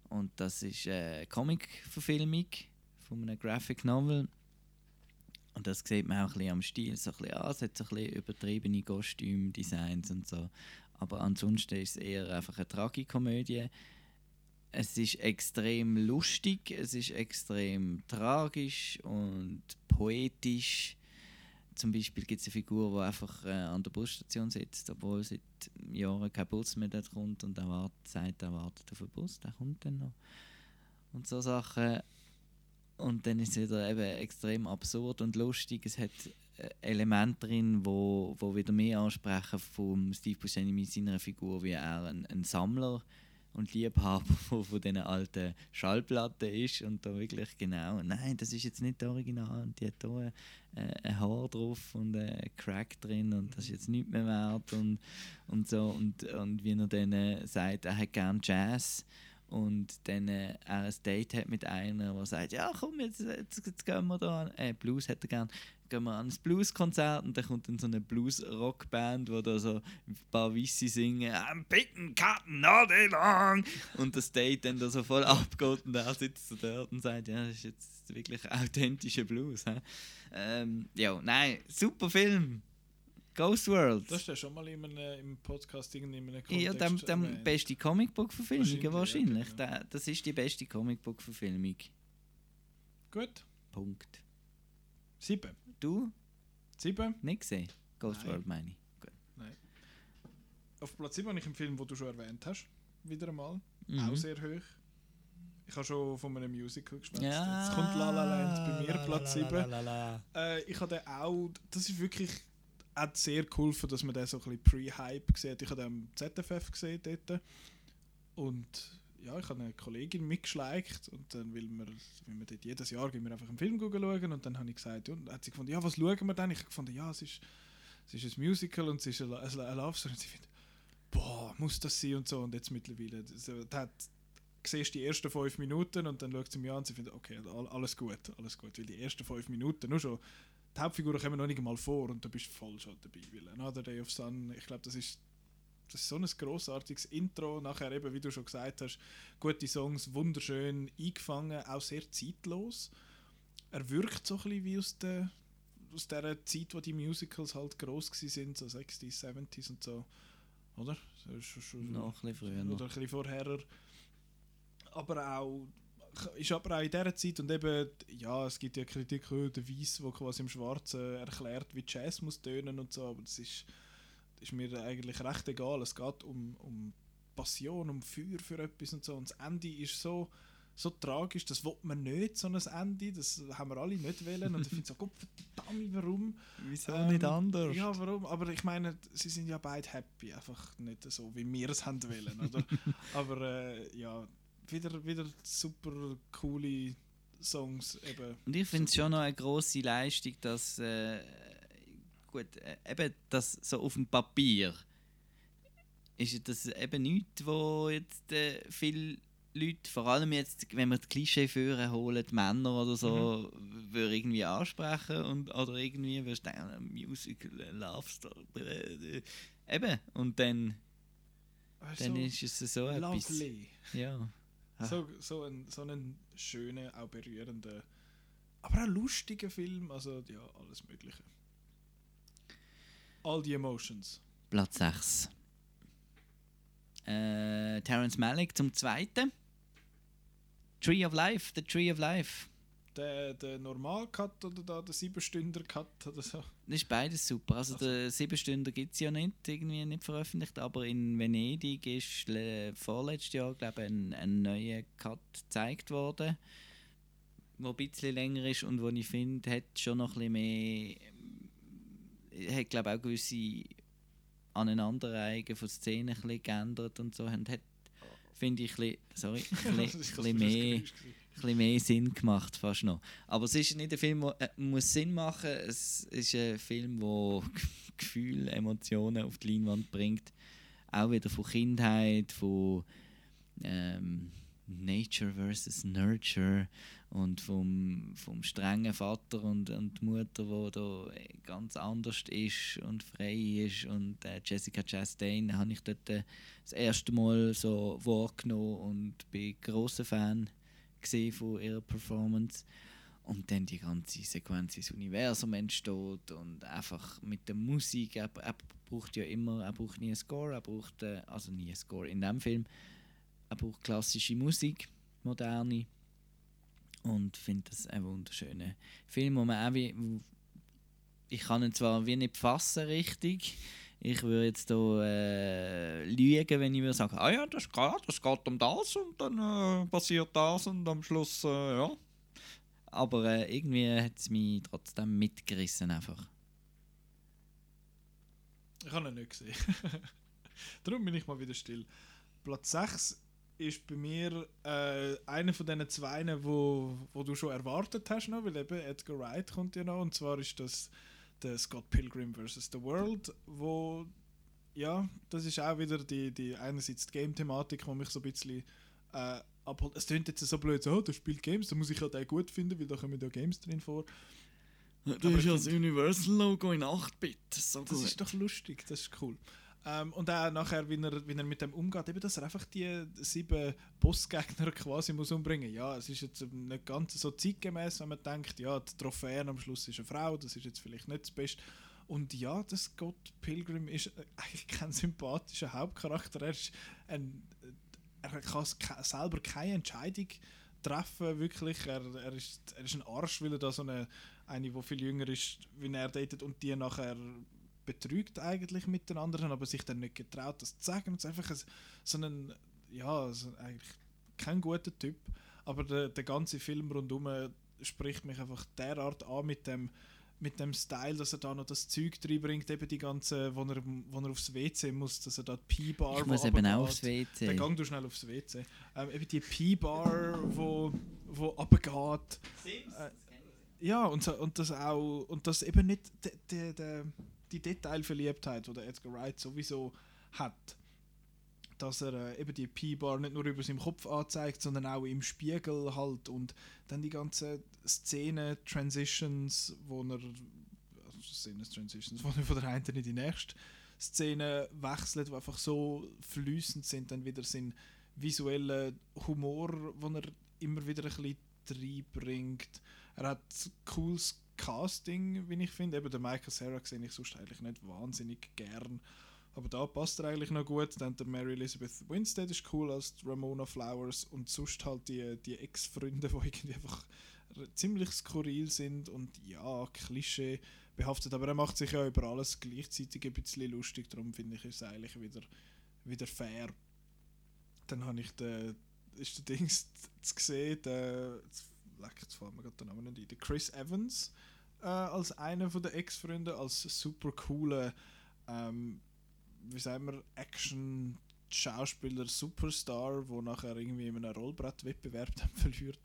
Speaker 3: Und das ist eine Comic-Verfilmung von einem Graphic Novel. Und das sieht man auch ein bisschen am Stil. So ein bisschen, ah, es hat so ein bisschen übertriebene Kostümdesigns und so. Aber ansonsten ist es eher einfach eine Tragikomödie. Es ist extrem lustig, es ist extrem tragisch und poetisch. Zum Beispiel gibt es eine Figur, die einfach äh, an der Busstation sitzt, obwohl seit Jahren kein Bus mehr dort kommt und er wartet, sagt, er wartet auf den Bus, der kommt dann noch. Und so Sachen. Und dann ist es wieder eben extrem absurd und lustig. Es hat Elemente drin, wo, wo wieder mehr ansprechen vom Steve Buscemi mit seiner Figur, wie er ein, ein Sammler und Liebhaber von, von diesen alten Schallplatten ist und da wirklich genau, nein, das ist jetzt nicht der Original und die hat hier äh, ein Haar drauf und ein Crack drin und das ist jetzt nicht mehr wert und, und so und, und wie er dann äh, sagt, er hat gern Jazz und dann äh, er ein Date hat mit einer, der sagt, ja komm, jetzt, jetzt, jetzt gehen wir da, äh, Blues hätte er gern, gehen wir an ein Blueskonzert und dann kommt dann so eine Blues-Rockband, wo da so ein paar Weisse singen, I'm picking cotton all day long und das Date dann da so voll abgeht und er sitzt so dort und sagt, ja, das ist jetzt wirklich authentischer Blues. He? Ähm, ja, nein, super Film. Ghost World.
Speaker 2: Das ist ja schon mal in einem, im Podcast irgendwie in einem
Speaker 3: Ja, dem,
Speaker 2: Kontext
Speaker 3: dem beste Comicbook-Verfilmung,
Speaker 2: Wahrscheinlich,
Speaker 3: wahrscheinlich. Da- Das ist die beste Comicbook-Verfilmung.
Speaker 2: Gut.
Speaker 3: Punkt.
Speaker 2: Sieben.
Speaker 3: Du?
Speaker 2: Sieben?
Speaker 3: Nicht gesehen. Ghost
Speaker 2: Nein.
Speaker 3: World meine ich. Gut.
Speaker 2: Nein. Auf Platz 7 habe ich einen Film, den du schon erwähnt hast. Wieder einmal.
Speaker 3: Mhm.
Speaker 2: Auch sehr hoch. Ich habe schon von einem Musical geschwätzt.
Speaker 3: Ja,
Speaker 2: Jetzt kommt La La Land bei mir,
Speaker 3: la,
Speaker 2: Platz
Speaker 3: la,
Speaker 2: 7.
Speaker 3: la, la, la.
Speaker 2: Äh, ich habe den auch, das ist wirklich, hat sehr geholfen, dass man den so ein bisschen Pre-Hype gesehen hat. Ich habe den am ZFF gesehen dort. Und ja, ich habe eine Kollegin mitgeschleicht und dann will wir, will wir dort jedes Jahr gehen wir einfach einen Film schauen und dann habe ich gesagt, und hat sie gefunden, ja, was schauen wir denn? Ich habe gefunden, ja, es ist, es ist ein Musical und es ist eine, eine Love Story. Und sie findet, boah, muss das sein und so. Und jetzt mittlerweile, so, da hat, siehst die ersten fünf Minuten und dann schaut sie mich an und sie findet, okay, all- alles gut, alles gut, weil die ersten fünf Minuten nur schon, die Hauptfiguren kommen noch nicht mal vor und du bist voll schon dabei, weil Another Day of Sun, ich glaube, das ist das ist so ein großartiges Intro. Nachher eben, wie du schon gesagt hast, gute Songs, wunderschön eingefangen, auch sehr zeitlos. Er wirkt so ein bisschen wie aus der aus der Zeit, wo die Musicals halt groß sind, so 60s, 70s und so. Oder?
Speaker 3: Noch ein bisschen früher.
Speaker 2: Oder ein bisschen vorher. Aber auch ist aber auch in dieser Zeit und eben, ja, es gibt ja Kritik, der Weiss, der quasi im Schwarzen erklärt, wie Jazz muss tönen und so, aber das ist, ist mir eigentlich recht egal. Es geht um, um Passion, um Feuer für etwas und so. Und das Ende ist so, so tragisch, das will man nicht, so ein Ende. Das haben wir alle nicht wollen. Und ich finde so, Gott verdammt, warum?
Speaker 3: Wieso nicht anders?
Speaker 2: Ja, warum? Aber ich meine, sie sind ja beide happy, einfach nicht so, wie wir es haben wollen, oder? Aber äh, ja, wieder, wieder super coole Songs eben.
Speaker 3: Und ich finde es schon noch eine grosse Leistung, dass äh, gut, äh, eben das so auf dem Papier ist das eben nichts, wo jetzt äh, viele Leute, vor allem jetzt, wenn wir die Klischee führen, holen, die Männer oder so, würde irgendwie ansprechen und oder irgendwie wirst du denken, ein Musical, ein Love Story, äh, äh, eben und dann, dann ist es so etwas.
Speaker 2: Lovely.
Speaker 3: Ja.
Speaker 2: So, so, ein, so einen schönen, auch berührenden, aber auch lustigen Film, also ja, alles Mögliche. All the Emotions.
Speaker 3: Platz 6. Äh, Terence Malick zum zweiten. Tree of Life, The Tree of Life.
Speaker 2: Der, der Normal-Cut oder da der 7-Stunder-Cut oder so?
Speaker 3: Das ist beides super. Also, der 7 Stunden gibt es ja nicht, irgendwie nicht veröffentlicht, aber in Venedig ist le- vorletztes Jahr, glaube ich, ein, ein neuer Cut gezeigt worden, der ein bisschen länger ist und wo ich finde, hat schon noch ein bisschen mehr, hat glaube auch gewisse Aneinanderreihungen von Szenen ein geändert und so, und hat, finde ich, ein sorry, ein bisschen, mehr ein mehr Sinn gemacht, fast noch. Aber es ist nicht ein Film, der äh, muss Sinn machen Es ist ein Film, der Gefühle, Emotionen auf die Leinwand bringt. Auch wieder von Kindheit, von ähm, Nature versus Nurture und vom, vom strengen Vater und, und Mutter, wo da ganz anders ist und frei ist. Und äh, Jessica Chastain habe ich dort äh, das erste Mal so wahrgenommen und bin großer Fan von ihrer Performance. Und dann die ganze Sequenz ins Universum entsteht und einfach mit der Musik, er, er braucht ja immer, er braucht nie einen Score, er braucht, äh, also nie einen Score in dem Film, er braucht klassische Musik, moderne und finde das ein wunderschöner Film, wo man auch wie, ich kann ihn zwar wie nicht fassen richtig, ich würde jetzt hier äh, lügen, wenn ich würde sagen, ah ja, das geht, das geht um das und dann äh, passiert das und am Schluss, äh, ja. Aber äh, irgendwie hat es mich trotzdem mitgerissen einfach.
Speaker 2: Ich habe ihn nicht gesehen. Darum bin ich mal wieder still. Platz 6 ist bei mir äh, einer von diesen zwei, wo, wo du schon erwartet hast, noch, weil eben Edgar Wright kommt ja noch. Und zwar ist das der Scott Pilgrim vs. The World, wo ja, das ist auch wieder die, die einerseits die Game-Thematik, die mich so ein bisschen äh, abholt. Es klingt jetzt so blöd, so, oh, der spielt Games, da muss ich halt auch gut finden, weil da kommen ja Games drin vor. Aber
Speaker 3: ist ja das Universal-Logo in 8-Bit. So
Speaker 2: das
Speaker 3: gut.
Speaker 2: ist doch lustig, das ist cool. Ähm, und auch nachher, wie er, wie er mit dem umgeht, eben, dass er einfach die sieben Bossgegner quasi muss umbringen Ja, es ist jetzt nicht ganz so zeitgemäß, wenn man denkt, ja, die Trophäen am Schluss ist eine Frau, das ist jetzt vielleicht nicht das Beste. Und ja, das Scott Pilgrim ist äh, eigentlich kein sympathischer Hauptcharakter. Er, ist ein, er kann selber keine Entscheidung treffen, wirklich. Er, er, ist, er ist ein Arsch, weil er da so eine, eine, die viel jünger ist, wie er datet und die nachher betrügt eigentlich mit den anderen, aber sich dann nicht getraut, das zu sagen. Und es ist einfach ein, so ein, ja, so eigentlich kein guter Typ. aber der, der ganze Film rundum spricht mich einfach derart an mit dem mit dem Style, dass er da noch das Zeug reinbringt, eben die ganze, wo er, wo er aufs WC muss, dass er da die P-Bar
Speaker 3: Ich
Speaker 2: wo
Speaker 3: muss eben auch aufs WC.
Speaker 2: Dann gang du schnell aufs WC. Ähm, eben die P-Bar, wo, wo runtergeht. Äh, ja, und, so, und das auch, und das eben nicht die, die, die, Detailverliebtheit, die Edgar Wright sowieso hat. Dass er äh, eben die P-Bar nicht nur über seinem Kopf anzeigt, sondern auch im Spiegel halt und dann die ganzen Szenen, Transitions, wo er also Transitions, wo er von der einen in die nächste Szene wechselt, die einfach so flüssend sind, dann wieder sein visuellen Humor, den er immer wieder ein bisschen reinbringt. Er hat cooles Casting, wie ich finde. Eben der Michael Cera sehe ich sonst eigentlich nicht wahnsinnig gern. Aber da passt er eigentlich noch gut. Dann der Mary Elizabeth Winstead ist cool als Ramona Flowers und sonst halt die, die Ex-Freunde, die irgendwie einfach ziemlich skurril sind und ja, Klischee behaftet. Aber er macht sich ja über alles gleichzeitig ein bisschen lustig. Darum finde ich es eigentlich wieder, wieder fair. Dann habe ich den, ist der Dings zu gesehen, der, leck, jetzt fällt mir gerade der Name nicht ein, der Chris Evans äh, als einer von den Ex-Freunden, als super cooler, ähm, wie sagen wir, Action Schauspieler Superstar, wo nachher irgendwie in einem Rollbrettwettbewerb dann verliert.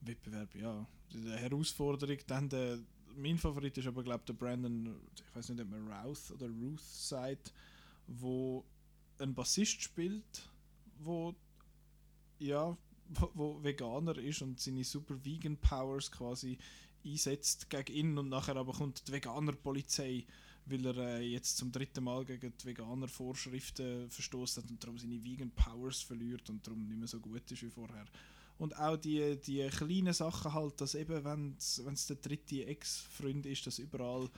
Speaker 2: Wettbewerb, ja, die Herausforderung. Dann der, mein Favorit ist aber glaube der Brandon, ich weiß nicht, ob man Routh oder Ruth sagt, wo ein Bassist spielt, wo ja, wo, Veganer ist und seine super Vegan Powers quasi einsetzt gegen ihn und nachher aber kommt die Veganer Polizei, weil er äh, jetzt zum dritten Mal gegen die Veganer Vorschriften verstoßen hat und darum seine Vegan Powers verliert und darum nicht mehr so gut ist wie vorher. Und auch die, die kleinen Sachen halt, dass eben, wenn es der dritte Ex-Freund ist, dass überall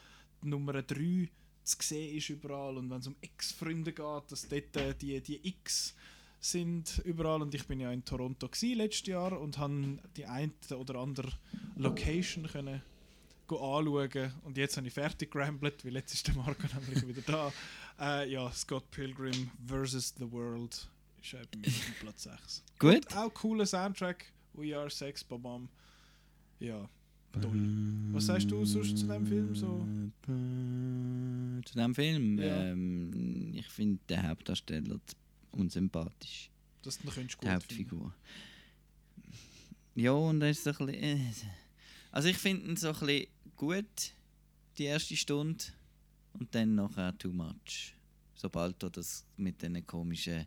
Speaker 2: die Nummer 3 zu sehen ist überall und wenn es um Ex-Freunde geht, dass dort äh, die, die X sind überall und ich bin ja in Toronto letztes Jahr und habe die eine oder andere Location können go anschauen und jetzt habe ich fertig gerambelt, weil jetzt ist der Marco nämlich wieder da. Äh, ja, Scott Pilgrim vs. The World ist äh, bei mir Platz 6.
Speaker 3: Gut.
Speaker 2: Und auch cooler Soundtrack, We Are Sex Bomb. Ja, toll. Was sagst du sonst zu dem Film so?
Speaker 3: Zu dem Film?
Speaker 2: Ja.
Speaker 3: Ähm, ich finde den Hauptdarsteller unsympathisch.
Speaker 2: Das du könntest
Speaker 3: Die
Speaker 2: gut
Speaker 3: Hauptfigur. Ja, und er ist so ein bisschen. Äh, also ich finde ihn so ein bisschen gut, die erste Stunde. Und dann nachher too much. Sobald da das mit diesen komischen.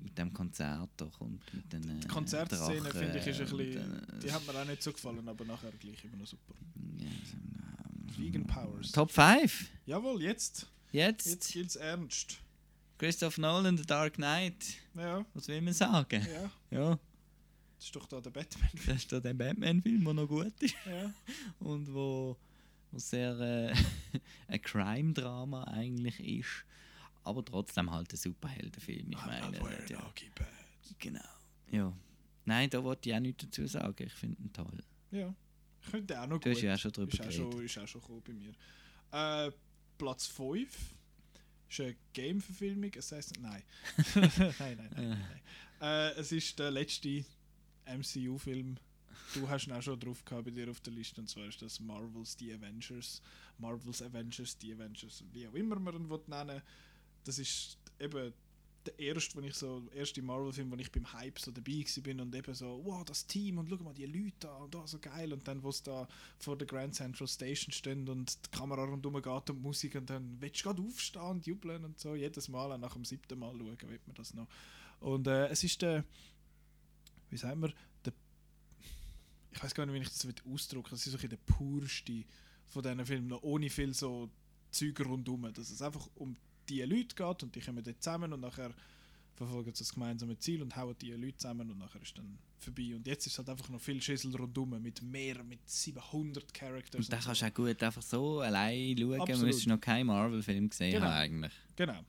Speaker 3: mit dem Konzert da kommt. Mit den,
Speaker 2: Die Konzertszene
Speaker 3: Drachen
Speaker 2: finde ich ist ein bisschen,
Speaker 3: den-
Speaker 2: die hat mir auch nicht so gefallen, aber nachher gleich immer noch super. Vegan Powers.
Speaker 3: Top 5.
Speaker 2: Jawohl, jetzt.
Speaker 3: Jetzt.
Speaker 2: Jetzt gilt's ernst.
Speaker 3: Christoph Nolan, The Dark Knight.
Speaker 2: Ja.
Speaker 3: Was will man sagen?
Speaker 2: Ja.
Speaker 3: Ja.
Speaker 2: Das ist doch da der Batman.
Speaker 3: Das ist da der Batman-Film, der noch gut ist.
Speaker 2: Ja.
Speaker 3: Und wo, wo sehr äh, ein Crime-Drama eigentlich ist. Aber trotzdem halt ein Superheldenfilm. Ich meine. Ja. Genau. Ja. Nein, da wollte ich auch nichts dazu sagen. Ich finde ihn toll.
Speaker 2: Ja. Ich den auch noch
Speaker 3: Du
Speaker 2: gut.
Speaker 3: hast ja auch schon drüber
Speaker 2: ist auch schon,
Speaker 3: geredet.
Speaker 2: ist auch schon bei mir. Äh, Platz 5 ist eine Game-Verfilmung. Heißt, nein. nein, nein, nein. nein. Äh, es ist der letzte MCU-Film. Du hast ihn auch schon drauf gehabt bei dir auf der Liste. Und zwar ist das Marvels The Avengers. Marvels Avengers, The Avengers, wie auch immer man ihn will nennen Das ist eben der erste, wenn ich so, erste Marvel-Film, wo ich beim Hype so dabei bin und eben so, wow, das Team und schau mal die Leute da und da so geil und dann, wo es da vor der Grand Central Station stehen und die Kamera rundherum geht und die Musik und dann willst du gerade aufstehen und jubeln und so, jedes Mal, auch nach dem siebten Mal schauen, wird man das noch. Und äh, es ist der, wie sagen wir, der, ich weiß gar nicht, wie ich das will ausdrücken es ist so ein der purste von diesen Filmen, noch ohne viel so Zeug rundherum, dass es einfach um die Leute geht und die kommen dort zusammen und nachher verfolgen sie das gemeinsame Ziel und hauen die Leute zusammen und nachher ist dann vorbei. Und jetzt ist halt einfach noch viel Schüssel rundherum mit mehr, mit 700 Characters.
Speaker 3: Und da
Speaker 2: so.
Speaker 3: kannst du auch gut einfach so allein schauen.
Speaker 2: Absolut.
Speaker 3: Musst du noch keinen Marvel-Film gesehen
Speaker 2: Genau.
Speaker 3: haben eigentlich.
Speaker 2: Genau.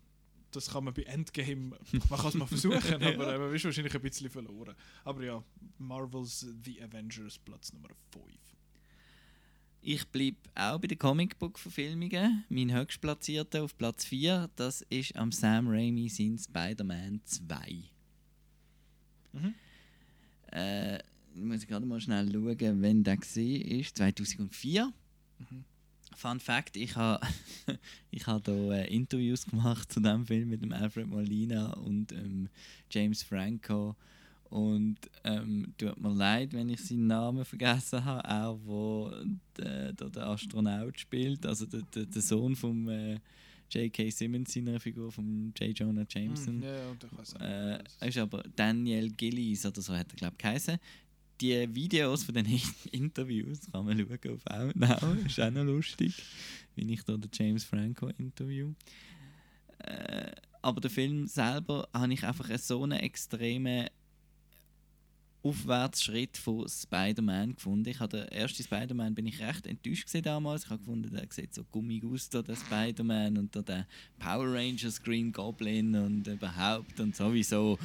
Speaker 2: Das kann man bei Endgame, man kann es mal versuchen, aber äh, man ist wahrscheinlich ein bisschen verloren. Aber ja, Marvels The Avengers, Platz Nummer 5.
Speaker 3: Ich bleibe auch bei den Comicbook-Verfilmungen. Mein höchstplatzierter auf Platz 4, das ist am Sam Raimi sein Spider-Man 2.
Speaker 2: Mhm.
Speaker 3: Äh, ich muss gerade mal schnell schauen, wenn der war. 2004.
Speaker 2: Mhm.
Speaker 3: Fun Fact: Ich habe ich ha da äh, Interviews gemacht zu dem Film mit dem Alfred Molina und ähm, James Franco. Und ähm, tut mir leid, wenn ich seinen Namen vergessen habe, auch wo der, der, der Astronaut spielt, also der, der, der Sohn von äh, J.K. Simmons, seiner Figur von J. Jonah Jameson.
Speaker 2: Hm, ja, ja, und ich weiss auch
Speaker 3: äh, ist aber Daniel Gillies oder so hat er, glaube ich, geheißen. Die Videos von den Interviews kann man schauen auf Outnow. ist auch noch lustig, wie ich da den James Franco interview. Äh, aber der Film selber habe ich einfach so einen extremen Aufwärtsschritt von Spider-Man gefunden. Ich habe den ersten Spider-Man bin ich recht enttäuscht gewesen damals. Ich habe gefunden, der sieht so gummig aus, da, der Spider-Man und da der Power Rangers Green Goblin und überhaupt und sowieso.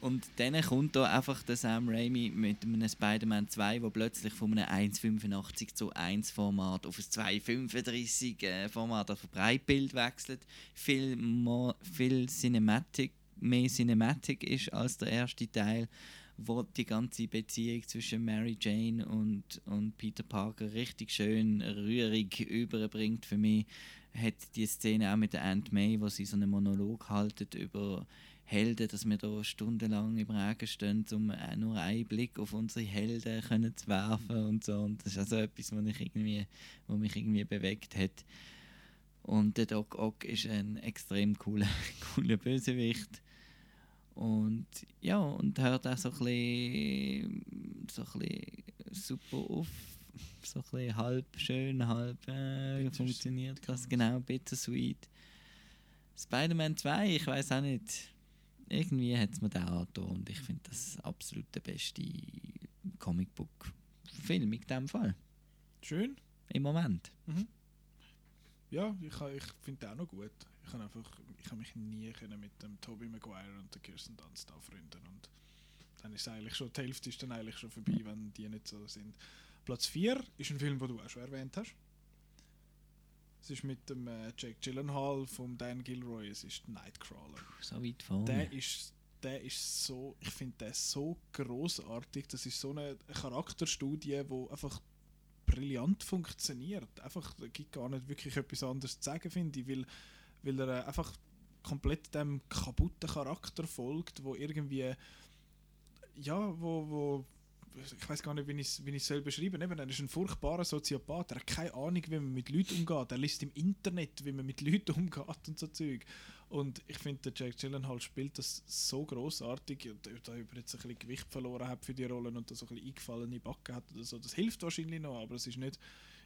Speaker 3: Und dann kommt da einfach der Sam Raimi mit einem Spider-Man 2, wo plötzlich von einem 1,85 zu 1 Format auf ein 2,35 äh, Format auf ein Breitbild wechselt. Viel, more, viel Cinematic, mehr Cinematic ist als der erste Teil wo die ganze Beziehung zwischen Mary Jane und, und Peter Parker richtig schön rührig überbringt für mich, hat die Szene auch mit der Aunt May, wo sie so einen Monolog haltet über Helden, dass wir da stundenlang im Regen stehen, um nur einen Blick auf unsere Helden können zu werfen und so. Und das ist also etwas, was mich irgendwie, was mich irgendwie bewegt hat. Und der Doc Ock ist ein extrem cooler, cooler Bösewicht. Und ja, und hört auch so ein bisschen, so ein bisschen super auf. So ein bisschen halb schön, halb äh, funktioniert das. Genau, bittersweet. Spider-Man 2, ich weiß auch nicht. Irgendwie hat es mir den auch getan und ich finde das absolut der beste Comicbook-Film in diesem Fall.
Speaker 2: Schön.
Speaker 3: Im Moment.
Speaker 2: Mhm. Ja, ich, ich finde den auch noch gut. Ich kann einfach, ich habe mich nie können mit dem Tobey Maguire und der Kirsten Dunst anfreunden und dann ist eigentlich schon, die Hälfte ist dann eigentlich schon vorbei, wenn die nicht so sind. Platz 4 ist ein Film, den du auch schon erwähnt hast. Es ist mit dem äh, Jake Gyllenhaal vom Dan Gilroy, es ist Nightcrawler.
Speaker 3: So weit vorne.
Speaker 2: Der ist, der ist so, ich finde der so großartig. Das ist so eine Charakterstudie, wo einfach brillant funktioniert. Einfach, da gibt gar nicht wirklich etwas anderes zu sagen, finde ich, weil, weil er äh, einfach komplett dem kaputten Charakter folgt, wo irgendwie, ja, wo, wo ich weiß gar nicht, wie ich es soll beschreiben soll. Er ist ein furchtbarer Soziopath. Er hat keine Ahnung, wie man mit Leuten umgeht. Er liest im Internet, wie man mit Leuten umgeht und so Zeug. Und ich finde, der Jack Gyllenhaal spielt das so großartig. Da er jetzt ein bisschen Gewicht verloren hat für die Rollen und da so ein bisschen eingefallene Backen hat oder so. Das hilft wahrscheinlich noch, aber es ist nicht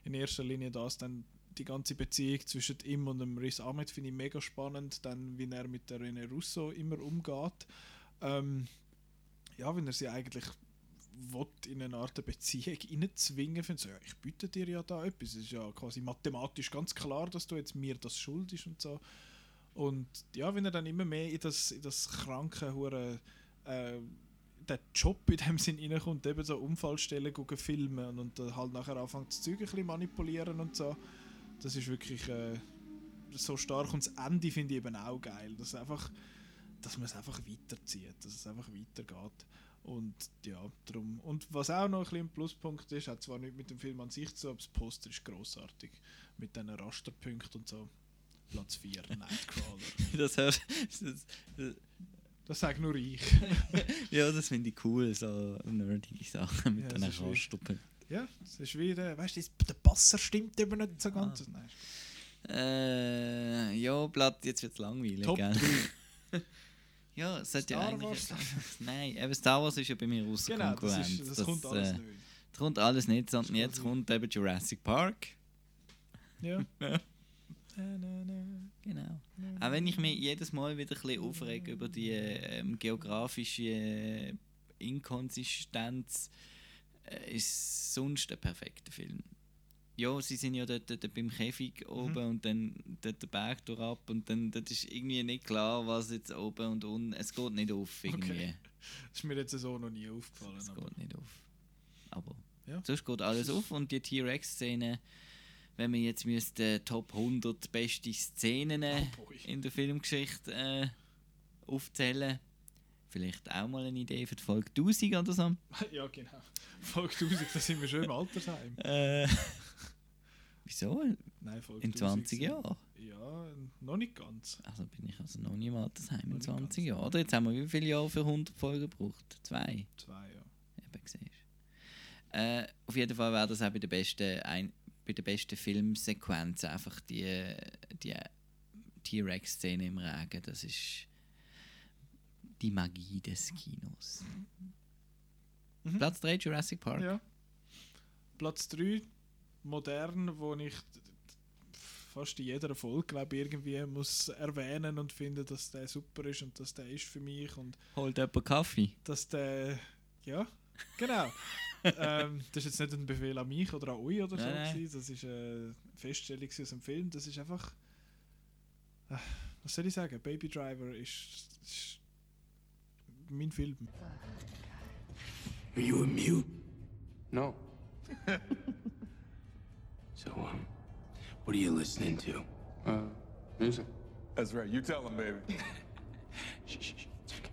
Speaker 2: in erster Linie das. Dann die ganze Beziehung zwischen ihm und dem Riz Ahmed finde ich mega spannend. Dann, wie er mit der René Russo immer umgeht. Ähm, ja, wenn er sie eigentlich will, in eine Art Beziehung reinzwingen, finde ich so, ja, ich biete dir ja da etwas. Es ist ja quasi mathematisch ganz klar, dass du jetzt mir das schuldest und so. Und ja, wenn er dann immer mehr in das, in das kranke, hure äh, der Job in dem Sinn reinkommt, eben so Unfallstellen gucken, filmen und, und dann halt nachher anfängt das Zeug ein bisschen manipulieren und so. Das ist wirklich äh, so stark. Und das Ende finde ich eben auch geil. Dass, einfach, dass man es einfach weiterzieht, dass es einfach weitergeht. Und ja, drum. Und was auch noch ein ein Pluspunkt ist, hat zwar nicht mit dem Film an sich zu, aber das Poster ist großartig mit diesen Rasterpunkten und so. Platz 4, Nightcrawler.
Speaker 3: das. Das, das,
Speaker 2: das sage nur ich.
Speaker 3: ja, das finde ich cool, so nerdige Sachen mit
Speaker 2: Ja,
Speaker 3: diesen Rasterpunkten.
Speaker 2: Ja, das ist wie der, weißt du, das- der Passer stimmt eben nicht so ganz. Nein.
Speaker 3: Äh, ja, Blatt, jetzt wird es langweilig,
Speaker 2: Top
Speaker 3: gell? ja, es hat ja eigentlich... Nein, eben Star Wars ist ja bei mir außer
Speaker 2: Genau, das
Speaker 3: Konkurrenz.
Speaker 2: ist- das kommt alles nicht.
Speaker 3: Das kommt alles nicht, sondern jetzt kommt eben Jurassic Park.
Speaker 2: Ja.
Speaker 3: Genau. Auch wenn ich mich jedes Mal wieder ein bisschen aufrege über die ähm, geografische äh, Inkonsistenz, äh, ist sonst ein perfekter Film. Ja, sie sind ja dort, dort beim Käfig oben und dann dort der Berg ab und dann dort ist irgendwie nicht klar, was jetzt oben und unten. Es geht nicht auf irgendwie.
Speaker 2: Okay. Das ist mir jetzt so noch nie aufgefallen.
Speaker 3: Es
Speaker 2: aber-
Speaker 3: geht nicht auf. Aber
Speaker 2: Ja.
Speaker 3: sonst geht alles auf und die T-Rex-Szene, wenn wir jetzt müsste Top 100 beste Szenen
Speaker 2: Oh
Speaker 3: in der Filmgeschichte äh, aufzählen, Vielleicht auch mal eine Idee für die Folge 1000 oder so.
Speaker 2: ja, genau. Folge 1000, da sind wir schon im Altersheim.
Speaker 3: Äh, wieso?
Speaker 2: Nein, Folge
Speaker 3: In 20
Speaker 2: 1000
Speaker 3: Jahren?
Speaker 2: Ja, noch nicht ganz.
Speaker 3: Also bin ich also noch nie im Altersheim
Speaker 2: Noch
Speaker 3: in
Speaker 2: nicht
Speaker 3: 20 Jahren. Oder jetzt haben wir wie viele Jahre für 100 Folgen gebraucht? Zwei.
Speaker 2: Zwei, ja.
Speaker 3: Eben siehst. Äh, auf jeden Fall wäre das auch bei der besten, ein, bei der besten Filmsequenz einfach die, die T-Rex-Szene im Regen. Das ist die Magie des Kinos. Platz 3 Jurassic Park.
Speaker 2: Ja. Platz 3, modern, wo ich fast in jeder Folge glaub, irgendwie muss erwähnen und finden, dass der super ist und dass der ist für mich und
Speaker 3: Holt jemand Kaffee?
Speaker 2: dass der ja genau ähm, das ist jetzt nicht ein Befehl an mich oder an euch oder so
Speaker 3: Nein, nein.
Speaker 2: gewesen. das ist eine Feststellung aus dem Film das ist einfach äh, was soll ich sagen Baby Driver ist, ist mein Film
Speaker 25: Are you a mute?
Speaker 15: No.
Speaker 25: So, um, what are you listening to?
Speaker 15: Uh, music.
Speaker 22: That's right. You tell him, baby.
Speaker 25: Shh, shh, shh. It's okay.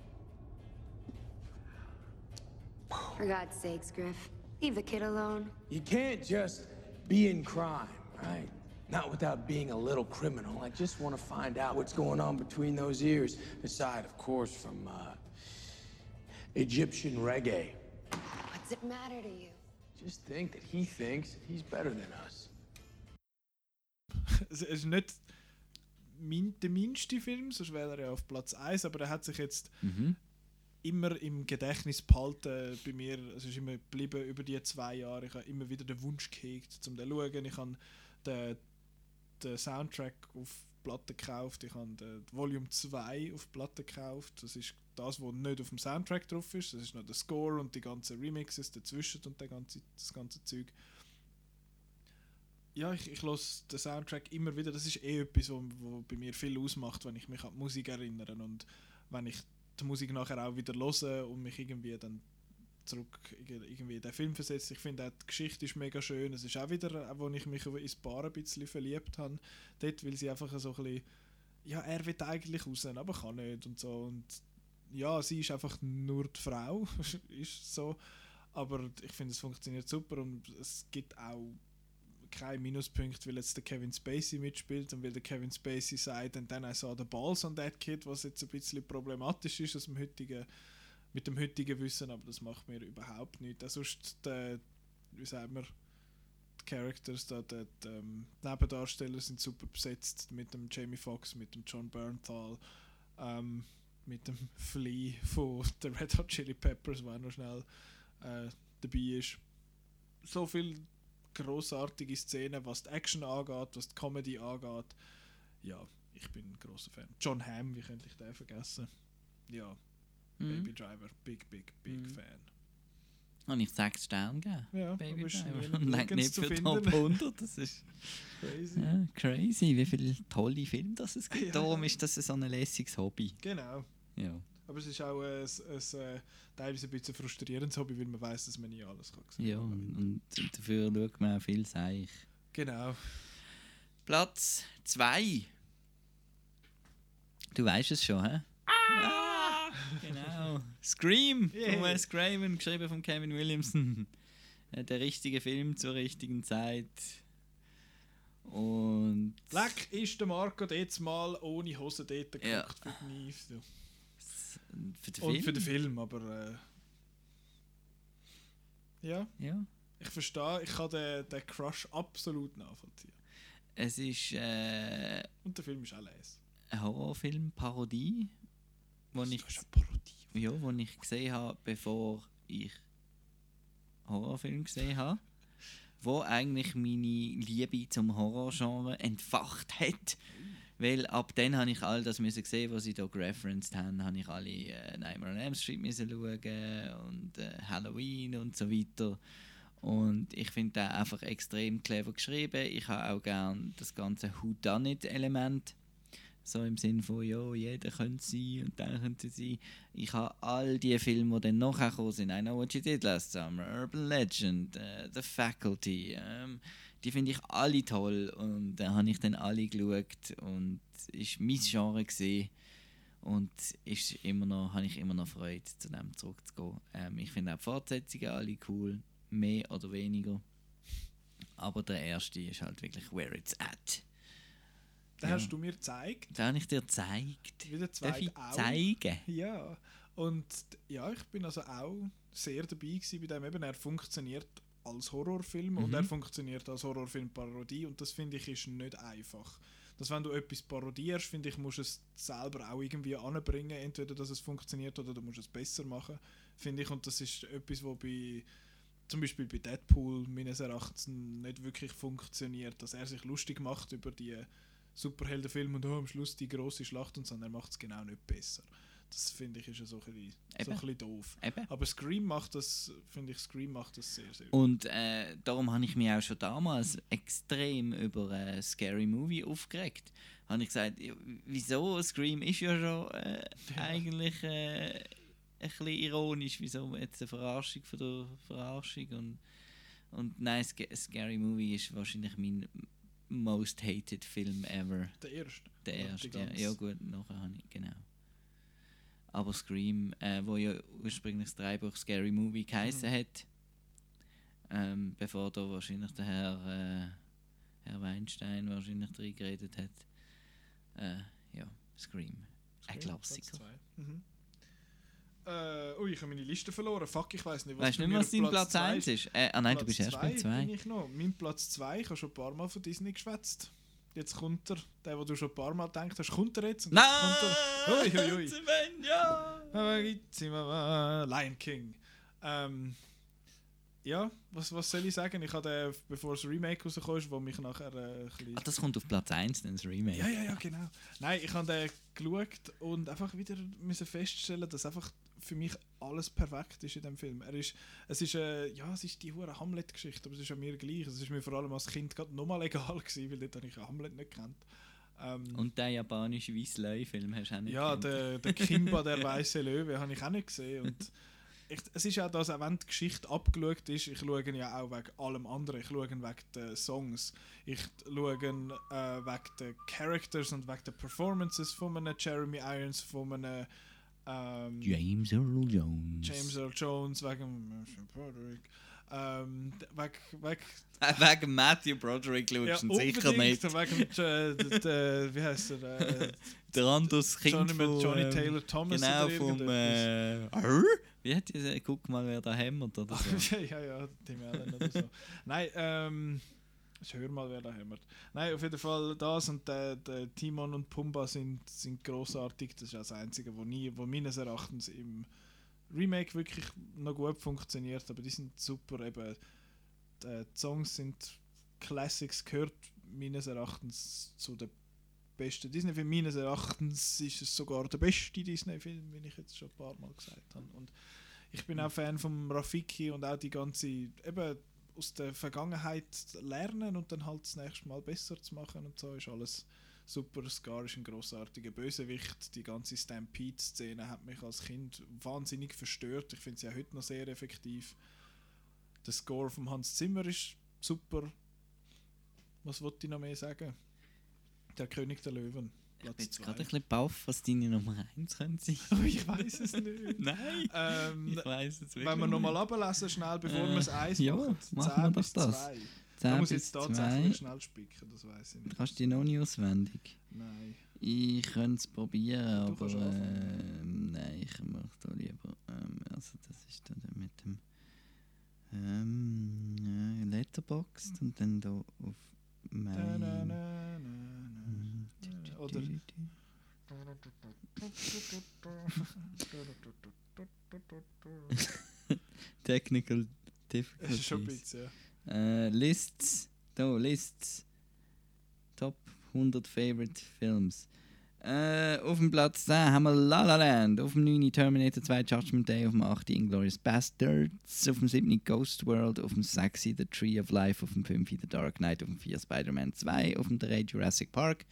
Speaker 26: For God's sakes, Griff, leave the kid alone.
Speaker 25: You can't just be in crime, right? Not without being a little criminal. I just want to find out what's going on between those ears. Aside, of course, from uh, Egyptian reggae.
Speaker 26: What's it matter to you?
Speaker 25: Just think that he thinks he's better than us.
Speaker 2: es ist nicht mein, der minste Film, sonst wäre er ja auf Platz 1, aber er hat sich jetzt
Speaker 3: Mhm.
Speaker 2: immer im Gedächtnis behalten bei mir. Es ist immer geblieben über die zwei Jahre. Ich habe immer wieder den Wunsch gehegt, zum den zu schauen. Ich habe den, den Soundtrack auf Platte gekauft. Ich habe den Volume 2 auf Platte gekauft. Das ist das, was nicht auf dem Soundtrack drauf ist. Das ist noch der Score und die ganzen Remixes dazwischen und der ganze, das ganze Zeug ja, ich, ich höre den Soundtrack immer wieder. Das ist eh etwas, was bei mir viel ausmacht, wenn ich mich an die Musik erinnere und wenn ich die Musik nachher auch wieder höre und mich irgendwie dann zurück irgendwie in den Film versetze. Ich finde auch die Geschichte ist mega schön. Es ist auch wieder, wo ich mich ins Paar ein bisschen verliebt habe. Dort, weil sie einfach so ein bisschen, ja, er will eigentlich raus, aber kann nicht und so. Und ja, sie ist einfach nur die Frau, ist so. Aber ich finde, es funktioniert super und es gibt auch kein Minuspunkt, weil jetzt der Kevin Spacey mitspielt und weil der Kevin Spacey sagt, and then I saw the balls on that kid, was jetzt ein bisschen problematisch ist aus dem heutigen, mit dem heutigen Wissen, aber das macht mir überhaupt nichts. Auch sonst, der, wie sagen wir, die Characters, da, die, die, ähm, Nebendarsteller sind super besetzt, mit dem Jamie Foxx, mit dem John Bernthal, ähm, mit dem Flea von den Red Hot Chili Peppers, auch noch schnell äh, dabei ist. So viel großartige Szenen, was die Action angeht, was die Comedy angeht. Ja, ich bin ein großer Fan. John Hamm, wie könnte ich den vergessen? Ja,
Speaker 3: Mhm.
Speaker 2: Baby Driver, big, big, big
Speaker 3: Mhm.
Speaker 2: Fan.
Speaker 3: Habe ich sechs Sterne gegeben.
Speaker 2: Ja,
Speaker 3: Baby Driver. Und Lenkt nicht für. Top 100. Das ist
Speaker 2: Crazy.
Speaker 3: Ja, crazy, wie viele tolle Filme das es gibt.
Speaker 2: Ja.
Speaker 3: Darum ist das so ein lässiges Hobby.
Speaker 2: Genau.
Speaker 3: Ja.
Speaker 2: Aber es ist auch ein, ein, ein teilweise ein bisschen frustrierendes Hobby, weil man weiß, dass man nie alles kann sehen
Speaker 3: Ja, und, und dafür schaut man auch viel Seich.
Speaker 2: Genau.
Speaker 3: Platz 2. Du weißt es schon, hä? Ah! Genau. Scream
Speaker 2: Yeah.
Speaker 3: von Wes Craven, geschrieben von Kevin Williamson. Äh, Der richtige Film zur richtigen Zeit. Und
Speaker 2: Leck ist der Marco jetzt mal ohne Hose dort geguckt
Speaker 3: Ja.
Speaker 2: für die Knife.
Speaker 3: Für den
Speaker 2: Und
Speaker 3: Film.
Speaker 2: für den Film, aber äh, ja.
Speaker 3: Ja.
Speaker 2: Ich verstehe, ich kann den, den Crush absolut nachvollziehen.
Speaker 3: Es ist äh,
Speaker 2: Und der Film ist auch les.
Speaker 3: eine Horrorfilm-Parodie, wo ich, ja, wo ich gesehen habe, bevor ich Horrorfilm gesehen habe, wo eigentlich meine Liebe zum Horrorgenre entfacht hat. Weil ab dann habe ich all das müssen sehen, was sie da gereferenced haben, habe ich alle äh, Nightmare on Elm Street müssen schauen und äh, Halloween und so weiter. Und ich finde den einfach extrem clever geschrieben. Ich habe auch gern das ganze Who Done It Element. So im Sinn von, ja, jeder könnte sein und dann könnte sein. Ich habe all die Filme, die dann nachher gekommen sind, I Know What You Did Last Summer, Urban Legend, äh, The Faculty, ähm, die finde ich alle toll und da habe ich dann alle geschaut und war mein Genre. Gewesen. Und ist immer noch, habe ich immer noch Freude, zu dem zurückzugehen. Ähm, ich finde auch die Fortsetzungen alle cool, mehr oder weniger. Aber der erste ist halt wirklich where it's at.
Speaker 2: Den
Speaker 3: Ja.
Speaker 2: hast du mir gezeigt.
Speaker 3: Den habe ich dir gezeigt.
Speaker 2: Wie der
Speaker 3: Darf ich
Speaker 2: zweite auch.
Speaker 3: zeigen?
Speaker 2: Ja. Und ja, ich bin also auch sehr dabei gewesen bei dem. Eben, er funktioniert als Horrorfilm und
Speaker 3: Mhm.
Speaker 2: er funktioniert als Horrorfilm-Parodie und das finde ich ist nicht einfach. Dass wenn du etwas parodierst, finde ich, musst du es selber auch irgendwie anbringen, entweder dass es funktioniert oder du musst es besser machen, finde ich. Und das ist etwas, wo bei zum Beispiel bei Deadpool meines Erachtens nicht wirklich funktioniert, dass er sich lustig macht über die Superheldenfilme und oh, am Schluss die große Schlacht und so, und er macht es genau nicht besser. Das finde ich ist ja so ein bisschen, so ein bisschen doof.
Speaker 3: Eben.
Speaker 2: Aber Scream macht das, finde ich, Scream macht das sehr, sehr gut.
Speaker 3: Und äh, darum habe ich mich auch schon damals extrem über äh, Scary Movie aufgeregt. Habe ich gesagt, ja, wieso? Scream ist ja schon äh, eigentlich äh, ein bisschen ironisch, wieso jetzt eine Verarschung von der Verarschung und, und nein, Sc Scary Movie ist wahrscheinlich mein most hated Film ever.
Speaker 2: Der erste?
Speaker 3: Der
Speaker 2: Ja,
Speaker 3: erste, ja. ja gut, nachher habe ich, genau. Aber Scream, äh, wo ja ursprünglich das Dreibuch Scary Movie geheißen
Speaker 2: Mhm.
Speaker 3: hat, ähm, bevor da wahrscheinlich der Herr, äh, Herr Weinstein wahrscheinlich drin geredet hat. Äh, ja, Scream. Ein Klassiker.
Speaker 2: Platz. Mhm. Äh, ui, ich habe meine Liste verloren. Fuck, ich weiß nicht,
Speaker 3: Weißt du nicht, was dein Platz
Speaker 2: zwei
Speaker 3: eins ist? Äh, ah nein, du bist erst bei zwei.
Speaker 2: Bin ich noch. Mein Platz 2, ich habe schon ein paar Mal von Disney geschwätzt. Jetzt kommt er, der, wo du schon ein paar Mal gedacht hast, kommt er jetzt? Und
Speaker 3: Nein!
Speaker 2: kommt er. Ui, ui, ui. Äh, Lion King. Ähm, ja, was, was soll ich sagen? Ich habe den, bevor das Remake rausgekommen ist, wo mich nachher äh, ein bisschen...
Speaker 3: Ah, das kommt auf Platz 1, dann das Remake.
Speaker 2: Ja, ja, ja, genau. Nein, ich habe den geschaut und einfach wieder müssen feststellen, dass einfach für mich alles perfekt ist in dem Film. Er ist, es ist, äh, ja, es ist die hure Hamlet-Geschichte, aber es ist an mir gleich. Es ist mir vor allem als Kind gerade nochmal egal gewesen, weil dort habe ich Hamlet nicht gekannt. Ähm,
Speaker 3: Und der japanische Weißlei-Film hast du auch nicht
Speaker 2: ja,
Speaker 3: gekannt.
Speaker 2: der, der Kimba, der weiße Löwe, habe ich auch nicht gesehen. Und ich, es ist auch das, auch wenn die Geschichte abgeschaut ist, ich schaue ihn ja auch wegen allem anderen. Ich schaue ihn wegen den Songs. Ich schaue ihn äh, wegen den Characters und wegen den Performances von einem Jeremy Irons, von einem ähm,
Speaker 3: James Earl Jones.
Speaker 2: James Earl Jones, wegen Matthew Broderick. Ähm, wegen, wegen
Speaker 3: Äh, Wegen Matthew Broderick
Speaker 2: ja,
Speaker 3: schaust du ihn sicher nicht.
Speaker 2: Wegen, äh, d- d- wie heißt er? Äh,
Speaker 3: Der anderes Kind von,
Speaker 2: Johnny
Speaker 3: ähm,
Speaker 2: Taylor Thomas
Speaker 3: Genau, vom... Äh, wie hat die? Guck mal, wer da hämmert oder so.
Speaker 2: ja, ja, ja, Tim Allen oder so. Nein, ähm. Ich hör mal, wer da hämmert. Nein, auf jeden Fall das und der, der Timon und Pumba sind, sind großartig. Das ist das Einzige, wo, nie, wo meines Erachtens im Remake wirklich noch gut funktioniert. Aber die sind super. Eben, die, die Songs sind Classics, gehört meines Erachtens zu den besten Disney-Filmen. Meines Erachtens ist es sogar der beste Disney-Film, wie ich jetzt schon ein paar Mal gesagt habe. Und ich bin auch Fan von Rafiki und auch die ganze, eben aus der Vergangenheit lernen und dann halt das nächste Mal besser zu machen und so ist alles super. Scar ist ein großartiger Bösewicht. Die ganze Stampede-Szene hat mich als Kind wahnsinnig verstört. Ich finde sie auch heute noch sehr effektiv. Der Score von Hans Zimmer ist super. Was wollte ich noch mehr sagen? Der König der Löwen.
Speaker 3: Ich bin jetzt gerade ein bisschen baff, was deine Nummer 1 könnte sein.
Speaker 2: Oh, ich weiß es nicht.
Speaker 3: Nein,
Speaker 2: Ähm,
Speaker 3: ich weiß es wirklich
Speaker 2: Wenn wir nochmal ablesen, schnell, bevor
Speaker 3: Äh,
Speaker 2: wir es eins
Speaker 3: ja,
Speaker 2: machen.
Speaker 3: machen
Speaker 2: 10
Speaker 3: wir
Speaker 2: bis
Speaker 3: das.
Speaker 2: 2.
Speaker 3: 10
Speaker 2: Da muss jetzt tatsächlich
Speaker 3: 2.
Speaker 2: schnell spicken, das weiß ich nicht.
Speaker 3: Kannst du die noch nicht auswendig?
Speaker 2: Nein.
Speaker 3: Ich könnte es probieren,
Speaker 2: Du
Speaker 3: aber ähm, nein, ich mache da lieber. Ähm, also das ist dann mit dem ähm, ja, Letterboxd und dann da auf mein.
Speaker 2: Oder.
Speaker 3: Technical
Speaker 2: ist schon ein
Speaker 3: Difficulties.
Speaker 2: bisschen,
Speaker 3: Äh, Lists. Da, Lists. Top 100 Favorite Films. Äh, auf dem Platz 10 haben wir La La Land, auf dem 9 Terminator 2 Judgment Day, auf dem 8 Inglourious Bastards, auf dem 7 Ghost World, auf dem 6 The Tree of Life, auf dem 5 The Dark Knight, auf dem 4 Spider-Man 2, auf dem 3 Jurassic Park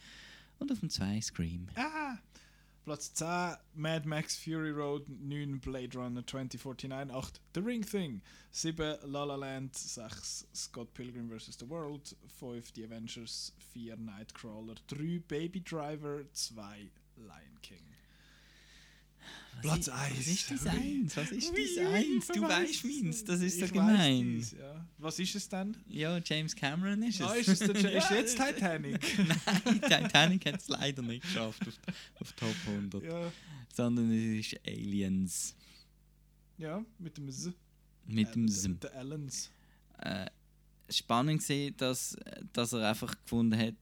Speaker 3: und auf dem 2 Scream.
Speaker 2: Ah! Platz 10 Mad Max Fury Road, 9 Blade Runner 2049, 8 The Ring Thing, 7 La La Land, 6 Scott Pilgrim vs. The World, 5 The Avengers, 4 Nightcrawler, 3 Baby Driver, 2 Lion King. Platz
Speaker 3: ist-
Speaker 2: 1.
Speaker 3: Was ist dein Eins? Was ist dein Eins? Du weißt meins, das ist so gemein.
Speaker 2: dies, ja. Was ist es denn?
Speaker 3: Ja, James Cameron ist es.
Speaker 2: Ah, ist es der,
Speaker 3: Ja,
Speaker 2: ist jetzt Titanic?
Speaker 3: Nein, Titanic hat es leider nicht geschafft auf, auf Top 100.
Speaker 2: Ja.
Speaker 3: Sondern es ist Aliens.
Speaker 2: Ja, mit dem S.
Speaker 3: Mit dem S.
Speaker 2: Der Allens.
Speaker 3: Äh, spannend gesehen, dass, dass er einfach gefunden hat,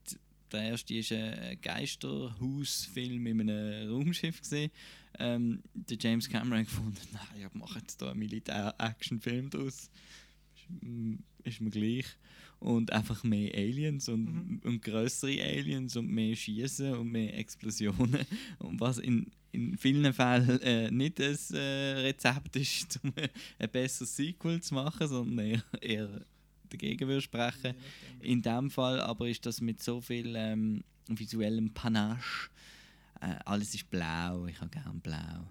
Speaker 3: der erste ist ein Geisterhausfilm in einem Raumschiff gesehen. Ähm, der James Cameron gefunden, nein, ich mache jetzt da einen Militär-Action-Film draus. Ist, ist mir gleich. Und einfach mehr Aliens und,
Speaker 2: Mhm.
Speaker 3: und größere Aliens und mehr Schießen und mehr Explosionen. Und was in, in vielen Fällen äh, nicht ein äh, Rezept ist, um ein besseres Sequel zu machen, sondern eher, eher dagegen würde sprechen. In dem Fall aber ist das mit so viel ähm, visuellem Panache. Äh, alles ist blau, ich habe gern blau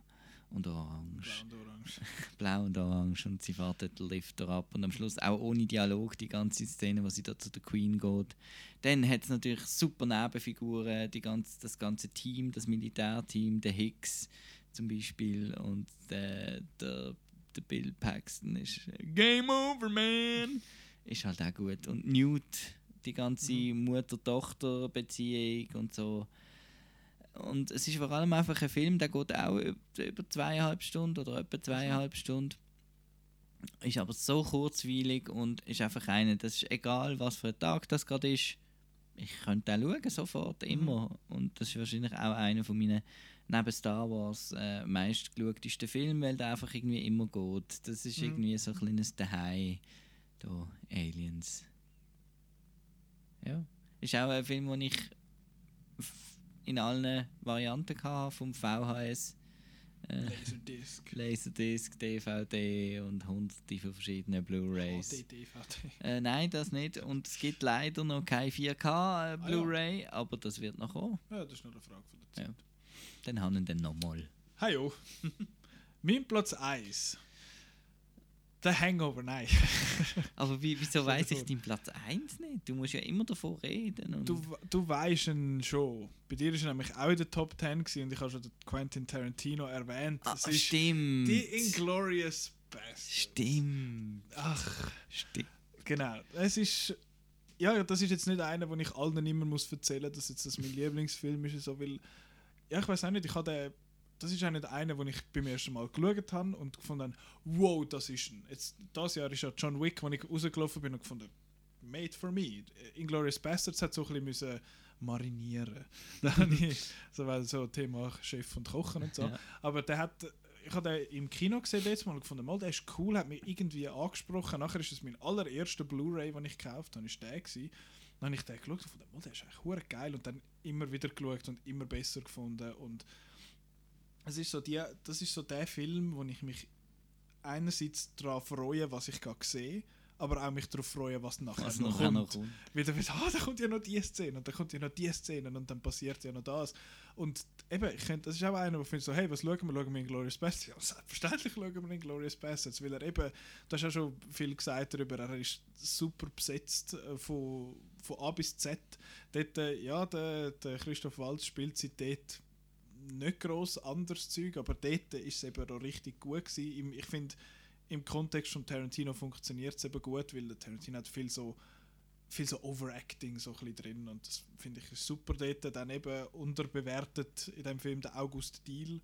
Speaker 3: und orange.
Speaker 2: Blau und orange.
Speaker 3: blau und orange und sie wartet den Lifter ab und am Schluss auch ohne Dialog die ganze Szene, wo sie da zu der Queen geht. Dann hat es natürlich super Nebenfiguren, die ganze, das ganze Team, das Militärteam, der Hicks zum Beispiel und der, der, der Bill Paxton ist Game Over Man ist halt auch gut und Newt die ganze Mutter-Tochter-Beziehung und so und es ist vor allem einfach ein Film, der geht auch über, zweieinhalb Stunden oder etwa zweieinhalb Stunden. Ist aber so kurzweilig und ist einfach einer, das ist egal, was für ein Tag das gerade ist. Ich könnte den schauen, sofort, immer. Und das ist wahrscheinlich auch einer von meinen, neben Star Wars, äh, meistgeschautsten Filmen, weil der einfach irgendwie immer geht. Das ist
Speaker 2: Mhm.
Speaker 3: irgendwie so ein kleines Dahei. Da, Aliens. Ja. Ist auch ein Film, den ich in allen Varianten hatte, vom VHS. Äh,
Speaker 2: Laserdisc.
Speaker 3: Laserdisc, DVD und hunderte von verschiedenen Blu-Rays.
Speaker 2: HD, DVD.
Speaker 3: Äh, nein, das nicht. Und es gibt leider noch keine 4K äh, Blu-ray, aber das wird noch kommen.
Speaker 2: Ja, das ist nur eine Frage von der Zeit.
Speaker 3: Ja. Dann haben wir ihn dann nochmal.
Speaker 2: Hallo. mein Platz 1. The Hangover, nein.
Speaker 3: Aber wie, wieso
Speaker 2: So,
Speaker 3: weiß ich deinen Platz 1 nicht? Du musst ja immer davon reden.
Speaker 2: Du, du weißt ihn schon. Bei dir ist er nämlich auch in der Top 10 gewesen und ich habe schon den Quentin Tarantino erwähnt.
Speaker 3: Ah,
Speaker 2: Es ist
Speaker 3: stimmt.
Speaker 2: Die Inglourious Bastards.
Speaker 3: Stimmt.
Speaker 2: Ach.
Speaker 3: Stimmt.
Speaker 2: Genau. Es ist. Ja, das ist jetzt nicht einer, wo ich allen immer muss erzählen, dass jetzt das mein Lieblingsfilm ist, so weil ja, ich weiß auch nicht, ich habe den, das ist auch nicht einer, den ich beim ersten Mal geschaut habe und gefunden habe, wow, das ist ein. Jetzt, das Jahr ist ja John Wick, wo ich rausgelaufen bin und gefunden made for me. Inglourious Bastards hat so ein bisschen müssen marinieren. Da habe ich, so, weil so Thema Chef und Kochen und so.
Speaker 3: Ja.
Speaker 2: Aber der hat, ich habe den im Kino gesehen letztes Mal und gefunden, mal, der ist cool, hat mich irgendwie angesprochen. Nachher ist es mein allererster Blu-ray, den ich gekauft habe, ist der gewesen. Dann habe ich den geschaut und gefunden, mal, der ist hure geil und dann immer wieder geschaut und immer besser gefunden und es ist so die, das ist so der Film, wo ich mich einerseits daran freue, was ich gerade sehe, aber auch mich darauf freue, was nachher
Speaker 3: Was
Speaker 2: noch kommt.
Speaker 3: noch kommt.
Speaker 2: Wieder wieder, ah, da kommt ja noch die Szene und dann kommt ja noch die Szene und dann passiert ja noch das. Und eben, ich könnte, das ist auch einer, der findet so, hey, was schauen wir? Schauen wir in Glorious Bastards? Ja, selbstverständlich schauen wir in Glorious Bastards, weil er eben, du hast ja schon viel gesagt darüber, er ist super besetzt äh, von, von A bis Z. Dort, äh, ja, der, der Christoph Waltz spielt seit dort nicht gross anderes Zeug, aber dort ist es eben auch richtig gut gewesen. Ich finde, im Kontext von Tarantino funktioniert es eben gut, weil Tarantino hat viel so viel so Overacting so drin und das finde ich super dort. Dann eben unterbewertet in dem Film der August Diel,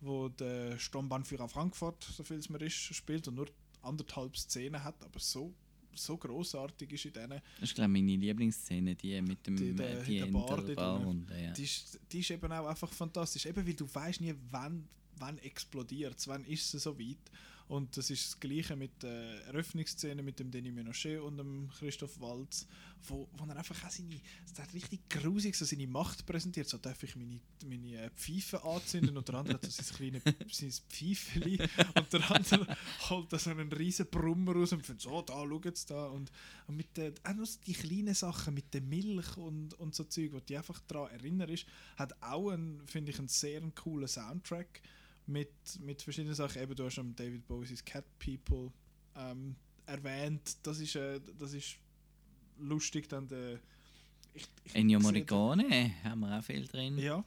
Speaker 2: wo der Sturmbahnführer Frankfurt, so viel es mir ist, spielt und nur anderthalb Szenen hat, aber so so großartig ist in denen.
Speaker 3: Das ist, glaube meine Lieblingsszene, die mit dem
Speaker 2: Die,
Speaker 3: die,
Speaker 2: der,
Speaker 3: die
Speaker 2: Bar, die,
Speaker 3: und, ja.
Speaker 2: die, ist, die ist eben auch einfach fantastisch. Eben weil du weißt nie, wann, wann explodiert es, wann ist es so weit. Und das ist das Gleiche mit der Eröffnungsszene mit dem Denis Menochet und dem Christoph Waltz, wo, wo er einfach auch seine, der hat richtig grusig so seine Macht präsentiert. So darf ich meine, meine äh, Pfeife anzünden und der andere hat so sein kleines sein Pfeifeli und der andere holt da so einen riesen Brummer raus und findet so, da, schau jetzt da. Und, und mit den, auch so die kleinen Sachen mit der Milch und, und so Zeug, wo die einfach daran erinnert ist, hat auch, einen, finde ich, einen sehr coolen Soundtrack mit, mit verschiedenen Sachen. Eben, du hast schon David Bowie's Cat People ähm, erwähnt. Das ist, äh, das ist lustig, dann der... Ich, ich
Speaker 3: Ennio Morricone haben wir auch viel drin.
Speaker 2: Ja.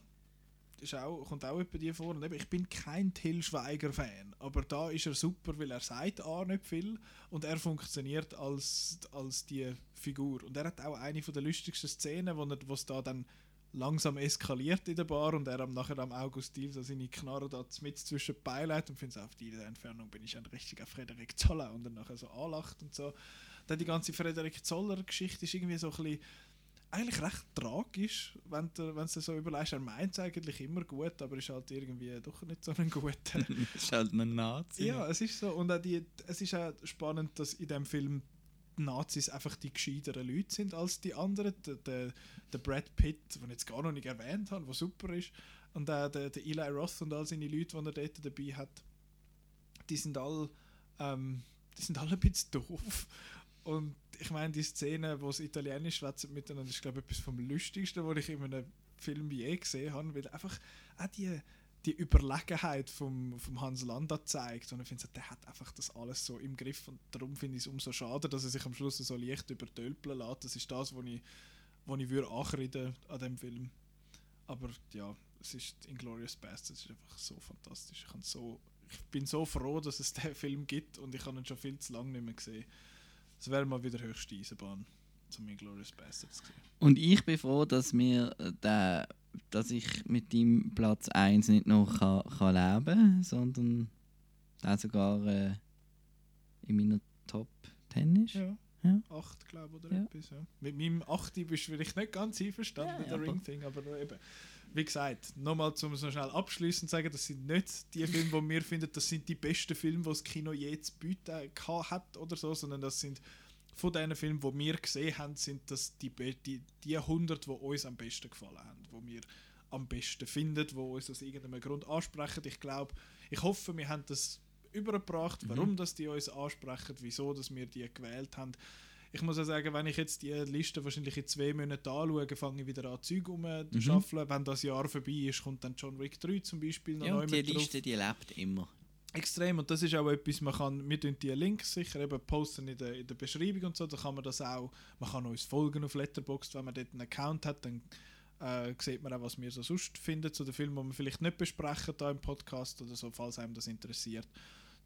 Speaker 2: ist auch, kommt auch bei dir vor. Und eben, ich bin kein Till Schweiger-Fan, aber da ist er super, weil er sagt auch nicht viel und er funktioniert als, als die Figur. Und er hat auch eine von der lustigsten Szenen, er- wo es da dann langsam eskaliert in der Bar und er am nachher am August Diel so seine Knarre da mit zwischen legt und findet auf dieser Entfernung bin ich ein richtiger Frederik Zoller und dann nachher so anlacht und so. Dann die ganze Frederik Zoller Geschichte ist irgendwie so ein bisschen eigentlich recht tragisch, wenn du du so überlegst. Er meint es eigentlich immer gut, aber ist halt irgendwie doch nicht so ein guter.
Speaker 3: ist halt ein Nazi.
Speaker 2: ja, es ist so. Und auch die, es ist auch spannend, dass in dem Film Nazis einfach die gescheiteren Leute sind als die anderen. Der, der, der Brad Pitt, den ich jetzt gar noch nicht erwähnt habe, der super ist, und auch der, der Eli Roth und all seine Leute, die er dort dabei hat, die sind alle, ähm, die sind alle ein bisschen doof. Und ich meine, die Szene, wo sie Italienisch schwätzen miteinander, ist, glaube ich, etwas vom Lustigsten, was ich in einem Film je gesehen habe, weil einfach auch die, die Überlegenheit vom, vom Hans Landa zeigt. Und ich finde, der hat einfach das alles so im Griff und darum finde ich es umso schade, dass er sich am Schluss so leicht übertölpeln lässt. Das ist das, was ich, was ich würde anreden an dem Film. Aber ja, es ist Inglourious Basterds, es ist einfach so fantastisch. Ich, so, ich bin so froh, dass es den Film gibt und ich habe ihn schon viel zu lange nicht mehr gesehen. Es wäre mal wieder höchste Eisenbahn, zum Inglourious Basterds zu sehen.
Speaker 3: Und ich bin froh, dass, mir äh, der, dass ich mit dem Platz 1 nicht noch kann, kann leben kann, sondern der sogar äh, in meiner Top 10 ist.
Speaker 2: Ja.
Speaker 3: Ja.
Speaker 2: 8, glaube ich, oder
Speaker 3: Ja.
Speaker 2: etwas. Ja. Mit meinem 8 bist du vielleicht nicht ganz einverstanden
Speaker 3: Ja,
Speaker 2: mit der
Speaker 3: aber-
Speaker 2: Ring-Thing, aber eben, wie gesagt, nochmal zum so schnell abschließend sagen, das sind nicht die Filme, die wir finden, das sind die besten Filme, die das Kino je zu bieten gehabt hat oder so, sondern das sind von diesen Filmen, die wir gesehen haben, sind das die, die, die 100, die uns am besten gefallen haben, die wir am besten finden, die uns aus irgendeinem Grund ansprechen. Ich glaube, ich hoffe, wir haben das übergebracht,
Speaker 3: Mhm.
Speaker 2: warum dass die uns ansprechen, wieso dass wir die gewählt haben. Ich muss auch sagen, wenn ich jetzt die Liste wahrscheinlich in zwei Monaten anschaue, fange ich wieder an, Zeug um
Speaker 3: Mhm.
Speaker 2: Wenn das Jahr vorbei ist, kommt dann John Wick 3 zum Beispiel noch
Speaker 3: Ja,
Speaker 2: neu
Speaker 3: und die
Speaker 2: mit drauf.
Speaker 3: Liste, die lebt immer.
Speaker 2: Extrem und das ist auch etwas, man kann, wir tun die Links sicher eben posten in der, in der Beschreibung und so, da kann man das auch, man kann uns folgen auf Letterboxd, wenn man dort einen Account hat, dann äh, sieht man auch, was wir so sonst finden zu den Filmen, die wir vielleicht nicht besprechen da im Podcast oder so, falls einem das interessiert.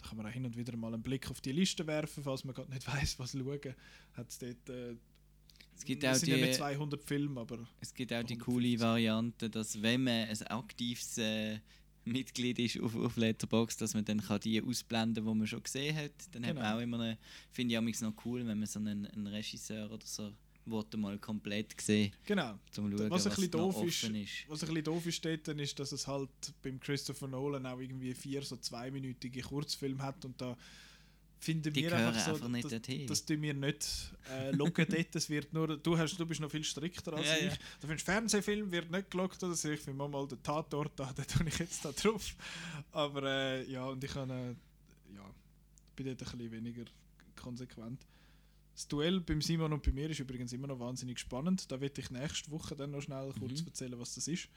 Speaker 2: Da kann man auch hin und wieder mal einen Blick auf die Liste werfen, falls man gerade nicht weiß, was schauen. Hat es dort, äh,
Speaker 3: Es gibt auch
Speaker 2: ja
Speaker 3: die-
Speaker 2: nicht 200 Filme, aber
Speaker 3: Es gibt auch die coole Variante, dass wenn man ein aktives äh, Mitglied ist auf, auf Letterboxd, dass man dann kann die ausblenden kann, die man schon gesehen hat. Dann hat man
Speaker 2: Genau.
Speaker 3: auch immer eine, finde ich amigs noch cool, wenn man so einen, einen Regisseur oder so wollte mal komplett sehen.
Speaker 2: Genau.
Speaker 3: Zum schauen,
Speaker 2: was ein bisschen doof ist,
Speaker 3: ist.
Speaker 2: was ein bisschen doof ist dort, dann ist, dass es halt beim Christopher Nolan auch irgendwie vier so zweiminütige Kurzfilme hat und da finden
Speaker 3: Die
Speaker 2: wir einfach so,
Speaker 3: einfach nicht
Speaker 2: das,
Speaker 3: dorthin.
Speaker 2: das tun wir nicht äh, loggen dort, es wird nur, du, hast, du bist noch viel strikter als
Speaker 3: Ja,
Speaker 2: ich.
Speaker 3: ja.
Speaker 2: Du findest Fernsehfilm wird nicht gelockt oder so, ich finde mal, den Tatort da, da tue ich jetzt da drauf. Aber äh, ja, und ich kann, äh, ja, bin dort ein bisschen weniger konsequent. Das Duell beim Simon und bei mir ist übrigens immer noch wahnsinnig spannend. Da werde ich nächste Woche dann noch schnell kurz
Speaker 3: Mhm.
Speaker 2: erzählen, was das ist.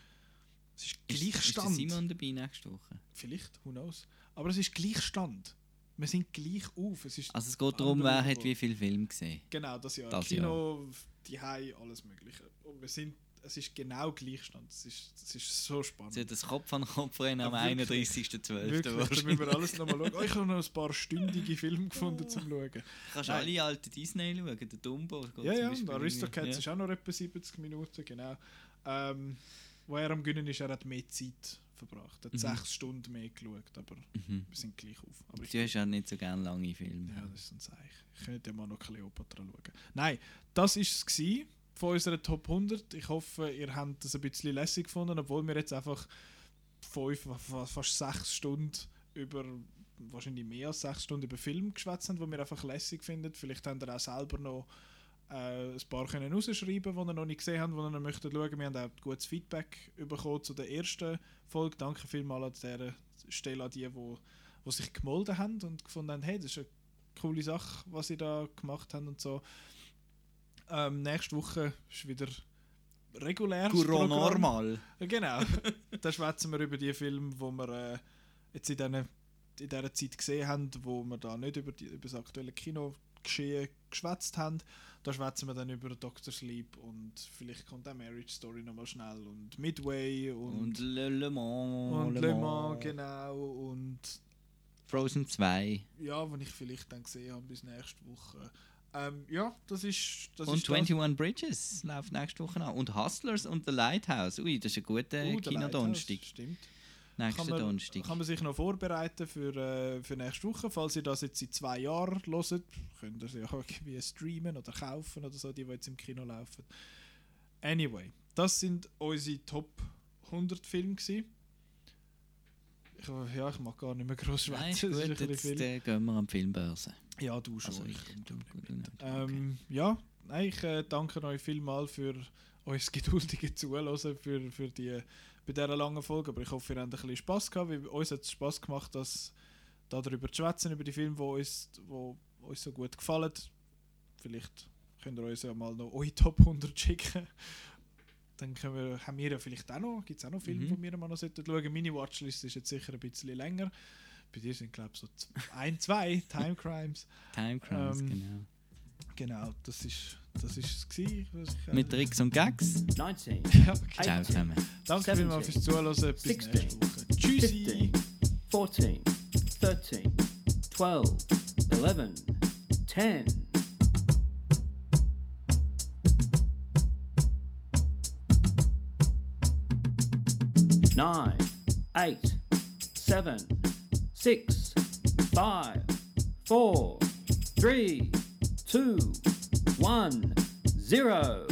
Speaker 2: Es ist
Speaker 3: Ist, ist
Speaker 2: Gleichstand.
Speaker 3: Simon dabei nächste Woche?
Speaker 2: Vielleicht, who knows. Aber es ist Gleichstand. Wir sind gleich auf. Es ist
Speaker 3: Also es geht darum, wer hat wie viel Film gesehen.
Speaker 2: Genau, das Jahr.
Speaker 3: Das
Speaker 2: Kino, die Hai, alles Mögliche. Und wir sind, es ist genau Gleichstand. Es ist, es ist so spannend.
Speaker 3: Sie hat das Kopf an Kopf rennen am
Speaker 2: Ja, wirklich.
Speaker 3: 31.12.
Speaker 2: Wirklich, da müssen wir alles nochmal schauen. Oh, ich habe noch ein paar stündige Filme gefunden zum Schauen.
Speaker 3: Du kannst
Speaker 2: Nein.
Speaker 3: alle alten Disney schauen, der Dumbo.
Speaker 2: Ja, ja, und Aristocats
Speaker 3: irgendwie-
Speaker 2: ist auch noch etwa 70 Minuten, genau. Ähm, wo er am Gönnen ist, er hat mehr Zeit verbracht. Er hat
Speaker 3: Mhm.
Speaker 2: sechs Stunden mehr geschaut, aber
Speaker 3: Mhm.
Speaker 2: wir sind gleich auf. Aber
Speaker 3: Du hast ja nicht so gerne lange Filme.
Speaker 2: Ja, das ist ein Zeichen. Ich könnte ja mal noch Cleopatra schauen. Nein, das war es von unserer Top 100. Ich hoffe, ihr habt das ein bisschen lässig gefunden, obwohl wir jetzt einfach fünf, fa- fast sechs Stunden über wahrscheinlich mehr als sechs Stunden über Film geschwätzt haben, die wir einfach lässig finden. Vielleicht habt ihr auch selber noch äh, ein paar können rausschreiben, die ihr noch nicht gesehen habt, die ihr noch möchtet schauen. Wir haben auch gutes Feedback bekommen zu der ersten Folge. Danke vielmals an dieser Stelle an die, die, die sich gemolden haben und gefunden haben, hey, das ist eine coole Sache, was sie da gemacht haben und so. Ähm, nächste Woche ist wieder regulär.
Speaker 3: Courant normal.
Speaker 2: Genau. da schwätzen wir über die Filme, wo wir äh, jetzt in, diesen, in dieser Zeit gesehen haben, wo wir da nicht über, die, über das aktuelle Kino Geschehen geschwätzt haben. Da schwätzen wir dann über Dr. Sleep und vielleicht kommt auch Marriage Story nochmal schnell und Midway und,
Speaker 3: Und Le, Le Mans.
Speaker 2: und
Speaker 3: Le
Speaker 2: Le
Speaker 3: Mans.
Speaker 2: Mans, genau. Und
Speaker 3: Frozen 2.
Speaker 2: ja, wenn ich vielleicht dann gesehen habe bis nächste Woche. Ähm, ja, das ist das
Speaker 3: und
Speaker 2: ist das.
Speaker 3: 21 Bridges läuft nächste Woche an. Und Hustlers und The Lighthouse. Ui, das ist ein guter Kinodonnerstag.
Speaker 2: Lighthouse, Stimmt.
Speaker 3: Nächsten
Speaker 2: kann man,
Speaker 3: Donnerstag.
Speaker 2: Kann man sich noch vorbereiten für, äh, für nächste Woche. Falls ihr das jetzt in zwei Jahren hört, könnt ihr sie auch irgendwie streamen oder kaufen oder so, die, die jetzt im Kino laufen. Anyway, das sind unsere Top 100 Filme. Gewesen. Ich, ja, ich mag gar nicht mehr groß
Speaker 3: Nein,
Speaker 2: schwätzen.
Speaker 3: ist gut, jetzt äh, gehen wir an die Filmbörse.
Speaker 2: Ja, du schon.
Speaker 3: Also
Speaker 2: ich
Speaker 3: ich-
Speaker 2: nicht. Ähm, ja, nein, ich äh, danke euch vielmals für euer geduldige Zuhören für, für die, bei dieser langen Folge. Aber ich hoffe, ihr habt ein bisschen Spass gehabt. Weil uns hat es Spass gemacht, dass, da darüber zu schwätzen, über die Filme, die uns, wo uns so gut gefallen. Vielleicht könnt ihr uns ja mal noch eure Top 100 schicken. Dann können wir, haben wir ja vielleicht auch noch, gibt es auch noch Filme,
Speaker 3: Mhm.
Speaker 2: die wir mal noch sollten schauen. Meine Watchlist ist jetzt sicher ein bisschen länger. Bei dir sind, glaube ich, so ein, zwei Time Crimes.
Speaker 3: Time Crimes,
Speaker 2: Ähm,
Speaker 3: genau.
Speaker 2: Genau, das ist, das ist es gewesen, was ich,
Speaker 3: Mit Tricks und Gags.
Speaker 27: 19.
Speaker 2: Ja, okay.
Speaker 3: Ciao zusammen.
Speaker 2: Danke vielmals fürs Zuhören. Bis
Speaker 27: 16,
Speaker 2: nächste Woche. Tschüssi.
Speaker 27: 15, 14, 12, 11, 10. Nine, eight, seven, six, five, four, three, two, one, zero.